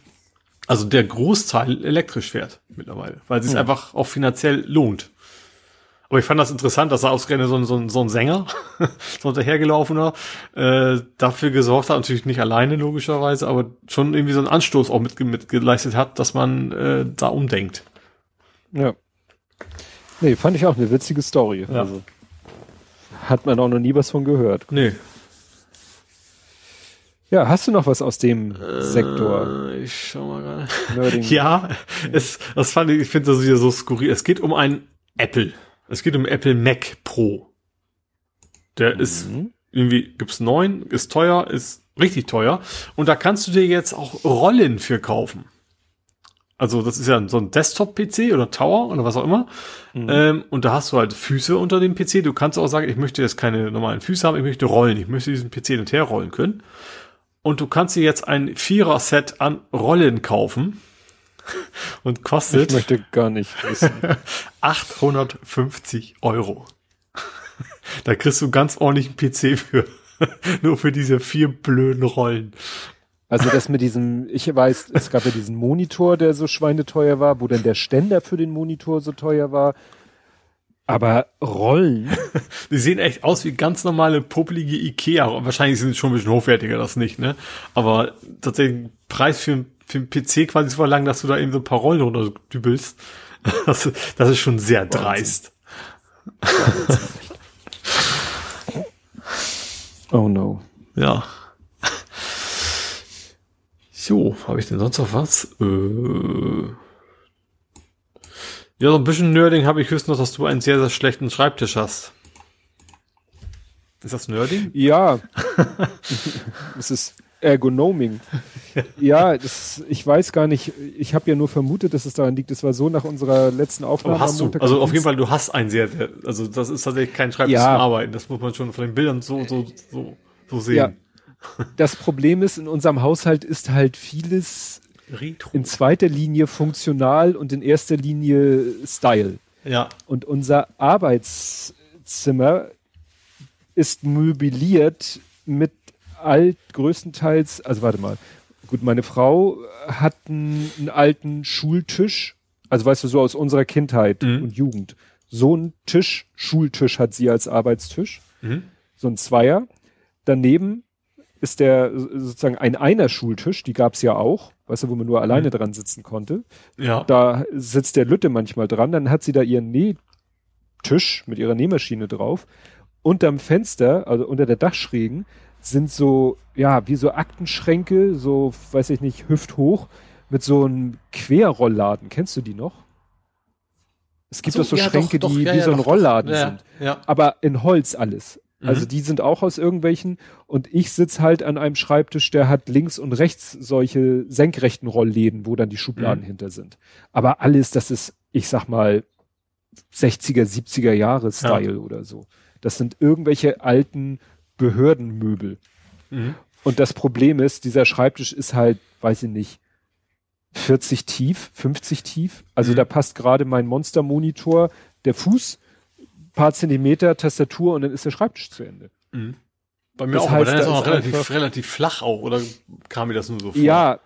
also der Großteil elektrisch fährt mittlerweile, weil es sich ja. einfach auch finanziell lohnt. Aber ich fand das interessant, dass er ausgerechnet so ein, so ein, so ein Sänger, so ein dahergelaufener, äh, dafür gesorgt hat, natürlich nicht alleine logischerweise, aber schon irgendwie so einen Anstoß auch mit, mit geleistet hat, dass man äh, da umdenkt. Ja. Nee, fand ich auch eine witzige Story. Ja. Also, hat man auch noch nie was von gehört. Nee. Ja, hast du noch was aus dem äh, Sektor? Ich schau mal gerade. Ja, es, das fand ich, ich finde das wieder so skurril. Es geht um ein Apple. Es geht um Apple Mac Pro. Der mhm. ist irgendwie gibt's neun, ist teuer, ist richtig teuer und da kannst du dir jetzt auch Rollen für kaufen. Also das ist ja so ein Desktop-PC oder Tower oder was auch immer. Mhm. Ähm, und da hast du halt Füße unter dem PC. Du kannst auch sagen, ich möchte jetzt keine normalen Füße haben, ich möchte rollen. Ich möchte diesen PC hin und her rollen können. Und du kannst dir jetzt ein Vierer-Set an Rollen kaufen und kostet. Ich möchte gar nicht wissen. 850 Euro. Da kriegst du ganz ordentlich einen PC für. Nur für diese vier blöden Rollen. Also das mit diesem, ich weiß, es gab ja diesen Monitor, der so schweineteuer war, wo dann der Ständer für den Monitor so teuer war. Aber Rollen. Die sehen echt aus wie ganz normale popelige Ikea. Wahrscheinlich sind sie schon ein bisschen hochwertiger, das nicht, ne? Aber tatsächlich Preis für, für einen PC quasi so verlangen, dass du da eben so ein paar Rollen runterdübelst. Das, das ist schon sehr dreist. oh no. Ja. So, habe ich denn sonst noch was? Äh ja, so ein bisschen Nerding habe ich höchstens noch, dass du einen sehr, sehr schlechten Schreibtisch hast. Ist das Nerding? Ja. es ist Ergonoming. ja, das, ich weiß gar nicht. Ich habe ja nur vermutet, dass es daran liegt. Es war so nach unserer letzten Aufnahme. Aber hast du? Also auf jeden Fall, du hast einen sehr, sehr also das ist tatsächlich kein Schreibtisch ja. zum Arbeiten. Das muss man schon von den Bildern so, so, so, so sehen. Ja. Das Problem ist, in unserem Haushalt ist halt vieles Retro. in zweiter Linie funktional und in erster Linie Style. Ja. Und unser Arbeitszimmer ist möbliert mit alt größtenteils, also warte mal. Gut, meine Frau hat einen, einen alten Schultisch, also weißt du, so aus unserer Kindheit mhm. und Jugend. So ein Tisch, Schultisch hat sie als Arbeitstisch. Mhm. So ein Zweier. Daneben ist der sozusagen ein einer Schultisch, die gab's ja auch, weißt du, wo man nur alleine mhm. dran sitzen konnte. Ja. Da sitzt der Lütte manchmal dran, dann hat sie da ihren Nähtisch mit ihrer Nähmaschine drauf. Unterm Fenster, also unter der Dachschrägen, sind so, ja, wie so Aktenschränke, so, weiß ich nicht, hüfthoch, mit so einem Querrollladen. Kennst du die noch? Es gibt so, doch so ja, Schränke, doch, doch, die ja, wie ja, so ein Rollladen sind. Ja. Aber in Holz alles. Also mhm. die sind auch aus irgendwelchen und ich sitz halt an einem Schreibtisch, der hat links und rechts solche senkrechten Rollläden, wo dann die Schubladen mhm. hinter sind. Aber alles, das ist, ich sag mal, 60er, 70er Jahre Style ja. oder so. Das sind irgendwelche alten Behördenmöbel. Mhm. Und das Problem ist, dieser Schreibtisch ist halt, weiß ich nicht, 40 tief, 50 tief. Also mhm. da passt gerade mein Monster-Monitor, der Fuß paar Zentimeter Tastatur und dann ist der Schreibtisch zu Ende. Mhm. Bei mir das auch, heißt, aber dann ist er noch relativ, relativ flach auch, oder kam mir das nur so vor? Ja,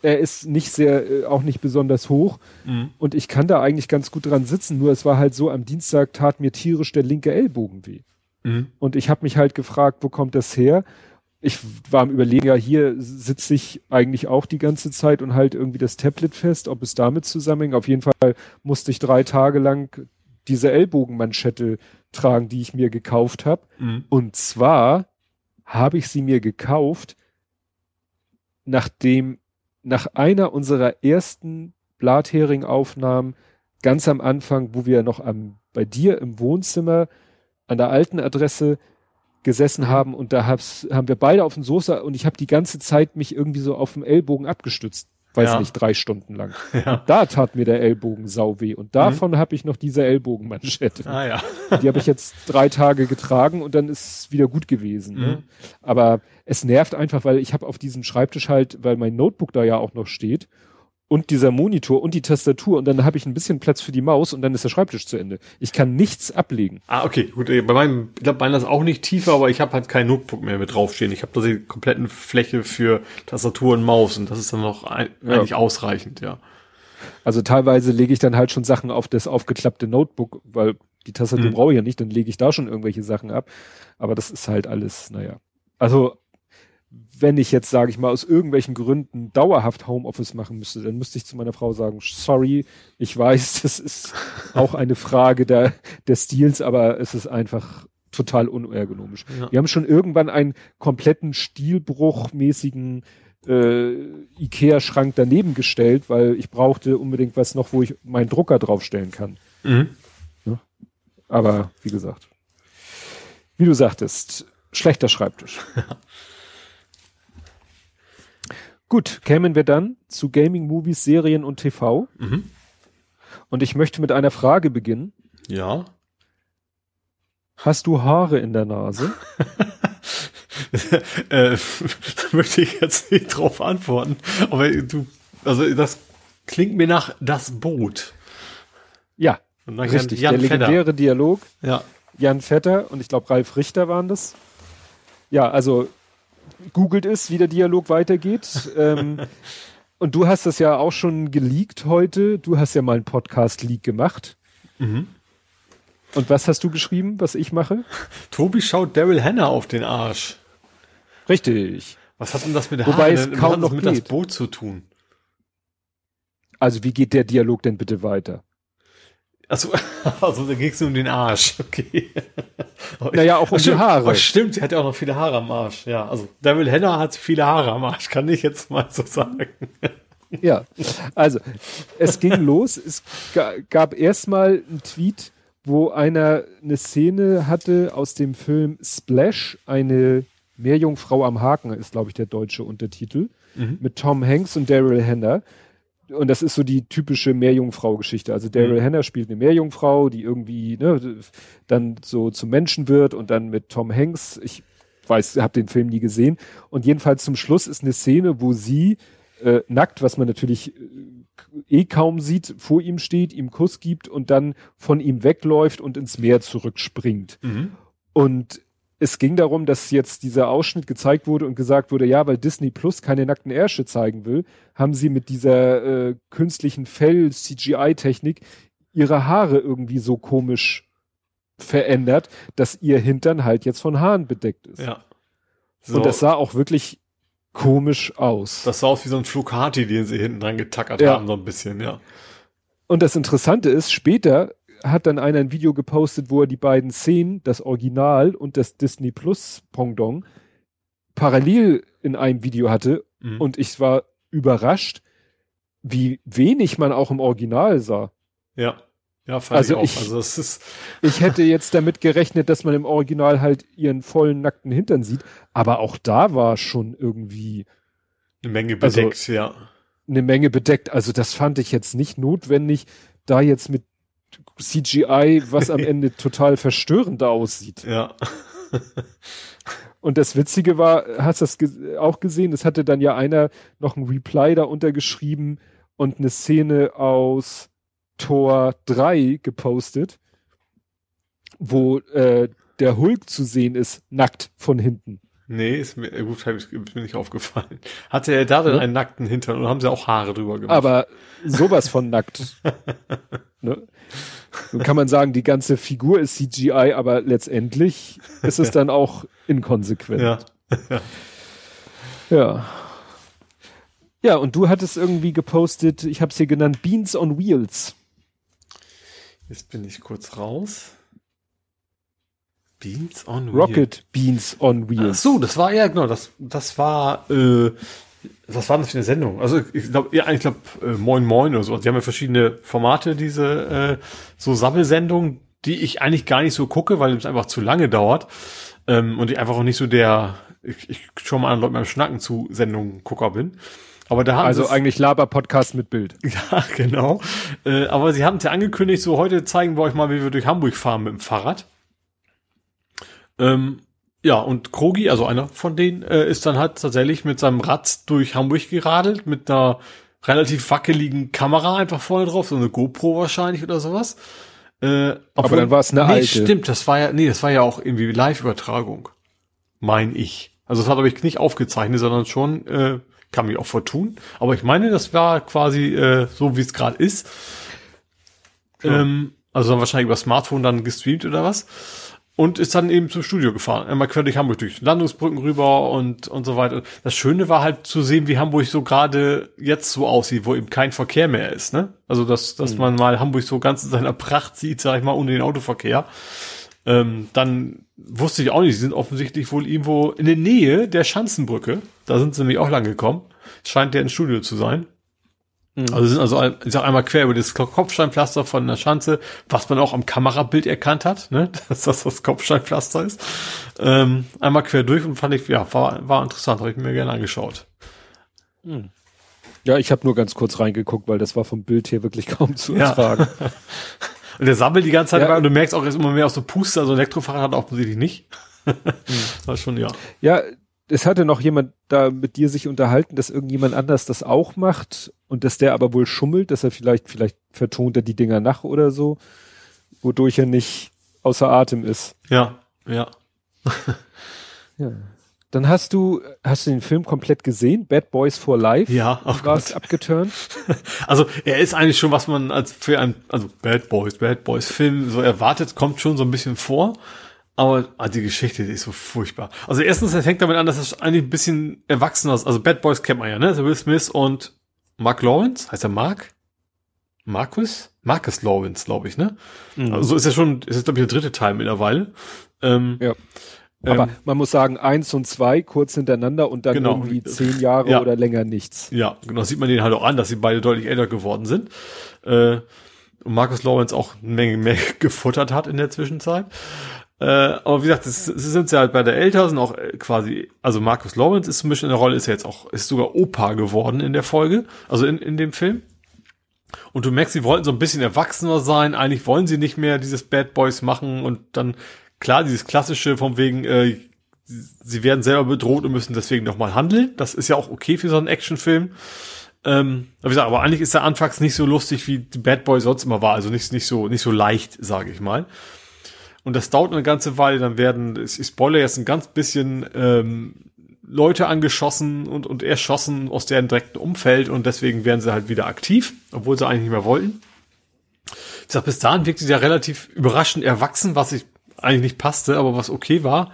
er ist nicht sehr, äh, auch nicht besonders hoch. Mhm. Und ich kann da eigentlich ganz gut dran sitzen. Nur es war halt so, am Dienstag tat mir tierisch der linke Ellbogen weh. Mhm. Und ich habe mich halt gefragt, wo kommt das her? Ich war am Überlegen, ja, hier sitze ich eigentlich auch die ganze Zeit und halt irgendwie das Tablet fest, ob es damit zusammenhängt. Auf jeden Fall musste ich drei Tage lang diese Ellbogenmanschette tragen, die ich mir gekauft habe. Mhm. Und zwar habe ich sie mir gekauft, nachdem nach einer unserer ersten Blathering-Aufnahmen ganz am Anfang, wo wir noch am, bei dir im Wohnzimmer an der alten Adresse gesessen haben und da hab's, haben wir beide auf dem Soße und ich habe die ganze Zeit mich irgendwie so auf dem Ellbogen abgestützt. Weiß Ja. nicht, drei Stunden lang. Ja. Da tat mir der Ellbogen sau weh. Und davon habe ich noch diese Ellbogenmanschette. Ah ja. Die habe ich jetzt drei Tage getragen und dann ist es wieder gut gewesen. Ne? Mhm. Aber es nervt einfach, weil ich habe auf diesem Schreibtisch halt, weil mein Notebook da ja auch noch steht und dieser Monitor und die Tastatur und dann habe ich ein bisschen Platz für die Maus und dann ist der Schreibtisch zu Ende. Ich kann nichts ablegen. Ah, okay, gut. äh, Bei meinem, ich glaube, meiner ist auch nicht tiefer, aber ich habe halt kein Notebook mehr mit draufstehen. Ich habe da die kompletten Fläche für Tastatur und Maus und das ist dann noch ein, Ja. eigentlich ausreichend, ja. Also teilweise lege ich dann halt schon Sachen auf das aufgeklappte Notebook, weil die Tastatur Mhm. brauche ich ja nicht, dann lege ich da schon irgendwelche Sachen ab. Aber das ist halt alles, naja. Also wenn ich jetzt, sage ich mal, aus irgendwelchen Gründen dauerhaft Homeoffice machen müsste, dann müsste ich zu meiner Frau sagen, sorry, ich weiß, das ist auch eine Frage der, des Stils, aber es ist einfach total unergonomisch. Ja. Wir haben schon irgendwann einen kompletten Stilbruchmäßigen äh, Ikea-Schrank daneben gestellt, weil ich brauchte unbedingt was noch, wo ich meinen Drucker draufstellen kann. Mhm. Aber wie gesagt, wie du sagtest, schlechter Schreibtisch. Gut, kämen wir dann zu Gaming, Movies, Serien und TV. Mhm. Und ich möchte mit einer Frage beginnen. Ja. Hast du Haare in der Nase? äh, da möchte ich jetzt nicht drauf antworten. Aber du, also das klingt mir nach das Boot. Ja, richtig. Der legendäre Dialog. Ja. Jan Vetter und ich glaube Ralf Richter waren das. Ja, also googelt es, wie der Dialog weitergeht. ähm, und du hast das ja auch schon geleakt heute. Du hast ja mal einen Podcast-Leak gemacht. Mhm. Und was hast du geschrieben, was ich mache? Tobi schaut Daryl Hannah auf den Arsch. Richtig. Was hat denn das mit der Wobei Haare- es kaum das noch mit das geht. Boot zu tun? Also wie geht der Dialog denn bitte weiter? Also, also da ging es nur um den Arsch. Okay. Aber Naja, auch um Ach, die stimmt. Haare. Ach, stimmt, sie hat ja auch noch viele Haare am Arsch. Ja, also Daryl Hannah hat viele Haare am Arsch, kann ich jetzt mal so sagen. Ja, also es ging los. Es ga, gab erstmal einen Tweet, wo einer eine Szene hatte aus dem Film Splash, eine Meerjungfrau am Haken, ist glaube ich der deutsche Untertitel, mit Tom Hanks und Daryl Hannah. Und das ist so die typische Meerjungfrau-Geschichte. Also Daryl Mhm. Hannah spielt eine Meerjungfrau, die irgendwie ne, dann so zum Menschen wird und dann mit Tom Hanks, ich weiß, habe den Film nie gesehen. Und jedenfalls zum Schluss ist eine Szene, wo sie äh, nackt, was man natürlich äh, eh kaum sieht, vor ihm steht, ihm Kuss gibt und dann von ihm wegläuft und ins Meer zurückspringt. Und es ging darum, dass jetzt dieser Ausschnitt gezeigt wurde und gesagt wurde, ja, weil Disney Plus keine nackten Ärsche zeigen will, haben sie mit dieser äh, künstlichen Fell-CGI-Technik ihre Haare irgendwie so komisch verändert, dass ihr Hintern halt jetzt von Haaren bedeckt ist. Ja. So, Und das sah auch wirklich komisch aus. das sah aus wie so ein Flugati, den sie hinten dran getackert Ja. haben, so ein bisschen, ja. Und das Interessante ist, später hat dann einer ein Video gepostet, wo er die beiden Szenen, das Original und das Disney Plus Pendant, parallel in einem Video hatte. Mhm. Und ich war überrascht, wie wenig man auch im Original sah. ja. Ja, fand Also ich auch. ich- also es ist, Ich hätte jetzt damit gerechnet, dass man im Original halt ihren vollen nackten Hintern sieht. Aber auch da war schon irgendwie eine Menge Also- bedeckt, ja. eine Menge bedeckt. Also das fand ich jetzt nicht notwendig, da jetzt mit CGI, was am Ende total verstörend aussieht. Ja. Und das Witzige war, hast du das auch gesehen? Es hatte dann ja einer noch ein Reply da untergeschrieben und eine Szene aus Tor 3 gepostet, wo äh, der Hulk zu sehen ist, nackt von hinten. Nee, ist mir, gut, ich, ist mir nicht aufgefallen. Hatte er da denn Ne? einen nackten Hintern oder haben sie auch Haare drüber gemacht? Aber sowas von nackt. ne? Nun kann man sagen, die ganze Figur ist CGI, aber letztendlich ist es dann auch inkonsequent. ja. Ja. Ja, und du hattest irgendwie gepostet, ich habe es hier genannt, Beans on Wheels. Jetzt bin ich kurz raus. Beans on Wheels. Rocket Beans on Ach Wheels. so, das war ja genau, das das war äh, was war das für eine Sendung? Also ich glaube, ja, ich glaube äh, Moin Moin oder so. Die haben ja verschiedene Formate, diese äh, so Sammelsendungen, die ich eigentlich gar nicht so gucke, weil es einfach zu lange dauert ähm, und ich einfach auch nicht so der ich, ich schon mal an Leuten beim Schnacken zu Sendungen Gucker bin. Aber da haben also eigentlich Laber-Podcast mit Bild. Ja, genau. Äh, aber sie haben es ja angekündigt, so heute zeigen wir euch mal, wie wir durch Hamburg fahren mit dem Fahrrad. Ähm, ja, und Krogi, also einer von denen, äh, ist dann halt tatsächlich mit seinem Rad durch Hamburg geradelt, mit einer relativ wackeligen Kamera einfach vorne drauf, so eine GoPro wahrscheinlich oder sowas. Äh, Aber dann war es eine nee, alte. stimmt, das war ja, nee, das war ja auch irgendwie Live-Übertragung. Mein ich. Also das hat aber ich nicht aufgezeichnet, sondern schon, äh, kann mich auch vertun. Aber ich meine, das war quasi äh, so, wie es gerade ist. Ja. Ähm, also dann wahrscheinlich über Smartphone dann gestreamt oder was und ist dann eben zum Studio gefahren. Einmal quer durch Hamburg, durch Landungsbrücken rüber und, und so weiter. Das Schöne war halt zu sehen, wie Hamburg so gerade jetzt so aussieht, wo eben kein Verkehr mehr ist, ne? Also, dass, dass mhm. man mal Hamburg so ganz in seiner Pracht sieht, sag ich mal, ohne den Autoverkehr. Ähm, dann wusste ich auch nicht, sie sind offensichtlich wohl irgendwo in der Nähe der Schanzenbrücke. Da sind sie nämlich auch lang gekommen. Scheint der ins Studio zu sein. Mhm. Also sind also ich sag einmal quer über das Kopfsteinpflaster von der Schanze, was man auch am Kamerabild erkannt hat, ne, dass das das Kopfsteinpflaster ist. Ähm, einmal quer durch und fand ich, ja, war, war interessant, habe ich mir gerne angeschaut. Mhm. Ja, ich habe nur ganz kurz reingeguckt, weil das war vom Bild her wirklich kaum zu ertragen. Ja. und der sammelt die ganze Zeit ja. und du merkst auch, er ist immer mehr aus so Puste, also Elektrofahrrad hat offensichtlich nicht. mhm. war schon, ja. Ja, es hatte noch jemand da mit dir sich unterhalten, dass irgendjemand anders das auch macht und dass der aber wohl schummelt, dass er vielleicht, vielleicht vertont er die Dinger nach oder so, wodurch er nicht außer Atem ist. Ja, ja. ja. Dann hast du, hast du den Film komplett gesehen? Bad Boys for Life? Ja, auch warst abgeturnt? Also, er ist eigentlich schon, was man als für ein, also Bad Boys, Bad Boys Film so erwartet, kommt schon so ein bisschen vor. Aber ah, die Geschichte, die ist so furchtbar. Also erstens, es fängt damit an, dass es eigentlich ein bisschen erwachsener ist. Also Bad Boys kennt man ja, ne? Will Smith und Mark Lawrence. Heißt er Mark? Marcus? Marcus Lawrence, glaube ich, ne? Mhm. Also ist ja schon, ist jetzt, glaube ich, der dritte Teil mittlerweile. Ähm, ja. Aber ähm, man muss sagen, eins und zwei kurz hintereinander und dann genau. irgendwie zehn Jahre ja. oder länger nichts. Ja, genau, sieht man denen halt auch an, dass sie beide deutlich älter geworden sind. Äh, und Marcus Lawrence auch eine Menge mehr gefuttert hat in der Zwischenzeit. Äh, aber wie gesagt, das sind sie halt bei der Eltern, sind auch äh, quasi, also Marcus Lawrence ist zum Beispiel in der Rolle, ist ja jetzt auch, ist sogar Opa geworden in der Folge, also in, in dem Film. Und du merkst, sie wollten so ein bisschen erwachsener sein, eigentlich wollen sie nicht mehr dieses Bad Boys machen und dann, klar, dieses klassische von wegen, äh, sie werden selber bedroht und müssen deswegen nochmal handeln. Das ist ja auch okay für so einen Actionfilm. Ähm, wie gesagt, aber eigentlich ist der anfangs nicht so lustig, wie Bad Boy sonst immer war. Also nicht, nicht so, nicht so leicht, sage ich mal. Und das dauert eine ganze Weile, dann werden, ich spoilere jetzt ein ganz bisschen, ähm, Leute angeschossen und, und erschossen aus deren direkten Umfeld und deswegen werden sie halt wieder aktiv, obwohl sie eigentlich nicht mehr wollten. Ich sag, bis dahin wirkte sie ja relativ überraschend erwachsen, was ich eigentlich nicht passte, aber was okay war.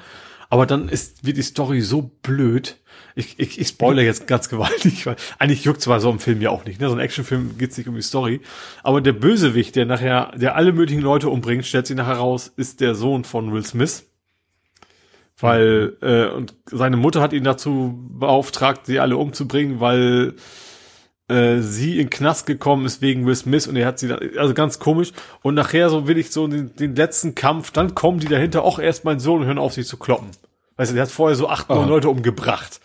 Aber dann ist, wird die Story so blöd, ich, ich, ich spoilere jetzt ganz gewaltig, weil eigentlich juckt zwar so ein Film ja auch nicht, ne? So ein Actionfilm geht's nicht um die Story. Aber der Bösewicht, der nachher, der alle möglichen Leute umbringt, stellt sich nachher raus, ist der Sohn von Will Smith. Weil, äh, und seine Mutter hat ihn dazu beauftragt, sie alle umzubringen, weil äh, sie in Knast gekommen ist wegen Will Smith und er hat sie dann, also ganz komisch. Und nachher so will ich so den, den letzten Kampf, dann kommen die dahinter, auch erst mein Sohn und hören auf, sich zu kloppen. Weißt du, der hat vorher so acht, neun Leute umgebracht.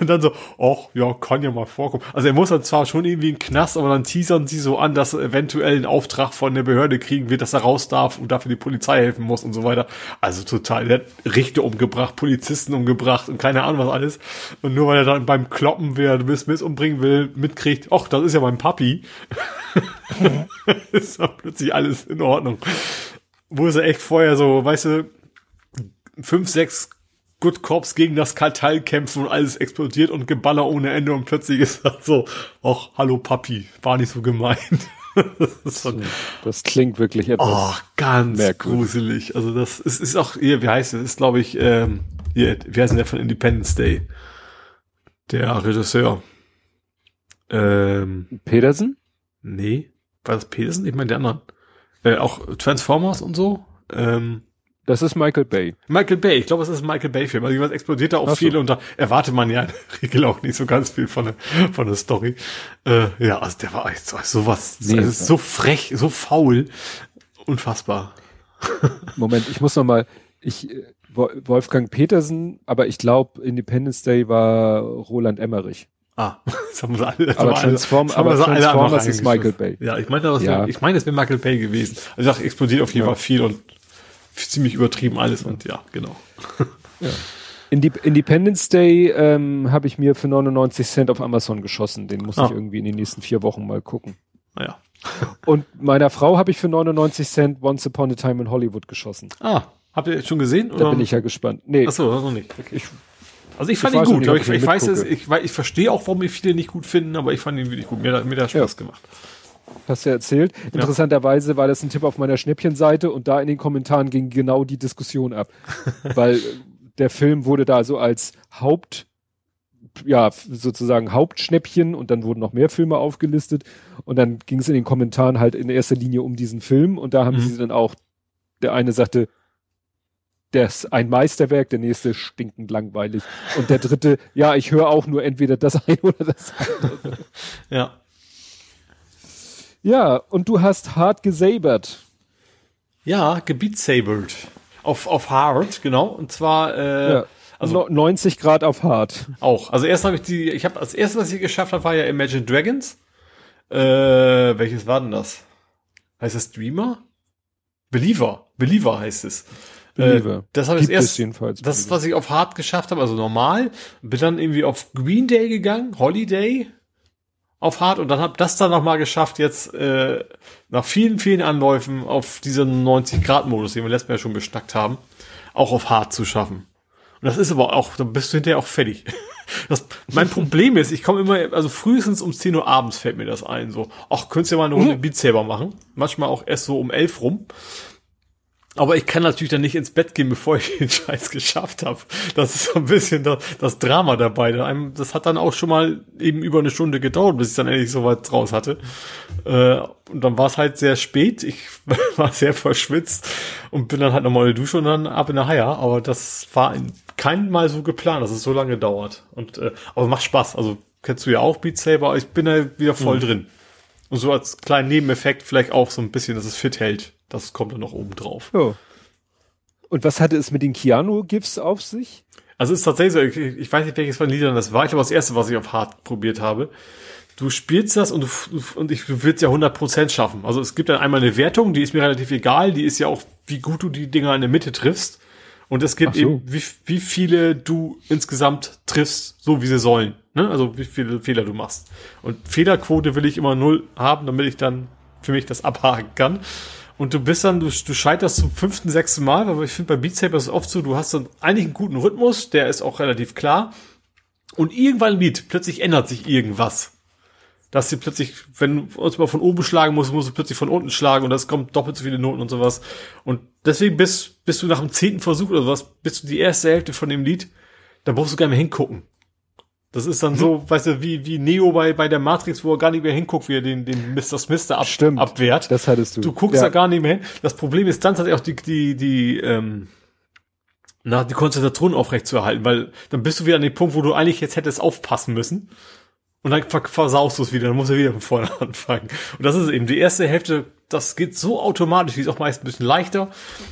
Und dann so, ach ja, kann ja mal vorkommen. Also er muss dann zwar schon irgendwie in Knast, aber dann teasern sie so an, dass er eventuell einen Auftrag von der Behörde kriegen wird, dass er raus darf und dafür die Polizei helfen muss und so weiter. Also total, der hat Richter umgebracht, Polizisten umgebracht und keine Ahnung was alles. Und nur weil er dann beim Kloppen, wer Will Smith umbringen will, mitkriegt, ach, das ist ja mein Papi. ist dann plötzlich alles in Ordnung. Wo ist er echt vorher so, weißt du, fünf, sechs Good Cops gegen das Kartell kämpfen und alles explodiert und Geballer ohne Ende und plötzlich ist das so, ach, hallo Papi, war nicht so gemeint. das, so, das, klingt wirklich etwas oh, ganz merkwürdig. gruselig. Also das ist, ist auch, hier, wie heißt es, ist glaube ich, ähm, hier, wie heißt denn der von Independence Day? Der Regisseur. Ähm, Peterson? Nee, war das Peterson? Ich meine der anderen. Äh, auch Transformers und so. Ähm, das ist Michael Bay. Michael Bay, ich glaube, es ist ein Michael Bay-Film. Also was explodiert da auch Ach viel und da erwartet man ja in der Regel auch nicht so ganz viel von der, von der Story. Äh, ja, also der war echt so, sowas, nee, also so frech, so faul. Unfassbar. Moment, ich muss noch mal, ich, Wolfgang Petersen, aber ich glaube, Independence Day war Roland Emmerich. Ah, das haben wir alle. Das aber Transform, aber Transformers ist Michael Bay. Ja, ich meine, ja. ich meine, es wäre Michael Bay gewesen. Also ich explodiert auf jeden Fall viel und ziemlich übertrieben alles und ja, genau. Ja. Indep Independence Day ähm, habe ich mir für 99 Cent auf Amazon geschossen. Den muss ah. ich irgendwie in den nächsten vier Wochen mal gucken. Naja. und meiner Frau habe ich für 99 Cent Once Upon a Time in Hollywood geschossen. Ah, habt ihr schon gesehen? Da bin ich ja gespannt. Nee. Achso, noch nicht. Okay. Ich, also ich fand ich ihn gut. Nicht, ich, ich, ich weiß es, ich, ich verstehe auch, warum viele nicht gut finden, aber ich fand ihn wirklich gut. Mir, hat, mir hat Spaß ja. gemacht. Hast du ja erzählt. Interessanterweise war das ein Tipp auf meiner Schnäppchenseite und da in den Kommentaren ging genau die Diskussion ab. Weil der Film wurde da so als Haupt, ja, sozusagen Hauptschnäppchen und dann wurden noch mehr Filme aufgelistet und dann ging es in den Kommentaren halt in erster Linie um diesen Film und da haben mhm. sie dann auch, der eine sagte, das ist ein Meisterwerk, der nächste stinkend langweilig und der dritte, ja, ich höre auch nur entweder das eine oder das andere. ja. Ja, und du hast hart gesabert. Ja, gebietsabert. Auf, auf hart, genau. Und zwar, äh, ja. Also 90 Grad auf hart. Auch. Also erst habe ich die, ich habe als erstes, was ich geschafft habe, war ja Imagine Dragons. Äh, welches war denn das? Heißt das Dreamer? Believer. Believer heißt es. Believer. Äh, das habe ich erst, jedenfalls. Das, was ich auf hart geschafft habe, also normal. Bin dann irgendwie auf Green Day gegangen, Holiday auf hart und dann habe das dann nochmal geschafft, jetzt äh, nach vielen, vielen Anläufen auf diesen 90-Grad-Modus, den wir letztes Mal ja schon beschnackt haben, auch auf hart zu schaffen. Und das ist aber auch, dann bist du hinterher auch fertig. Das, mein Problem ist, ich komme immer, also frühestens um 10 Uhr abends fällt mir das ein, so, ach, könntest du ja mal eine Runde mhm. Beat Saber machen. Manchmal auch erst so um 11 rum. Aber ich kann natürlich dann nicht ins Bett gehen, bevor ich den Scheiß geschafft habe. Das ist so ein bisschen das, das Drama dabei. Das hat dann auch schon mal eben über eine Stunde gedauert, bis ich dann endlich so weit raus hatte. Äh, und dann war es halt sehr spät. Ich war sehr verschwitzt und bin dann halt nochmal in die Dusche und dann ab in der Haia. Aber das war kein Mal so geplant, dass es so lange dauert. Und äh, aber macht Spaß. Also kennst du ja auch Beat Saber. Ich bin da wieder voll mhm. drin. Und so als kleinen Nebeneffekt vielleicht auch so ein bisschen, dass es fit hält. Das kommt dann noch oben drauf. Ja. Und was hatte es mit den Keanu-GIFs auf sich? Also es ist tatsächlich so, ich, ich weiß nicht, welches von den Liedern das war. Ich glaube, das erste, was ich auf Hard probiert habe. Du spielst das und du, und ich, du willst ja 100% schaffen. Also es gibt dann einmal eine Wertung, die ist mir relativ egal. Die ist ja auch, wie gut du die Dinger in der Mitte triffst. Und es gibt so. eben, wie, wie viele du insgesamt triffst, so wie sie sollen. Ne? Also wie viele Fehler du machst. Und Fehlerquote will ich immer null haben, damit ich dann für mich das abhaken kann. Und du bist dann, du, du scheiterst zum fünften, sechsten Mal, weil ich finde bei Beat Saber ist es oft so, du hast dann eigentlich einen guten Rhythmus, der ist auch relativ klar. Und irgendwann ein Lied, plötzlich ändert sich irgendwas. Dass sie plötzlich, wenn du uns mal von oben schlagen musst, musst du plötzlich von unten schlagen und das kommt doppelt so viele Noten und sowas. Und deswegen bist, bist du nach dem zehnten Versuch oder sowas, bist du die erste Hälfte von dem Lied, da brauchst du gar nicht mehr hingucken. Das ist dann so, weißt du, wie, wie Neo bei, bei der Matrix, wo er gar nicht mehr hinguckt, wie er den, den Mr. Smith ab, Stimmt, abwehrt. Das hattest du. Du guckst ja. da gar nicht mehr hin. Das Problem ist dann tatsächlich auch die, die, die, ähm, na, die Konzentration aufrecht zu erhalten, weil dann bist du wieder an dem Punkt, wo du eigentlich jetzt hättest aufpassen müssen. Und dann versaust du es wieder, dann musst du wieder von vorne anfangen. Und das ist eben die erste Hälfte das geht so automatisch, die ist auch meist ein bisschen leichter.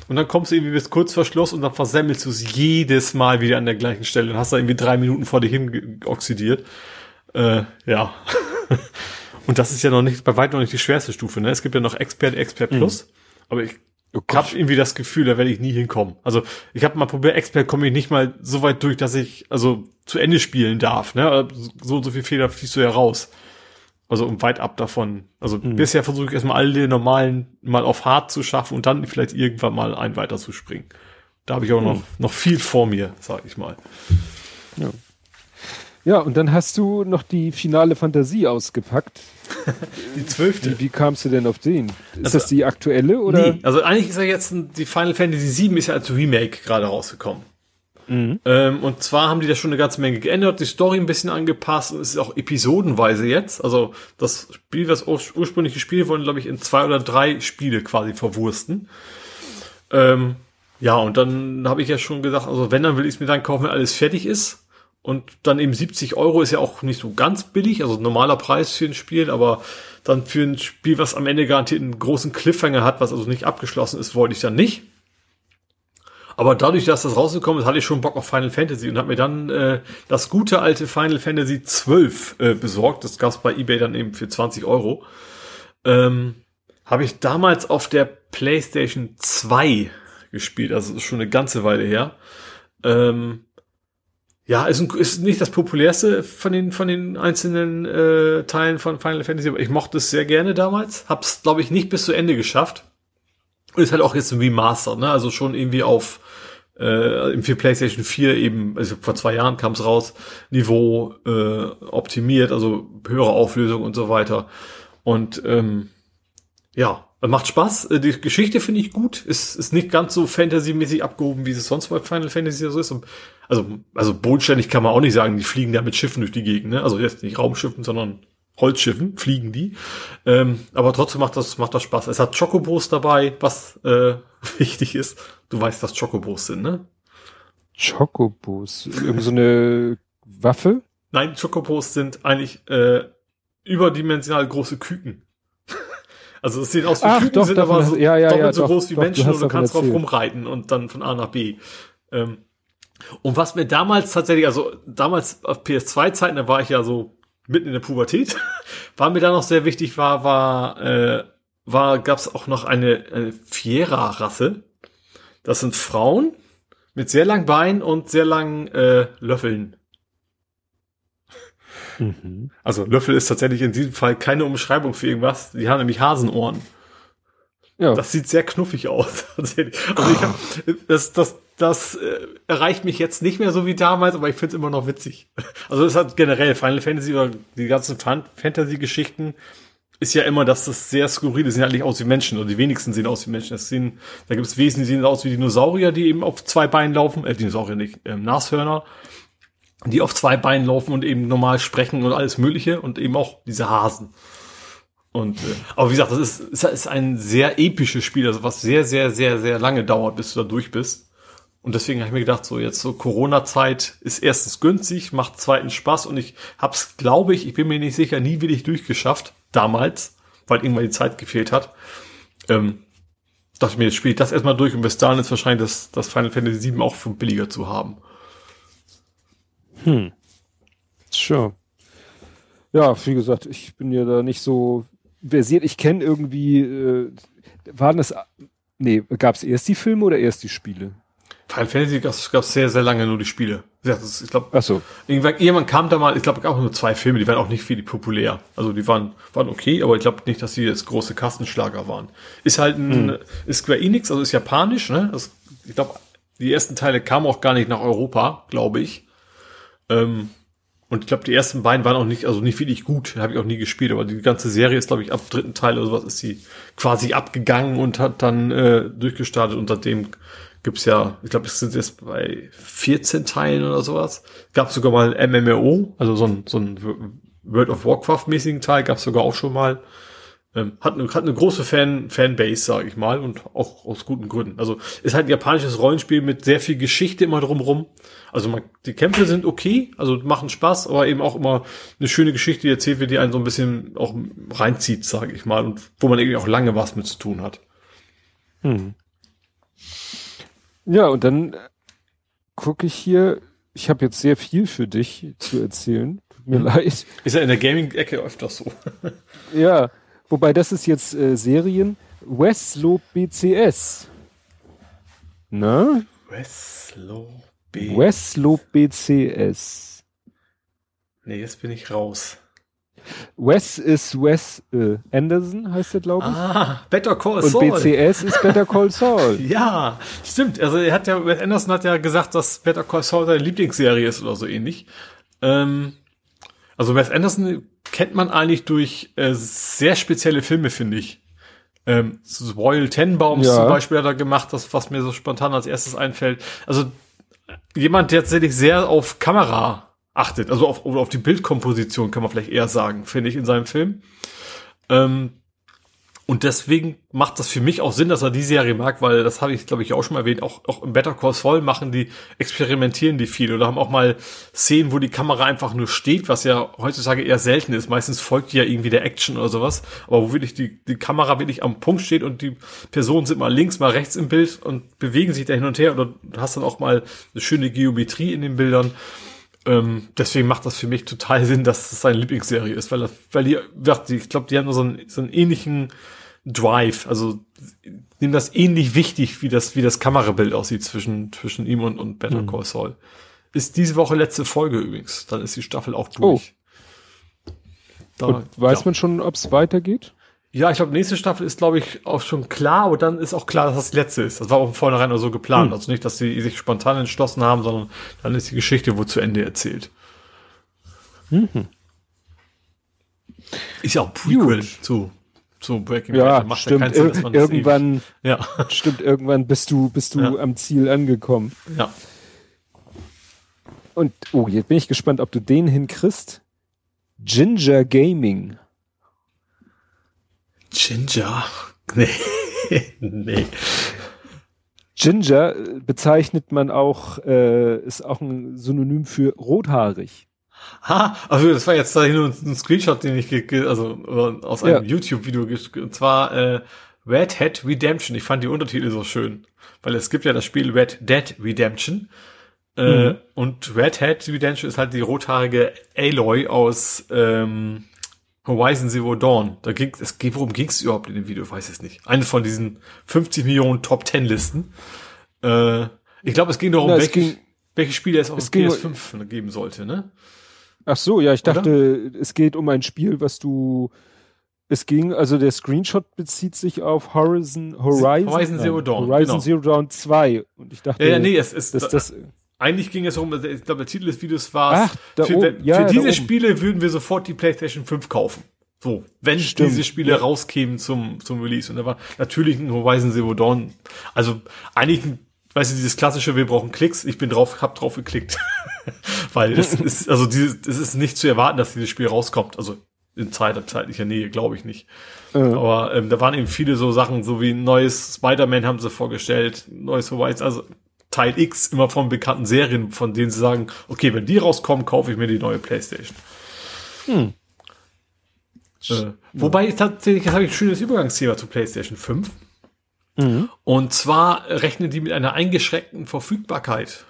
Und dann kommst du irgendwie bis kurz vor Schluss und dann versemmelst du es jedes Mal wieder an der gleichen Stelle und hast da irgendwie drei Minuten vor dir hin oxidiert. Äh, ja. und das ist ja noch nicht, bei weitem noch nicht die schwerste Stufe, ne? Es gibt ja noch Expert, Expert mhm. Plus. Mhm. Aber ich oh habe irgendwie das Gefühl, da werde ich nie hinkommen. Also ich habe mal probiert, Expert komme ich nicht mal so weit durch, dass ich also zu Ende spielen darf. Ne? So und so viel Fehler fließt du ja raus. Also weit ab davon. Also mhm. bisher versuche ich erstmal alle normalen mal auf hart zu schaffen und dann vielleicht irgendwann mal ein weiter zu springen. Da habe ich auch mhm. noch, noch viel vor mir, sag ich mal. Ja. Ja, und dann hast du noch die finale Fantasie ausgepackt. Die zwölfte. Wie, wie, kamst du denn auf den? Ist also, das die aktuelle oder? Nee, also eigentlich ist ja jetzt die Final Fantasy 7 ist ja als Remake gerade rausgekommen. Mhm. Ähm, und zwar haben die da schon eine ganze Menge geändert, die Story ein bisschen angepasst und es ist auch episodenweise jetzt. Also das Spiel, was ur ursprünglich gespielt wurde, glaube ich, in zwei oder drei Spiele quasi verwursten. Ähm, ja, und dann habe ich ja schon gesagt, also wenn, dann will ich es mir dann kaufen, wenn alles fertig ist. Und dann eben 70 Euro ist ja auch nicht so ganz billig, also normaler Preis für ein Spiel, aber dann für ein Spiel, was am Ende garantiert einen großen Cliffhanger hat, was also nicht abgeschlossen ist, wollte ich dann nicht. Aber dadurch, dass das rausgekommen ist, hatte ich schon Bock auf Final Fantasy und habe mir dann äh, das gute alte Final Fantasy 12 äh, besorgt. Das gab's bei eBay dann eben für 20 Euro. Ähm, habe ich damals auf der PlayStation 2 gespielt. Also ist schon eine ganze Weile her. Ähm, ja, ist, ein, ist nicht das populärste von den von den einzelnen äh, Teilen von Final Fantasy, aber ich mochte es sehr gerne damals. Hab's, glaube ich, nicht bis zu Ende geschafft. Und ist halt auch jetzt ein Remaster, ne? Also schon irgendwie auf äh, für PlayStation 4 eben, also vor zwei Jahren kam es raus, Niveau äh, optimiert, also höhere Auflösung und so weiter. Und ähm, ja, macht Spaß. Äh, die Geschichte finde ich gut. Ist, ist nicht ganz so fantasymäßig abgehoben, wie es sonst bei Final Fantasy so ist. Also, also bodenständig kann man auch nicht sagen, die fliegen da mit Schiffen durch die Gegend. Ne? Also jetzt nicht Raumschiffen, sondern Holzschiffen fliegen die. Ähm, aber trotzdem macht das, macht das Spaß. Es hat Chocobos dabei, was äh, wichtig ist. Du weißt, was Chocobos sind, ne? Chocobos? Irgend so eine Waffe? Nein, Chocobos sind eigentlich äh, überdimensional große Küken. Also es sieht aus wie Ach, Küken, doch, sind aber so, ja, ja, doppelt ja, so doch, groß wie doch, Menschen und du kannst drauf rumreiten und dann von A nach B. Ähm, und was mir damals tatsächlich, also damals auf PS2-Zeiten, da war ich ja so mitten in der Pubertät, war mir da noch sehr wichtig war, war, äh, war, gab es auch noch eine, eine Fiera-Rasse. Das sind Frauen mit sehr langen Beinen und sehr langen äh, Löffeln. Mhm. Also Löffel ist tatsächlich in diesem Fall keine Umschreibung für irgendwas. Die haben nämlich Hasenohren. Ja. Das sieht sehr knuffig aus. tatsächlich. Also ich hab, das, das, das äh, erreicht mich jetzt nicht mehr so wie damals, aber ich finde es immer noch witzig. Also es hat generell Final Fantasy oder die ganzen Fan Fantasy-Geschichten ist ja immer, dass das sehr skurril ist. Die sehen eigentlich aus wie Menschen oder die wenigsten sehen aus wie Menschen. Das sehen, da gibt es Wesen, die sehen aus wie Dinosaurier, die eben auf zwei Beinen laufen. Äh, Dinosaurier nicht, ähm, Nashörner die auf zwei Beinen laufen und eben normal sprechen und alles Mögliche und eben auch diese Hasen. Und äh, aber wie gesagt, das ist, ist, ist ein sehr episches Spiel, also was sehr, sehr, sehr, sehr lange dauert, bis du da durch bist. Und deswegen habe ich mir gedacht, so jetzt so Corona-Zeit ist erstens günstig, macht zweitens Spaß und ich hab's, glaube ich, ich bin mir nicht sicher, nie wirklich durchgeschafft, damals, weil irgendwann die Zeit gefehlt hat. Ähm, dachte ich mir, jetzt spiele ich das erstmal durch und bis dahin ist wahrscheinlich das, das Final Fantasy 7 auch für billiger zu haben. Sure. Ja, wie gesagt, ich bin ja da nicht so versiert. Ich kenne irgendwie, äh, waren das, nee, gab es erst die Filme oder erst die Spiele? Final Fantasy gab es sehr, sehr lange nur die Spiele. Ja, das ist, ich glaube, Ach so. irgendwann jemand kam da mal, ich glaube, auch nur zwei Filme, die waren auch nicht viel populär. Also die waren, waren okay, aber ich glaube nicht, dass die jetzt große Kastenschlager waren. Ist halt ein, ist Square Enix, also ist japanisch, ne? Das, ich glaube, die ersten Teile kamen auch gar nicht nach Europa, glaube ich. Ähm, und ich glaube, die ersten beiden waren auch nicht, also nicht wirklich gut, habe ich auch nie gespielt, aber die ganze Serie ist, glaube ich, ab dritten Teil oder sowas ist sie quasi abgegangen und hat dann äh, durchgestartet und seitdem gibt's ja, ich glaube, es sind jetzt bei 14 Teilen oder sowas. Gab sogar mal ein MMO, also so ein, so ein World of Warcraft-mäßigen Teil, gab's sogar auch schon mal. Ähm, hat, eine, hat eine große Fan, Fanbase, sage ich mal, und auch aus guten Gründen. Also ist halt ein japanisches Rollenspiel mit sehr viel Geschichte immer drumrum. Also man, die Kämpfe sind okay, also machen Spaß, aber eben auch immer eine schöne Geschichte, die erzählt wird, die einen so ein bisschen auch reinzieht, sage ich mal, und wo man irgendwie auch lange was mit zu tun hat. Ja, und dann äh, gucke ich hier, ich habe jetzt sehr viel für dich zu erzählen. Tut mir leid. Ist ja in der Gaming-Ecke öfters so. Ja, wobei das ist jetzt äh, Serien. Westlob BCS. Na? Westlow B. Westlob BCS. nee, jetzt bin ich raus. Wes ist Wes äh, Anderson, heißt er, glaube ich. Ah, Better Call und Saul. BCS ist Better Call Saul. Ja, stimmt. Also er hat ja, Wes Anderson hat ja gesagt, dass Better Call Saul seine Lieblingsserie ist oder so ähnlich. Ähm, also Wes Anderson kennt man eigentlich durch äh, sehr spezielle Filme, finde ich. Ähm, so Royal Tenenbaums Ja. zum Beispiel hat er gemacht, das was mir so spontan als erstes einfällt. Also jemand, der tatsächlich sehr auf Kamera achtet, also auf, auf die Bildkomposition kann man vielleicht eher sagen, finde ich in seinem Film. Ähm, Und deswegen macht das für mich auch Sinn, dass er die Serie mag, weil das habe ich, glaube ich, auch schon mal erwähnt, auch, auch im Better Call Saul machen die, experimentieren die viel oder haben auch mal Szenen, wo die Kamera einfach nur steht, was ja heutzutage eher selten ist. Meistens folgt ja irgendwie der Action oder sowas, aber wo wirklich die, die Kamera wirklich am Punkt steht und die Personen sind mal links, mal rechts im Bild und bewegen sich da hin und her oder hast dann auch mal eine schöne Geometrie in den Bildern. Ähm, deswegen macht das für mich total Sinn, dass das seine Lieblingsserie ist, weil, weil die, ich glaube, die haben so einen, so einen ähnlichen Drive, also nehmen das ähnlich wichtig, wie das, wie das Kamerabild aussieht zwischen, zwischen ihm und, und Better mhm. Call Saul. Ist diese Woche letzte Folge übrigens. Dann ist die Staffel auch durch. Oh. Da, und weiß ja. man schon, ob es weitergeht? Ja, ich glaube, nächste Staffel ist, glaube ich, auch schon klar, aber dann ist auch klar, dass das die letzte ist. Das war auch von vornherein so geplant. Hm. Also nicht, dass sie sich spontan entschlossen haben, sondern dann ist die Geschichte wohl zu Ende erzählt. Mhm. Ist ja auch Prequel Gut. zu so Breaking ja, Bad. Macht stimmt. Ja Sinn, Ir irgendwann, ja. stimmt, irgendwann bist du, bist du ja. am Ziel angekommen. Ja. Und, oh, jetzt bin ich gespannt, ob du den hinkriegst. Ginger Gaming. Ginger? Nee. nee. Ginger bezeichnet man auch, äh, ist auch ein Synonym für rothaarig. Ha, also das war jetzt nur ein Screenshot, den ich also aus einem ja. YouTube-Video und zwar äh, Red Hat Redemption. Ich fand die Untertitel so schön, weil es gibt ja das Spiel Red Dead Redemption äh, mhm. und Red Hat Redemption ist halt die rothaarige Aloy aus ähm, Horizon Zero Dawn. Da ging es, worum ging es überhaupt in dem Video? Ich weiß es nicht. Eine von diesen 50 Millionen Top 10 Listen. Äh, ich glaube, es ging darum, Na, welche, ging, welche Spiele es auf es PS5 geben sollte, ne? Ach so, ja, ich dachte, Oder? es geht um ein Spiel, was du es ging, also der Screenshot bezieht sich auf Horizon Horizon, Horizon Zero Dawn. Horizon genau. Zero Dawn 2 und ich dachte, ja, ja nee, es ist das, das eigentlich ging es darum, ich glaube, der Titel des Videos war, Ach, für, oben, ja, für diese Spiele würden wir sofort die PlayStation 5 kaufen. So, wenn Stimmt, diese Spiele ja. rauskämen zum, zum Release. Und da war natürlich ein Horizon Zero Dawn. Also eigentlich weißt du, dieses klassische, wir brauchen Klicks, ich bin drauf, hab drauf geklickt. Weil es ist, also dieses, es ist nicht zu erwarten, dass dieses Spiel rauskommt. Also in Zeit, zeitlicher Nähe, glaube ich nicht. Ja. Aber ähm, da waren eben viele so Sachen, so wie ein neues Spider-Man haben sie vorgestellt, neues Horizon, also Teil X immer von bekannten Serien, von denen sie sagen, okay, wenn die rauskommen, kaufe ich mir die neue Playstation. Hm. Äh, wobei tatsächlich habe ich ein schönes Übergangsthema zu PlayStation 5. Mhm. Und zwar rechnen die mit einer eingeschränkten Verfügbarkeit.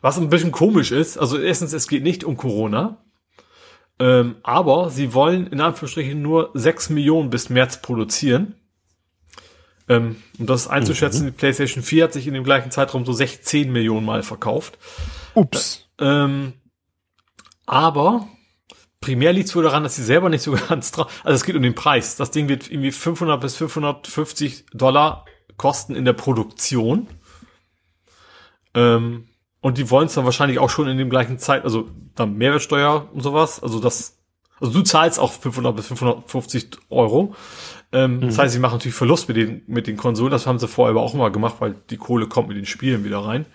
Was ein bisschen komisch ist. Also erstens, es geht nicht um Corona. Ähm, aber sie wollen in Anführungsstrichen nur 6 Millionen bis März produzieren. Ähm, um das einzuschätzen, mhm. die PlayStation 4 hat sich in dem gleichen Zeitraum so 16 Millionen Mal verkauft. Ups. Ähm, aber primär liegt es wohl daran, dass sie selber nicht so ganz drauf, also es geht um den Preis. Das Ding wird irgendwie 500 bis 550 Dollar kosten in der Produktion. Ähm, und die wollen es dann wahrscheinlich auch schon in dem gleichen Zeit, also dann Mehrwertsteuer und sowas. Also das, also du zahlst auch 500 bis 550 Euro. Ähm, mhm. Das heißt, sie machen natürlich Verlust mit den, mit den Konsolen. Das haben sie vorher aber auch immer gemacht, weil die Kohle kommt mit den Spielen wieder rein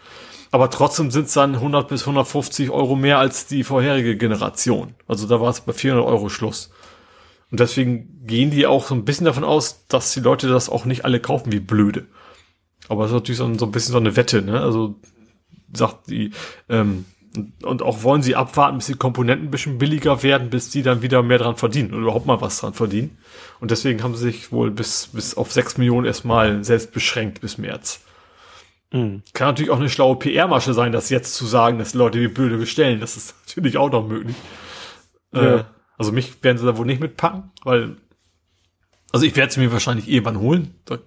aber trotzdem sind es dann 100 bis 150 Euro mehr als die vorherige Generation. Also da war es bei 400 Euro Schluss. Und deswegen gehen die auch so ein bisschen davon aus, dass die Leute das auch nicht alle kaufen wie blöde. Aber das ist natürlich so ein, so ein bisschen so eine Wette, ne? Also sagt die, ähm, und auch wollen sie abwarten, bis die Komponenten ein bisschen billiger werden, bis die dann wieder mehr dran verdienen oder überhaupt mal was dran verdienen. Und deswegen haben sie sich wohl bis, bis auf 6 Millionen erstmal selbst beschränkt bis März. Mhm. Kann natürlich auch eine schlaue PR-Masche sein, das jetzt zu sagen, dass Leute wie blöde bestellen. Das ist natürlich auch noch möglich. Ja. Äh, also mich werden sie da wohl nicht mitpacken, weil also ich werde sie mir wahrscheinlich irgendwann holen. Da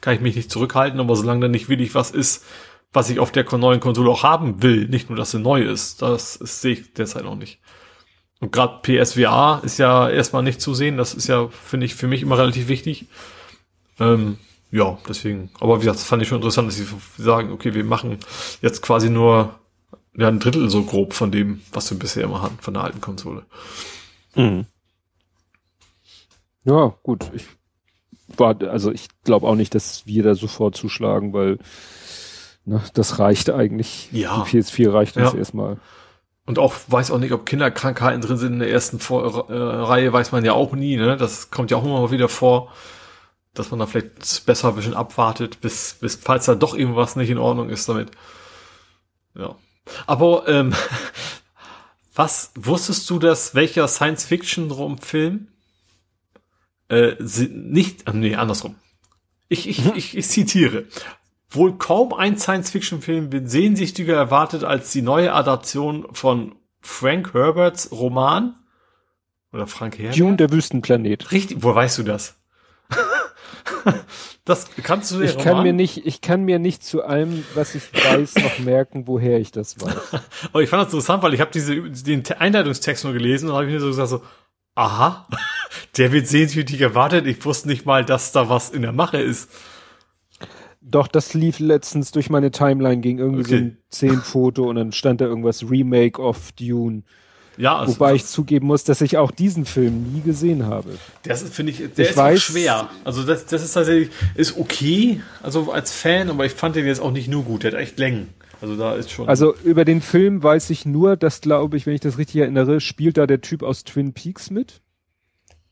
kann ich mich nicht zurückhalten, aber solange da nicht wirklich was ist, was ich auf der neuen Konsole auch haben will, nicht nur, dass sie neu ist, das, das sehe ich derzeit noch nicht. Und gerade PSVR ist ja erstmal nicht zu sehen. Das ist ja, finde ich, für mich immer relativ wichtig. Ähm, ja, deswegen. Aber wie gesagt, das fand ich schon interessant, dass sie sagen, okay, wir machen jetzt quasi nur ja, ein Drittel so grob von dem, was wir bisher immer hatten, von der alten Konsole. Mhm. Ja, gut. Ich war, also ich glaube auch nicht, dass wir da sofort zuschlagen, weil ne, das reicht eigentlich. Ja. Die PS4 reicht uns ja. erstmal. Und auch weiß auch nicht, ob Kinderkrankheiten drin sind in der ersten vor äh, Reihe, weiß man ja auch nie, ne? Das kommt ja auch immer mal wieder vor, dass man da vielleicht besser ein bisschen abwartet, bis, bis falls da doch irgendwas nicht in Ordnung ist damit. Ja. Aber ähm, was wusstest du, dass welcher Science-Fiction-Film äh, nicht, nee, andersrum. Ich, ich, ich, ich zitiere wohl kaum ein Science-Fiction-Film sehnsüchtiger erwartet als die neue Adaption von Frank Herberts Roman. Oder Frank Herbert? Dune, der Wüstenplanet. Richtig, wo weißt du das? das kannst du dir Ich kann mir nicht, ich kann mir nicht zu allem, was ich weiß, noch merken, woher ich das weiß. Aber ich fand das interessant, weil ich habe diese den Einleitungstext nur gelesen und habe mir so gesagt so, aha, der wird sehnsüchtig erwartet. Ich wusste nicht mal, dass da was in der Mache ist. Doch, das lief letztens durch meine Timeline, ging irgendwie okay. so ein 10 Foto und dann stand da irgendwas Remake of Dune. Ja, also Wobei ich zugeben muss, dass ich auch diesen Film nie gesehen habe. Das finde ich, der ich ist weiß, schwer. Also das, das ist tatsächlich, ist okay, also als Fan, aber ich fand den jetzt auch nicht nur gut, der hat echt Längen. Also da ist schon. Also über den Film weiß ich nur, dass glaube ich, wenn ich das richtig erinnere, spielt da der Typ aus Twin Peaks mit.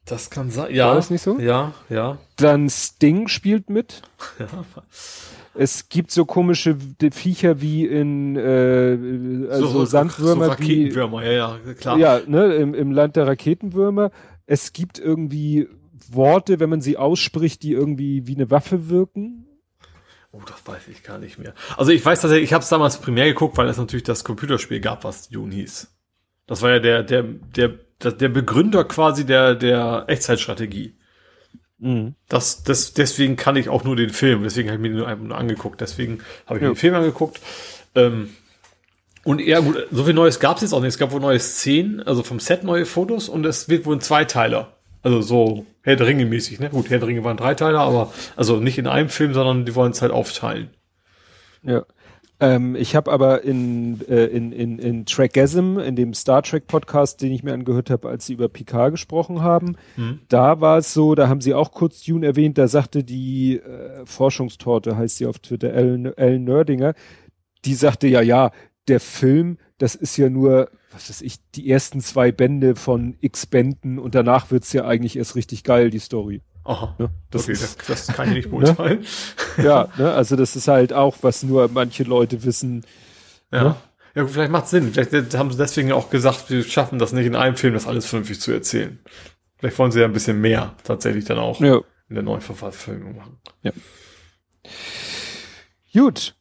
Das kann sein. Ja. War das nicht so? Ja, ja. Dann Sting spielt mit. Ja. Es gibt so komische Viecher wie in äh, also so, Sandwürmer. So Raketenwürmer, wie, ja, ja, klar. Ja, ne, im, im Land der Raketenwürmer. Es gibt irgendwie Worte, wenn man sie ausspricht, die irgendwie wie eine Waffe wirken. Oh, das weiß ich gar nicht mehr. Also ich weiß tatsächlich, ich habe es damals primär geguckt, weil es natürlich das Computerspiel gab, was Dune hieß. Das war ja der, der, der der Begründer quasi der, der Echtzeitstrategie. Mhm. Das, das, deswegen kann ich auch nur den Film, deswegen habe ich mir den nur angeguckt. Deswegen habe ich ja. mir den Film angeguckt. Ähm, und ja, gut, so viel Neues gab es jetzt auch nicht. Es gab wohl neue Szenen, also vom Set neue Fotos und es wird wohl ein Zweiteiler. Also so Herr der Ringe mäßig, ne? Gut, Herr der Ringe waren Dreiteiler, aber also nicht in einem Film, sondern die wollen es halt aufteilen. Ja. Ähm, ich habe aber in, äh, in, in, in Trackgasm, in dem Star Trek Podcast, den ich mir angehört habe, als sie über Picard gesprochen haben, mhm. da war es so, da haben sie auch kurz Dune erwähnt, da sagte die äh, Forschungstorte, heißt sie auf Twitter, Ellen, Ellen Nerdinger, die sagte, ja, ja, der Film, das ist ja nur, was weiß ich, die ersten zwei Bände von X Bänden und danach wird's ja eigentlich erst richtig geil, die Story. Aha. Ne? Das, okay, ist, das, das kann ich nicht beurteilen. Ne? Ja, ne? also das ist halt auch, was nur manche Leute wissen. Ja. Ne? Ja, vielleicht macht Sinn. Vielleicht haben sie deswegen auch gesagt, wir schaffen das nicht in einem Film, das alles vernünftig zu erzählen. Vielleicht wollen sie ja ein bisschen mehr tatsächlich dann auch ja. in der neuen Verfilmung machen. Ja. Gut.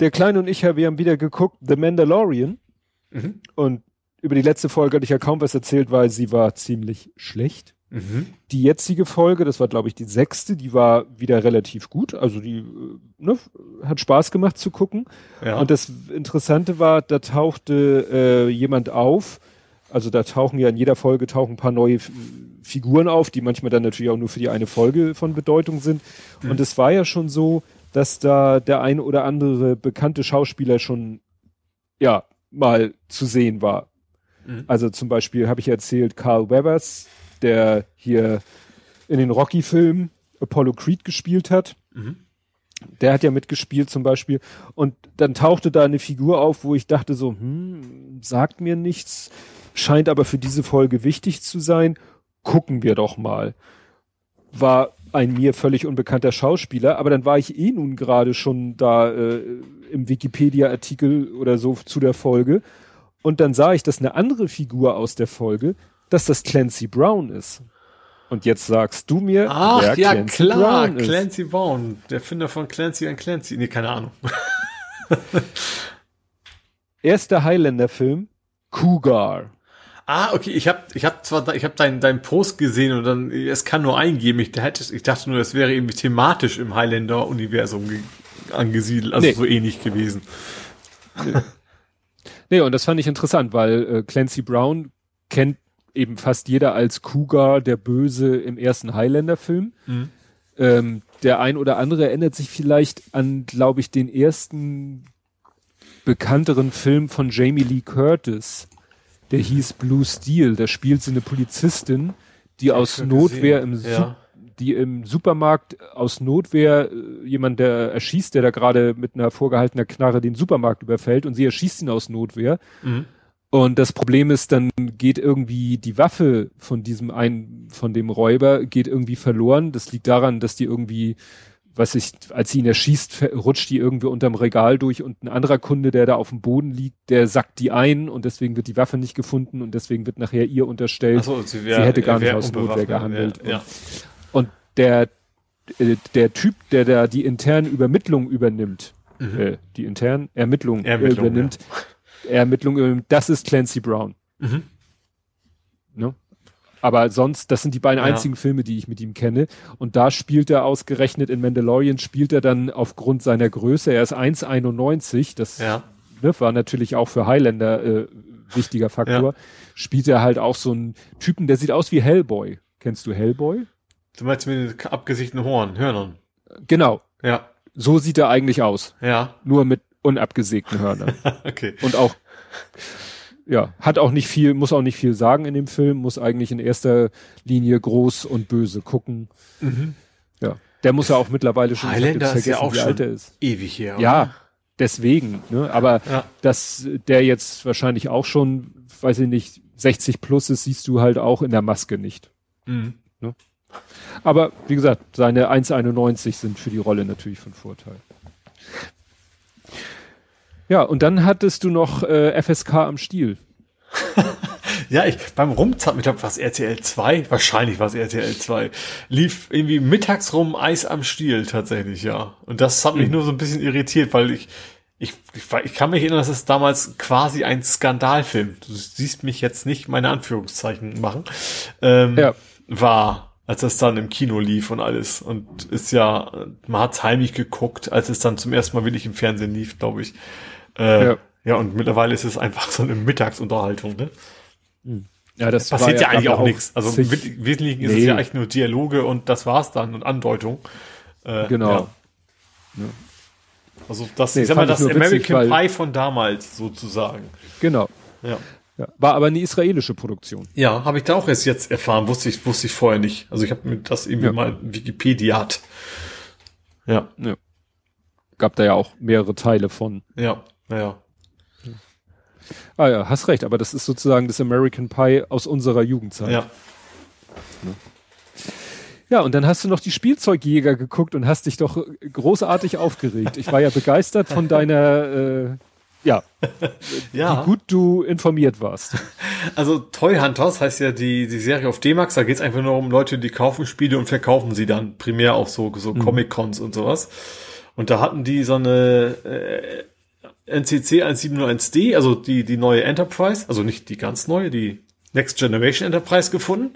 Der Kleine und ich, wir haben wieder geguckt, The Mandalorian. Mhm. Und über die letzte Folge hatte ich ja kaum was erzählt, weil sie war ziemlich schlecht. Mhm. Die jetzige Folge, das war glaube ich die sechste, die war wieder relativ gut. Also die äh, ne, hat Spaß gemacht zu gucken. Ja. Und das Interessante war, da tauchte äh, jemand auf. Also da tauchen ja in jeder Folge tauchen ein paar neue F Figuren auf, die manchmal dann natürlich auch nur für die eine Folge von Bedeutung sind. Mhm. Und es war ja schon so, dass da der eine oder andere bekannte Schauspieler schon ja mal zu sehen war. Mhm. Also zum Beispiel habe ich erzählt, Carl Weathers, der hier in den Rocky-Filmen Apollo Creed gespielt hat. Mhm. Der hat ja mitgespielt zum Beispiel. Und dann tauchte da eine Figur auf, wo ich dachte so, hm, sagt mir nichts, scheint aber für diese Folge wichtig zu sein. Gucken wir doch mal. War ein mir völlig unbekannter Schauspieler, aber dann war ich eh nun gerade schon da äh, im Wikipedia-Artikel oder so zu der Folge. Und dann sah ich, dass eine andere Figur aus der Folge dass das Clancy Brown ist. Und jetzt sagst du mir, Ach, wer ja, Clancy klar, Brown ist. Clancy Brown, der Finder von Clancy and Clancy. Nee, keine Ahnung. Erster Highlander-Film, Cougar. Ah, okay, ich habe ich hab zwar ich habe deinen deinen Post gesehen und dann es kann nur eingeben. Ich, hätte, ich dachte nur, das wäre irgendwie thematisch im Highlander Universum angesiedelt, also nee. so ähnlich gewesen. Nee. nee, und das fand ich interessant, weil äh, Clancy Brown kennt eben fast jeder als Cougar, der Böse im ersten Highlander-Film. Mhm. Ähm, der ein oder andere erinnert sich vielleicht an, glaube ich, den ersten bekannteren Film von Jamie Lee Curtis. Der hieß Blue Steel. Da spielt sie eine Polizistin, die aus Notwehr im, ja. die im Supermarkt aus Notwehr äh, jemand, der erschießt, der da gerade mit einer vorgehaltener Knarre den Supermarkt überfällt und sie erschießt ihn aus Notwehr. Mhm. Und das Problem ist, dann geht irgendwie die Waffe von diesem einen, von dem Räuber, geht irgendwie verloren. Das liegt daran, dass die irgendwie, was ich, als sie ihn erschießt, rutscht die irgendwie unterm Regal durch und ein anderer Kunde, der da auf dem Boden liegt, der sackt die ein und deswegen wird die Waffe nicht gefunden und deswegen wird nachher ihr unterstellt, so, sie, wär, sie, hätte gar nicht aus Notwehr gehandelt. Wär, ja. Und, und der, äh, der Typ, der da die internen Übermittlung übernimmt, mhm. äh, die internen Ermittlungen Ermittlung, übernimmt, ja Ermittlungen, das ist Clancy Brown. Mhm. Ne? Aber sonst, das sind die beiden ja. einzigen Filme, die ich mit ihm kenne. Und da spielt er ausgerechnet in Mandalorian, spielt er dann aufgrund seiner Größe, er ist 1,91, das ja. ne, war natürlich auch für Highlander äh, wichtiger Faktor, ja. spielt er halt auch so einen Typen, der sieht aus wie Hellboy. Kennst du Hellboy? Du meinst mit den abgesichteten Horn, Hörnern? Genau. Ja. So sieht er eigentlich aus. Ja. Nur mit unabgesägten Hörnern. okay. Und auch, ja, hat auch nicht viel, muss auch nicht viel sagen in dem Film, muss eigentlich in erster Linie groß und böse gucken. Mhm. Ja. Der muss ja auch mittlerweile schon Highlander ist ja auch schon ist. ewig her. Oder? Ja, deswegen, ne? Aber ja. dass der jetzt wahrscheinlich auch schon, weiß ich nicht, 60 plus ist, siehst du halt auch in der Maske nicht. Mhm. Ne? Aber wie gesagt, seine 1,91 sind für die Rolle natürlich von Vorteil. Ja, und dann hattest du noch äh, FSK am Stiel. ja, ich beim Rumzappen, ich glaube, was RTL 2, wahrscheinlich was RTL 2, lief irgendwie mittags rum Eis am Stiel tatsächlich, ja. Und das hat mich mhm. nur so ein bisschen irritiert, weil ich, ich, ich, ich kann mich erinnern, dass es damals quasi ein Skandalfilm, du siehst mich jetzt nicht meine Anführungszeichen machen, ähm, ja. war, als das dann im Kino lief und alles. Und ist ja, man hat's heimlich geguckt, als es dann zum ersten Mal wirklich im Fernsehen lief, glaube ich. Äh, ja. ja, und mittlerweile ist es einfach so eine Mittagsunterhaltung, ne? Ja, das passiert ja, ja eigentlich auch nichts. Also im Wesentlichen nee. ist es ja eigentlich nur Dialoge und das war's dann und Andeutung. Äh, genau. Ja. Also das, nee, ich sag mal, das American witzig, Pie von damals sozusagen. Genau. Ja. ja. War aber eine israelische Produktion. Ja, habe ich da auch erst jetzt erfahren, wusste ich, wusste ich vorher nicht. Also ich habe mir das irgendwie ja. mal Wikipediat. Ja. ja gab da ja auch mehrere Teile von. Ja, naja. Ah ja, hast recht, aber das ist sozusagen das American Pie aus unserer Jugendzeit. Ja. Ja, und dann hast du noch die Spielzeugjäger geguckt und hast dich doch großartig aufgeregt. Ich war ja begeistert von deiner, äh, ja, ja, wie gut du informiert warst. Also Toy Hunters heißt ja die, die Serie auf D-Max, da geht es einfach nur um Leute, die kaufen Spiele und verkaufen sie dann primär auch so, so mhm. Comic-Cons und sowas. Und da hatten die so eine äh, NCC 171D, also die, die neue Enterprise, also nicht die ganz neue, die Next Generation Enterprise gefunden.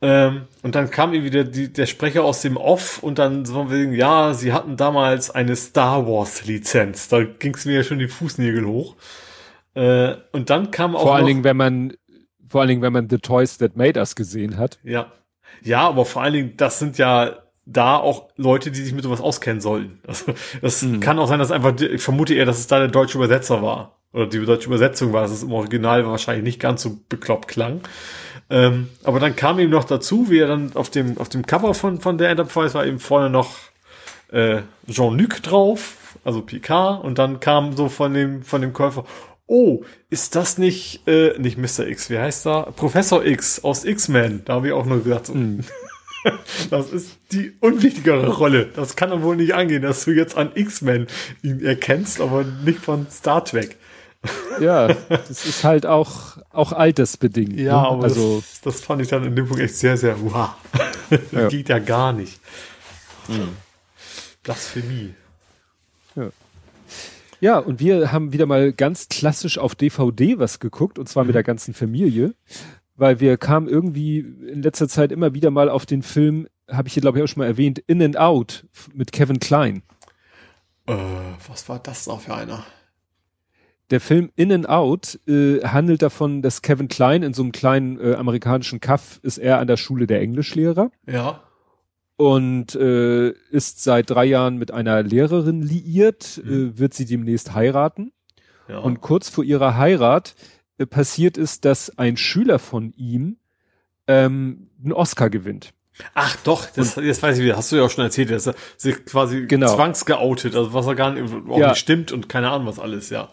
Ähm, und dann kam irgendwie der, die, der Sprecher aus dem Off und dann so wegen, ja, sie hatten damals eine Star Wars Lizenz. Da ging es mir ja schon die Fußnägel hoch. Äh, und dann kam auch. Vor allen Dingen, wenn man, vor allen Dingen, wenn man The Toys That Made Us gesehen hat. Ja. Ja, aber vor allen Dingen, das sind ja da auch Leute, die sich mit sowas auskennen sollten. Also, das mhm. kann auch sein, dass einfach, ich vermute eher, dass es da der deutsche Übersetzer war. Oder die deutsche Übersetzung war, dass es im Original wahrscheinlich nicht ganz so bekloppt klang. Ähm, aber dann kam ihm noch dazu, wie er dann auf dem, auf dem Cover von, von der Enterprise war eben vorne noch äh, Jean-Luc drauf, also Picard, und dann kam so von dem, von dem Käufer, oh, ist das nicht, äh, nicht Mr. X, wie heißt er? Professor X aus X-Men. Da habe ich auch nur gedacht, so, mhm. Das ist die unwichtigere Rolle. Das kann doch wohl nicht angehen, dass du jetzt an X-Men ihn erkennst, aber nicht von Star Trek. Ja, das ist halt auch, auch altersbedingt. Ja, ne? aber also, das, das, fand ich dann in dem Punkt echt sehr, sehr wow. Ja. Geht ja gar nicht. Mhm. Blasphemie. Ja. Ja, und wir haben wieder mal ganz klassisch auf DVD was geguckt, und zwar mhm. mit der ganzen Familie weil wir kamen irgendwie in letzter Zeit immer wieder mal auf den Film, habe ich hier glaube ich auch schon mal erwähnt, In and Out mit Kevin Klein. Äh, was war das noch für einer? Der Film In and Out äh, handelt davon, dass Kevin Klein in so einem kleinen äh, amerikanischen Kaff ist er an der Schule der Englischlehrer. Ja. Und äh, ist seit drei Jahren mit einer Lehrerin liiert, mhm. äh, wird sie demnächst heiraten. Ja. Und kurz vor ihrer Heirat passiert ist, dass ein Schüler von ihm ähm, einen Oscar gewinnt. Ach doch, das, und, jetzt weiß ich wieder, hast du ja auch schon erzählt, dass er sich quasi genau. zwangsgeoutet, also was er gar nicht, auch ja. nicht stimmt und keine Ahnung was alles, ja.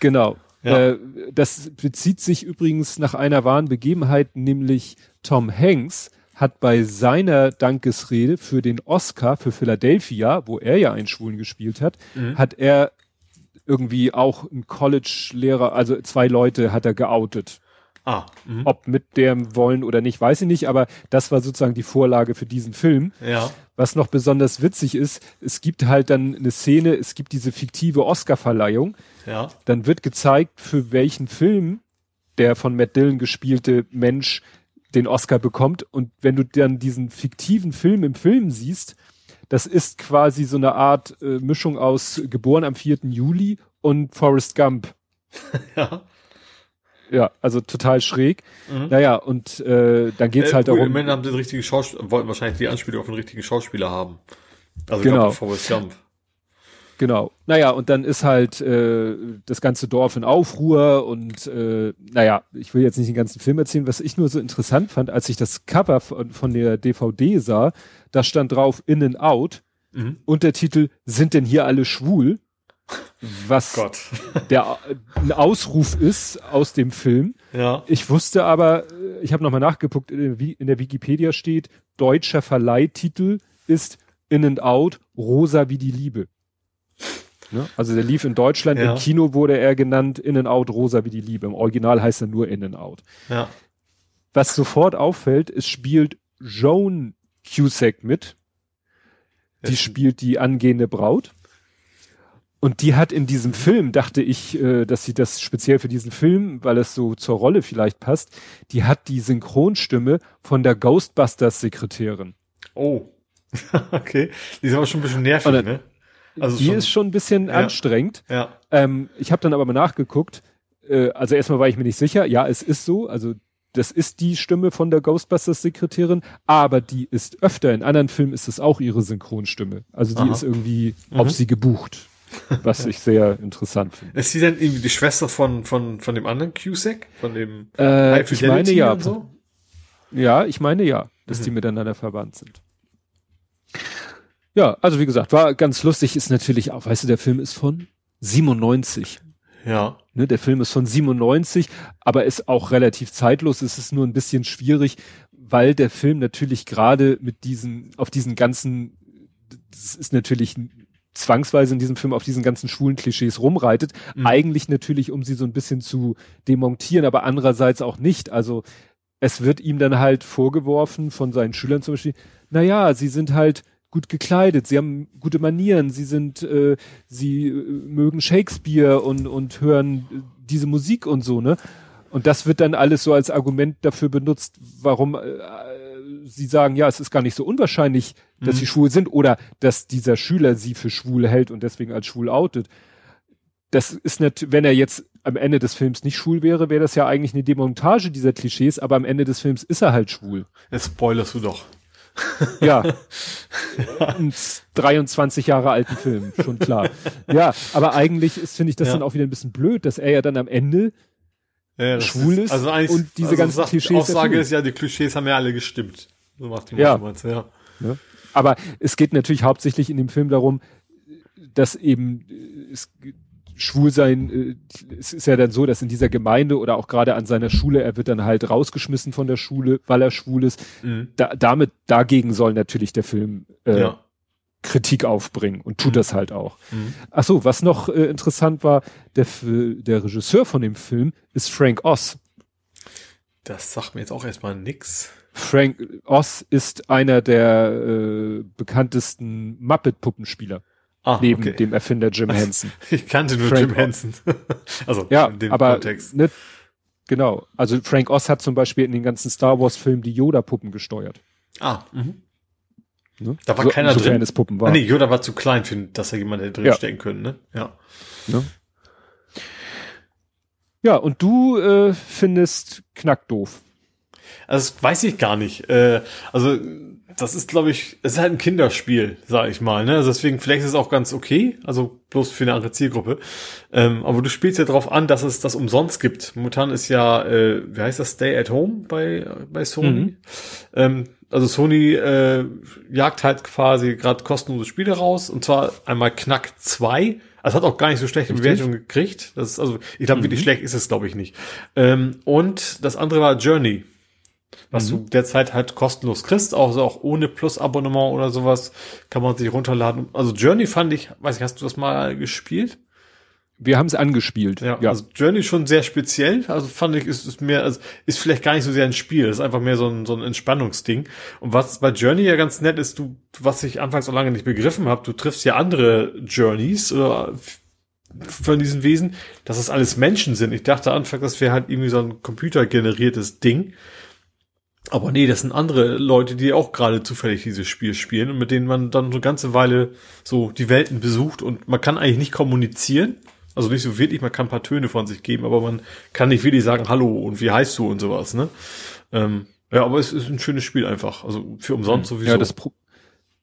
Genau. Ja. Äh, das bezieht sich übrigens nach einer wahren Begebenheit, nämlich Tom Hanks hat bei seiner Dankesrede für den Oscar für Philadelphia, wo er ja einen Schwulen gespielt hat, mhm. hat er irgendwie auch ein College-Lehrer, also zwei Leute hat er geoutet. Ah, mh. Ob mit dem wollen oder nicht, weiß ich nicht, aber das war sozusagen die Vorlage für diesen Film. Ja. Was noch besonders witzig ist, es gibt halt dann eine Szene, es gibt diese fiktive Oscar-Verleihung. Ja. Dann wird gezeigt, für welchen Film der von Matt Dillon gespielte Mensch den Oscar bekommt. Und wenn du dann diesen fiktiven Film im Film siehst, das ist quasi so eine Art äh, Mischung aus geboren am 4. Juli und Forrest Gump. ja. Ja, also total schräg. Mhm. Naja, und äh, dann geht's äh, halt darum. Im Moment haben sie den richtigen Schauspieler, wollten wahrscheinlich die Anspielung auf den richtigen Schauspieler haben. Also genau. Forrest Gump. Genau. Naja, und dann ist halt äh, das ganze Dorf in Aufruhr und äh, naja, ich will jetzt nicht den ganzen Film erzählen, was ich nur so interessant fand, als ich das Cover von, von der DVD sah, da stand drauf In and Out, mhm. Untertitel Sind denn hier alle schwul? Was Gott. der ein Ausruf ist aus dem Film. Ja. Ich wusste aber, ich habe nochmal nachgeguckt, in der Wikipedia steht, deutscher Verleihtitel ist In and Out, Rosa wie die Liebe. Ne? Also der lief in Deutschland, ja. im Kino wurde er genannt In and Out Rosa wie die Liebe. Im Original heißt er nur In and Out. Ja. Was sofort auffällt, es spielt Joan Cusack mit. Die ja. spielt die angehende Braut. Und die hat in diesem Film, dachte ich, äh, dass sie das speziell für diesen Film, weil es so zur Rolle vielleicht passt, die hat die Synchronstimme von der Ghostbusters-Sekretärin. Oh. okay. Die ist aber schon ein bisschen nervig, dann, ne? Also die schon, ist schon ein bisschen ja, anstrengend. Ja. Ähm, ich habe dann aber mal nachgeguckt. Äh, also erstmal war ich mir nicht sicher. Ja, es ist so. Also das ist die Stimme von der Ghostbusters-Sekretärin, aber die ist öfter. In anderen Filmen ist es auch ihre Synchronstimme. Also die Aha. ist irgendwie mhm. auf sie gebucht. Was ich sehr interessant finde. Ist sie denn irgendwie die Schwester von, von, von dem anderen Cusack? Von dem äh, ich meine ja. So? Ja, ich meine ja, dass mhm. die miteinander verwandt sind. Ja, also wie gesagt, war ganz lustig, ist natürlich auch, weißt du, der Film ist von 97. Ja. Ne, der Film ist von 97, aber ist auch relativ zeitlos. Es ist nur ein bisschen schwierig, weil der Film natürlich gerade mit diesen, auf diesen ganzen, das ist natürlich zwangsweise in diesem Film auf diesen ganzen schwulen Klischees rumreitet. Mhm. Eigentlich natürlich, um sie so ein bisschen zu demontieren, aber andererseits auch nicht. Also es wird ihm dann halt vorgeworfen von seinen Schülern zum Beispiel, naja, sie sind halt gut gekleidet, sie haben gute Manieren, sie sind, äh, sie äh, mögen Shakespeare und, und hören äh, diese Musik und so, ne? Und das wird dann alles so als Argument dafür benutzt, warum äh, sie sagen, ja, es ist gar nicht so unwahrscheinlich, dass mhm. sie schwul sind oder dass dieser Schüler sie für schwul hält und deswegen als schwul outet. Das ist nicht, wenn er jetzt am Ende des Films nicht schwul wäre, wäre das ja eigentlich eine Demontage dieser Klischees, aber am Ende des Films ist er halt schwul. Jetzt spoilerst du doch. Ja. Ein 23 Jahre alten Film, schon klar. Ja, aber eigentlich ist, finde ich das ja. dann auch wieder ein bisschen blöd, dass er ja dann am Ende ja, schwul ist, also eigentlich, und diese also ganzen sagt, Klischees. Aussage ist ja, die Klischees haben ja alle gestimmt. So macht die ja. Meinst, ja. ja. Aber es geht natürlich hauptsächlich in dem Film darum, dass eben es Schwulsein, äh, es ist ja dann so, dass in dieser Gemeinde oder auch gerade an seiner Schule, er wird dann halt rausgeschmissen von der Schule, weil er schwul ist. Mhm. Da, damit, dagegen soll natürlich der Film äh, ja. Kritik aufbringen und tut mhm. das halt auch. Mhm. Ach so, was noch äh, interessant war, der, der Regisseur von dem Film ist Frank Oz. Das sagt mir jetzt auch erstmal nix. Frank Oz ist einer der äh, bekanntesten Muppet-Puppenspieler. Ah, neben okay. dem Erfinder Jim Henson. Ich kannte nur Frank Jim Henson. also ja, in dem aber Kontext. Ne, genau. Also Frank Oz hat zum Beispiel in den ganzen Star Wars Filmen die Yoda-Puppen gesteuert. Ah. Mhm. Ne? Da war so, keiner drin. Es Puppen war. Ah, nee, Yoda war zu klein, für, dass da jemand hätte drin ja. können. Ne? Ja. Ne? Ja, und du äh, findest knackdoof. Also das weiß ich gar nicht. Äh, also das ist, glaube ich, es ist halt ein Kinderspiel, sag ich mal. Ne? Also deswegen, vielleicht ist es auch ganz okay, also bloß für eine andere Zielgruppe. Ähm, aber du spielst ja darauf an, dass es das umsonst gibt. Momentan ist ja, äh, wie heißt das, Stay at Home bei, bei Sony. Mhm. Ähm, also Sony äh, jagt halt quasi gerade kostenlose Spiele raus und zwar einmal Knack 2. Also hat auch gar nicht so schlechte Richtig? Bewertungen gekriegt. Das ist also, ich glaube, Mhm. wirklich schlecht ist es, glaube ich, nicht. Ähm, und das andere war Journey, was Mhm. du derzeit halt kostenlos kriegst, auch, also auch ohne Plus-Abonnement oder sowas, kann man sich runterladen. Also Journey fand ich, weiß ich, hast du das mal gespielt? Wir haben es angespielt. Ja, also Journey schon sehr speziell. Also fand ich, ist, ist mehr, also ist vielleicht gar nicht so sehr ein Spiel. Ist einfach mehr so ein, so ein Entspannungsding. Und was bei Journey ja ganz nett ist, du, was ich anfangs so lange nicht begriffen habe, du triffst ja andere Journeys oder f- von diesen Wesen, dass das alles Menschen sind. Ich dachte anfangs, das wäre halt irgendwie so ein computergeneriertes Ding. Aber nee, das sind andere Leute, die auch gerade zufällig dieses Spiel spielen und mit denen man dann so eine ganze Weile so die Welten besucht und man kann eigentlich nicht kommunizieren. Also nicht so wirklich, man kann ein paar Töne von sich geben, aber man kann nicht wirklich sagen, hallo und wie heißt du und sowas, ne? Ähm, ja, aber es ist ein schönes Spiel einfach. Also für umsonst sowieso. Ja, das, Pro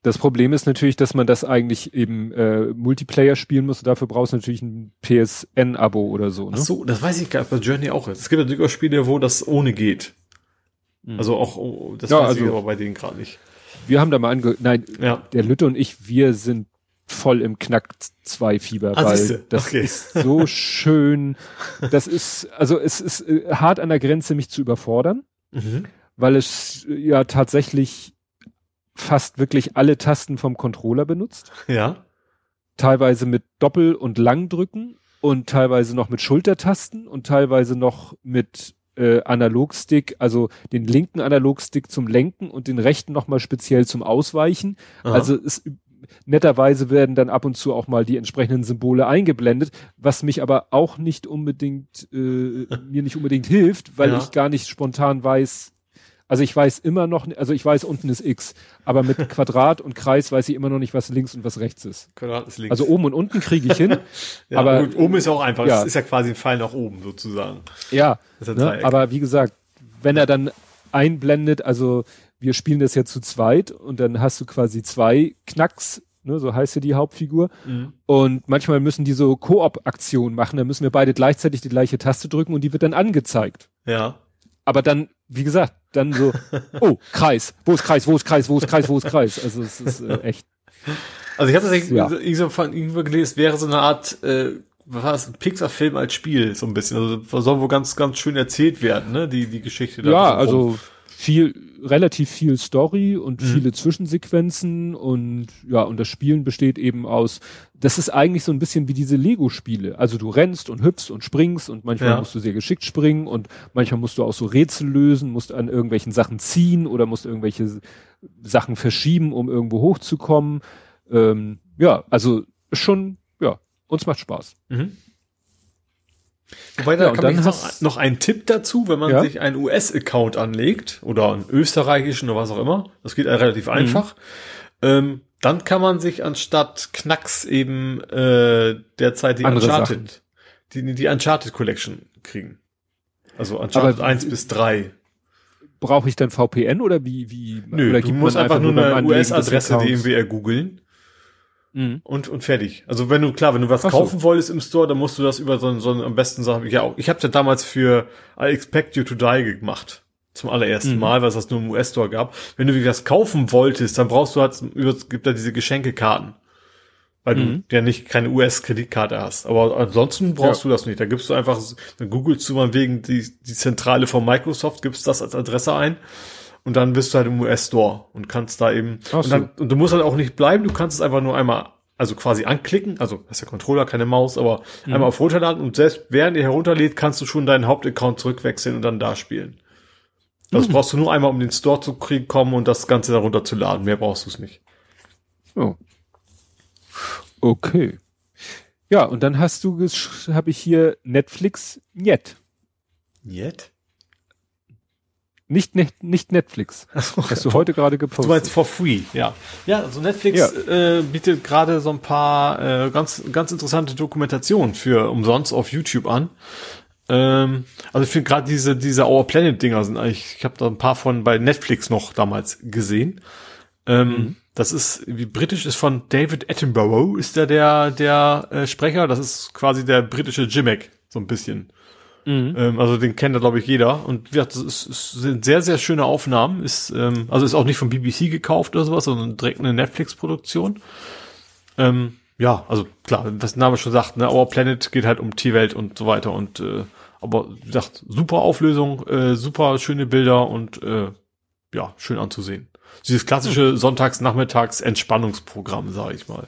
das Problem ist natürlich, dass man das eigentlich eben äh, Multiplayer spielen muss. Dafür brauchst du natürlich ein PSN-Abo oder so. Ne? Ach so, das weiß ich gar nicht, bei Journey auch ist. Es gibt natürlich auch Spiele, wo das ohne geht. Also auch, oh, das Ja, weiß ich also- aber bei denen gerade nicht. Wir haben da mal ange... Nein, Ja. der Lütte und ich, wir sind voll im Knack 2 Fieber, Ah, weil siehste. das Okay. ist so schön. Das ist, also es ist äh, hart an der Grenze, mich zu überfordern, Mhm. weil es äh, ja tatsächlich fast wirklich alle Tasten vom Controller benutzt. Ja. teilweise mit Doppel- und Langdrücken und teilweise noch mit Schultertasten und teilweise noch mit äh, Analogstick, also den linken Analogstick zum Lenken und den rechten nochmal speziell zum Ausweichen. Aha. Also es, netterweise werden dann ab und zu auch mal die entsprechenden Symbole eingeblendet, was mich aber auch nicht unbedingt, äh, mir nicht unbedingt hilft, weil Ja. ich gar nicht spontan weiß, also ich weiß immer noch, also ich weiß, unten ist X, aber mit Quadrat und Kreis weiß ich immer noch nicht, was links und was rechts ist. Quadrat ist links. Also oben und unten kriege ich hin, ja, aber gut, oben ist auch einfach. ja. Das ist ja quasi ein Pfeil nach oben sozusagen. ja, ne, aber wie gesagt, wenn er dann einblendet, also wir spielen das ja zu zweit und dann hast du quasi zwei Knacks, ne, so heißt ja die Hauptfigur. Mhm. Und manchmal müssen die so Koop-Aktionen machen, da müssen wir beide gleichzeitig die gleiche Taste drücken und die wird dann angezeigt. Ja. Aber dann, wie gesagt, dann so, oh, Kreis, wo ist Kreis, wo ist Kreis, wo ist Kreis, wo ist Kreis. Also es ist äh, echt. Also ich habe das Ja. irgendwie so von irgendwo gelesen, es wäre so eine Art, äh, was war das, ein Pixar-Film als Spiel, so ein bisschen. Also soll wohl ganz, ganz schön erzählt werden, ne? Die, die Geschichte da Ja, also viel, relativ viel Story und Mhm. viele Zwischensequenzen und ja, und das Spielen besteht eben aus, das ist eigentlich so ein bisschen wie diese Lego-Spiele. Also du rennst und hüpfst und springst und manchmal Ja. musst du sehr geschickt springen und manchmal musst du auch so Rätsel lösen, musst an irgendwelchen Sachen ziehen oder musst irgendwelche Sachen verschieben, um irgendwo hochzukommen. Ähm, ja, also schon, ja, uns macht Spaß. Mhm. Wobei, da Ja, kann hast- noch, noch ein Tipp dazu, wenn man Ja. sich einen US-Account anlegt oder einen österreichischen oder was auch immer. Das geht relativ Mhm. einfach. Ähm, dann kann man sich anstatt Knacks eben äh, derzeit die Andere Uncharted, die, die Uncharted Collection kriegen. Also Uncharted Aber- 1 bis 3. Brauche ich dann VPN oder wie, wie? Nö, oder du gibt musst man einfach nur eine US-Adresse DMWR googeln Mhm. und, und fertig. Also wenn du, klar, wenn du was so. kaufen wolltest im Store, dann musst du das über so, ein- so ein- am besten sagen, ja, ich habe ja damals für I Expect You to Die gemacht. Zum allerersten Mhm. Mal, weil es das nur im US-Store gab. Wenn du was kaufen wolltest, dann brauchst du halt, es gibt da diese Geschenkekarten. Weil Mhm. du ja nicht keine US-Kreditkarte hast. Aber ansonsten brauchst Ja. du das nicht. Da gibst du einfach, dann googelst du mal wegen die, die Zentrale von Microsoft, gibst das als Adresse ein. Und dann bist du halt im US-Store und kannst da eben, und, dann, und du musst halt auch nicht bleiben, du kannst es einfach nur einmal, also quasi anklicken, also hast ja Controller, keine Maus, aber Mhm. einmal auf runterladen und selbst während ihr herunterlädt, kannst du schon deinen Hauptaccount zurückwechseln und dann da spielen. Mhm. Das brauchst du nur einmal, um den Store zu kriegen, kommen und das Ganze da runterzuladen. Mehr brauchst du es nicht. Oh. Okay. Ja, und dann hast du, habe ich hier Netflix Net. Yet? Nicht, net, nicht Netflix. Hast du heute gerade Du meinst gepostet. for free, ja. Ja, also Netflix äh, bietet gerade so ein paar äh, ganz ganz interessante Dokumentationen für umsonst auf YouTube an. Ähm, also ich finde gerade diese diese Our Planet Dinger sind eigentlich, ich habe da ein paar von bei Netflix noch damals gesehen. Ähm, Das ist wie britisch ist von David Attenborough ist der der der äh, Sprecher. Das ist quasi der britische Jimek so ein bisschen. Mhm. Ähm, also den kennt da glaube ich jeder. Und ja, das ist, ist, sind sehr, sehr schöne Aufnahmen. Ist, ähm, also ist auch nicht vom BBC gekauft oder sowas, sondern direkt eine Netflix-Produktion. Ähm, ja, also klar, was der Name schon sagt, ne, Our Planet geht halt um Tierwelt und so weiter und äh, aber wie gesagt, super Auflösung, äh, super schöne Bilder und äh, ja, schön anzusehen. Dieses klassische mhm. Sonntags-Nachmittags-Entspannungsprogramm, sage ich mal.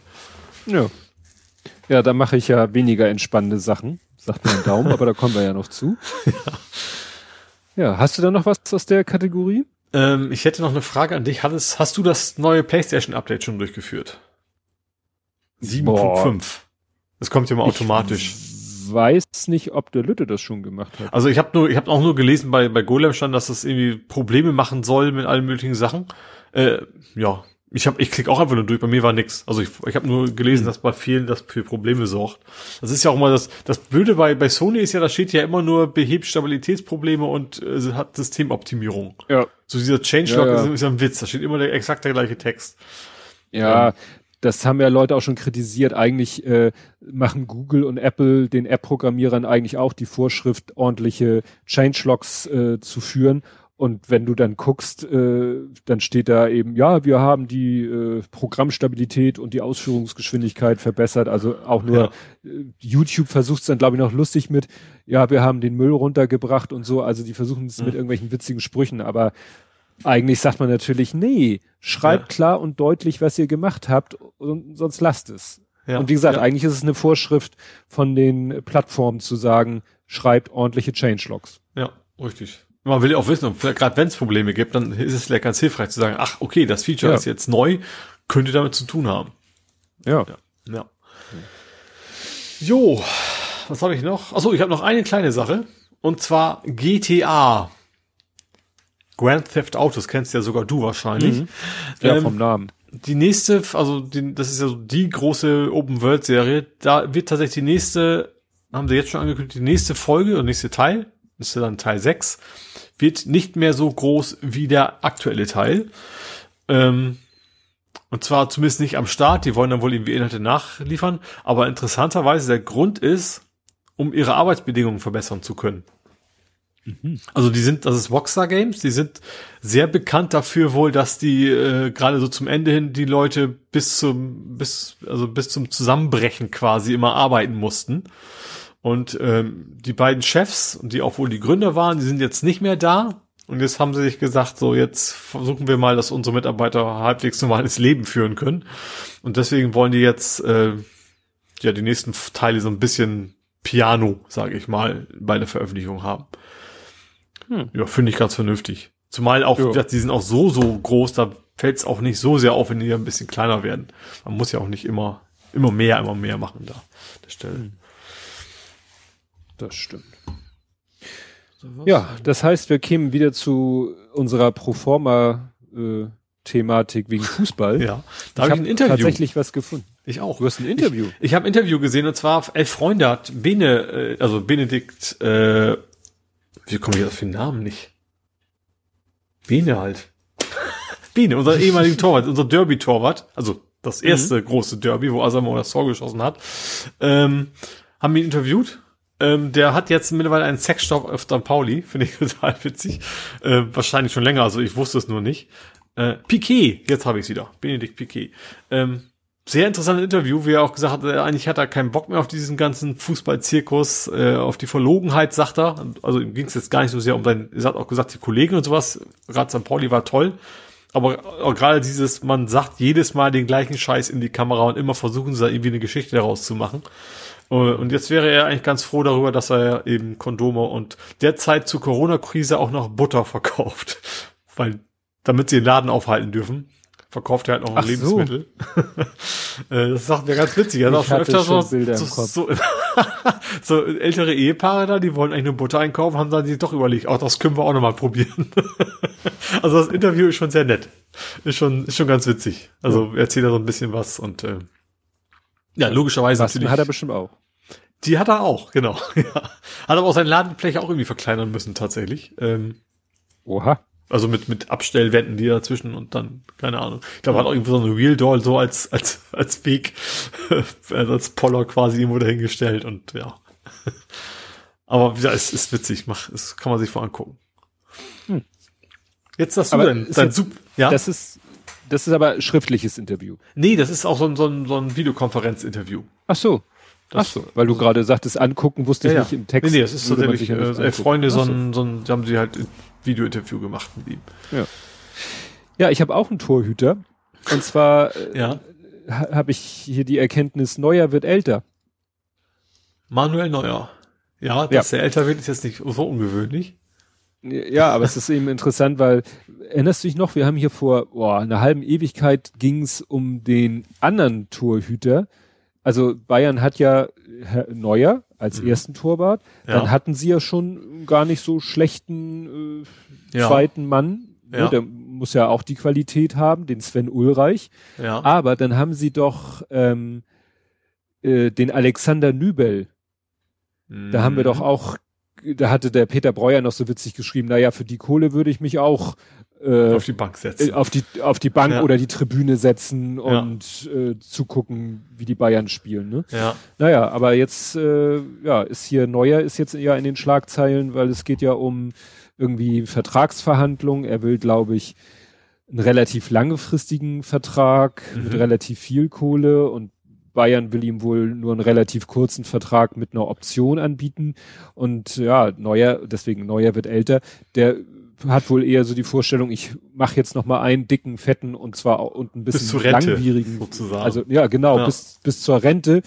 Ja. Ja, da mache ich ja weniger entspannende Sachen, sagt mein Daumen, aber da kommen wir ja noch zu. Ja. ja, hast du da noch was aus der Kategorie? Ähm, ich hätte noch eine Frage an dich. Hattest, hast du das neue PlayStation-Update schon durchgeführt? 7.5. Das kommt ja mal automatisch. Ich weiß nicht, ob der Lütte das schon gemacht hat. Also ich habe nur, ich habe auch nur gelesen bei bei Golem stand, dass das irgendwie Probleme machen soll mit allen möglichen Sachen. Äh, ja, ich habe, ich klicke auch einfach nur durch. Bei mir war nix. Also ich, ich habe nur gelesen, dass bei vielen das für Probleme sorgt. Das ist ja auch immer das, das Blöde bei bei Sony ist ja, da steht ja immer nur behebt Stabilitätsprobleme und äh, hat Systemoptimierung. Ja. So dieser Changelog ja, ja. ist, ist ein Witz. Da steht immer der exakt der gleiche Text. Ja, ähm, das haben ja Leute auch schon kritisiert. Eigentlich äh, machen Google und Apple den App-Programmierern eigentlich auch die Vorschrift, ordentliche Changelogs äh, zu führen. Und wenn du dann guckst, äh, dann steht da eben, ja, wir haben die äh, Programmstabilität und die Ausführungsgeschwindigkeit verbessert. Also auch nur ja. äh, YouTube versucht es dann, glaube ich, noch lustig mit, ja, wir haben den Müll runtergebracht und so. Also die versuchen es mhm. mit irgendwelchen witzigen Sprüchen, aber eigentlich sagt man natürlich, nee, schreibt ja. klar und deutlich, was ihr gemacht habt, und sonst lasst es. Ja. Und wie gesagt, eigentlich ist es eine Vorschrift von den Plattformen zu sagen, schreibt ordentliche Changelogs. Ja, richtig. Man will ja auch wissen, gerade wenn es Probleme gibt, dann ist es vielleicht ganz hilfreich zu sagen, ach, okay, das Feature ist jetzt neu, könnte damit zu tun haben. Ja. Ja. ja. Jo, was habe ich noch? Achso, ich habe noch eine kleine Sache. Und zwar GTA. Grand Theft Autos kennst ja sogar du wahrscheinlich. Mhm. Ja, ähm, vom Namen. Die nächste, also die, das ist ja so die große Open World Serie. Da wird tatsächlich die nächste, haben sie jetzt schon angekündigt, die nächste Folge und nächste Teil, ist ja dann Teil 6, wird nicht mehr so groß wie der aktuelle Teil. Ähm, und zwar zumindest nicht am Start, die wollen dann wohl irgendwie Inhalte nachliefern, aber interessanterweise der Grund ist, um ihre Arbeitsbedingungen verbessern zu können. Mhm. Also die sind, das ist Rockstar Games, die sind sehr bekannt dafür wohl, dass die äh, gerade so zum Ende hin die Leute bis zum, bis, also bis zum Zusammenbrechen quasi immer arbeiten mussten. Und ähm, die beiden Chefs, die auch wohl die Gründer waren, die sind jetzt nicht mehr da. Und jetzt haben sie sich gesagt, so jetzt versuchen wir mal, dass unsere Mitarbeiter halbwegs normales Leben führen können. Und deswegen wollen die jetzt äh, ja die nächsten Teile so ein bisschen Piano, sage ich mal, bei der Veröffentlichung haben. Hm. Ja, finde ich ganz vernünftig. Zumal auch, ja. die sind auch so, so groß, da fällt es auch nicht so sehr auf, wenn die ein bisschen kleiner werden. Man muss ja auch nicht immer, immer mehr, immer mehr machen da, der Stelle. Hm. Das stimmt. Ja, das heißt, wir kämen wieder zu unserer Proforma äh, Thematik wegen Fußball. ja, da habe ich hab ein Interview. tatsächlich was gefunden. Ich auch. Du hast ein Interview. Ich, ich habe ein Interview gesehen und zwar elf Freunde hat Bene, äh, also Benedikt äh, wie komme ich auf den Namen nicht? Bene halt. Bene, unser ehemaliger Torwart, unser Derby-Torwart, also das mhm. erste mhm. große Derby, wo Asamoah das Tor geschossen hat, ähm, haben ihn interviewt. Ähm, der hat jetzt mittlerweile einen auf St. Pauli, finde ich total witzig. Äh, wahrscheinlich schon länger, also ich wusste es nur nicht. Äh, Piquet, jetzt habe ich es wieder. Benedikt Piquet. Ähm, sehr interessantes Interview, wie er auch gesagt hat, äh, eigentlich hat er keinen Bock mehr auf diesen ganzen Fußballzirkus, äh, auf die Verlogenheit, sagt er. Also ihm ging es jetzt gar nicht so sehr um sein, er hat auch gesagt, die Kollegen und sowas, gerade St. Pauli war toll. Aber auch gerade dieses, man sagt jedes Mal den gleichen Scheiß in die Kamera und immer versuchen sie da irgendwie eine Geschichte daraus zu machen. Äh, und jetzt wäre er eigentlich ganz froh darüber, dass er eben Kondome und derzeit zur Corona-Krise auch noch Butter verkauft. Weil, damit sie den Laden aufhalten dürfen verkauft er halt noch ein Ach Lebensmittel. So. Äh, das sagt mir ganz witzig. Er sagt schon öfter so, so, so, so, ältere Ehepaare da, die wollen eigentlich nur Butter einkaufen, haben dann sich doch überlegt, auch das können wir auch nochmal probieren. also das Interview ist schon sehr nett. Ist schon, ist schon ganz witzig. Also ja. erzählt er so ein bisschen was und äh, ja, logischerweise was natürlich. hat er bestimmt auch. Die hat er auch, genau. ja. Hat aber auch seine Ladenfläche auch irgendwie verkleinern müssen, tatsächlich. Ähm, Oha. Also mit, mit Abstellwänden, die dazwischen und dann, keine Ahnung. Ich glaube, ja. hat auch irgendwie so eine Real Doll so als, als, als Weg, also als Poller quasi irgendwo dahingestellt und ja. Aber gesagt, es ist witzig, mach, es kann man sich vor angucken. Hm. Jetzt hast du aber dein, dein Sub, ja? Das ist, das ist aber schriftliches Interview. Nee, das ist auch so ein, so ein, so ein Videokonferenz-Interview. Ach so. Das, Ach so, weil du gerade sagtest, angucken wusste ich ja, nicht im Text. Nee, nee, das ist tatsächlich, äh, Freunde, so ein, so ein, haben sie halt ein Video-Interview gemacht mit ihm. Ja. Ja, ich habe auch einen Torhüter. Und zwar äh, ja. habe ich hier die Erkenntnis, Neuer wird älter. Manuel Neuer. Ja, dass ja. er älter wird, ist jetzt nicht so ungewöhnlich. Ja, aber es ist eben interessant, weil erinnerst du dich noch, wir haben hier vor boah, einer halben Ewigkeit ging es um den anderen Torhüter. Also Bayern hat ja Herr Neuer als mhm. ersten Torwart. Ja. Dann hatten sie ja schon gar nicht so schlechten äh, ja. zweiten Mann. Ne? Ja. Der muss ja auch die Qualität haben, den Sven Ulreich. Ja. Aber dann haben sie doch ähm, äh, den Alexander Nübel. Da haben wir doch mhm. auch da hatte der Peter Breuer noch so witzig geschrieben, naja, für die Kohle würde ich mich auch äh, auf die Bank setzen. Äh, auf die, auf die Bank ja. oder die Tribüne setzen und ja. äh, zugucken, wie die Bayern spielen. Ne? Ja. Naja, aber jetzt äh, ja, ist hier Neuer ist jetzt ja in den Schlagzeilen, weil es geht ja um irgendwie Vertragsverhandlungen. Er will, glaube ich, einen relativ langfristigen Vertrag mhm. mit relativ viel Kohle und Bayern will ihm wohl nur einen relativ kurzen Vertrag mit einer Option anbieten. Und ja, Neuer, deswegen Neuer wird älter, der hat wohl eher so die Vorstellung, ich mache jetzt noch mal einen dicken, fetten und zwar und ein bisschen langwierigen, sozusagen. also ja genau, ja. bis bis zur Rente,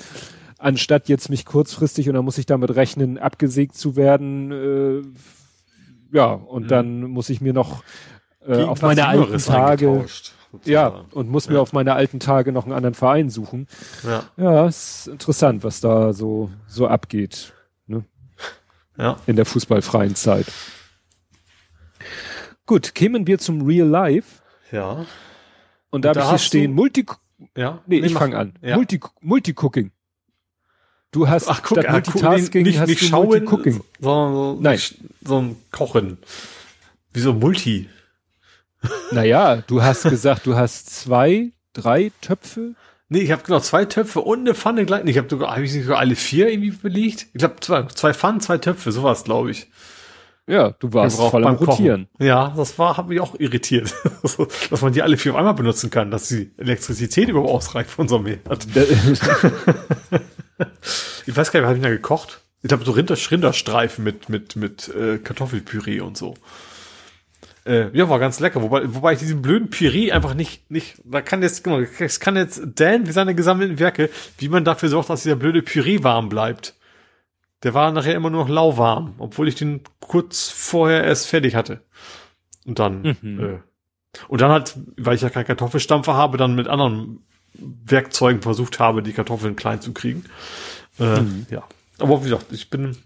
anstatt jetzt mich kurzfristig und dann muss ich damit rechnen, abgesägt zu werden. Äh, ja, und mhm. dann muss ich mir noch äh, auf meine alten Tage ja, und muss ja. mir auf meine alten Tage noch einen anderen Verein suchen. Ja. Ja, ist interessant, was da so, so abgeht. Ne? Ja. In der fußballfreien Zeit. Gut, kämen wir zum Real Life. Ja. Und da, habe ich hier stehen, Multi, ja? nee, nee ich fange an. Ja. Multi, Multicooking. Du hast Ach, guck, statt Multitasking nicht, hast nicht du schauen, Multicooking. Sondern so, Nein. so ein Kochen. Wieso Multi? Naja, du hast gesagt, du hast zwei, drei Töpfe. Nee, ich habe genau zwei Töpfe und eine Pfanne gleich. Ich habe sogar, habe ich nicht sogar alle vier irgendwie belegt? Ich glaube zwei, zwei Pfannen, zwei Töpfe, sowas glaube ich. Ja, du warst voll am Rotieren. Kochen. Ja, das war, hat mich auch irritiert, dass man die alle vier auf einmal benutzen kann, dass die Elektrizität überhaupt ausreicht von unserem Herd. ich weiß gar nicht, was habe ich da gekocht? Ich glaube so Rinder, Rinderstreifen mit mit mit äh, Kartoffelpüree und so. Äh, ja, war ganz lecker. Wobei, wobei ich diesen blöden Püree einfach nicht, nicht, da kann jetzt, genau, es kann jetzt Dan wie seine gesammelten Werke, wie man dafür sorgt, dass dieser blöde Püree warm bleibt. Der war nachher immer nur noch lauwarm, obwohl ich den kurz vorher erst fertig hatte. Und dann, mhm. äh, und dann halt, weil ich ja keinen Kartoffelstampfer habe, dann mit anderen Werkzeugen versucht habe, die Kartoffeln klein zu kriegen. Äh, mhm. Ja. Aber wie gesagt, ich bin,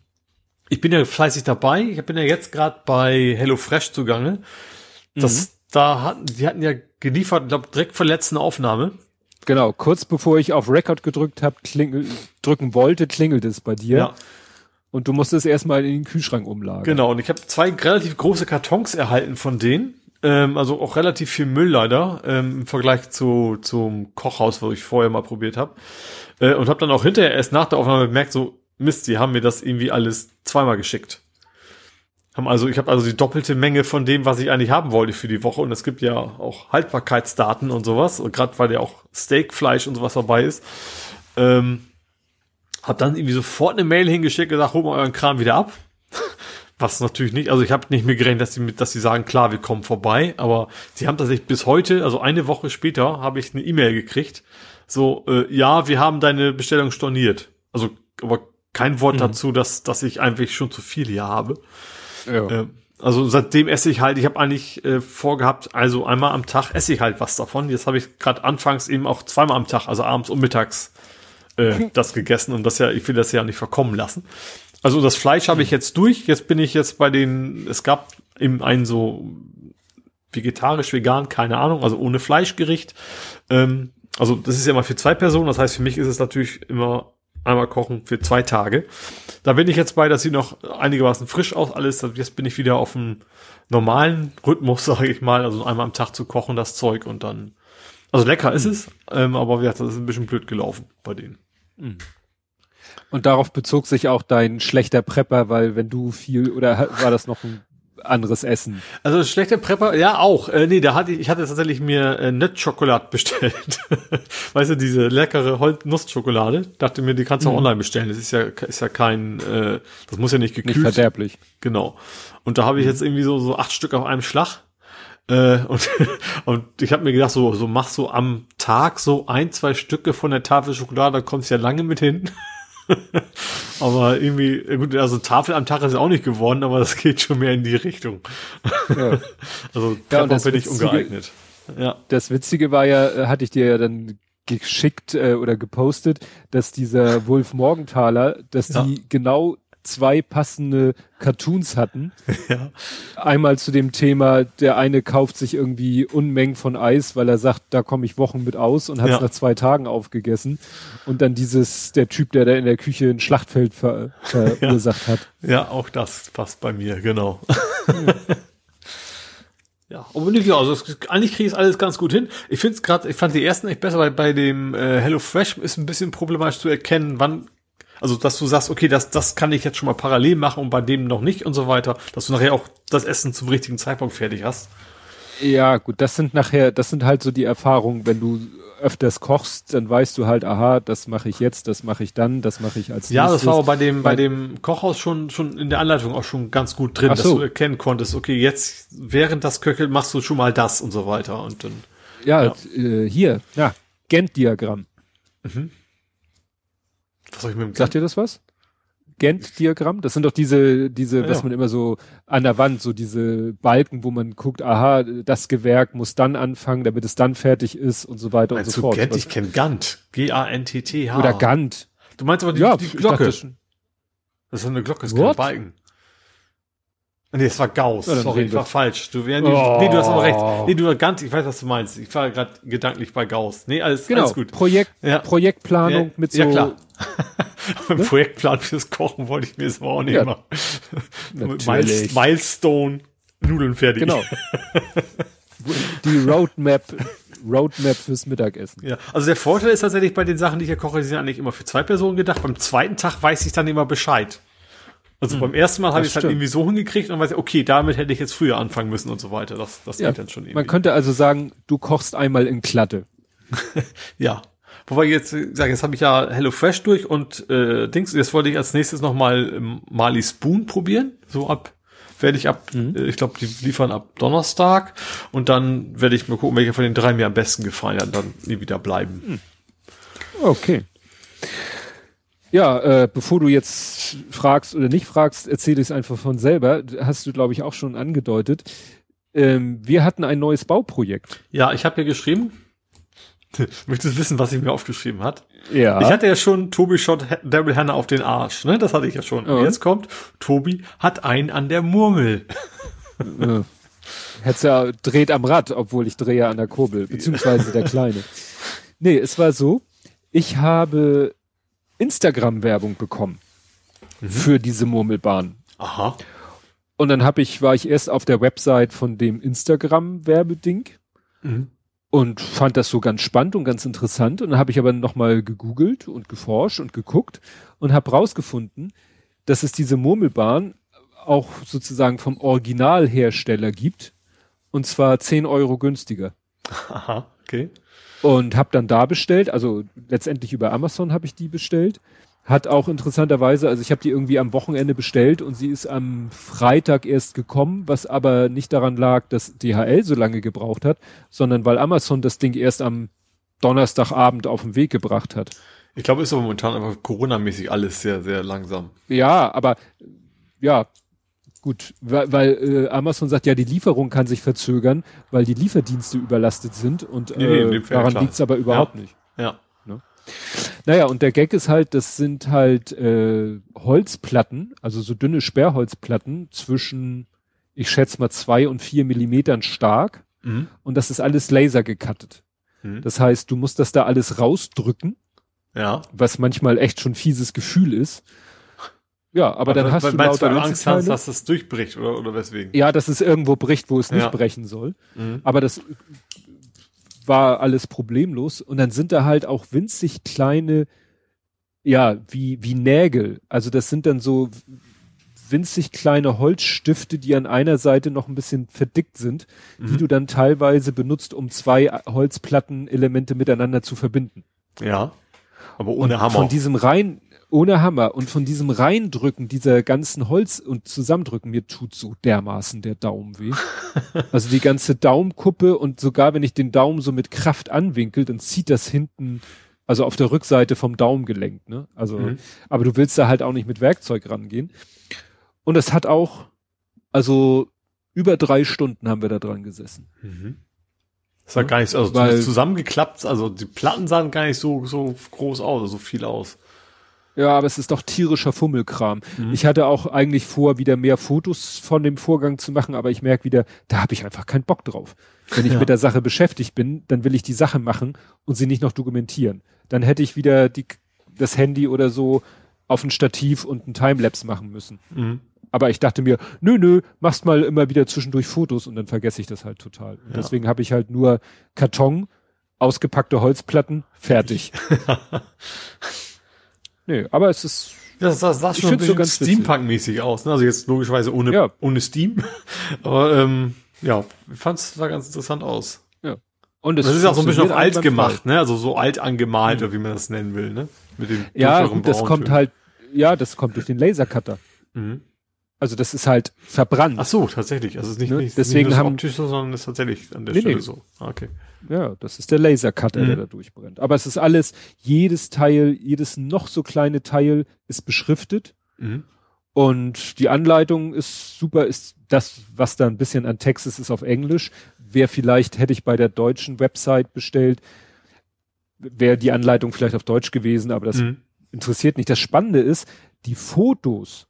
ich bin ja fleißig dabei. Ich bin ja jetzt gerade bei HelloFresh zugange. Das, mhm. da hatten, die hatten ja geliefert, glaube direkt vor letzten Aufnahme. Genau, kurz bevor ich auf Record gedrückt habe, drücken wollte, klingelt es bei dir. Ja. Und du musstest erstmal in den Kühlschrank umlagern. Genau, und ich habe zwei relativ große Kartons erhalten von denen. Ähm, also auch relativ viel Müll leider ähm, im Vergleich zu zum Kochhaus, wo ich vorher mal probiert habe. Äh, und habe dann auch hinterher erst nach der Aufnahme bemerkt, so Mist, die haben mir das irgendwie alles zweimal geschickt. Haben also, ich habe also die doppelte Menge von dem, was ich eigentlich haben wollte für die Woche. Und es gibt ja auch Haltbarkeitsdaten und sowas. Und gerade weil ja auch Steakfleisch und sowas dabei ist. Ähm, hab dann irgendwie sofort eine Mail hingeschickt und gesagt, holt mal euren Kram wieder ab. Was natürlich nicht, also ich habe nicht mehr gerechnet, dass sie mit, dass sie sagen, klar, wir kommen vorbei, aber sie haben tatsächlich bis heute, also eine Woche später, habe ich eine E-Mail gekriegt. So, äh, ja, wir haben deine Bestellung storniert. Also, aber kein Wort mhm. dazu, dass, dass ich einfach schon zu viel hier habe. Ja. Äh, also seitdem esse ich halt, ich habe eigentlich äh, vorgehabt, also einmal am Tag esse ich halt was davon. Jetzt habe ich gerade anfangs eben auch zweimal am Tag, also abends und mittags äh, das gegessen und das ja, ich will das ja nicht verkommen lassen. Also das Fleisch habe ich jetzt durch. Jetzt bin ich jetzt bei den, es gab eben einen so vegetarisch, vegan, keine Ahnung, also ohne Fleischgericht. Ähm, also das ist ja immer für zwei Personen. Das heißt, für mich ist es natürlich immer einmal kochen für zwei Tage. Da bin ich jetzt bei, dass sie noch einigermaßen frisch aus alles. Jetzt bin ich wieder auf dem normalen Rhythmus, sage ich mal. Also einmal am Tag zu kochen, das Zeug und dann. Also lecker ist es, ähm, aber ja, das ist ein bisschen blöd gelaufen bei denen. Mhm. Und darauf bezog sich auch dein schlechter Prepper, weil wenn du viel, oder war das noch ein anderes Essen? Also schlechter Prepper, ja auch. Äh, nee, da hatte ich, ich hatte tatsächlich mir äh, Nuttschokolade bestellt. weißt du, diese leckere Holz Nussschokolade. Dachte mir, die kannst du auch Mhm. online bestellen. Das ist ja, ist ja kein, äh, das muss ja nicht gekühlt. Nicht verderblich. Genau. Und da habe ich jetzt irgendwie so so acht Stück auf einem Schlag. Äh, und, und ich habe mir gedacht, so, so mach so am Tag so ein, zwei Stücke von der Tafel Schokolade, da kommst du ja lange mit hin. Aber irgendwie, gut, also Tafel am Tag ist ja auch nicht geworden, aber das geht schon mehr in die Richtung. Ja. Also Ja, und das bin ich ungeeignet. Ja. Das Witzige war ja, äh, hatte ich dir ja dann geschickt äh, oder gepostet, dass dieser Wolf Morgenthaler, dass Ja. die genau zwei passende Cartoons hatten. ja. Einmal zu dem Thema, der eine kauft sich irgendwie Unmengen von Eis, weil er sagt, da komme ich Wochen mit aus und hat es Ja. nach zwei Tagen aufgegessen. Und dann dieses, der Typ, der da in der Küche ein Schlachtfeld ver, verursacht hat. Ja, auch das passt bei mir, genau. ja, aber nicht, ja, also es, eigentlich kriege ich es alles ganz gut hin. Ich finde es gerade, ich fand die ersten echt besser, weil bei dem äh, Hello Fresh ist ein bisschen problematisch zu erkennen, wann, also dass du sagst, okay, das, das kann ich jetzt schon mal parallel machen und bei dem noch nicht und so weiter, dass du nachher auch das Essen zum richtigen Zeitpunkt fertig hast. Ja, gut, das sind nachher, das sind halt so die Erfahrungen, wenn du öfters kochst, dann weißt du halt, aha, das mache ich jetzt, das mache ich dann, das mache ich als Ja, das nächstes. war aber bei dem, bei dem Kochhaus schon, schon in der Anleitung auch schon ganz gut drin, Ach dass so. du erkennen konntest, okay, jetzt während das Köcheln machst du schon mal das und so weiter und dann. Ja, Ja. Äh, hier, ja, Gantt-Diagramm. Was soll ich mit dem Sagt ihr das was? Gantt-Diagramm? Das sind doch diese, diese, Ja, was ja. man immer so an der Wand, so diese Balken, wo man guckt, aha, das Gewerk muss dann anfangen, damit es dann fertig ist und so weiter und Meinst so du fort. Gantt? Ich kenne Gantt. G-A-N-T-T-H. Oder Gantt. Du meinst aber die, Ja, die Glocke. dachte. Das ist eine Glocke, das ist kein Balken. Nee, es war Gauss. Ja, Sorry, ich war falsch. Du, ja, nee, Oh. nee, du hast aber recht. Nee, du war Gantt, ich weiß, was du meinst. Ich war gerade gedanklich bei Gauss. Nee, alles, Genau, alles gut. Projekt, Ja. Projektplanung ja, mit so, Ja. Beim Projektplan fürs Kochen wollte ich mir das aber auch nicht Ja, machen. Milestone, Nudeln fertig. genau. Die Roadmap, Roadmap fürs Mittagessen. Ja, also der Vorteil ist tatsächlich bei den Sachen, die ich hier koche, die sind eigentlich immer für zwei Personen gedacht. Beim zweiten Tag weiß ich dann immer Bescheid. Also beim ersten Mal habe ich es halt irgendwie so hingekriegt und weiß, okay, damit hätte ich jetzt früher anfangen müssen und so weiter. Das, das Ja, geht dann schon irgendwie. man könnte also sagen, du kochst einmal in Klatte. ja. Wobei jetzt, sag, jetzt habe ich ja Hello Fresh durch und äh, Dings, jetzt wollte ich als nächstes nochmal ähm, Mali Spoon probieren. So ab, werde ich ab, Mhm. äh, ich glaube, die liefern ab Donnerstag und dann werde ich mal gucken, welcher von den drei mir am besten gefallen hat, dann nie wieder bleiben. Mhm. Okay. Ja, äh, bevor du jetzt fragst oder nicht fragst, erzähle ich es einfach von selber. Hast du, glaube ich, auch schon angedeutet. Ähm, wir hatten ein neues Bauprojekt. Ja, ich habe hier geschrieben. Möchtest du wissen, was ich mir aufgeschrieben hat? Ja. Ich hatte ja schon Tobi Shot Daryl Hannah auf den Arsch, ne? Das hatte ich ja schon. Und jetzt kommt, Tobi hat einen an der Murmel. hätt's ja dreht am Rad, obwohl ich drehe an der Kurbel, beziehungsweise der Kleine. Nee, es war so, ich habe Instagram-Werbung bekommen für diese Murmelbahn. Aha. Und dann habe ich, war ich erst auf der Website von dem Instagram-Werbeding Mhm. Und fand das so ganz spannend und ganz interessant. Und dann habe ich aber nochmal gegoogelt und geforscht und geguckt und habe rausgefunden, dass es diese Murmelbahn auch sozusagen vom Originalhersteller gibt. Und zwar 10 Euro günstiger. Aha, okay. Und habe dann da bestellt, also letztendlich über Amazon habe ich die bestellt. Hat auch interessanterweise, also ich habe die irgendwie am Wochenende bestellt und sie ist am Freitag erst gekommen, was aber nicht daran lag, dass DHL so lange gebraucht hat, sondern weil Amazon das Ding erst am Donnerstagabend auf den Weg gebracht hat. Ich glaube, ist aber momentan einfach Corona-mäßig alles sehr, sehr langsam. Ja, aber ja, gut, weil, weil äh, Amazon sagt, ja, die Lieferung kann sich verzögern, weil die Lieferdienste überlastet sind und Nee, nee, äh, dem Fall, daran klar. liegt's aber überhaupt nicht. Ja. Naja, und der Gag ist halt, das sind halt äh, Holzplatten, also so dünne Sperrholzplatten zwischen, ich schätze mal zwei und vier Millimetern stark Mhm. und das ist alles laser gecuttet. Mhm. Das heißt, du musst das da alles rausdrücken, Ja. was manchmal echt schon fieses Gefühl ist. Ja, aber dann Weil- hast du meinst, lauter weil du Angst hast, dass es durchbricht oder, oder weswegen? Ja, dass es irgendwo bricht, wo es nicht Ja. brechen soll. Mhm. Aber das war alles problemlos. Und dann sind da halt auch winzig kleine ja, wie, wie Nägel. Also das sind dann so winzig kleine Holzstifte, die an einer Seite noch ein bisschen verdickt sind, mhm. die du dann teilweise benutzt, um zwei Holzplattenelemente miteinander zu verbinden. Ja. Aber ohne und Hammer. Von diesem rein, ohne Hammer und von diesem Reindrücken dieser ganzen Holz und Zusammendrücken, mir tut so dermaßen der Daumen weh. also die ganze Daumenkuppe und sogar wenn ich den Daumen so mit Kraft anwinkel, dann zieht das hinten, also auf der Rückseite vom Daumengelenk, ne? Also, mhm. aber du willst da halt auch nicht mit Werkzeug rangehen. Und es hat auch, also über drei Stunden haben wir da dran gesessen. Mhm. Das sah ja, gar nicht so, also Weil, zusammengeklappt, also die Platten sahen gar nicht so, so groß aus, so viel aus. Ja, aber es ist doch tierischer Fummelkram. Mhm. Ich hatte auch eigentlich vor, wieder mehr Fotos von dem Vorgang zu machen, aber ich merke wieder, da habe ich einfach keinen Bock drauf. Wenn ich ja. mit der Sache beschäftigt bin, dann will ich die Sache machen und sie nicht noch dokumentieren. Dann hätte ich wieder die, das Handy oder so auf ein Stativ und ein Timelapse machen müssen. Mhm. Aber ich dachte mir, nö, nö, machst mal immer wieder zwischendurch Fotos und dann vergesse ich das halt total. Ja. Deswegen habe ich halt nur Karton, ausgepackte Holzplatten, fertig. nee, aber es ist. Das, das sah schon ein bisschen so Steampunk-mäßig aus. Ne? Also jetzt logischerweise ohne, ja. ohne Steam. aber ähm, ja, ich fand es sah ganz interessant aus. Ja. Und es das ist auch so ein bisschen auf alt gemacht, ne? Also so alt angemalt, mhm. oder wie man das nennen will, ne? Mit dem ja, das kommt halt, ja, das kommt durch den Lasercutter. Mhm. Also das ist halt verbrannt. Ach so, tatsächlich. Also es ist nicht, ne? nicht, Deswegen nicht haben, optisch so, sondern es ist tatsächlich an der nee, Stelle nee. so. Ah, okay. Ja, das ist der Lasercutter, mhm. der da durchbrennt. Aber es ist alles, jedes Teil, jedes noch so kleine Teil ist beschriftet. Mhm. Und die Anleitung ist super, ist das, was da ein bisschen an Text ist, ist auf Englisch. Wer vielleicht hätte ich bei der deutschen Website bestellt, wäre die Anleitung vielleicht auf Deutsch gewesen, aber das mhm. interessiert nicht. Das Spannende ist, die Fotos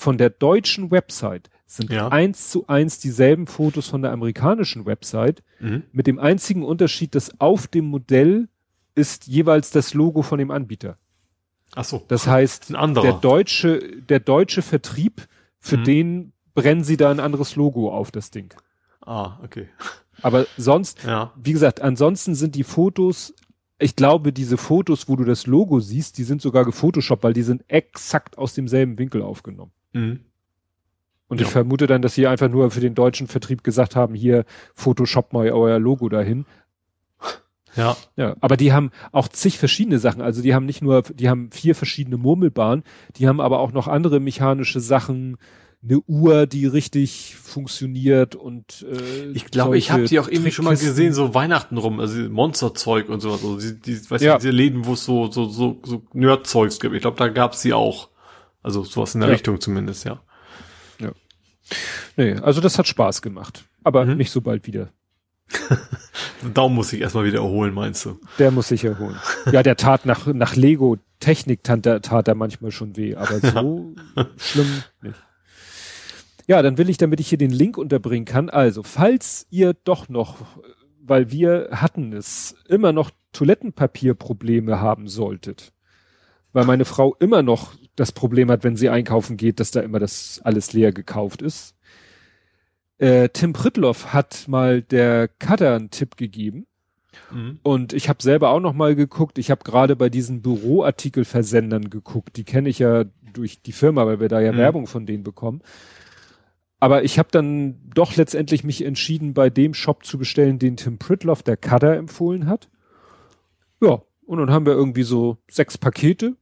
von der deutschen Website sind ja. eins zu eins dieselben Fotos von der amerikanischen Website, mhm. mit dem einzigen Unterschied, dass auf dem Modell ist jeweils das Logo von dem Anbieter. Ach so. Das heißt, der deutsche, der deutsche Vertrieb, für mhm. den brennen sie da ein anderes Logo auf das Ding. Ah, okay. Aber sonst, ja. wie gesagt, ansonsten sind die Fotos ich glaube, diese Fotos, wo du das Logo siehst, die sind sogar gefotoshoppt, weil die sind exakt aus demselben Winkel aufgenommen. Mhm. Und ja. ich vermute dann, dass sie einfach nur für den deutschen Vertrieb gesagt haben, hier Photoshop mal euer Logo dahin. Ja. Ja, aber die haben auch zig verschiedene Sachen. Also die haben nicht nur, die haben vier verschiedene Murmelbahnen, die haben aber auch noch andere mechanische Sachen, eine Uhr, die richtig funktioniert und äh, ich glaube, ich habe die auch irgendwie schon mal gesehen, so Weihnachten rum, also Monsterzeug und sowas, also die, die weißt ja. diese Läden, wo es so so so so Nerdzeugs gibt. Ich glaube, da gab's sie auch. Also sowas in der ja. Richtung zumindest, ja. Ja. Nee, also das hat Spaß gemacht. Aber mhm. nicht so bald wieder. Daumen muss ich erstmal wieder erholen, meinst du? Der muss sich erholen. Ja, der tat nach, nach Lego Technik tat, tat er manchmal schon weh, aber so schlimm nicht. Ja, dann will ich, damit ich hier den Link unterbringen kann. Also, falls ihr doch noch, weil wir hatten es, immer noch Toilettenpapierprobleme haben solltet, weil meine Frau immer noch das Problem hat, wenn sie einkaufen geht, dass da immer das alles leer gekauft ist. Äh, Tim Pritloff hat mal der Cutter einen Tipp gegeben. Mhm. Und ich habe selber auch noch mal geguckt. Ich habe gerade bei diesen Büroartikelversendern geguckt. Die kenne ich ja durch die Firma, weil wir da ja mhm. Werbung von denen bekommen. Aber ich habe dann doch letztendlich mich entschieden, bei dem Shop zu bestellen, den Tim Pritloff, der Cutter, empfohlen hat. Ja, und dann haben wir irgendwie so sechs Pakete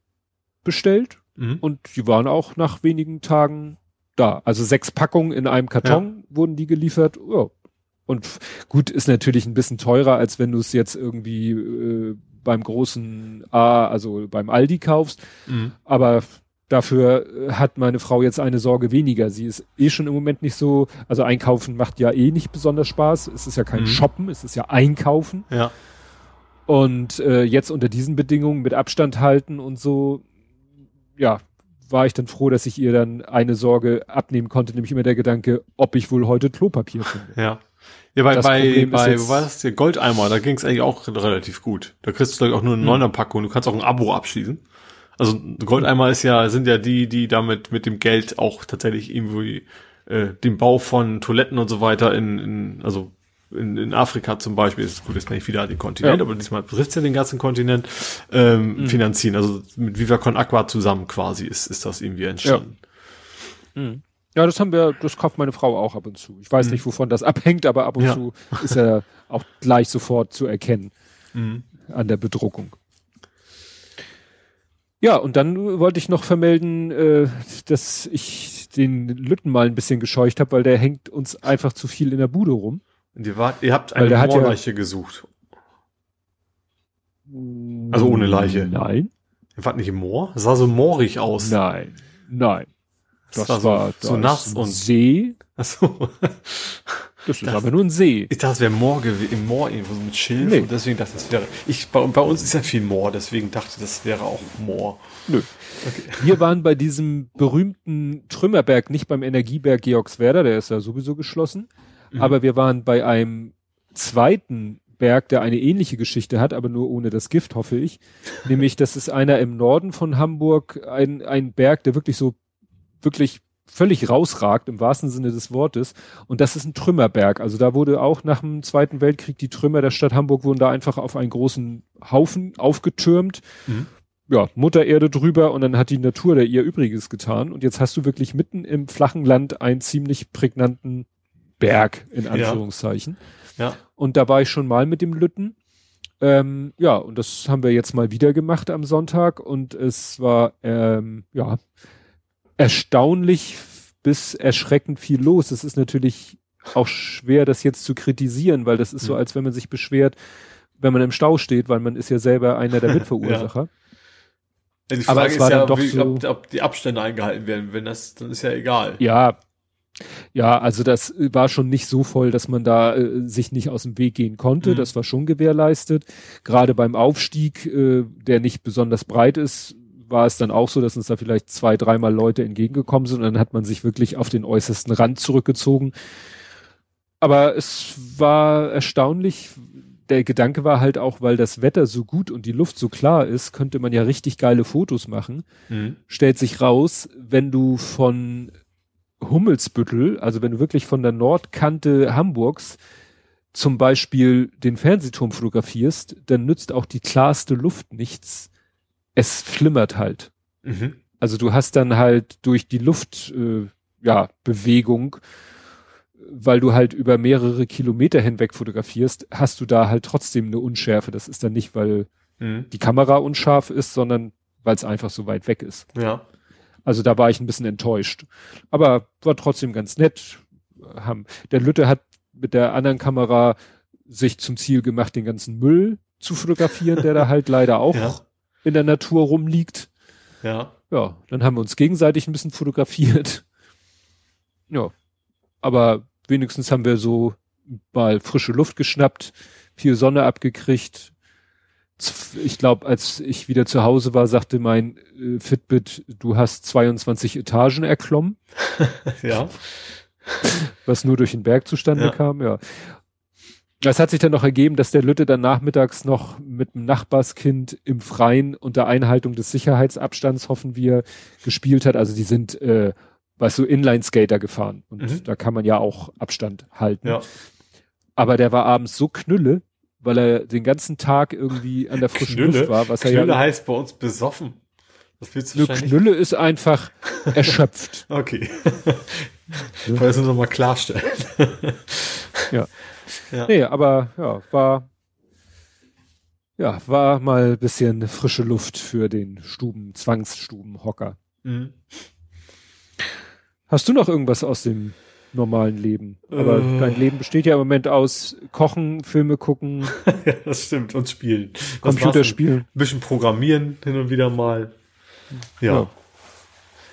bestellt Mhm. Und die waren auch nach wenigen Tagen da. Also sechs Packungen in einem Karton ja. wurden die geliefert. Ja. Und gut, ist natürlich ein bisschen teurer, als wenn du es jetzt irgendwie äh, beim großen A, also beim Aldi kaufst. Mhm. Aber dafür äh, hat meine Frau jetzt eine Sorge weniger. Sie ist eh schon im Moment nicht so, also einkaufen macht ja eh nicht besonders Spaß. Es ist ja kein mhm. Shoppen, es ist ja einkaufen. Ja. Und äh, jetzt unter diesen Bedingungen mit Abstand halten und so, ja, war ich dann froh, dass ich ihr dann eine Sorge abnehmen konnte, nämlich immer der Gedanke, ob ich wohl heute Klopapier finde. Ja. Ja, bei, bei, bei wo war das der Goldeimer, da ging es eigentlich auch relativ gut. Da kriegst du, glaube ich, auch nur eine hm. Neuner-Packung. Du kannst auch ein Abo abschließen. Also Goldeimer ist ja, sind ja die, die damit mit dem Geld auch tatsächlich irgendwie äh, den Bau von Toiletten und so weiter in, in also in, in Afrika zum Beispiel, ist gut, ist nicht wieder den Kontinent, ja. aber diesmal betrifft es ja den ganzen Kontinent, ähm, mhm. finanzieren. Also mit Viva Con Aqua zusammen quasi ist, ist das irgendwie entstanden. Ja. Mhm. Ja, das haben wir, das kauft meine Frau auch ab und zu. Ich weiß mhm. nicht, wovon das abhängt, aber ab und ja. zu ist er auch gleich sofort zu erkennen mhm. an der Bedruckung. Ja, und dann wollte ich noch vermelden, äh, dass ich den Lütten mal ein bisschen gescheucht habe, weil der hängt uns einfach zu viel in der Bude rum. Ihr, wart, ihr habt eine Moorleiche ja, gesucht. Also ohne Leiche. Nein. Ihr wart nicht im Moor? Es sah so moorig aus. Nein, nein. Das, das war, so, so nass und See. Ach so. Das ist das, aber nur ein See. Ich dachte, es wäre Moor im Moor irgendwo so mit Schilf nee. und deswegen dachte ich, das wäre. Ich, bei, bei, uns ist ja viel Moor, deswegen dachte ich, das wäre auch Moor. Nö. Okay. Wir waren bei diesem berühmten Trümmerberg, nicht beim Energieberg Georgswerder, der ist ja sowieso geschlossen, mhm. aber wir waren bei einem zweiten Berg, der eine ähnliche Geschichte hat, aber nur ohne das Gift, hoffe ich. Nämlich, das ist einer im Norden von Hamburg, ein, ein Berg, der wirklich so, wirklich völlig rausragt im wahrsten Sinne des Wortes. Und das ist ein Trümmerberg. Also da wurde auch nach dem Zweiten Weltkrieg die Trümmer der Stadt Hamburg wurden da einfach auf einen großen Haufen aufgetürmt. Mhm. Ja, Mutter Erde drüber und dann hat die Natur da ihr Übriges getan. Und jetzt hast du wirklich mitten im flachen Land einen ziemlich prägnanten Berg, in Anführungszeichen. Ja. ja. Und da war ich schon mal mit dem Lütten. Ähm, ja, und das haben wir jetzt mal wieder gemacht am Sonntag und es war, ähm, ja, erstaunlich bis erschreckend viel los. Es ist natürlich auch schwer, das jetzt zu kritisieren, weil das ist so, als wenn man sich beschwert, wenn man im Stau steht, weil man ist ja selber einer der Mitverursacher. ja. Die Frage Aber es war ist ja, doch wie, so, ob, ob, die Abstände eingehalten werden. Wenn das, dann ist ja egal. Ja, ja, also das war schon nicht so voll, dass man da äh, sich nicht aus dem Weg gehen konnte. Mhm. Das war schon gewährleistet. Gerade beim Aufstieg, äh, der nicht besonders breit ist, war es dann auch so, dass uns da vielleicht zwei, dreimal Leute entgegengekommen sind und dann hat man sich wirklich auf den äußersten Rand zurückgezogen. Aber es war erstaunlich. Der Gedanke war halt auch, weil das Wetter so gut und die Luft so klar ist, könnte man ja richtig geile Fotos machen. Mhm. Stellt sich raus, wenn du von Hummelsbüttel, also wenn du wirklich von der Nordkante Hamburgs zum Beispiel den Fernsehturm fotografierst, dann nützt auch die klarste Luft nichts, es flimmert halt. Mhm. Also du hast dann halt durch die Luft, äh, ja, Bewegung, weil du halt über mehrere Kilometer hinweg fotografierst, hast du da halt trotzdem eine Unschärfe. Das ist dann nicht, weil mhm. die Kamera unscharf ist, sondern weil es einfach so weit weg ist. Ja. Also da war ich ein bisschen enttäuscht. Aber war trotzdem ganz nett. Der Lütte hat mit der anderen Kamera sich zum Ziel gemacht, den ganzen Müll zu fotografieren, der da halt leider auch ja in der Natur rumliegt. Ja. Ja, dann haben wir uns gegenseitig ein bisschen fotografiert. Ja. Aber wenigstens haben wir so mal frische Luft geschnappt, viel Sonne abgekriegt. Ich glaube, als ich wieder zu Hause war, sagte mein äh, Fitbit, du hast 22 Etagen erklommen. ja. Was nur durch den Berg zustande ja. kam, ja. Es hat sich dann noch ergeben, dass der Lütte dann nachmittags noch mit dem Nachbarskind im Freien unter Einhaltung des Sicherheitsabstands, hoffen wir, gespielt hat. Also die sind, äh, weißt du, Inline-Skater gefahren. Und mhm. da kann man ja auch Abstand halten. Ja. Aber der war abends so knülle, weil er den ganzen Tag irgendwie an der frischen Knülle? Luft war. Was Knülle er ja, heißt bei uns besoffen. Das willst du wahrscheinlich... Knülle ist einfach erschöpft. okay. Ich wollte es nur noch mal klarstellen. ja. Ja. Nee, aber ja, war ja, war mal bisschen frische Luft für den Stuben, Zwangsstubenhocker. Mhm. Hast du noch irgendwas aus dem normalen Leben? Aber äh. dein Leben besteht ja im Moment aus Kochen, Filme gucken. ja, das stimmt, und spielen. Computerspielen. Ein bisschen programmieren hin und wieder mal. Ja. ja.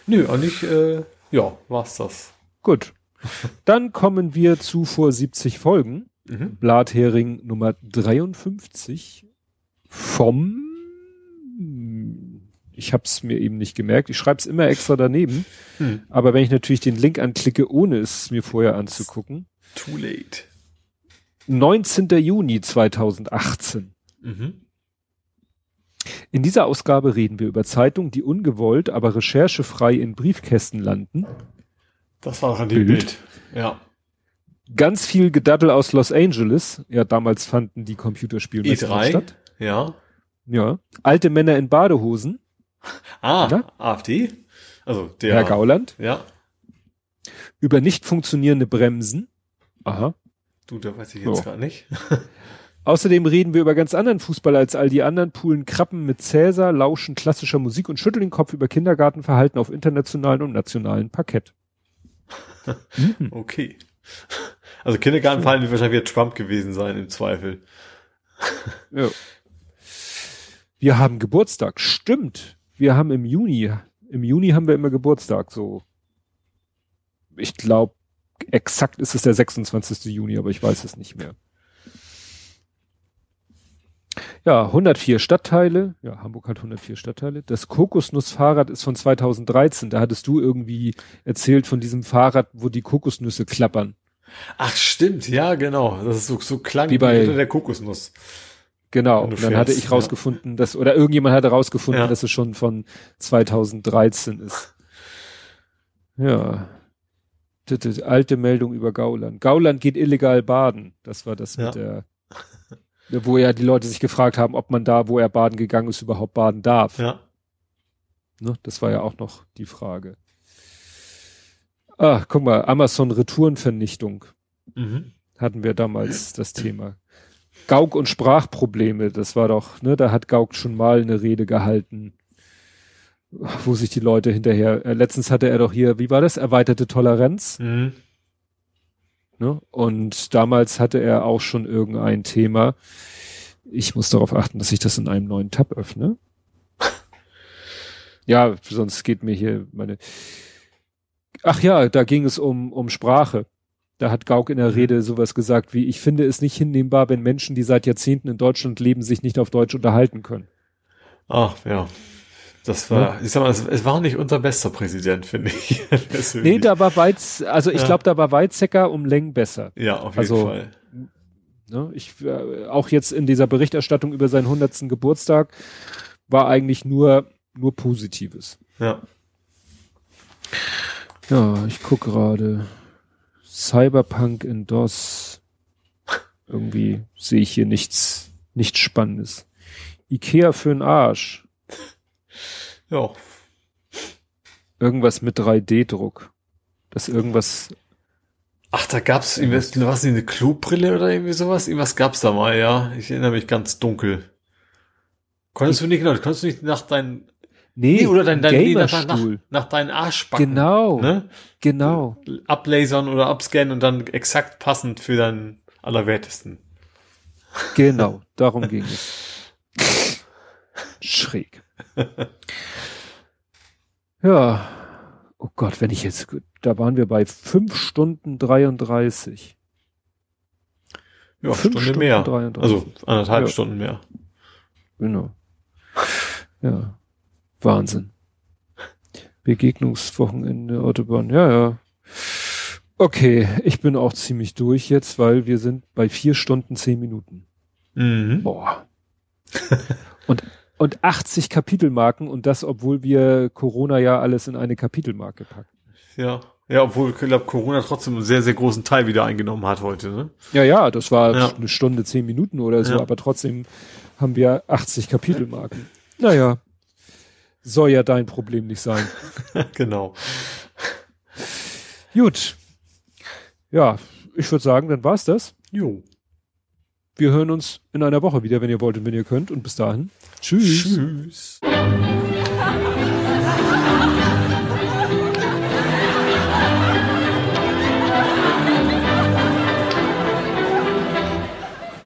Nö, eigentlich, äh, ja, war's das. Gut. Dann kommen wir zu vor 70 Folgen. Mhm. Blathering Nummer 53 vom ich habe es mir eben nicht gemerkt. Ich schreibe es immer extra daneben. Hm. Aber wenn ich natürlich den Link anklicke, ohne es mir vorher anzugucken. Too late. 19. Juni 2018. Mhm. In dieser Ausgabe reden wir über Zeitungen, die ungewollt, aber recherchefrei in Briefkästen landen. Das war doch ein Bild. Bild. Ja. Ganz viel Gedaddel aus Los Angeles. Ja, damals fanden die Computerspielmessen E3. statt. Ja. Ja. Alte Männer in Badehosen. Ah, Ja. AfD? Also der. Herr Gauland. Ja. Über nicht funktionierende Bremsen. Aha. Du, da weiß ich jetzt So. gar nicht. Außerdem reden wir über ganz anderen Fußball als all die anderen, poolen Krappen mit Cäsar, lauschen klassischer Musik und schütteln den Kopf über Kindergartenverhalten auf internationalen und nationalen Parkett. Okay. Also Kindergartenverhalten wird wahrscheinlich wieder Trump gewesen sein im Zweifel. Ja. Wir haben Geburtstag. Stimmt. Wir haben im Juni, im Juni haben wir immer Geburtstag, so. Ich glaube, exakt ist es der 26. Juni, aber ich weiß es nicht mehr. Ja, 104 Stadtteile. Ja, Hamburg hat 104 Stadtteile. Das Kokosnussfahrrad ist von 2013. Da hattest du irgendwie erzählt von diesem Fahrrad, wo die Kokosnüsse klappern. Ach stimmt, ja genau. Das ist so, so klang Wie bei- der Kokosnuss. Genau. Und dann hatte ich ja. rausgefunden, dass, oder irgendjemand hatte rausgefunden, Ja. dass es schon von 2013 ist. Ja. Alte Meldung über Gauland. Gauland geht illegal baden. Das war das Ja. mit der, wo ja die Leute sich gefragt haben, ob man da, wo er baden gegangen ist, überhaupt baden darf. Ja. Ne? Das war ja auch noch die Frage. Ah, guck mal, Amazon Retourenvernichtung Mhm. hatten wir damals das Thema. Gauk und Sprachprobleme, das war doch, ne, da hat Gauk schon mal eine Rede gehalten, wo sich die Leute hinterher, äh, letztens hatte er doch hier, wie war das, erweiterte Toleranz, Mhm. ne, und damals hatte er auch schon irgendein Thema. Ich muss darauf achten, dass ich das in einem neuen Tab öffne. Ja, sonst geht mir hier meine, ach ja, da ging es um, um Sprache. Da hat Gauck in der Mhm. Rede sowas gesagt wie, ich finde es nicht hinnehmbar, wenn Menschen, die seit Jahrzehnten in Deutschland leben, sich nicht auf Deutsch unterhalten können. Ach, ja. Das war, ich sag mal, es, es war nicht unser bester Präsident, finde ich. Nee, da war Weiz, also ich Ja. glaube, da war Weizsäcker um Längen besser. ja, auf jeden also- Fall. Ne? Ich, äh, auch jetzt in dieser Berichterstattung über seinen 100. Geburtstag war eigentlich nur, nur Positives. Ja. Ja, ich guck gerade. Cyberpunk in DOS. Irgendwie sehe ich hier nichts, nichts Spannendes. Ikea für den Arsch. Ja. Irgendwas mit 3D-Druck. Das irgendwas, Ach, da gab's irgendwas, was eine Klobrille oder irgendwie sowas? Irgendwas gab's da mal, ja. Ich erinnere mich ganz dunkel. Konntest du nicht, genau, konntest du nicht nach deinen, nee, nee, oder dein, dein, nee, nach, Gamerstuhl. nach deinen Arschbacken, Genau, ne? genau. Ablasern oder abscannen und dann exakt passend für deinen Allerwertesten. Genau, darum ging es. Schräg. Ja. Oh Gott, wenn ich jetzt, da waren wir bei fünf Stunden 33. Ja, Fünf Stunde Stunden mehr. 33. Also anderthalb Ja. Stunden mehr. Genau. Ja. Wahnsinn. Begegnungswochenende, Autobahn, ja, ja. Okay, ich bin auch ziemlich durch jetzt, weil wir sind bei vier Stunden zehn Minuten. Mhm. Boah. und, und 80 Kapitelmarken und das, obwohl wir Corona ja alles in eine Kapitelmarke packen. Ja. Ja, obwohl ich glaube, Corona trotzdem einen sehr, sehr großen Teil wieder eingenommen hat heute, ne? Ja, ja, das war Ja. eine Stunde, zehn Minuten oder so, Ja. aber trotzdem haben wir 80 Kapitelmarken. Naja, soll ja dein Problem nicht sein. genau. Gut. Ja, ich würde sagen, dann war's das. Jo. Wir hören uns in einer Woche wieder, wenn ihr wollt und wenn ihr könnt. Und bis dahin. Tschüss. Tschüss.